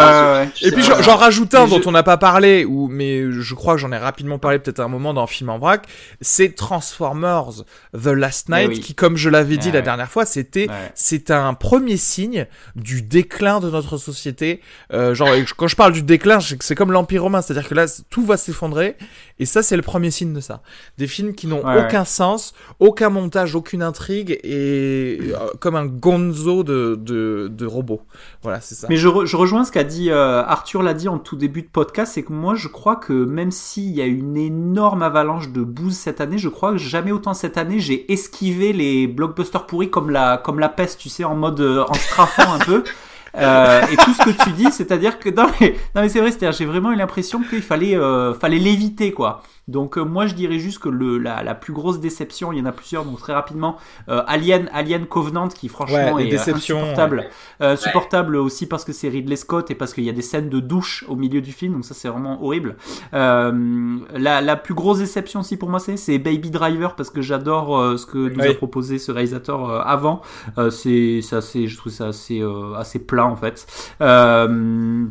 ouais, Et puis j'en- rajoute un dont je- on n'a pas parlé, ou mais je crois que j'en ai rapidement parlé peut-être à un moment dans Film en vrac, c'est Transformers The Last Night, Eh oui. qui comme je l'avais dit Ah la ouais. dernière fois, c'était Ouais. c'est un premier signe du déclin de notre société. Euh, genre quand je parle du déclin, c'est comme l'Empire romain, c'est-à-dire que là tout va s'effondrer, et ça c'est le premier signe de ça. Des films qui n'ont Ouais, aucun sens, aucun montage, aucune intrigue, et euh, comme un gonzo de de, de robots. Voilà, c'est ça. Mais je, re- je rejoins ce qu'a dit euh, Arthur l'a dit en tout début de podcast, c'est que moi je crois que même s'il y a une énorme avalanche de bouse cette année, je crois que jamais autant cette année j'ai esquivé les blockbusters pourris comme la comme la peste, tu sais, en mode euh, en strafant un peu. Euh, et tout ce que tu dis, c'est-à-dire que non mais, non mais c'est vrai, c'est-à-dire j'ai vraiment eu l'impression qu'il fallait euh, fallait l'éviter quoi. Donc euh, moi je dirais juste que le la, la plus grosse déception, il y en a plusieurs donc très rapidement euh, Alien Alien Covenant qui franchement Ouais, est euh, insupportable. Euh, supportable aussi parce que c'est Ridley Scott et parce qu'il y a des scènes de douche au milieu du film, donc ça c'est vraiment horrible. Euh, la, la plus grosse déception aussi pour moi c'est c'est Baby Driver parce que j'adore euh, ce que nous Oui. a proposé ce réalisateur euh, avant. Euh, c'est c'est assez, je trouve ça assez euh, assez plat en fait. Euh,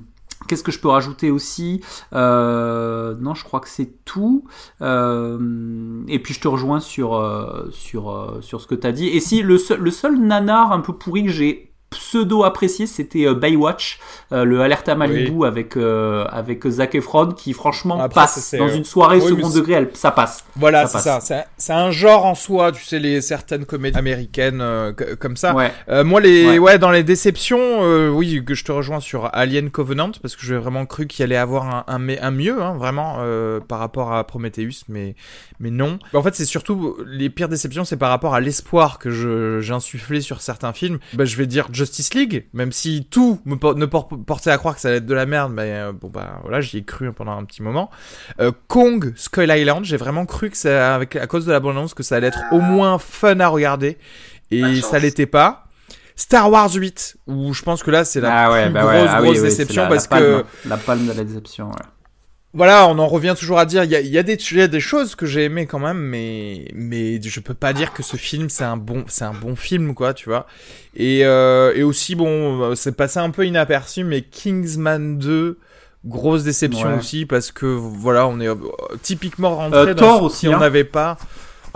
Qu'est-ce que je peux rajouter aussi? Euh, Non, je crois que c'est tout. Euh, et puis je te rejoins sur euh, sur sur ce que tu as dit. Et si le seul nanar un peu pourri que j'ai pseudo apprécié, c'était euh, Baywatch, euh, le Alerta Malibu avec euh, avec Zac Efron qui franchement Après, passe dans une soirée oui, second degré, elle, ça passe. Voilà, Ça c'est ça. C'est un genre en soi, tu sais, les certaines comédies américaines comme ça. Ouais. Moi, les, ouais. Ouais. dans les déceptions, oui, que je te rejoins sur Alien Covenant parce que j'ai vraiment cru qu'il allait avoir un, un, un mieux, hein, vraiment, par rapport à Prometheus, mais, mais non. En fait, c'est surtout les pires déceptions, c'est par rapport à l'espoir que je, j'ai insufflé sur certains films. Bah, je vais dire Justice League, même si tout me por- ne por- portait à croire que ça allait être de la merde, mais euh, bon bah voilà, j'y ai cru pendant un petit moment. Euh, Kong Skull Island, j'ai vraiment cru que ça, avec à cause de la bande-annonce, que ça allait être au moins fun à regarder, et ça l'était pas. Star Wars 8, où je pense que là c'est la ah ouais, plus bah grosse ouais, ah grosse oui, c'est déception la- parce la que la palme de la déception. Ouais. Voilà, on en revient toujours à dire, il y a, il y a des, il y a des choses que j'ai aimées quand même, mais, mais je peux pas dire que ce film c'est un bon, c'est un bon film quoi, tu vois. Et, euh, et aussi bon, euh, c'est passé un peu inaperçu, mais Kingsman 2, grosse déception Ouais. aussi parce que voilà, on est euh, typiquement rentré Euh, dans Thor ce aussi, si on hein. n'avait pas.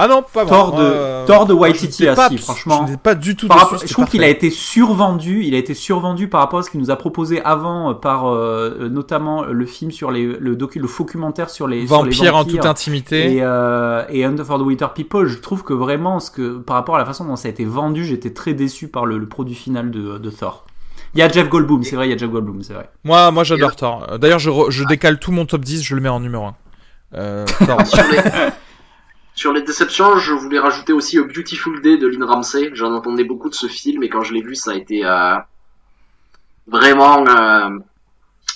Ah non, pas Thor moi, de euh, Thor de Waititi ah, si, franchement. je pas du tout Par dessus, je trouve qu'il a été survendu. Il a été survendu par rapport à ce qu'il nous a proposé avant, euh, par euh, notamment le film sur les le docu, le documentaire sur les sur les Vampire en vampires toute intimité. et euh, et Under for the Winter People. Je trouve que vraiment ce que par rapport à la façon dont ça a été vendu, j'étais très déçu par le, le produit final de, de Thor. Il y a Jeff Goldblum, c'est vrai, il y a Jeff Goldblum, c'est vrai. Moi, moi j'adore Thor. Euh, D'ailleurs, je, je décale tout mon top 10, je le mets en numéro 1. Euh, Thor. Sur, les... déceptions, je voulais rajouter aussi A Beautiful Day de Lynn Ramsey. J'en entendais beaucoup de ce film et quand je l'ai vu, ça a été euh, vraiment, euh,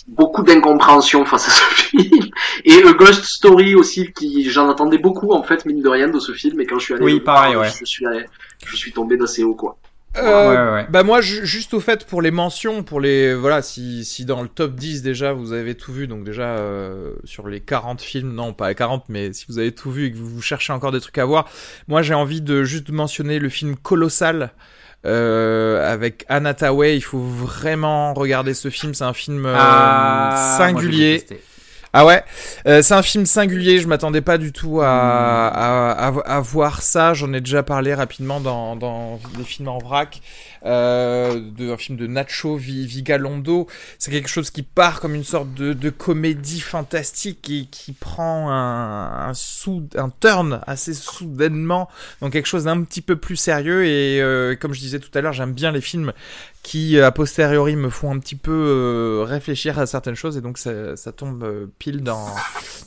beaucoup d'incompréhension face à ce film. Et A Ghost Story aussi, qui j'en attendais beaucoup en fait, mine de rien, de ce film. Et quand je suis allé Oui, pareil, ouais. je suis allé- je suis tombé d'assez haut quoi. Euh, Ouais, ouais, ouais. Bah moi, ju- juste au fait pour les mentions, pour les voilà, si si dans le top 10 déjà vous avez tout vu, donc déjà euh, sur les 40 films, non pas les 40, mais si vous avez tout vu et que vous cherchez encore des trucs à voir, moi j'ai envie de juste mentionner le film Colossal. Euh, avec Anna Tawai, il faut vraiment regarder ce film. C'est un film euh, Ah, singulier. Ah ouais, euh, c'est un film singulier. Je m'attendais pas du tout à, à, à, voir ça. J'en ai déjà parlé rapidement dans, dans les films en vrac. Euh, de, un film de Nacho Vi- Vigalondo. C'est quelque chose qui part comme une sorte de, de comédie fantastique et qui prend un, un, sou, un turn assez soudainement dans quelque chose d'un petit peu plus sérieux. Et euh, comme je disais tout à l'heure, j'aime bien les films qui a posteriori me font un petit peu euh, réfléchir à certaines choses et donc ça, ça tombe euh, pile dans,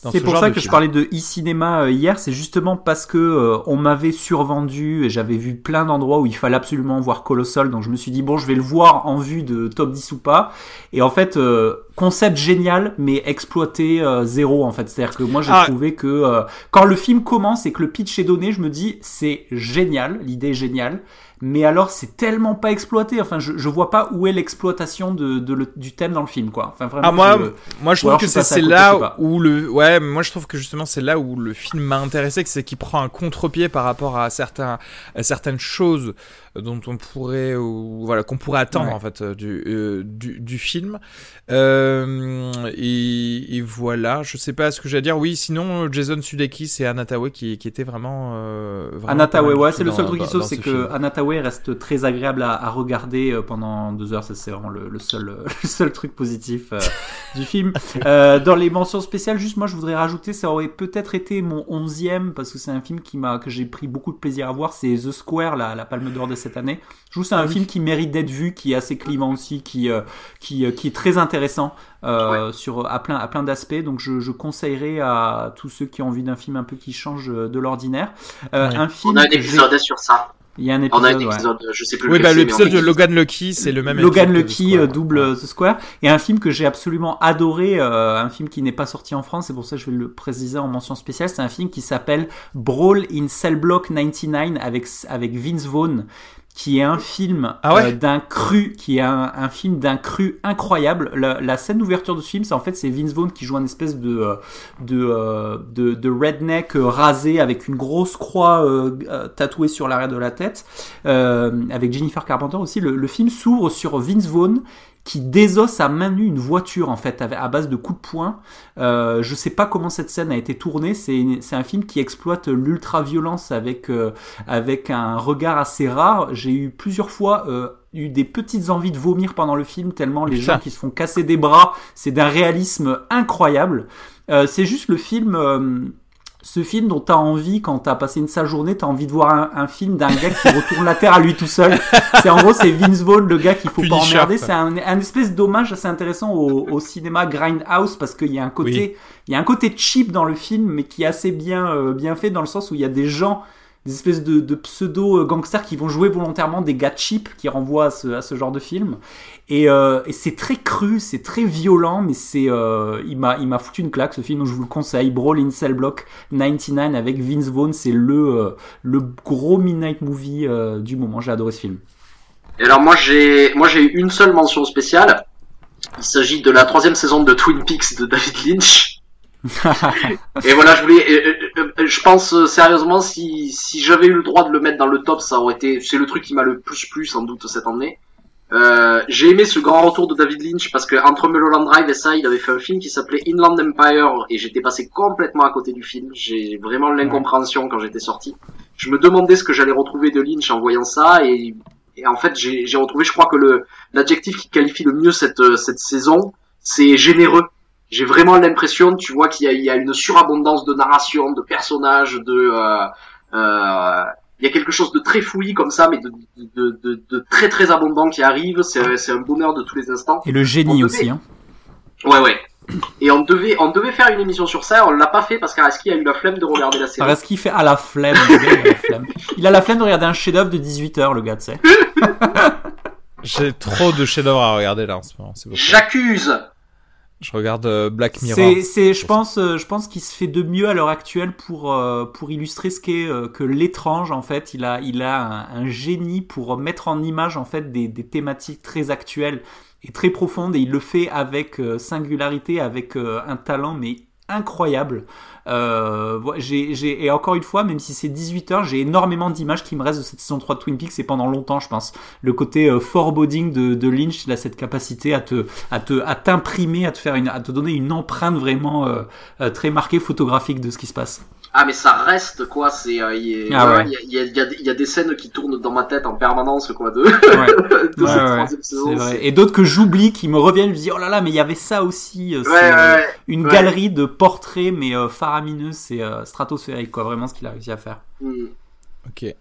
dans C'est ce pour genre ça de que je parlais de e-cinéma euh, hier, c'est justement parce que euh, on m'avait survendu et j'avais vu plein d'endroits où il fallait absolument voir Colossal, donc je me suis dit bon, je vais le voir en vue de top 10 ou pas. Et en fait, euh, concept génial, mais exploité euh, zéro en fait. C'est-à-dire que moi j'ai Ah. trouvé que euh, quand le film commence et que le pitch est donné, je me dis c'est génial, l'idée est géniale. Mais alors, c'est tellement pas exploité. Enfin, je, je vois pas où est l'exploitation de, de le- du thème dans le film, quoi. Enfin, vraiment. Ah, moi, je- moi je trouve que c'est là où le ouais moi je trouve que justement c'est là où le film m'a intéressé que c'est qu'il prend un contre-pied par rapport à certains à certaines choses dont on pourrait ou voilà qu'on pourrait attendre Ouais. en fait euh, du, euh, du du film euh, et, et voilà je sais pas ce que j'ai à dire oui sinon Jason Sudeikis et Anna Tawai qui qui étaient vraiment, euh, vraiment du ouais, c'est le seul truc qui dans c'est ce que Tawai reste très agréable à, à regarder pendant deux heures. Ça, c'est vraiment le, le seul, le seul truc positif du film. Dans les mentions spéciales, juste moi, je voudrais rajouter, ça aurait peut-être été mon onzième parce que c'est un film qui m'a, que j'ai pris beaucoup de plaisir à voir. C'est The Square, la, la Palme d'Or de cette année. Je trouve que c'est un Ah oui. film qui mérite d'être vu, qui est assez clivant aussi, qui, euh, qui, euh, qui est très intéressant euh, sur à plein, à plein d'aspects. Donc, je, je conseillerais à tous ceux qui ont envie d'un film un peu qui change de l'ordinaire. Euh, Ouais. Un film. On a un épisode sur ça. il y a un On épisode. a un ouais. épisode, je sais plus oui lequel bah l'épisode on de a- Logan Lucky c'est le même Logan épisode que The Lucky Square, ouais. double The Square et un film que j'ai absolument adoré, euh, un film qui n'est pas sorti en France, c'est pour ça que je vais le préciser en mention spéciale. C'est un film qui s'appelle Brawl in Cell Block 99 avec avec Vince Vaughn qui est un film Ah ouais euh, d'un cru, qui est un, un film d'un cru incroyable. La, la scène d'ouverture de ce film, c'est en fait c'est Vince Vaughn qui joue un espèce de euh, de, euh, de de redneck rasé avec une grosse croix euh, tatouée sur l'arrière de la tête, euh, avec Jennifer Carpenter aussi. Le, le film s'ouvre sur Vince Vaughn qui désosse à main nue une voiture en fait à base de coups de poing. Euh, je sais pas comment cette scène a été tournée. C'est c'est un film qui exploite l'ultra violence avec euh, avec un regard assez rare. J'ai eu plusieurs fois euh, eu des petites envies de vomir pendant le film tellement les Putain. gens qui se font casser des bras, c'est d'un réalisme incroyable. Euh, c'est juste le film. Ce film dont t'as envie quand t'as passé une sale journée, t'as envie de voir un, un film d'un gars qui retourne la terre à lui tout seul. C'est en gros c'est Vince Vaughn, le gars qu'il faut pas emmerder. C'est un, un espèce d'hommage assez intéressant au, au cinéma grindhouse parce qu'il y a un côté, Oui. il y a un côté cheap dans le film, mais qui est assez bien euh, bien fait dans le sens où il y a des gens des espèces de, de pseudo gangsters qui vont jouer volontairement des gars cheap qui renvoient à ce, à ce genre de film et, euh, et c'est très cru c'est très violent mais c'est euh, il m'a il m'a foutu une claque ce film je vous le conseille Brawl in Cell Block 99 avec Vince Vaughn c'est le euh, le gros midnight movie euh, du moment j'ai adoré ce film Et alors moi j'ai moi j'ai eu une seule mention spéciale. Il s'agit de la troisième saison de Twin Peaks de David Lynch. Et voilà, je voulais, euh, euh, euh, je pense sérieusement si si j'avais eu le droit de le mettre dans le top, ça aurait été, c'est le truc qui m'a le plus plu sans doute cette année. Euh, j'ai aimé ce grand retour de David Lynch parce que entre Mulholland Drive et ça, il avait fait un film qui s'appelait Inland Empire et j'étais passé complètement à côté du film. J'ai vraiment l'incompréhension quand j'étais sorti. Je me demandais ce que j'allais retrouver de Lynch en voyant ça et, et en fait j'ai retrouvé, je crois que l'adjectif qui qualifie le mieux cette cette saison, c'est généreux. J'ai vraiment l'impression, tu vois, qu'il y a, il y a une surabondance de narration, de personnages, de euh, euh, il y a quelque chose de très fouillis comme ça, mais de, de, de, de très très abondant qui arrive. C'est c'est un bonheur de tous les instants. et le génie On aussi hein. Ouais ouais. Et on devait on devait faire une émission sur ça, on l'a pas fait parce qu'Araski a eu la flemme de regarder la série. Qu'il fait à la flemme, il a la flemme. Il a la flemme de regarder un chef-d'œuvre de 18 heures, le gars, tu sais. J'ai trop de chefs-d'œuvre à regarder là en ce moment. J'accuse Je regarde euh, Black Mirror. C'est, je pense, euh, je pense qu'il se fait de mieux à l'heure actuelle pour euh, pour illustrer ce qu'est que l'étrange. En fait, il a il a un, un génie pour mettre en image en fait des, des thématiques très actuelles et très profondes et il le fait avec singularité, avec un talent mais incroyable. Euh, j'ai, et encore une fois, même si c'est 18 heures, j'ai énormément d'images qui me restent de cette saison 3 de Twin Peaks et pendant longtemps, je pense. Le côté euh, foreboding de, Lynch, il a cette capacité à te, à te, à t'imprimer, à te faire une, à te donner une empreinte vraiment euh, très marquée photographique de ce qui se passe. Ah mais ça reste quoi, c'est euh, il y, a- Ah ouais. il y y, a, il y a des- il y a des scènes qui tournent dans ma tête en permanence quoi de, Ouais. de Ouais, cette ouais, troisième saison. c'est vrai. Et d'autres que j'oublie, qui me reviennent, je me dis oh là là, mais il y avait ça aussi. euh, Ouais, c'est, ouais, euh, ouais. Une ouais. galerie de portraits, mais euh, faramineux, c'est euh, stratosphérique quoi, vraiment ce qu'il a réussi à faire. Hmm. Ok.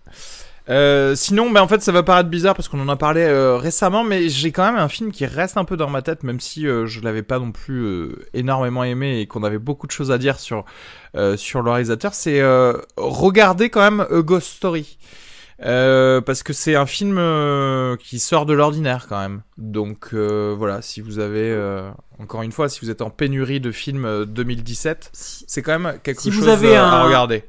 Euh, sinon, bah, en fait, ça va paraître bizarre parce qu'on en a parlé euh, récemment, mais j'ai quand même un film qui reste un peu dans ma tête, même si euh, je l'avais pas non plus euh, énormément aimé et qu'on avait beaucoup de choses à dire sur euh, sur le réalisateur. C'est euh, regarder quand même A Ghost Story. Euh, parce que c'est un film euh, qui sort de l'ordinaire quand même. Donc euh, voilà, si vous avez euh, encore une fois, si vous êtes en pénurie de films euh, 2017, Si, c'est quand même quelque Si vous chose avez euh, à un- regarder.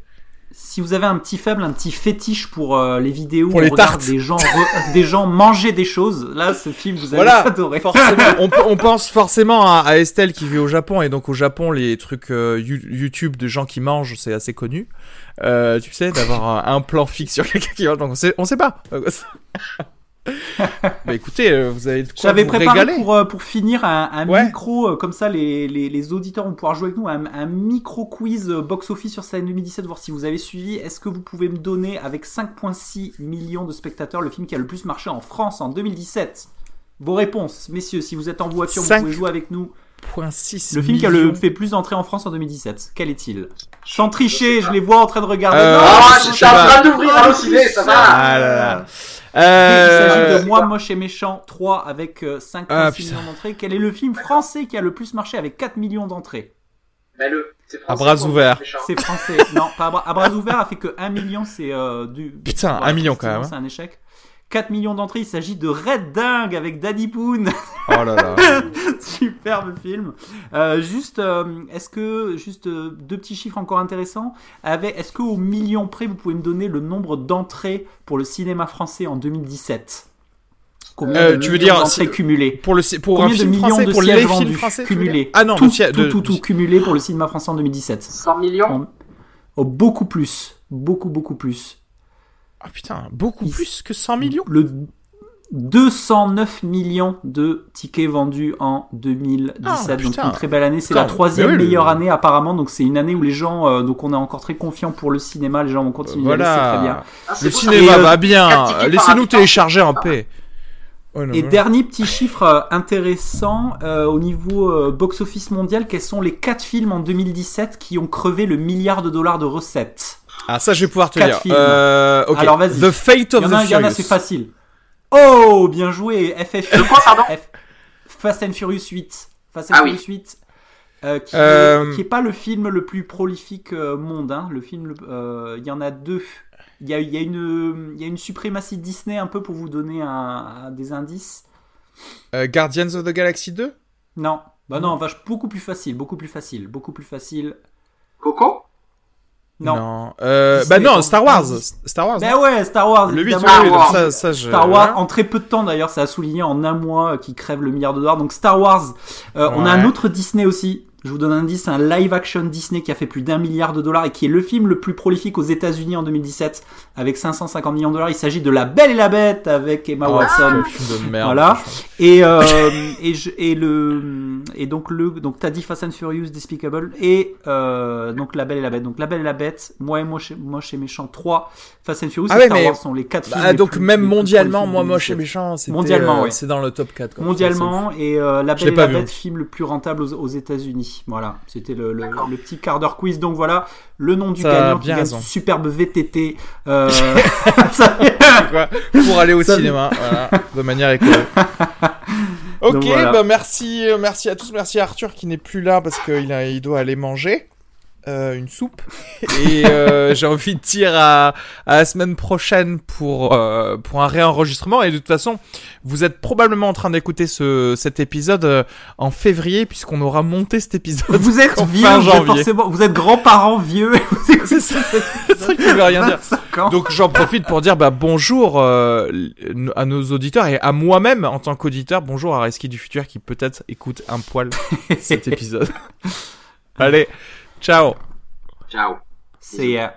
Si vous avez un petit faible, un petit fétiche pour euh, les vidéos Pour où les on regarde tartes. des gens re- des gens manger des choses, là ce film vous allez Voilà. adorer. forcément, on, on pense forcément à, à Estelle qui vit au Japon et donc au Japon les trucs euh, You- YouTube de gens qui mangent c'est assez connu. Euh, tu sais d'avoir un, un plan fixe sur quelqu'un qui mange donc on sait on sait pas. bah écoutez euh, vous avez de quoi J'avais préparé régaler. pour, euh, pour finir un, un Ouais. micro, euh, comme ça les, les, les auditeurs vont pouvoir jouer avec nous, un, un micro quiz box-office sur année 2017, voir si vous avez suivi. Est-ce que vous pouvez me donner, avec 5,6 millions de spectateurs, le film qui a le plus marché en France en 2017 Vos réponses, messieurs, si vous êtes en voiture, vous pouvez jouer avec nous. Point six Le film qui a le fait plus d'entrées en France en 2017, quel est-il? Sans tricher, je les vois en train de regarder. Euh, Non, Ah, je sais en train d'ouvrir un ciné, ça va. Ah là là. Il Euh, s'agit de Moi Moche et Méchant 3 avec euh, 5,6 Ah, putain. millions d'entrées. Quel est le film français qui a le plus marché avec 4 millions d'entrées? Mais le, À français, bras ouverts. C'est français. non, pas à bras, à bras ouverts a fait que 1 million, c'est euh, du. Putain, un million quand même, hein. C'est un échec. 4 millions d'entrées, il s'agit de Red Dingue avec Daddy Poon. Oh là là. Superbe film. Euh, juste, euh, est-ce que, juste euh, deux petits chiffres encore intéressants. Avec, est-ce qu'au million près, vous pouvez me donner le nombre d'entrées pour le cinéma français en 2017 Combien Euh, de tu veux dire, cumulées? Pour le pour un Combien de film millions français de pour les films français cumulés? Ah non, tout, tout, de- tout, tout cumulé pour le cinéma français en 2017. 100 millions? En- oh, beaucoup plus, beaucoup beaucoup plus. Ah putain, beaucoup Il- plus que 100 millions. Le 209 millions de tickets vendus en 2017. Ah, donc putain. une très belle année. C'est la troisième le- meilleure année apparemment. Donc c'est une année où les gens, euh, donc on est encore très confiant pour le cinéma. Les gens vont continuer c'est très bien. Voilà. Ah, Le beau, cinéma Et, euh, va bien. Laissez-nous télécharger en paix. Oh, non, Et non. dernier petit chiffre euh, intéressant euh, au niveau euh, box-office mondial, quels sont les quatre films en 2017 qui ont crevé le milliard de dollars de recettes? Ah ça je vais pouvoir te Quatre dire. Euh. Alors, vas-y. The Fate of y en the a, il y en a, Furious. c'est facile. Oh, bien joué, FF8. De quoi, pardon F- Fast and Furious 8. Fast and Ah oui. Furious 8. euh, qui, Euh, est, qui est pas le film le plus prolifique euh, monde. hein. Le film, euh, il y en a deux. Il y a, y, a une, il y a une suprématie Disney un peu pour vous donner un, un- des indices. Euh, Guardians of the Galaxy 2 Non, bah non, vache, beaucoup plus facile, beaucoup plus facile, beaucoup plus facile. Coco? Non. Euh, bah non. Star Wars. Star Wars. Ben non ouais, Star Wars. le 8, évidemment. oui, Star donc Wars. ça, ça je... Star Wars, voilà. en très peu de temps d'ailleurs, ça a souligné en un mois euh, qui crève le milliard de dollars. Donc Star Wars, euh, on a un autre Disney aussi. Je vous donne un indice, un live action Disney qui a fait plus d'un milliard de dollars et qui est le film le plus prolifique aux États-Unis en 2017 avec 550 millions de dollars. Il s'agit de La Belle et la Bête avec Emma Oh, Watson. de merde. Voilà. Et, euh, et, je, et le et donc le donc t'as dit Fast and Furious Despicable et euh, donc La Belle et la Bête donc La Belle et la Bête moi et moche moche et méchant 3 Fast and Furious Ah et ouais, Star mais- Wars sont les quatre films les donc plus- même mondialement, moi moche et 2017. méchant, c'était, Mondialement, euh, ouais. c'est dans le top 4. Quoi. mondialement et euh, La Je Belle et la vu. Bête film le plus rentable aux, aux États-Unis voilà c'était le, le, le petit quart d'heure quiz. Donc voilà le nom du Ça gagnant qui bien gagne superbe VTT euh, ça- quoi, pour aller au Ça- cinéma, voilà, de manière écolo. Ok, voilà. bah merci, euh, merci à tous, merci à Arthur qui n'est plus là parce qu'il a- il doit aller manger. Euh, une soupe. Et euh, j'ai envie de dire à, à la semaine prochaine pour, euh, pour un réenregistrement. Et de toute façon, vous êtes probablement en train d'écouter ce, cet épisode euh, en février, puisqu'on aura monté cet épisode. Vous êtes en vieux, forcément, vous êtes grands-parents vieux. C'est ça, truc qui veut rien dire. 25 ans. Donc j'en profite pour dire bah, bonjour euh, à nos auditeurs et à moi-même en tant qu'auditeur. Bonjour à Reski du futur qui peut-être écoute un poil cet épisode. Allez, ciao Ciao. C'est, euh,